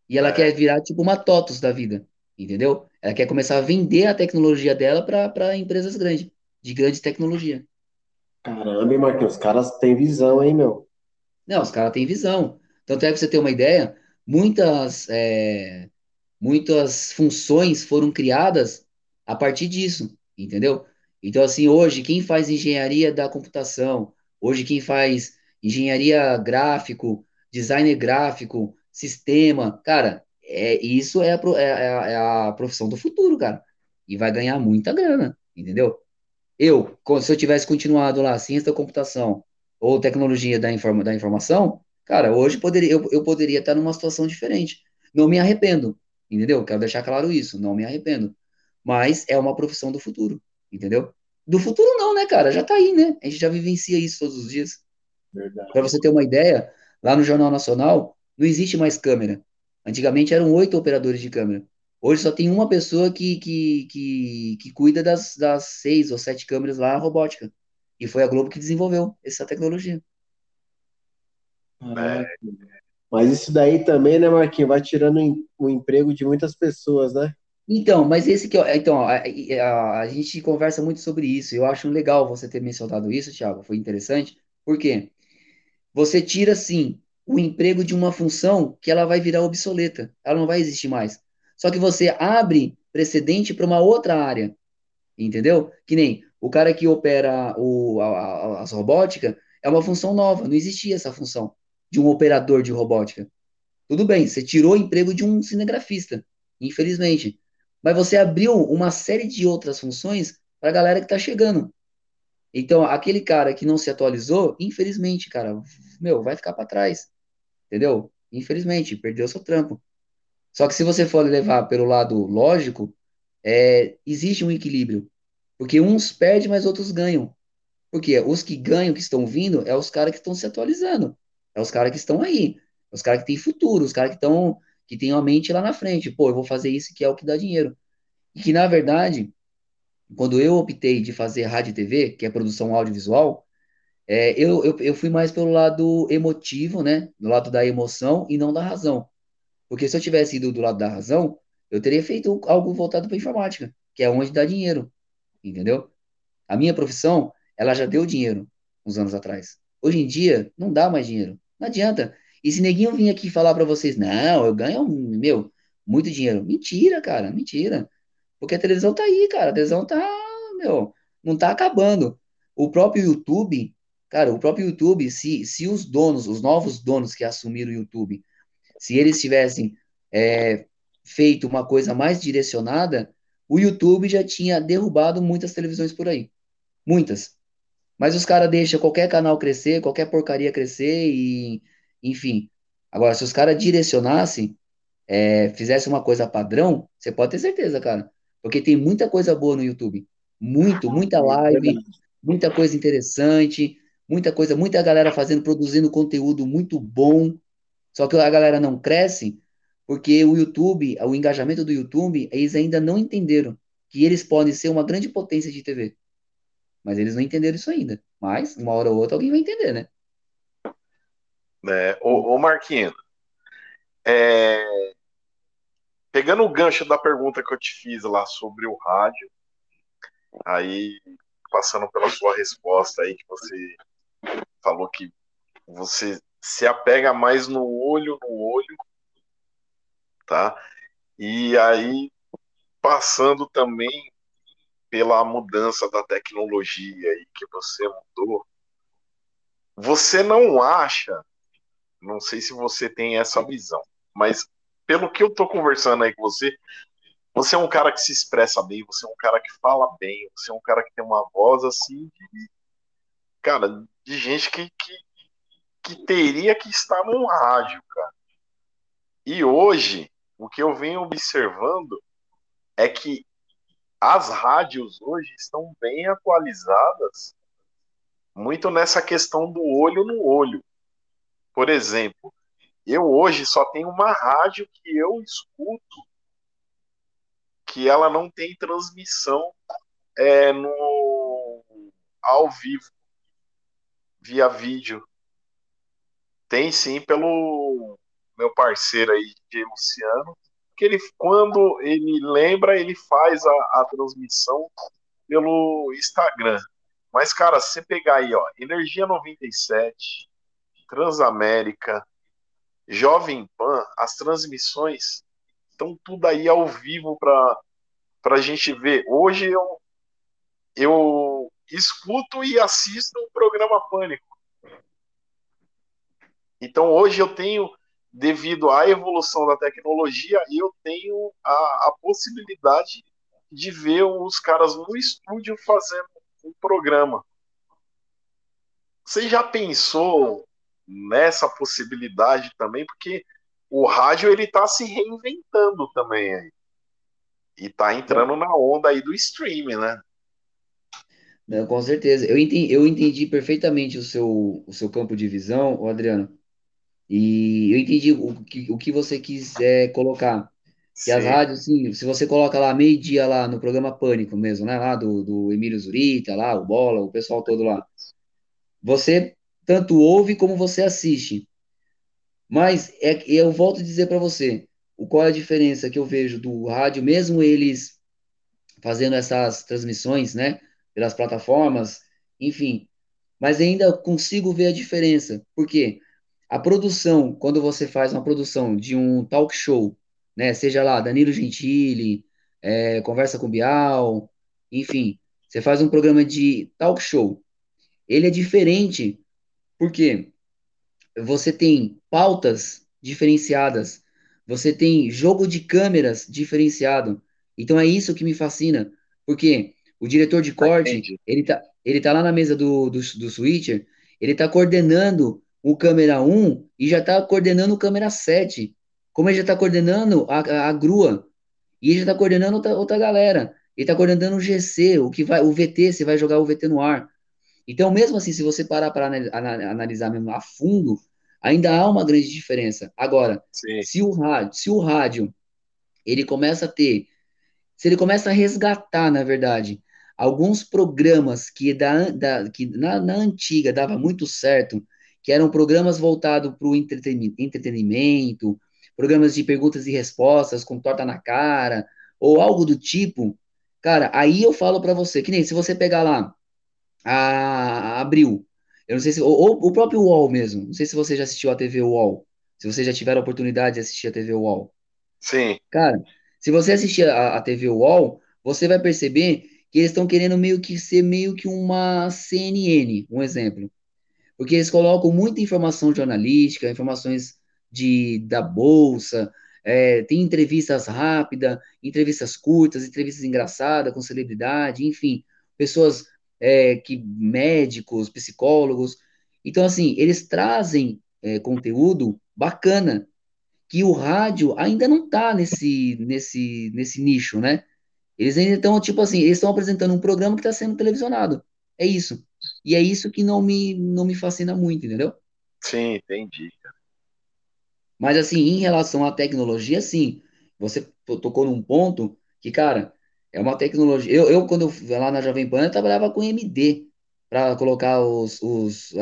E ela quer virar tipo uma TOTUS da vida, entendeu? Ela quer começar a vender a tecnologia dela para empresas grandes, de grande tecnologia. Caramba, hein, Marquinhos? Os caras têm visão, hein, meu? Não, os caras têm visão. Tanto é que você ter uma ideia, muitas, é, muitas funções foram criadas a partir disso, entendeu? Então, assim, hoje, quem faz engenharia da computação, hoje quem faz engenharia gráfico, designer gráfico, sistema, cara, é, isso é a, é, é é a profissão do futuro, cara. E vai ganhar muita grana, entendeu? Eu, se eu tivesse continuado lá, ciência da computação ou tecnologia da, informa, da informação, cara, hoje poderia, eu, eu poderia estar numa situação diferente. Não me arrependo, entendeu? Quero deixar claro isso, não me arrependo. Mas é uma profissão do futuro, entendeu? Do futuro não, né, cara? Já tá aí, né? A gente já vivencia isso todos os dias. Para você ter uma ideia, lá no Jornal Nacional não existe mais câmera. Antigamente eram oito operadores de câmera. Hoje só tem uma pessoa que, que, que, que cuida das, das seis ou sete câmeras lá, robótica. E foi a Globo que desenvolveu essa tecnologia. Caraca. Mas isso daí também, né, Marquinhos, vai tirando o emprego de muitas pessoas, né? Então, mas esse que é- então, a, a, a gente conversa muito sobre isso. Eu acho legal você ter mencionado isso, Thiago. Foi interessante. Por quê? Você tira, sim, o emprego de uma função que ela vai virar obsoleta. Ela não vai existir mais. Só que você abre precedente para uma outra área. Entendeu? Que nem o cara que opera o, a, a- as robóticas é uma função nova. Não existia essa função de um operador de robótica. Tudo bem, você tirou o emprego de um cinegrafista, infelizmente. Mas você abriu uma série de outras funções para a galera que está chegando. Então, aquele cara que não se atualizou, infelizmente, cara, meu, vai ficar para trás. Entendeu? Infelizmente, perdeu seu trampo. Só que se você for levar pelo lado lógico, é, existe um equilíbrio. Porque uns perdem, mas outros ganham. Porque os que ganham, que estão vindo, é os caras que estão se atualizando. É os caras que estão aí. É os caras que têm futuro, os caras que estão, que têm a mente lá na frente. Pô, eu vou fazer isso que é o que dá dinheiro. E que, na verdade, quando eu optei de fazer rádio e TV, que é produção audiovisual, é, eu, eu, eu fui mais pelo lado emotivo, né? Do lado da emoção e não da razão. Porque se eu tivesse ido do lado da razão, eu teria feito algo voltado para informática, que é onde dá dinheiro, entendeu? A minha profissão, ela já deu dinheiro uns anos atrás. Hoje em dia, não dá mais dinheiro. Não adianta. E se neguinho vir aqui falar para vocês, não, eu ganho, meu, muito dinheiro. Mentira, cara, mentira. Porque a televisão tá aí, cara. A televisão tá, meu, não tá acabando. O próprio YouTube, cara, o próprio YouTube, se, se os donos, os novos donos que assumiram o YouTube, se eles tivessem é, feito uma coisa mais direcionada, o YouTube já tinha derrubado muitas televisões por aí. Muitas. Mas os caras deixam qualquer canal crescer, qualquer porcaria crescer e, enfim. Agora, se os caras direcionassem, é, fizessem uma coisa padrão, você pode ter certeza, cara. Porque tem muita coisa boa no YouTube. Muito, muita live, muita coisa interessante, muita coisa, muita galera fazendo, produzindo conteúdo muito bom. Só que a galera não cresce porque o YouTube, o engajamento do YouTube, eles ainda não entenderam que eles podem ser uma grande potência de TV. Mas eles não entenderam isso ainda. Mas, uma hora ou outra, alguém vai entender, né? né? Ô, ô Marquinhos, é, pegando o gancho da pergunta que eu te fiz lá sobre o rádio, aí passando pela sua resposta aí que você falou que você se apega mais no olho no olho, tá? E aí passando também pela mudança da tecnologia aí que você mudou, você não acha, não sei se você tem essa visão, mas pelo que eu tô conversando aí com você, você é um cara que se expressa bem, você é um cara que fala bem, você é um cara que tem uma voz assim de, cara, de gente que, que, que teria que estar num rádio, cara. E hoje, o que eu venho observando é que as rádios hoje estão bem atualizadas, muito nessa questão do olho no olho. Por exemplo, eu hoje só tenho uma rádio que eu escuto que ela não tem transmissão é, no ao vivo via vídeo. Tem sim pelo meu parceiro aí, de Luciano, que ele quando ele lembra, ele faz a, a transmissão pelo Instagram. Mas cara, você pegar aí, ó, Energia 97, Transamérica, Jovem Pan, as transmissões estão tudo aí ao vivo para a gente ver. Hoje eu, eu escuto e assisto o programa Pânico. Então hoje eu tenho, devido à evolução da tecnologia, eu tenho a, a possibilidade de ver os caras no estúdio fazendo um programa. Você já pensou nessa possibilidade também, porque o rádio ele está se reinventando também aí. E está entrando na onda aí do streaming, né? Não, com certeza. Eu entendi, eu entendi perfeitamente o seu, o seu campo de visão, Adriano. E eu entendi o que, o que você quis é, colocar. Que as rádios, sim, se você coloca lá meio-dia lá no programa Pânico mesmo, né? Lá do, do Emílio Zurita, lá, o Bola, o pessoal todo lá. Você tanto ouve como você assiste. Mas é, eu volto a dizer para você, o qual é a diferença que eu vejo do rádio, mesmo eles fazendo essas transmissões, né, pelas plataformas, enfim, mas ainda consigo ver a diferença. Por quê? A produção, quando você faz uma produção de um talk show, né, seja lá Danilo Gentili, é, Conversa com Bial, enfim, você faz um programa de talk show, ele é diferente, porque você tem pautas diferenciadas, você tem jogo de câmeras diferenciado. Então é isso que me fascina, porque o diretor de corte, Entendi. ele tá, ele tá lá na mesa do, do, do switcher, ele tá coordenando o câmera 1 e já tá coordenando o câmera 7. Como ele já tá coordenando a, a, a grua, e ele já tá coordenando outra, outra galera. Ele tá coordenando o GC, o que vai, o VT, você vai jogar o VT no ar. Então, mesmo assim, se você parar para analisar mesmo a fundo, ainda há uma grande diferença. Agora, Sim. se o rádio, se o rádio ele começa a ter, se ele começa a resgatar, na verdade, alguns programas que, da, da, que na, na antiga dava muito certo, que eram programas voltados para o entretenimento, programas de perguntas e respostas com torta na cara, ou algo do tipo, cara, aí eu falo para você, que nem se você pegar lá a Abril, eu não sei se, ou, o próprio UOL mesmo, não sei se você já assistiu a TV UOL, se você já tiver a oportunidade de assistir a TV UOL. Sim. Cara, se você assistir a, a TV UOL, você vai perceber que eles estão querendo meio que ser meio que uma CNN, um exemplo. Porque eles colocam muita informação jornalística, informações de, da bolsa, é, tem entrevistas rápidas, entrevistas curtas, entrevistas engraçadas com celebridade, enfim, pessoas é, que médicos, psicólogos. Então, assim, eles trazem é, conteúdo bacana que o rádio ainda não está nesse, nesse, nesse nicho, né? Eles ainda estão, tipo assim, eles estão apresentando um programa que está sendo televisionado. É isso. E é isso que não me, não me fascina muito, entendeu? Sim, entendi. Mas, assim, em relação à tecnologia, sim. Você tocou num ponto que, cara, é uma tecnologia. Eu, eu quando eu lá na Jovem Pan, eu trabalhava com MD para colocar os, os,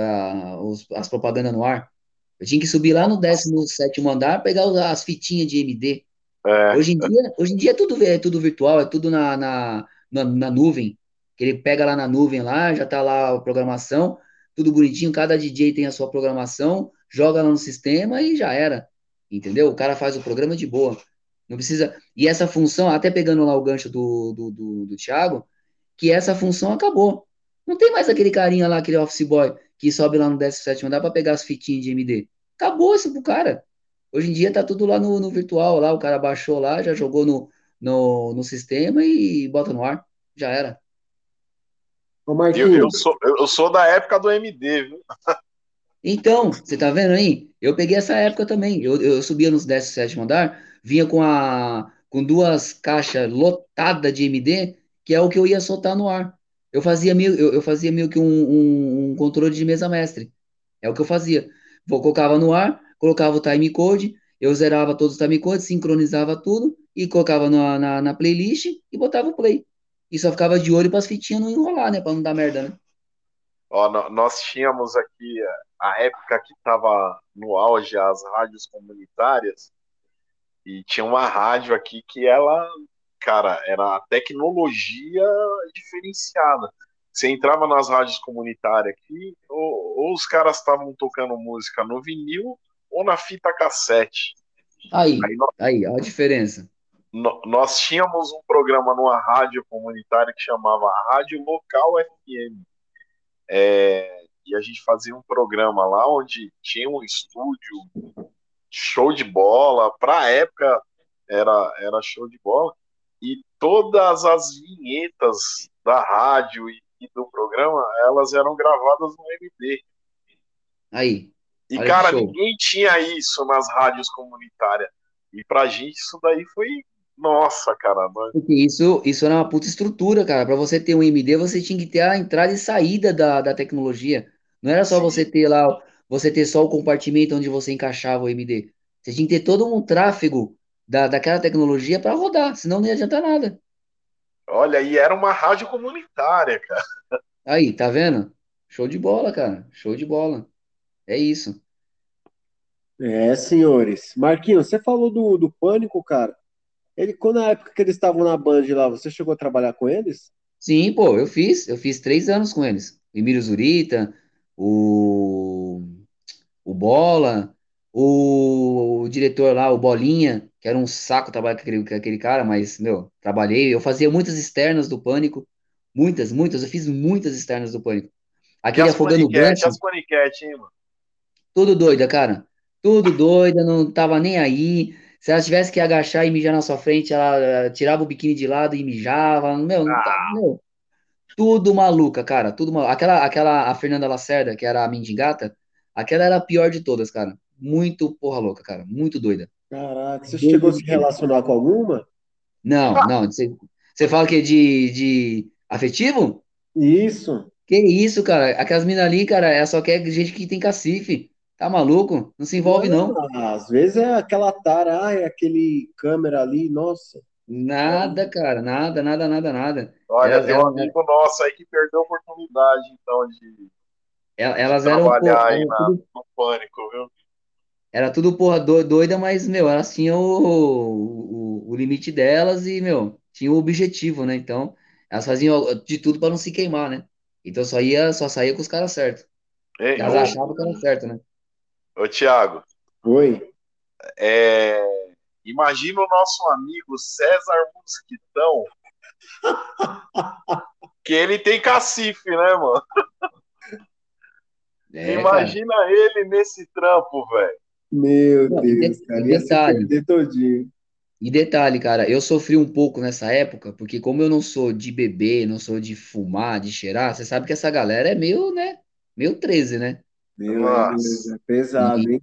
os, as propagandas no ar. Eu tinha que subir lá no 17 andar, pegar as fitinhas de MD. É, Hoje em dia, hoje em dia é tudo, é tudo virtual, é tudo na, na, na, na nuvem. Que ele pega lá na nuvem lá, já tá lá a programação, tudo bonitinho, cada DJ tem a sua programação, joga lá no sistema e já era. Entendeu? O cara faz o programa de boa. Não precisa. E essa função, até pegando lá o gancho do, do, do, do Thiago, que essa função acabou. Não tem mais aquele carinha lá, aquele office boy, que sobe lá no 17 andar para pegar as fitinhas de MD. Acabou isso pro cara. Hoje em dia tá tudo lá no, no virtual, lá, o cara baixou lá, já jogou no, no, no sistema e bota no ar. Já era. Ô, Eu, eu, sou, eu sou da época do MD, viu? Então, você tá vendo aí? Eu peguei essa época também. Eu, eu subia nos 17 andar, vinha com a com duas caixas lotadas de MD, que é o que eu ia soltar no ar. Eu fazia meio, eu, eu fazia meio que um, um, um controle de mesa mestre. É o que eu fazia. Vou, colocava no ar, colocava o time code, eu zerava todos os time codes, sincronizava tudo e colocava na, na, na playlist e botava o play. E só ficava de olho para as fitinhas não enrolar, né? Para não dar merda, né? Ó, nós tínhamos aqui a época que estava no auge as rádios comunitárias e tinha uma rádio aqui que ela, cara, era a tecnologia diferenciada. Você entrava nas rádios comunitárias aqui, ou, ou os caras estavam tocando música no vinil ou na fita cassete. Aí, Aí nó- aí, a diferença. Nó- nós tínhamos um programa numa rádio comunitária que chamava Rádio Local FM. É, e a gente fazia um programa lá onde tinha um estúdio show de bola, pra época era, era show de bola, e todas as vinhetas da rádio e, e do programa, elas eram gravadas no MD. Aí, E, cara, show. ninguém tinha isso nas rádios comunitárias. E pra gente isso daí foi. Nossa, cara. nós- porque isso, isso era uma puta estrutura, cara. Para você ter um MD, você tinha que ter a entrada e saída da, da tecnologia. Não era só Sim. você ter lá, você ter só o compartimento onde você encaixava o MD. Você tinha que ter todo um tráfego da, daquela tecnologia para rodar, senão não ia adiantar nada. Olha, e era uma rádio comunitária, cara. Aí, tá vendo? Show de bola, cara. Show de bola. É isso. É, senhores. Marquinhos, você falou do, do Pânico, cara. Ele, quando na época que eles estavam na Band lá, você chegou a trabalhar com eles? Sim, pô, eu fiz, eu fiz três anos com eles. O Emílio Zurita, o, o Bola, o, o diretor lá, o Bolinha, que era um saco trabalhar com aquele, com aquele cara, mas, meu, trabalhei. Eu fazia muitas externas do Pânico, muitas, muitas, eu fiz muitas externas do Pânico. Aquele as Afogando o paniquete, as paniquete, hein, mano? tudo doida, cara. Tudo doida, não tava nem aí. Se ela tivesse que agachar e mijar na sua frente, ela eh, tirava o biquíni de lado e mijava. Meu, não tá, meu, tudo maluca, cara. Tudo maluca. Aquela, aquela, a Fernanda Lacerda, que era a mendigata, aquela era a pior de todas, cara. Muito porra louca, cara. Muito doida. Caraca, você Doido chegou a se relacionar com alguma? Não, não. Você, você fala que é de, de afetivo? Isso. Que isso, cara? Aquelas minas ali, cara, é só quer gente que tem cacife. Tá maluco? Não se envolve, não. Às vezes é aquela tara, ah, é aquele câmera ali, nossa. Nada, cara. Nada, nada, nada, nada. Olha, Elas tem um eram, amigo nosso aí que perdeu a oportunidade, então, de, de elas eram, pô, trabalhar aí era na, tudo, no pânico, viu? era tudo porra do- doida, mas, meu, elas tinham o, o, o limite delas e, meu, tinha o objetivo, né? Então, elas faziam de tudo pra não se queimar, né? Então só ia, só saía com os caras certos. Ei, Elas achavam que era certo, né? Ô, Thiago, Oi. é, imagina o nosso amigo César Mosquitão, [LAUGHS] que ele tem cacife, né, mano? É, cara. Imagina ele nesse trampo, velho. Meu Não, Deus, de- cara, e se detalhe, perder todinho. e detalhe, cara, eu sofri um pouco nessa época, porque como eu não sou de beber, não sou de fumar, de cheirar, você sabe que essa galera é meio, né? Meio 13, né? Meu Nossa. Deus, é pesado, E hein?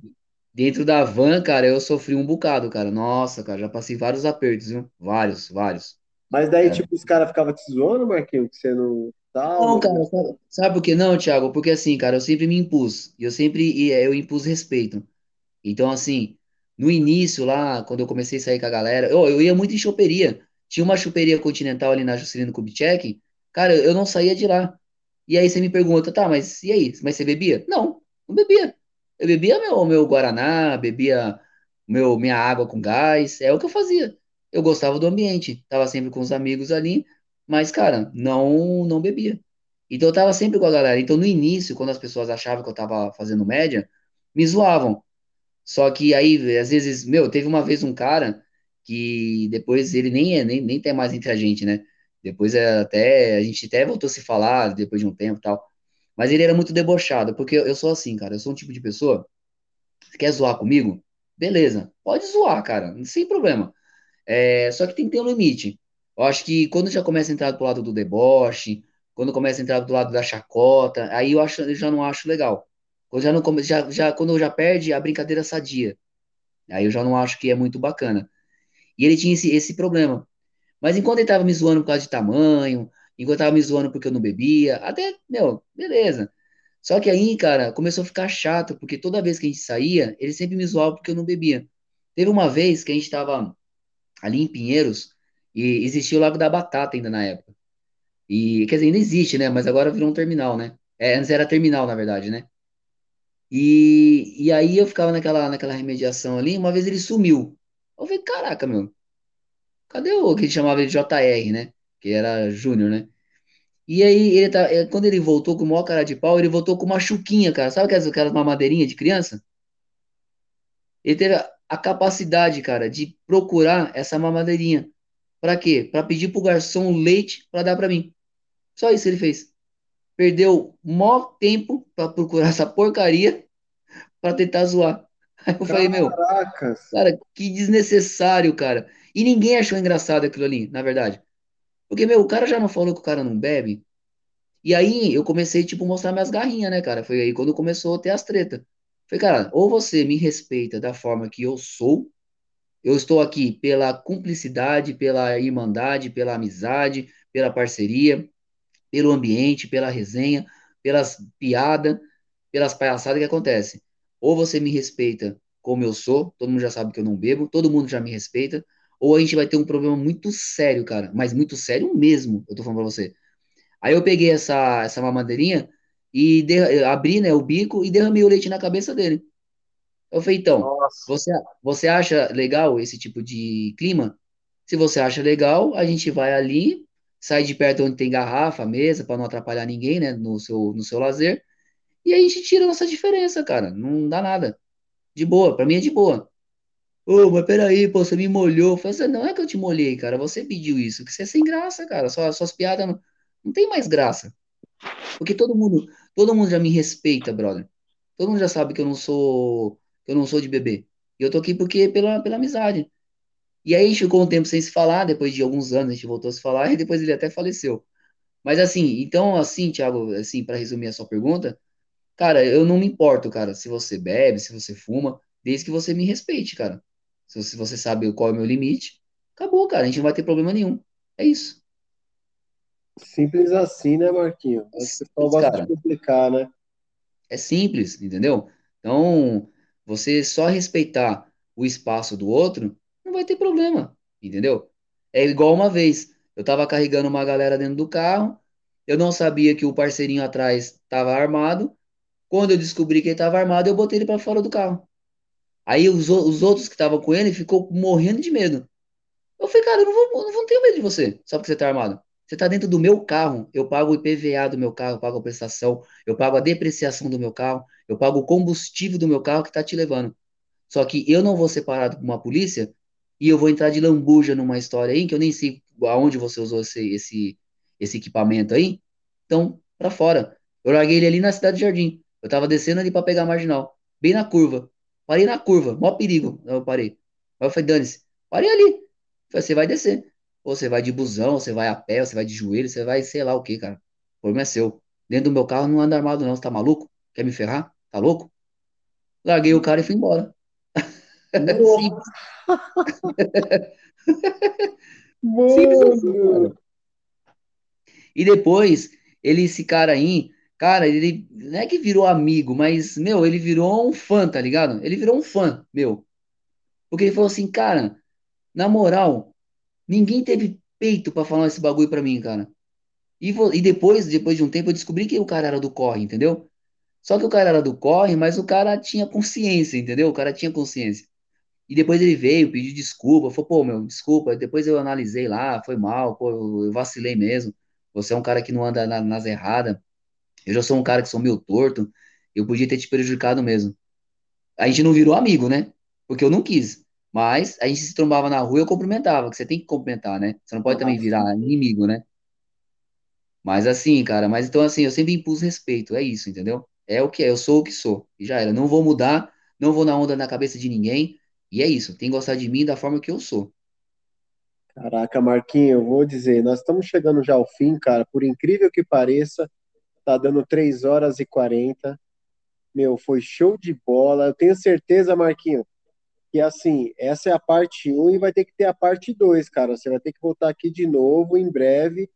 dentro da van, cara, eu sofri um bocado, cara. Nossa, cara, já passei vários apertos, viu? Vários, vários. Mas daí, Era. tipo, os caras ficavam te zoando, Marquinhos, que você não tal, Não, cara, sabe, sabe por que não, Thiago? Porque assim, cara, eu sempre me impus. E eu sempre é, eu impus respeito. Então, assim, no início lá, quando eu comecei a sair com a galera, eu, eu ia muito em choperia. Tinha uma choperia continental ali na Juscelino Kubitschek. Cara, eu não saía de lá. E aí você me pergunta, tá, mas e aí? Mas você bebia? Não, não bebia. Eu bebia meu, meu Guaraná, bebia meu, minha água com gás. É o que eu fazia. Eu gostava do ambiente. Tava sempre com os amigos ali. mas, cara, não, não bebia. Então eu tava sempre com a galera. Então no início, quando as pessoas achavam que eu tava fazendo média, me zoavam. Só que aí, às vezes, meu, teve uma vez um cara que depois ele nem é, nem, nem tem mais entre a gente, né? Depois é até, a gente até voltou a se falar depois de um tempo e tal. Mas ele era muito debochado, porque eu, sou assim, cara, eu sou um tipo de pessoa, você quer zoar comigo? Beleza, pode zoar, cara, sem problema. É, só que tem que ter um limite. Eu acho que quando já começa a entrar pro lado do deboche, quando começa a entrar do lado da chacota, aí eu, acho, eu já não acho legal. Quando já não já, já, quando já perde a brincadeira sadia, aí eu já não acho que é muito bacana. E ele tinha esse, esse problema. Mas enquanto ele tava me zoando por causa de tamanho, enquanto tava me zoando porque eu não bebia, até, meu, beleza. Só que aí, cara, começou a ficar chato, porque toda vez que a gente saía, ele sempre me zoava porque eu não bebia. Teve uma vez que a gente tava ali em Pinheiros, e existia o Lago da Batata ainda na época. E, quer dizer, ainda existe, né? Mas agora virou um terminal, né? É, antes era terminal, na verdade, né? E, e aí eu ficava naquela, naquela remediação ali, uma vez ele sumiu. Eu falei, caraca, meu, cadê o que ele chamava de JR, né? Que era Júnior, né? E aí, ele tá, é, quando ele voltou com o maior cara de pau, ele voltou com uma chuquinha, cara. Sabe aquelas, aquelas mamadeirinhas de criança? Ele teve a, a capacidade, cara, de procurar essa mamadeirinha. Pra quê? Pra pedir pro garçom leite pra dar pra mim. Só isso ele fez. Perdeu mó tempo pra procurar essa porcaria pra tentar zoar. Aí [LAUGHS] eu falei, meu, cara, que desnecessário, cara. E ninguém achou engraçado aquilo ali, na verdade. Porque, meu, o cara já não falou que o cara não bebe. E aí eu comecei, tipo, mostrar minhas garrinhas, né, cara? Foi aí quando começou a ter as tretas. Falei, cara, ou você me respeita da forma que eu sou, eu estou aqui pela cumplicidade, pela irmandade, pela amizade, pela parceria, pelo ambiente, pela resenha, pelas piadas, pelas palhaçadas que acontecem. Ou você me respeita como eu sou, todo mundo já sabe que eu não bebo, todo mundo já me respeita, ou a gente vai ter um problema muito sério, cara, mas muito sério mesmo, eu tô falando pra você. Aí eu peguei essa, essa mamadeirinha e abri, né, o bico e derramei o leite na cabeça dele. Eu falei, então, Nossa. você, você acha legal esse tipo de clima? Se você acha legal, a gente vai ali, sai de perto onde tem garrafa, mesa, para não atrapalhar ninguém, né, no seu, no seu lazer, e a gente tira a nossa diferença, cara. Não dá nada. De boa, pra mim é de boa. Ô, mas peraí, pô, você me molhou. Eu falei não é que eu te molhei, cara, você pediu isso, que você é sem graça, cara. Só, suas piadas não, não tem mais graça. Porque todo mundo, todo mundo já me respeita, brother. Todo mundo já sabe que eu não sou, que eu não sou de bebê. E eu tô aqui porque pela, pela amizade. E aí ficou um tempo sem se falar, depois de alguns anos a gente voltou a se falar [LAUGHS] e depois ele até faleceu. Mas assim, então assim, Thiago, assim, para resumir a sua pergunta, cara, eu não me importo, cara, se você bebe, se você fuma, desde que você me respeite, cara. Se você, você sabe qual é o meu limite, acabou, cara, a gente não vai ter problema nenhum. É isso. Simples assim, né, Marquinho? É pessoal simples, gosta de complicar, né? É simples, entendeu? Então, você só respeitar o espaço do outro, não vai ter problema, entendeu? É igual uma vez, eu tava carregando uma galera dentro do carro, eu não sabia que o parceirinho atrás estava armado. Quando eu descobri que ele estava armado, eu botei ele para fora do carro. Aí os, os outros que estavam com ele ficou morrendo de medo. Eu falei, cara, eu não vou, não vou ter medo de você, só porque você tá armado. Você tá dentro do meu carro, eu pago o IPVA do meu carro, eu pago a prestação, eu pago a depreciação do meu carro, eu pago o combustível do meu carro que tá te levando. Só que eu não vou ser parado por uma polícia e eu vou entrar de lambuja numa história aí que eu nem sei aonde você usou esse, esse, esse equipamento aí. Então, pra fora. Eu larguei ele ali na Cidade de Jardim. Eu tava descendo ali pra pegar a marginal, bem na curva. Parei na curva, maior perigo. Eu parei. Aí eu falei, dane-se, parei ali. Falei, você vai descer. Ou você vai de busão, você vai a pé, ou você vai de joelho, você vai sei lá o que, cara. O problema é seu. Dentro do meu carro não anda armado, não. Você tá maluco? Quer me ferrar? Tá louco? Larguei o cara e fui embora. [LAUGHS] Simples, assim, cara. E depois, ele, esse cara aí, cara, ele não é que virou amigo, mas, meu, ele virou um fã, tá ligado? Ele virou um fã, meu. Porque ele falou assim, cara, na moral, ninguém teve peito pra falar esse bagulho pra mim, cara. E, e depois, depois de um tempo, eu descobri que o cara era do corre, entendeu? Só que o cara era do corre, mas o cara tinha consciência, entendeu? O cara tinha consciência. E depois ele veio, pediu desculpa, falou, pô, meu, desculpa. Depois eu analisei lá, foi mal, pô, eu vacilei mesmo. Você é um cara que não anda na, nas erradas. Eu já sou um cara que sou meio torto. Eu podia ter te prejudicado mesmo. A gente não virou amigo, né? Porque eu não quis. Mas a gente se trombava na rua e eu cumprimentava, que você tem que cumprimentar, né? Você não pode também virar inimigo, né? Mas assim, cara, mas então assim, eu sempre impus respeito, é isso, entendeu? É o que é, eu sou o que sou. E já era. Não vou mudar, não vou na onda na cabeça de ninguém. E é isso, tem que gostar de mim da forma que eu sou. Caraca, Marquinho, eu vou dizer, nós estamos chegando já ao fim, cara. Por incrível que pareça, tá dando 3 horas e 40. Meu, foi show de bola. Eu tenho certeza, Marquinho, que assim, essa é a parte 1 e vai ter que ter a parte 2, cara. Você vai ter que voltar aqui de novo em breve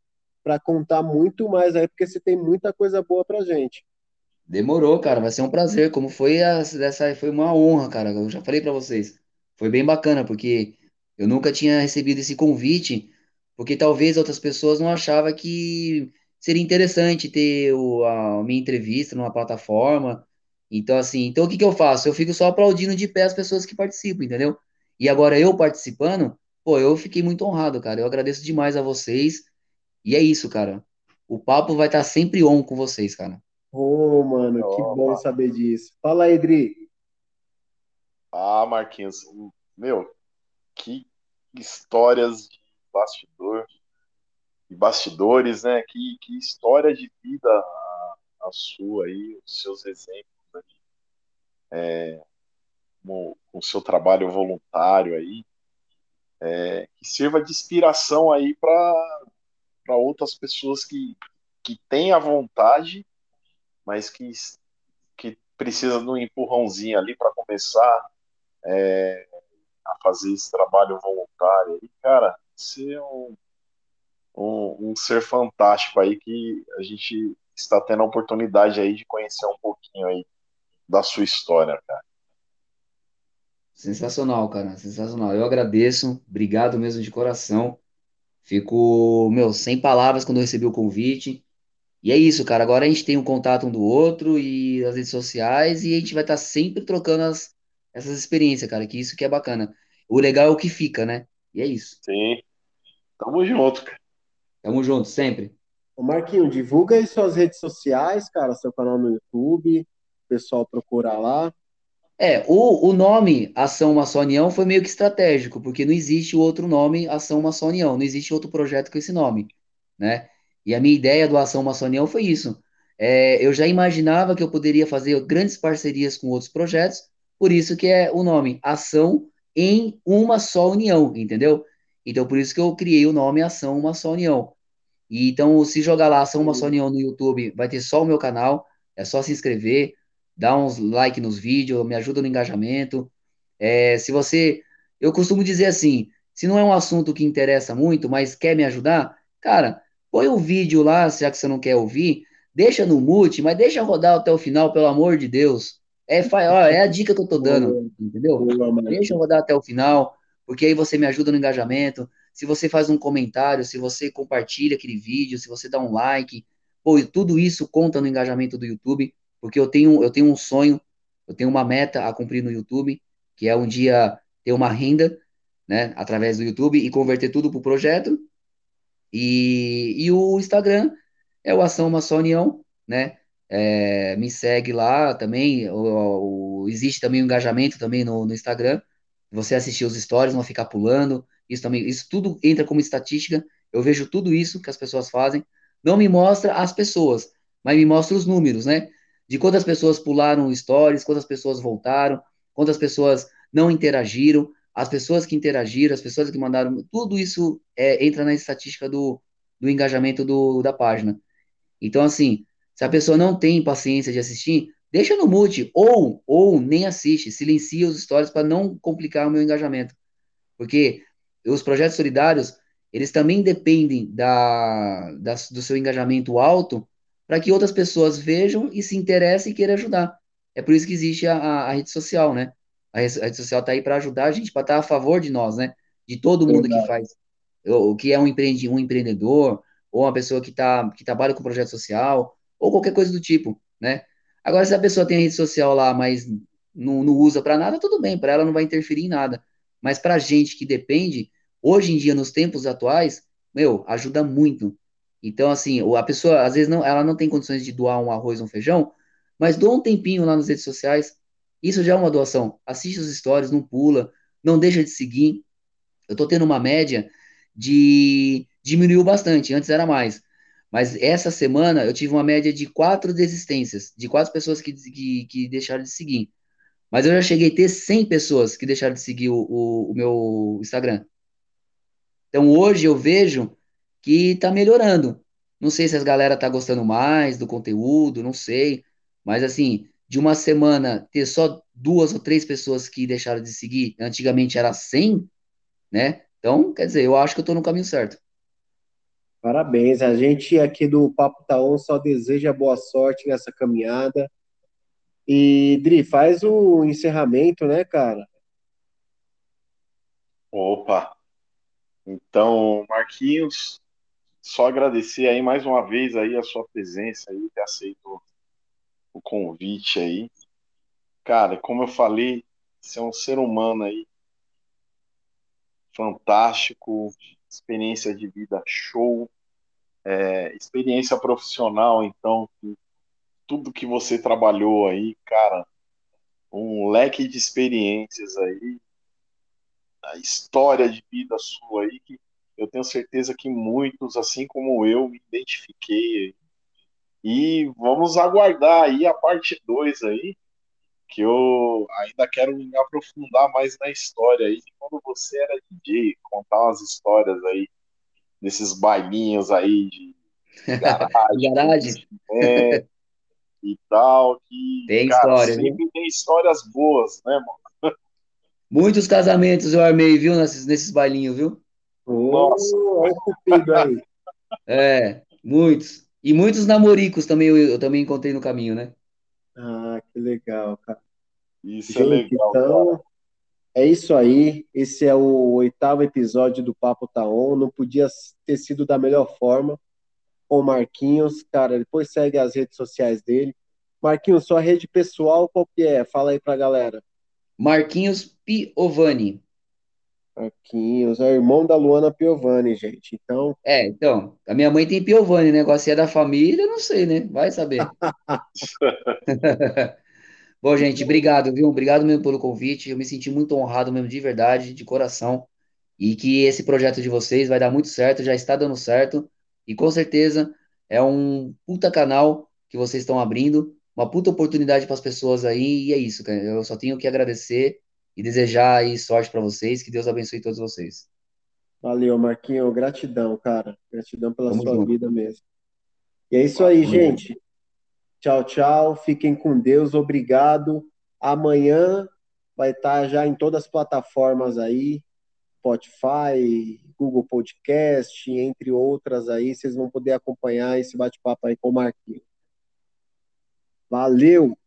para contar muito mais aí, porque você tem muita coisa boa pra gente. Demorou, cara, vai ser um prazer. Como foi essa foi uma honra, cara. Eu já falei para vocês. Foi bem bacana porque eu nunca tinha recebido esse convite, porque talvez outras pessoas não achavam que seria interessante ter o, a minha entrevista numa plataforma. Então, assim, então o que que eu faço? Eu fico só aplaudindo de pé as pessoas que participam, entendeu? E agora eu participando, pô, eu fiquei muito honrado, cara. Eu agradeço demais a vocês. E é isso, cara. O papo vai estar sempre on com vocês, cara. Ô, oh, mano, que bom saber disso. Fala aí, Dri. Ah, Marquinhos, meu, que histórias de bastidor, de bastidores, né? Que, que história de vida a, a sua aí, os seus exemplos aí, é, com, o seu trabalho voluntário aí, é, que sirva de inspiração aí para outras pessoas que, que têm a vontade, mas que, que precisam de um empurrãozinho ali para começar é, a fazer esse trabalho voluntário. E, cara, você é um, um, um, ser fantástico aí que a gente está tendo a oportunidade aí de conhecer um pouquinho aí da sua história, cara. Sensacional, cara, sensacional. Eu agradeço, obrigado mesmo de coração. Fico, meu, sem palavras quando eu recebi o convite. E é isso, cara. Agora a gente tem um contato um do outro e as redes sociais e a gente vai estar sempre trocando as, essas experiências, cara, que isso que é bacana. O legal é o que fica, né? E é isso. Sim. Tamo junto, cara. Tamo junto, sempre. Ô Marquinho, divulga aí suas redes sociais, cara, seu canal no YouTube, o pessoal procurar lá. É, o, o nome Ação Maçã União foi meio que estratégico, porque não existe outro nome Ação Maçã União, não existe outro projeto com esse nome, né? E a minha ideia do Ação Maçã União foi isso. É, eu já imaginava que eu poderia fazer grandes parcerias com outros projetos, por isso que é o nome Ação em uma só união, entendeu? Então, por isso que eu criei o nome Ação Uma Só União. E, então, se jogar lá Ação Uma Só União no YouTube, vai ter só o meu canal, é só se inscrever, dar uns like nos vídeos, me ajuda no engajamento. É, se você, eu costumo dizer assim, se não é um assunto que interessa muito, mas quer me ajudar, cara, põe o um vídeo lá, já que você não quer ouvir, deixa no mute, mas deixa rodar até o final, pelo amor de Deus. É, ó, é a dica que eu tô dando, entendeu? Deixa eu rodar até o final, porque aí você me ajuda no engajamento. Se você faz um comentário, se você compartilha aquele vídeo, se você dá um like, pô, tudo isso conta no engajamento do YouTube, porque eu tenho, eu tenho um sonho, eu tenho uma meta a cumprir no YouTube, que é um dia ter uma renda, né, através do YouTube e converter tudo para o projeto. E, e o Instagram é o Ação Uma Só União, né? É, me segue lá também. O, o, existe também o engajamento também no, no, Instagram. Você assistir os stories, não ficar pulando. Isso também, isso tudo entra como estatística. Eu vejo tudo isso que as pessoas fazem. Não me mostra as pessoas, mas me mostra os números, né? De quantas pessoas pularam stories, quantas pessoas voltaram, quantas pessoas não interagiram, as pessoas que interagiram, as pessoas que mandaram, tudo isso é, entra na estatística do, do engajamento do, da página. Então, assim, se a pessoa não tem paciência de assistir, deixa no mute, ou, ou nem assiste, silencia os stories para não complicar o meu engajamento. Porque os projetos solidários, eles também dependem da, da do seu engajamento alto para que outras pessoas vejam e se interessem e queiram ajudar. É por isso que existe a, a, a rede social, né? A rede social está aí para ajudar a gente, para estar a favor de nós, né? De todo mundo que faz, o que é um, empreende, um empreendedor, ou uma pessoa que, tá, que trabalha com projeto social, ou qualquer coisa do tipo, né? Agora, se a pessoa tem a rede social lá, mas não, não usa para nada, tudo bem, para ela não vai interferir em nada. Mas para gente que depende, hoje em dia, nos tempos atuais, meu, ajuda muito. Então, assim, a pessoa, às vezes, não, ela não tem condições de doar um arroz, um feijão, mas doa um tempinho lá nas redes sociais. Isso já é uma doação. Assiste os stories, não pula, não deixa de seguir. Eu tô tendo uma média de. diminuiu bastante, antes era mais. Mas essa semana eu tive uma média de quatro desistências, de quatro pessoas que, que, que deixaram de seguir. Mas eu já cheguei a ter 100 pessoas que deixaram de seguir o, o, o meu Instagram. Então hoje eu vejo que tá melhorando. Não sei se as galera tá gostando mais do conteúdo, não sei. Mas assim, de uma semana ter só duas ou três pessoas que deixaram de seguir, antigamente era 100, né? Então, quer dizer, eu acho que eu tô no caminho certo. Parabéns. A gente aqui do Papo Taon só deseja boa sorte nessa caminhada. E, Dri, faz o encerramento, né, cara? Opa! Então, Marquinhos, só agradecer aí mais uma vez aí a sua presença aí, ter aceito o convite aí. Cara, como eu falei, você é um ser humano aí fantástico, experiência de vida show, é, experiência profissional, então, tudo que você trabalhou aí, cara, um leque de experiências aí, a história de vida sua aí, que eu tenho certeza que muitos, assim como eu, me identifiquei. E vamos aguardar aí a parte 2 aí, que eu ainda quero me aprofundar mais na história aí, de quando você era DJ, contar umas histórias aí, desses bailinhos aí de [LAUGHS] garagem. garagem. É, e tal, que tem cara, história, sempre viu? tem histórias boas, né, mano? Muitos casamentos eu armei, viu, nesses, nesses bailinhos, viu? Nossa, olha o cupido aí. É, muitos. E muitos namoricos também eu, eu, também encontrei no caminho, né? Ah, que legal, cara. Isso Gente, é legal. Então, cara. é isso aí. Esse é o oitavo episódio do Papo Taon. Não podia ter sido da melhor forma com o Marquinhos. Cara, depois segue as redes sociais dele. Marquinhos, sua rede pessoal, qual que é? Fala aí pra galera. Marquinhos Piovani. Marquinhos, é irmão da Luana Piovani, gente. Então. É, então. A minha mãe tem Piovani, né? Se é da família, não sei, né? Vai saber. [LAUGHS] [LAUGHS] Bom, gente, obrigado, viu? Obrigado mesmo pelo convite. Eu me senti muito honrado mesmo, de verdade, de coração. E que esse projeto de vocês vai dar muito certo, já está dando certo. E com certeza é um puta canal que vocês estão abrindo, uma puta oportunidade para as pessoas aí. E é isso, cara. Eu só tenho que agradecer e desejar aí sorte para vocês. Que Deus abençoe todos vocês. Valeu, Marquinho. Gratidão, cara. Gratidão pela Tamo sua junto. vida mesmo. E é isso aí, gente. Tchau, tchau. Fiquem com Deus. Obrigado. Amanhã vai estar já em todas as plataformas aí. Spotify, Google Podcast, entre outras aí. Vocês vão poder acompanhar esse bate-papo aí com o Marquinho. Valeu!